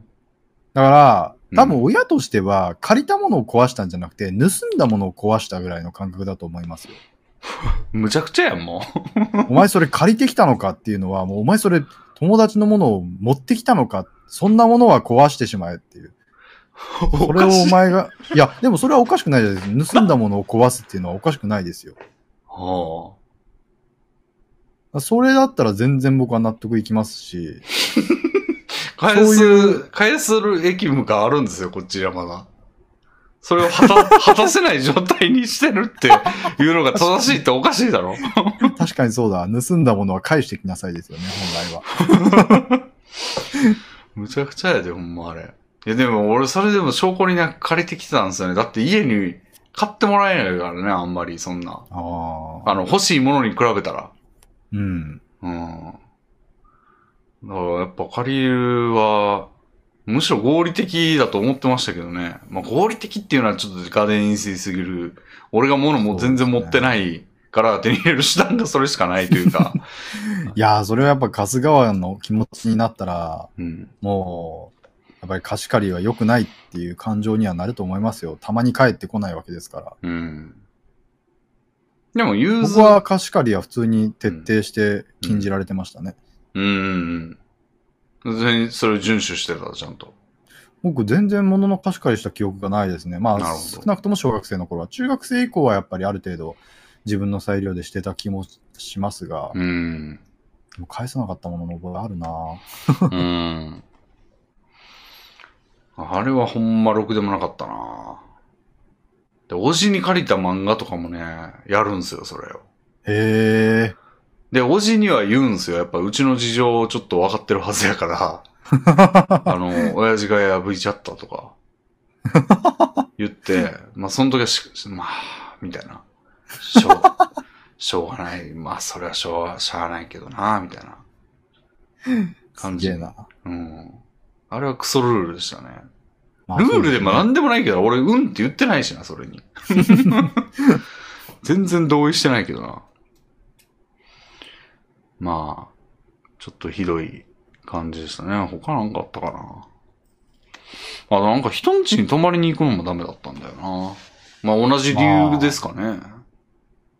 だから、うん多分親としては借りたものを壊したんじゃなくて、盗んだものを壊したぐらいの感覚だと思いますよ。むちゃくちゃやん、も お前それ借りてきたのかっていうのは、もうお前それ友達のものを持ってきたのか、そんなものは壊してしまえっていう。う。それをお前が、いや、でもそれはおかしくないです。盗んだものを壊すっていうのはおかしくないですよ。はそれだったら全然僕は納得いきますし、あ、返そういす、返する義務があるんですよ、こっちはまだ。それを果た 果たせない状態にしてるっていうのが正しいっておかしいだろ。確かにそうだ、盗んだものは返してきなさいですよね、本来は。むちゃくちゃやで、ほんまあれ。いや、でも俺それでも証拠にな借りてきてたんですよね。だって家に買ってもらえないからね、あんまりそんな。ああ。あの、欲しいものに比べたら。うん。うん。だからやっぱ借りるは、むしろ合理的だと思ってましたけどね。まあ合理的っていうのはちょっとガデン言い過ぎすぎる。俺が物も全然持ってないから手に入れる手段がそれしかないというか。いやー、それはやっぱ貸す側の気持ちになったら、うん。もう、やっぱり貸し借りは良くないっていう感情にはなると思いますよ。たまに帰ってこないわけですから。うん。でも、融通僕は貸し借りは普通に徹底して禁じられてましたね。うんうんうん。全然それを遵守してた、ちゃんと。僕全然物の貸し借りした記憶がないですね。まあ、少なくとも小学生の頃は。中学生以降はやっぱりある程度自分の裁量でしてた気もしますが、うん。でも返さなかったものの覚えあるなうん。あれはほんまろくでもなかったなで、おじに借りた漫画とかもね、やるんすよ、それを。へえ。で、おじには言うんすよ。やっぱうちの事情ちょっと分かってるはずやから、あの、親父が破いちゃったとか、言って、まあその時はし、まあ、みたいな。しょう、しょうがない。まあそれはしょうが、しゃあないけどな、みたいな感じ。な。うん。あれはクソルールでしたね。まあルールでもなそうんでもないけど、俺、うんって言ってないしな、それに。全然同意してないけどな。まあ、ちょっとひどい感じでしたね。他なんかあったかな？あ、なんか人ん家に泊まりに行くのもダメだったんだよな。まあ同じ理由ですかね。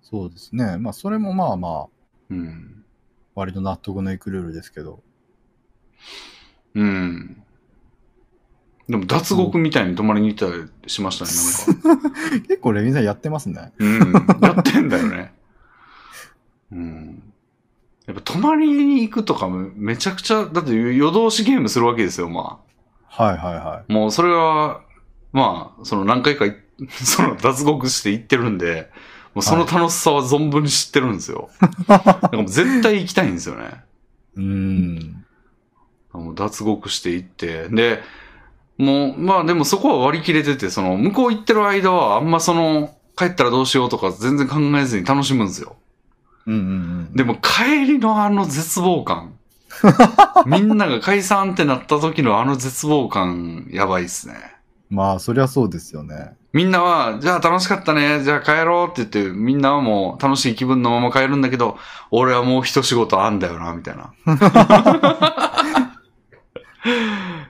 そうですね。まあ、それもまあまあ、うん。割と納得のいくルールですけど。うん。でも脱獄みたいに泊まりに行ったりしましたね、なんか。結構レミさんやってますね。うん。やってんだよね。うん。やっぱ泊まりに行くとかもめちゃくちゃ、だって夜通しゲームするわけですよ、まはいはいはあ。もうそれは、まあ、その何回かい、その脱獄して行ってるんで、もうその楽しさは存分に知ってるんですよ。だからもう絶対行きたいんですよね。い。うーん。もう脱獄して行って。で、もう、まあでもそこは割り切れてて、その、向こう行ってる間はあんまその、帰ったらどうしようとか全然考えずに楽しむんですよ。うんうんうん。でも帰りのあの絶望感。みんなが解散ってなった時のあの絶望感、やばいっすね。まあ、そりゃそうですよね。みんなは、じゃあ楽しかったね、じゃあ帰ろうって言って、みんなはもう楽しい気分のまま帰るんだけど、俺はもう一仕事あんだよな、みたいな。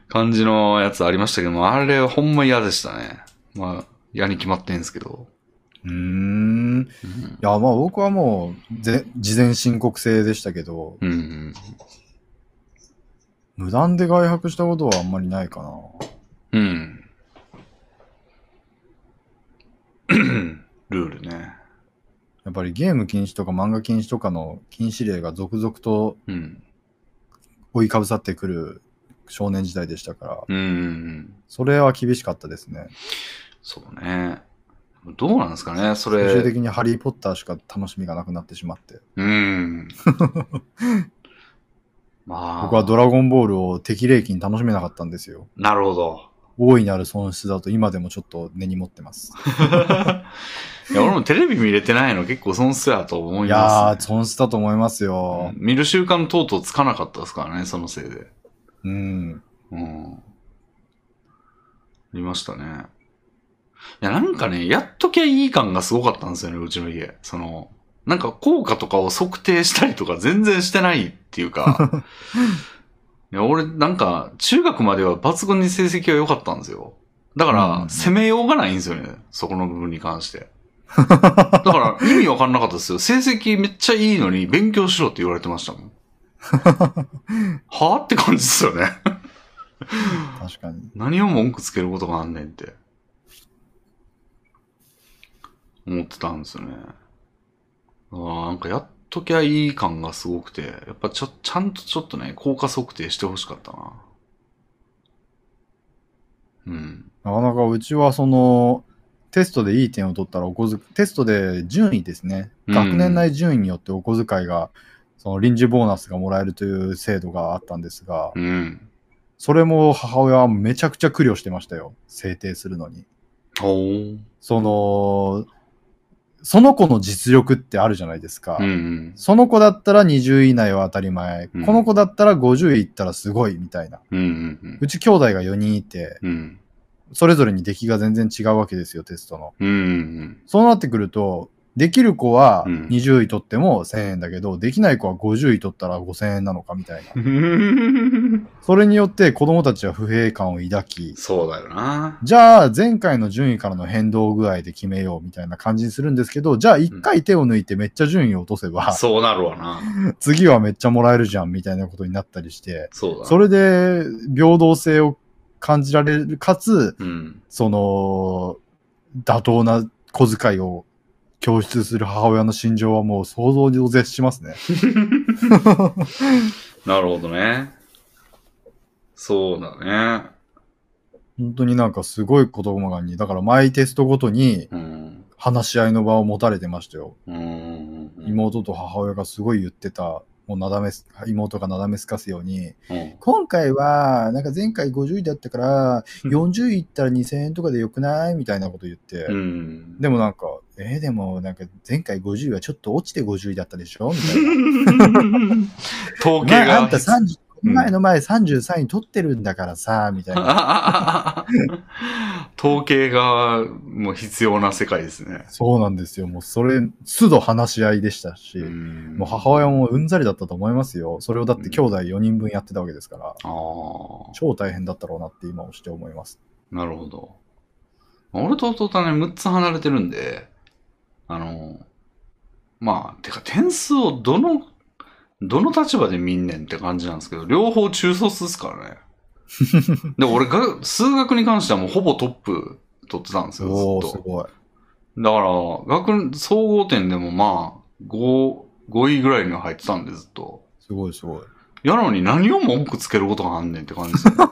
感じのやつありましたけども、あれはほんま嫌でしたね。まあ、嫌に決まってんすけど。うーん。うん。いや、まあ僕はもう、ぜ事前申告制でしたけど、うんうん。無断で外泊したことはあんまりないかな。うん。ルールね。やっぱりゲーム禁止とか漫画禁止とかの禁止令が続々とうん。追いかぶさってくる少年時代でしたから、うん。それは厳しかったですね。そうね。どうなんですかね、そ最終れ。的にハリー・ポッターしか楽しみがなくなってしまって。うん。まあ。僕はドラゴンボールを適齢期に楽しめなかったんですよ。なるほど。大いなる損失だと今でもちょっと根に持ってます。いや、俺もテレビ見れてないの結構損失やと思いいます、やー、損失だと思いますよ。見る習慣とうとうつかなかったですからね、そのせいで。うん。うん。ありましたね。いや、なんかね、やっときゃいい感がすごかったんですよね、うちの家。その、なんか効果とかを測定したりとか全然してないっていうか、いや、俺なんか中学までは抜群に成績が良かったんですよ。だかうんら、攻めようがないんですよね、そこの部分に関して。だから、意味わかんなかったですよ。成績めっちゃいいのに勉強しろって言われてましたもん。はぁって感じですよね。確かに。何を文句つけることがあんねんって。思ってたんですよね。あーなんかやっときゃいい感がすごくて、やっぱちょ、ちゃんとちょっとね、効果測定してほしかったな。うん。なかなかうちはその、テストでいい点を取ったらお小遣い、テストで順位ですね。うん学年内順位によってお小遣いが、その臨時ボーナスがもらえるという制度があったんですが、うん。それも母親はめちゃくちゃ苦慮してましたよ。制定するのに。その、その子の実力ってあるじゃないですか。うんうん。その子だったら20位以内は当たり前。うんこの子だったら50位いったらすごいみたいな。うんうんうんうち兄弟が4人いて、うん。それぞれに出来が全然違うわけですよ、テストの。うんうんそうなってくると、できる子はうん20位取っても1000円だけど、できない子は50位取ったら5000円なのかみたいな。うん。それによって子供たちは不平感を抱き、そうだよな。じゃあ前回の順位からの変動具合で決めようみたいな感じにするんですけど、じゃあ1回手を抜いてめっちゃ順位を落とせば、そうなるわな。次はめっちゃもらえるじゃんみたいなことになったりして、そうだ。それで平等性を感じられる、かつ、うん。その、妥当な小遣いを供出する母親の心情はもう想像を絶しますね。なるほどね。そうだね。本当になんかすごい言葉がに、だから毎テストごとにうん。話し合いの場を持たれてましたよ。うん。妹と母親がすごい言ってた、もうなだめす、妹がなだめすかすように、うん。今回は、なんか前回50位だったから、40位いったら2000円とかでよくないみたいなこと言って、うん。でもなんか、えーでもなんか前回50位はちょっと落ちて50位だったでしょ？みたいな。統計が。前あんた30、前の前33位取ってるんだからさ、みたいな。統計がもう必要な世界ですね。そうなんですよ。もうそれ、都度話し合いでしたし、うんもう母親もうんざりだったと思いますよ。それをだって兄弟4人分やってたわけですから、ああ、超大変だったろうなって今をして思います。なるほど。俺と弟はね、6つ離れてるんで、あの、まあ、てか点数をどの、どの立場で見んねんって感じなんですけど、両方中卒ですからね。で、俺が、数学に関してはもうほぼトップ取ってたんですよ、ずっと。すごい。だから、学、総合点でもまあ、5、5位ぐらいには入ってたんで、ずっと。すごいすごい。やのに何を文句つけることがあんねんって感じですよ。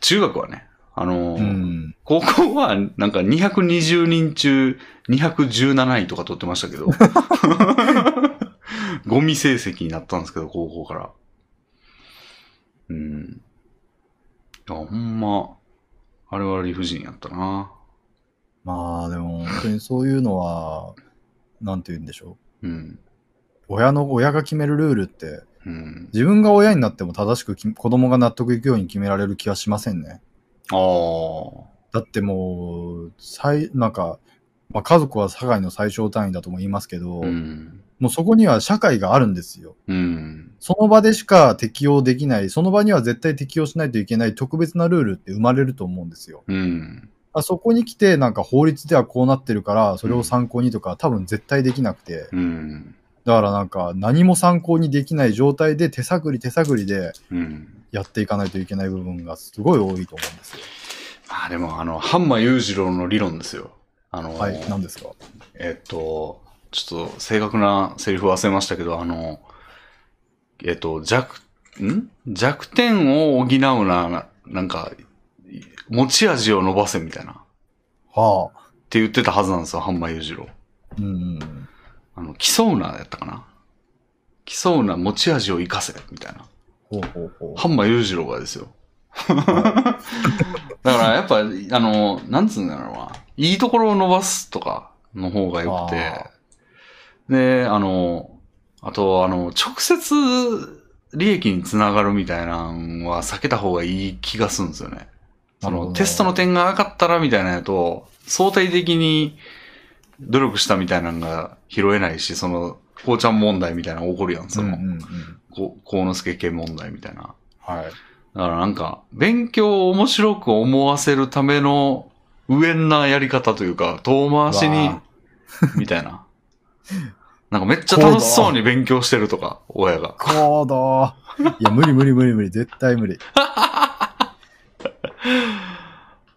中学はね、あのーうん。高校はなんか220人中217位とか取ってましたけど、ゴミ成績になったんですけど、高校から。うん。いや、ほんま、あれは理不尽やったな。まあでも本当にそういうのは、なんて言うんでしょう。うん。親の、親が決めるルールって、うん。自分が親になっても正しくき子供が納得いくように決められる気はしませんね。ああ。だってもう、最、なんか、まあ、家族は社会の最小単位だとも言いますけど、うん。もうそこには社会があるんですよ。うん。その場でしか適用できない、その場には絶対適用しないといけない特別なルールって生まれると思うんですよ。うん。あそこに来て、なんか法律ではこうなってるから、それを参考にとか、多分絶対できなくて、うん。だからなんか何も参考にできない状態で手探り手探りでうん。やっていかないといけない部分がすごい多いと思うんですよ。あ、でもあの、ハンマ裕次郎の理論ですよ。あの、はい、何ですか？えっと、ちょっと正確なセリフ忘れましたけど、あの、えっと、弱、ん？弱点を補うな、なんか、持ち味を伸ばせみたいな。っはあ。て言ってたはずなんですよ、ハンマ裕次郎。うんうん。あの、競うなやったかな。競うな持ち味を生かせ、みたいな。ほうほうほう。ハンマ裕次郎がですよ。だからやっぱ、あの、なんつうんだろうな。いいところを伸ばすとかの方が良くてあ。で、あの、あと、あの、直接利益につながるみたいなのは避けた方がいい気がするんですよね。その、テストの点が上がったらみたいなやと、相対的に努力したみたいなのが拾えないし、その、こうちゃん問題みたいな起こるやん、その、うんうんうん。こう、幸之助系問題みたいな。はい。だからなんか、勉強を面白く思わせるための上んなやり方というか、遠回しにみたいな。なんかめっちゃ楽しそうに勉強してるとか、親が。行動。いや、無理無理無理無理。絶対無理。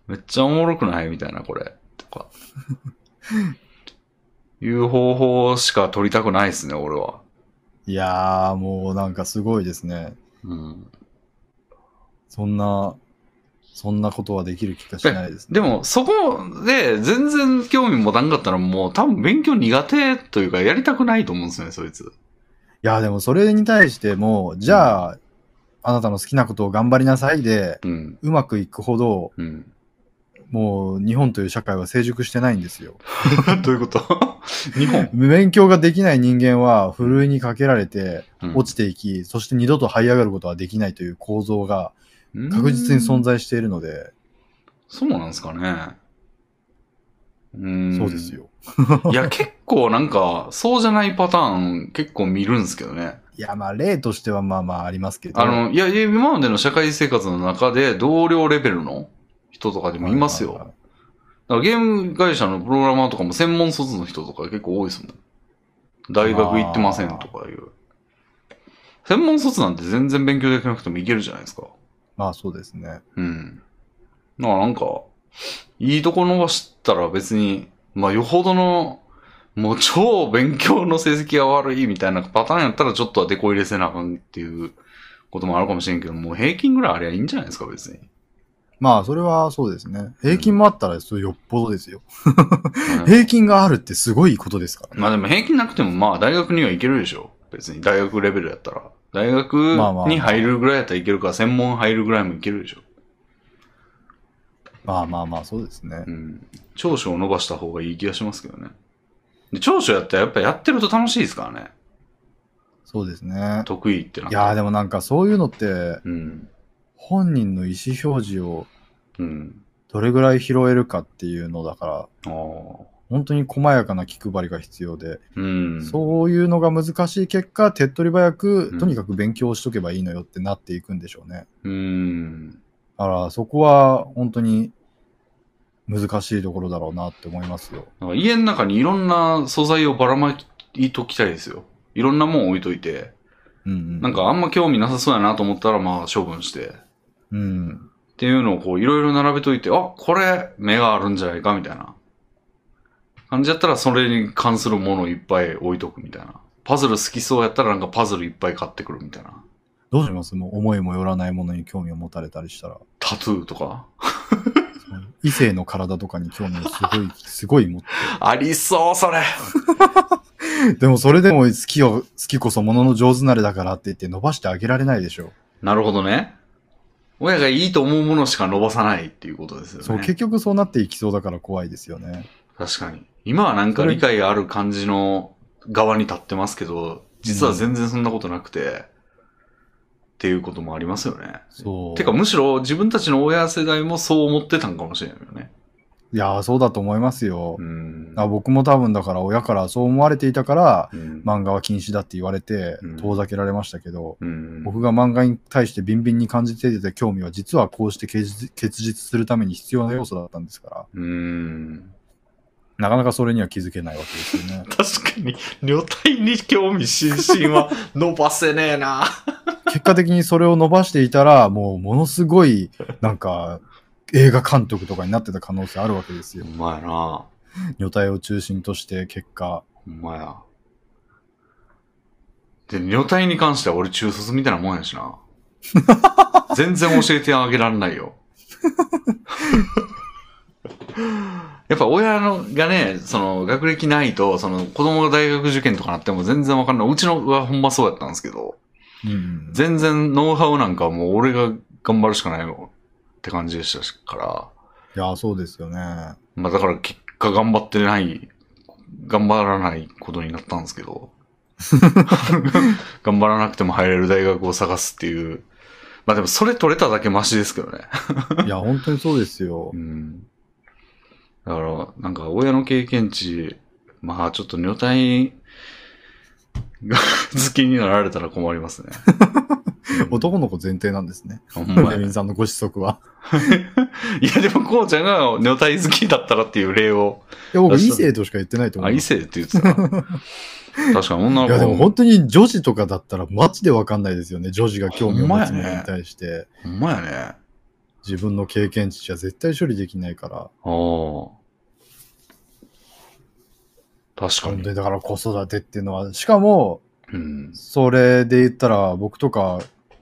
めっちゃおもろくない？みたいな、これ。とか。いう方法しか取りたくないですね、俺は。いやー、もうなんかすごいですね。うん。そんな、そんなことはできる気がしないですね。でも、そこで全然興味持たんかったらもう多分勉強苦手というかやりたくないと思うんですよね、そいつ。いや、でもそれに対しても、じゃあ、あなたの好きなことを頑張りなさいで、うん。うまくいくほど、うん。もう日本という社会は成熟してないんですよ。どういうこと？日本、勉強ができない人間は、ふるいにかけられて、うん落ちていき、そして二度と這い上がることはできないという構造が確実に存在しているので、そうなんですかね。うーん。そうです。よ。いや、結構なんか、そうじゃないパターン結構見るんですけどね。いや、まあ、例としてはまあまあありますけど。あの、いや、いや今までの社会生活の中で同僚レベルの人とかでもいますよ。だからゲーム会社のプログラマーとかも専門卒の人とか結構多いですもん。大学行ってませんとかいう。専門卒なんて全然勉強できなくてもいけるじゃないですか。まあそうですね。うん。だからなんか、いいとこ伸ばしたら別に、まあよほどの、もう超勉強の成績が悪いみたいなパターンやったらちょっとはデコ入れせなあかんっていうこともあるかもしれんけど、もう平均ぐらいありゃいいんじゃないですか、別に。まあそれはそうですね。平均もあったらそれよっぽどですよ。うん平均があるってすごいことですから。まあでも平均なくてもまあ大学には行けるでしょ。別に大学レベルやったら。大学に入るぐらいやったらいけるから、専門入るぐらいもいけるでしょ。まあまあまあそうですねう。ん。長所を伸ばした方がいい気がしますけどね。で長所やったらやっぱやってると楽しいですからね。そうですね。得意ってないやーでもなんかそういうのって、うん。本人の意思表示をうん。どれぐらい拾えるかっていうのだから、ああ。本当に細やかな気配りが必要で、うん。そういうのが難しい結果、手っ取り早く、うんとにかく勉強しとけばいいのよってなっていくんでしょうね。う。うん。だからそこは本当に難しいところだろうなって思いますよ。家の中にいろんな素材をばらまいときたいですよ。いろんなもん置いといて、うんうん。なんかあんま興味なさそうやなと思ったらまあ処分して、うん。っていうのをこういろいろ並べといて、あ、これ目があるんじゃないかみたいな感じやったらそれに関するものをいっぱい置いとくみたいな。パズル好きそうやったらなんかパズルいっぱい買ってくるみたいな。どうします？もう思いもよらないものに興味を持たれたりしたら。タトゥーとか。異性の体とかに興味をすごい、すごい持って。ありそう、それ。でもそれでも好きを、好きこそものの上手なれだからって言って伸ばしてあげられないでしょ。なるほどね。親がいいと思うものしか伸ばさないっていうことですよね。そう、結局そうなっていきそうだから怖いですよね。確かに。今はなんか理解ある感じの側に立ってますけど、実は全然そんなことなくて、っていうこともありますよね。そう。てかむしろ自分たちの親世代もそう思ってたんかもしれないよね。いやー、そうだと思いますよ。うん。あ僕も多分だから親からそう思われていたから、うん。漫画は禁止だって言われてうん遠ざけられましたけど、うん。僕が漫画に対してビンビンに感じていた興味は実はこうして結実結実するために必要な要素だったんですから、うん。なかなかそれには気づけないわけですよね。確かに、女体に興味津々は伸ばせねえな。結果的にそれを伸ばしていたら、もうものすごい、なんか、映画監督とかになってた可能性あるわけですよほ。んまやな。女体を中心として結果。ほんまや。で、女体に関しては俺中卒みたいなもんやしな。全然教えてあげらんないよ。やっぱ親のがね、その学歴ないと、その子供が大学受験とかなっても全然わかんない。うちのはほんまそうやったんですけど、うん。全然ノウハウなんかもう俺が頑張るしかないのって感じでしたから。いや、そうですよね。まあだから結果頑張ってない、頑張らないことになったんですけど。頑張らなくても入れる大学を探すっていう。まあでもそれ取れただけマシですけどね。いや、本当にそうですよう。ん。だから、なんか親の経験値、まあちょっと女体が好きになられたら困りますね。男の子前提なんですね。ほんまやレミンさんのご子息は。いやでもこうちゃんが女体好きだったらっていう例を、いや、僕、異性としか言ってないと思あ、います。異性って言ってたな。確かに女の子いや、でも本当に女子とかだったらマジでわかんないですよね。女子が興味を持つものに対して。ほんまやね。あ自分の経験値じゃ絶対処理できないから。あ。確かに。だから子育てっていうのは、しかも、うん。それで言ったら僕とか、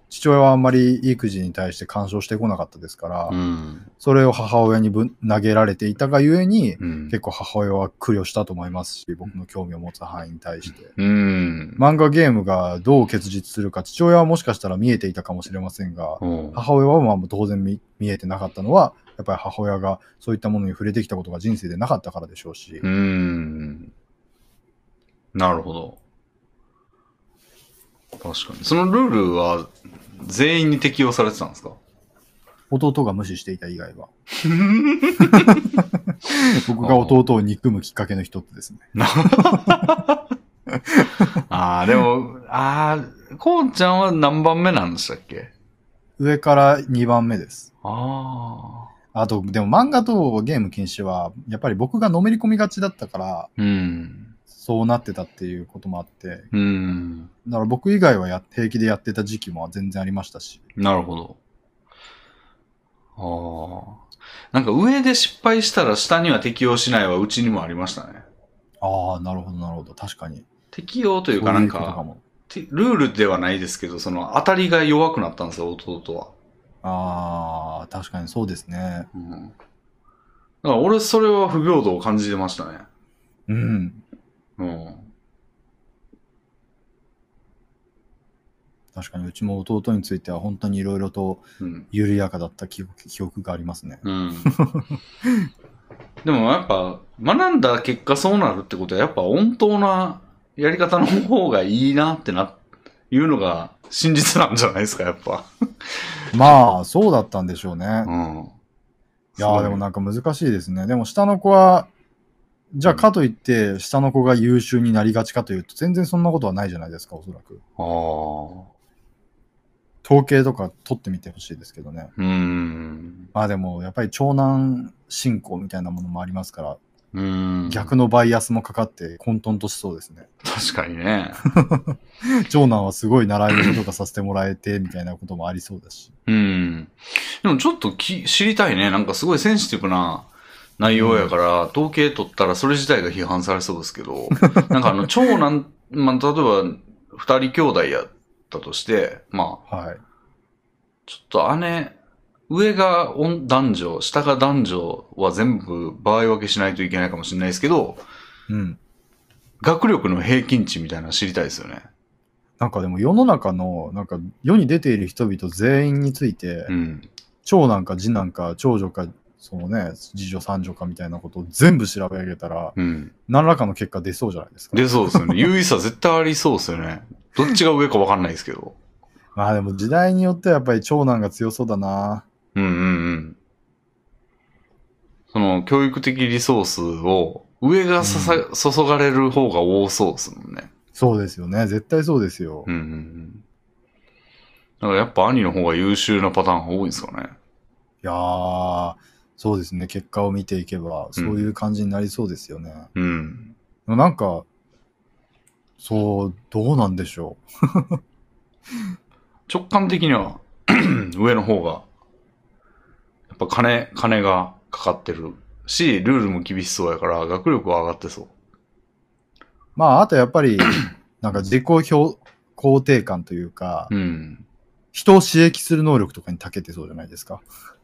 父親はあんまり育児に対して干渉してこなかったですから、うん。それを母親にぶん投げられていたがゆえに、うん。結構母親は苦慮したと思いますし、僕の興味を持つ範囲に対して。うん。漫画ゲームがどう結実するか、父親はもしかしたら見えていたかもしれませんが、うん母親はまあ当然見見えてなかったのは、やっぱり母親がそういったものに触れてきたことが人生でなかったからでしょうし、うん。なるほど。確かに。そのルールは全員に適用されてたんですか？弟が無視していた以外は。僕が弟を憎むきっかけの一つですね。あ あ、でも、ああ、こうちゃんは何番目なんでしたっけ？上から2番目です。ああ。あと、でも漫画とゲーム禁止は、やっぱり僕がのめり込みがちだったから、うん。そうなってたっていうこともあって、うん。だから僕以外はや平気でやってた時期も全然ありましたし。なるほど。ああ。なんか上で失敗したら下には適用しないはうちにもありましたね。ああ、なるほど、なるほど。確かに。適用というかなんか、そういうことも。てルールではないですけど、その当たりが弱くなったんですよ、弟は。ああ、確かにそうですね。うん。だから俺それは不平等を感じてましたね。うん。うん。確かにうちも弟については本当にいろいろとうん。緩やかだった記憶記憶がありますね。うん。でもやっぱ、学んだ結果そうなるってことは、やっぱ温当なやり方の方がいいなってな、いうのが真実なんじゃないですか、やっぱ。まあ、そうだったんでしょうね。うん。いやーでもなんか難しいですね。でも下の子は、じゃあかといって下の子が優秀になりがちかというと全然そんなことはないじゃないですか、おそらく。ああ。統計とか取ってみてほしいですけどね。うーん。まあでもやっぱり長男進行みたいなものもありますから、うーん。逆のバイアスもかかって混沌としそうですね。確かにね。長男はすごい習い事とかさせてもらえてみたいなこともありそうだし。うん。でもちょっとき知りたいね。なんかすごいセンシティブな内容やから、統計取ったらそれ自体が批判されそうですけど、なんかあの、長男、まあ、例えば、二人兄弟やったとして、まあ、はい。ちょっと姉、上が女男女、下が男女は全部場合分けしないといけないかもしれないですけど、うん。学力の平均値みたいなの知りたいですよね。なんかでも世の中の、なんか世に出ている人々全員について、うん。長男か次男か長女か、そのね、次女三女かみたいなことを全部調べ上げたら、うん。何らかの結果出そうじゃないですか。で、そうですよね。優位差絶対ありそうですよね。どっちが上か分かんないですけど。まあでも時代によってはやっぱり長男が強そうだな。うんうんうん。その、教育的リソースを、上がささ、注がれる方が多そうですもんね。そうですよね。絶対そうですよ。うんうんうん。だからやっぱ兄の方が優秀なパターンが多いですかね。いやー、そうですね。結果を見ていけば、そういう感じになりそうですよね。うん。でもなんか、そう、どうなんでしょ 直感的には、上の方が、やっぱ金、金がかかってるし、ルールも厳しそうやから、学力は上がってそう。う。まあ、あとやっぱり、なんか自己評肯定感というか、うん。人を刺激する能力とかに長けてそうじゃないですか。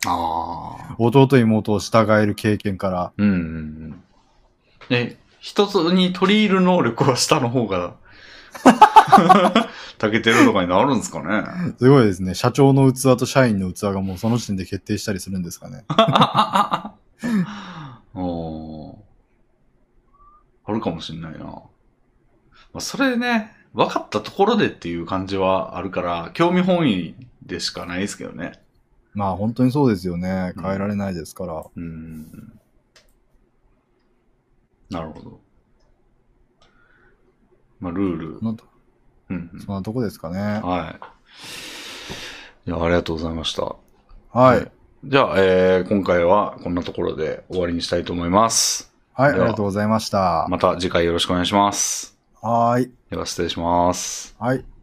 ああ。弟妹を従える経験から。うんうん一つに取り入る能力は下の方が たけてるとかになるんですかね？すごいですね。社長の器と社員の器がもうその時点で決定したりするんですかね。おーあるかもしんないな。まあ、それね、分かったところでっていう感じはあるから、興味本位でしかないですけどね。まあ本当にそうですよね。うん変えられないですから。うん。なるほど。まあ、ルールそ。んなとうんうんそんなとこですかね。はい。いや、ありがとうございました。はい。じゃあ、えー、今回はこんなところで終わりにしたいと思います。はい、ありがとうございました。また次回よろしくお願いします。はーい。では、失礼します。はい。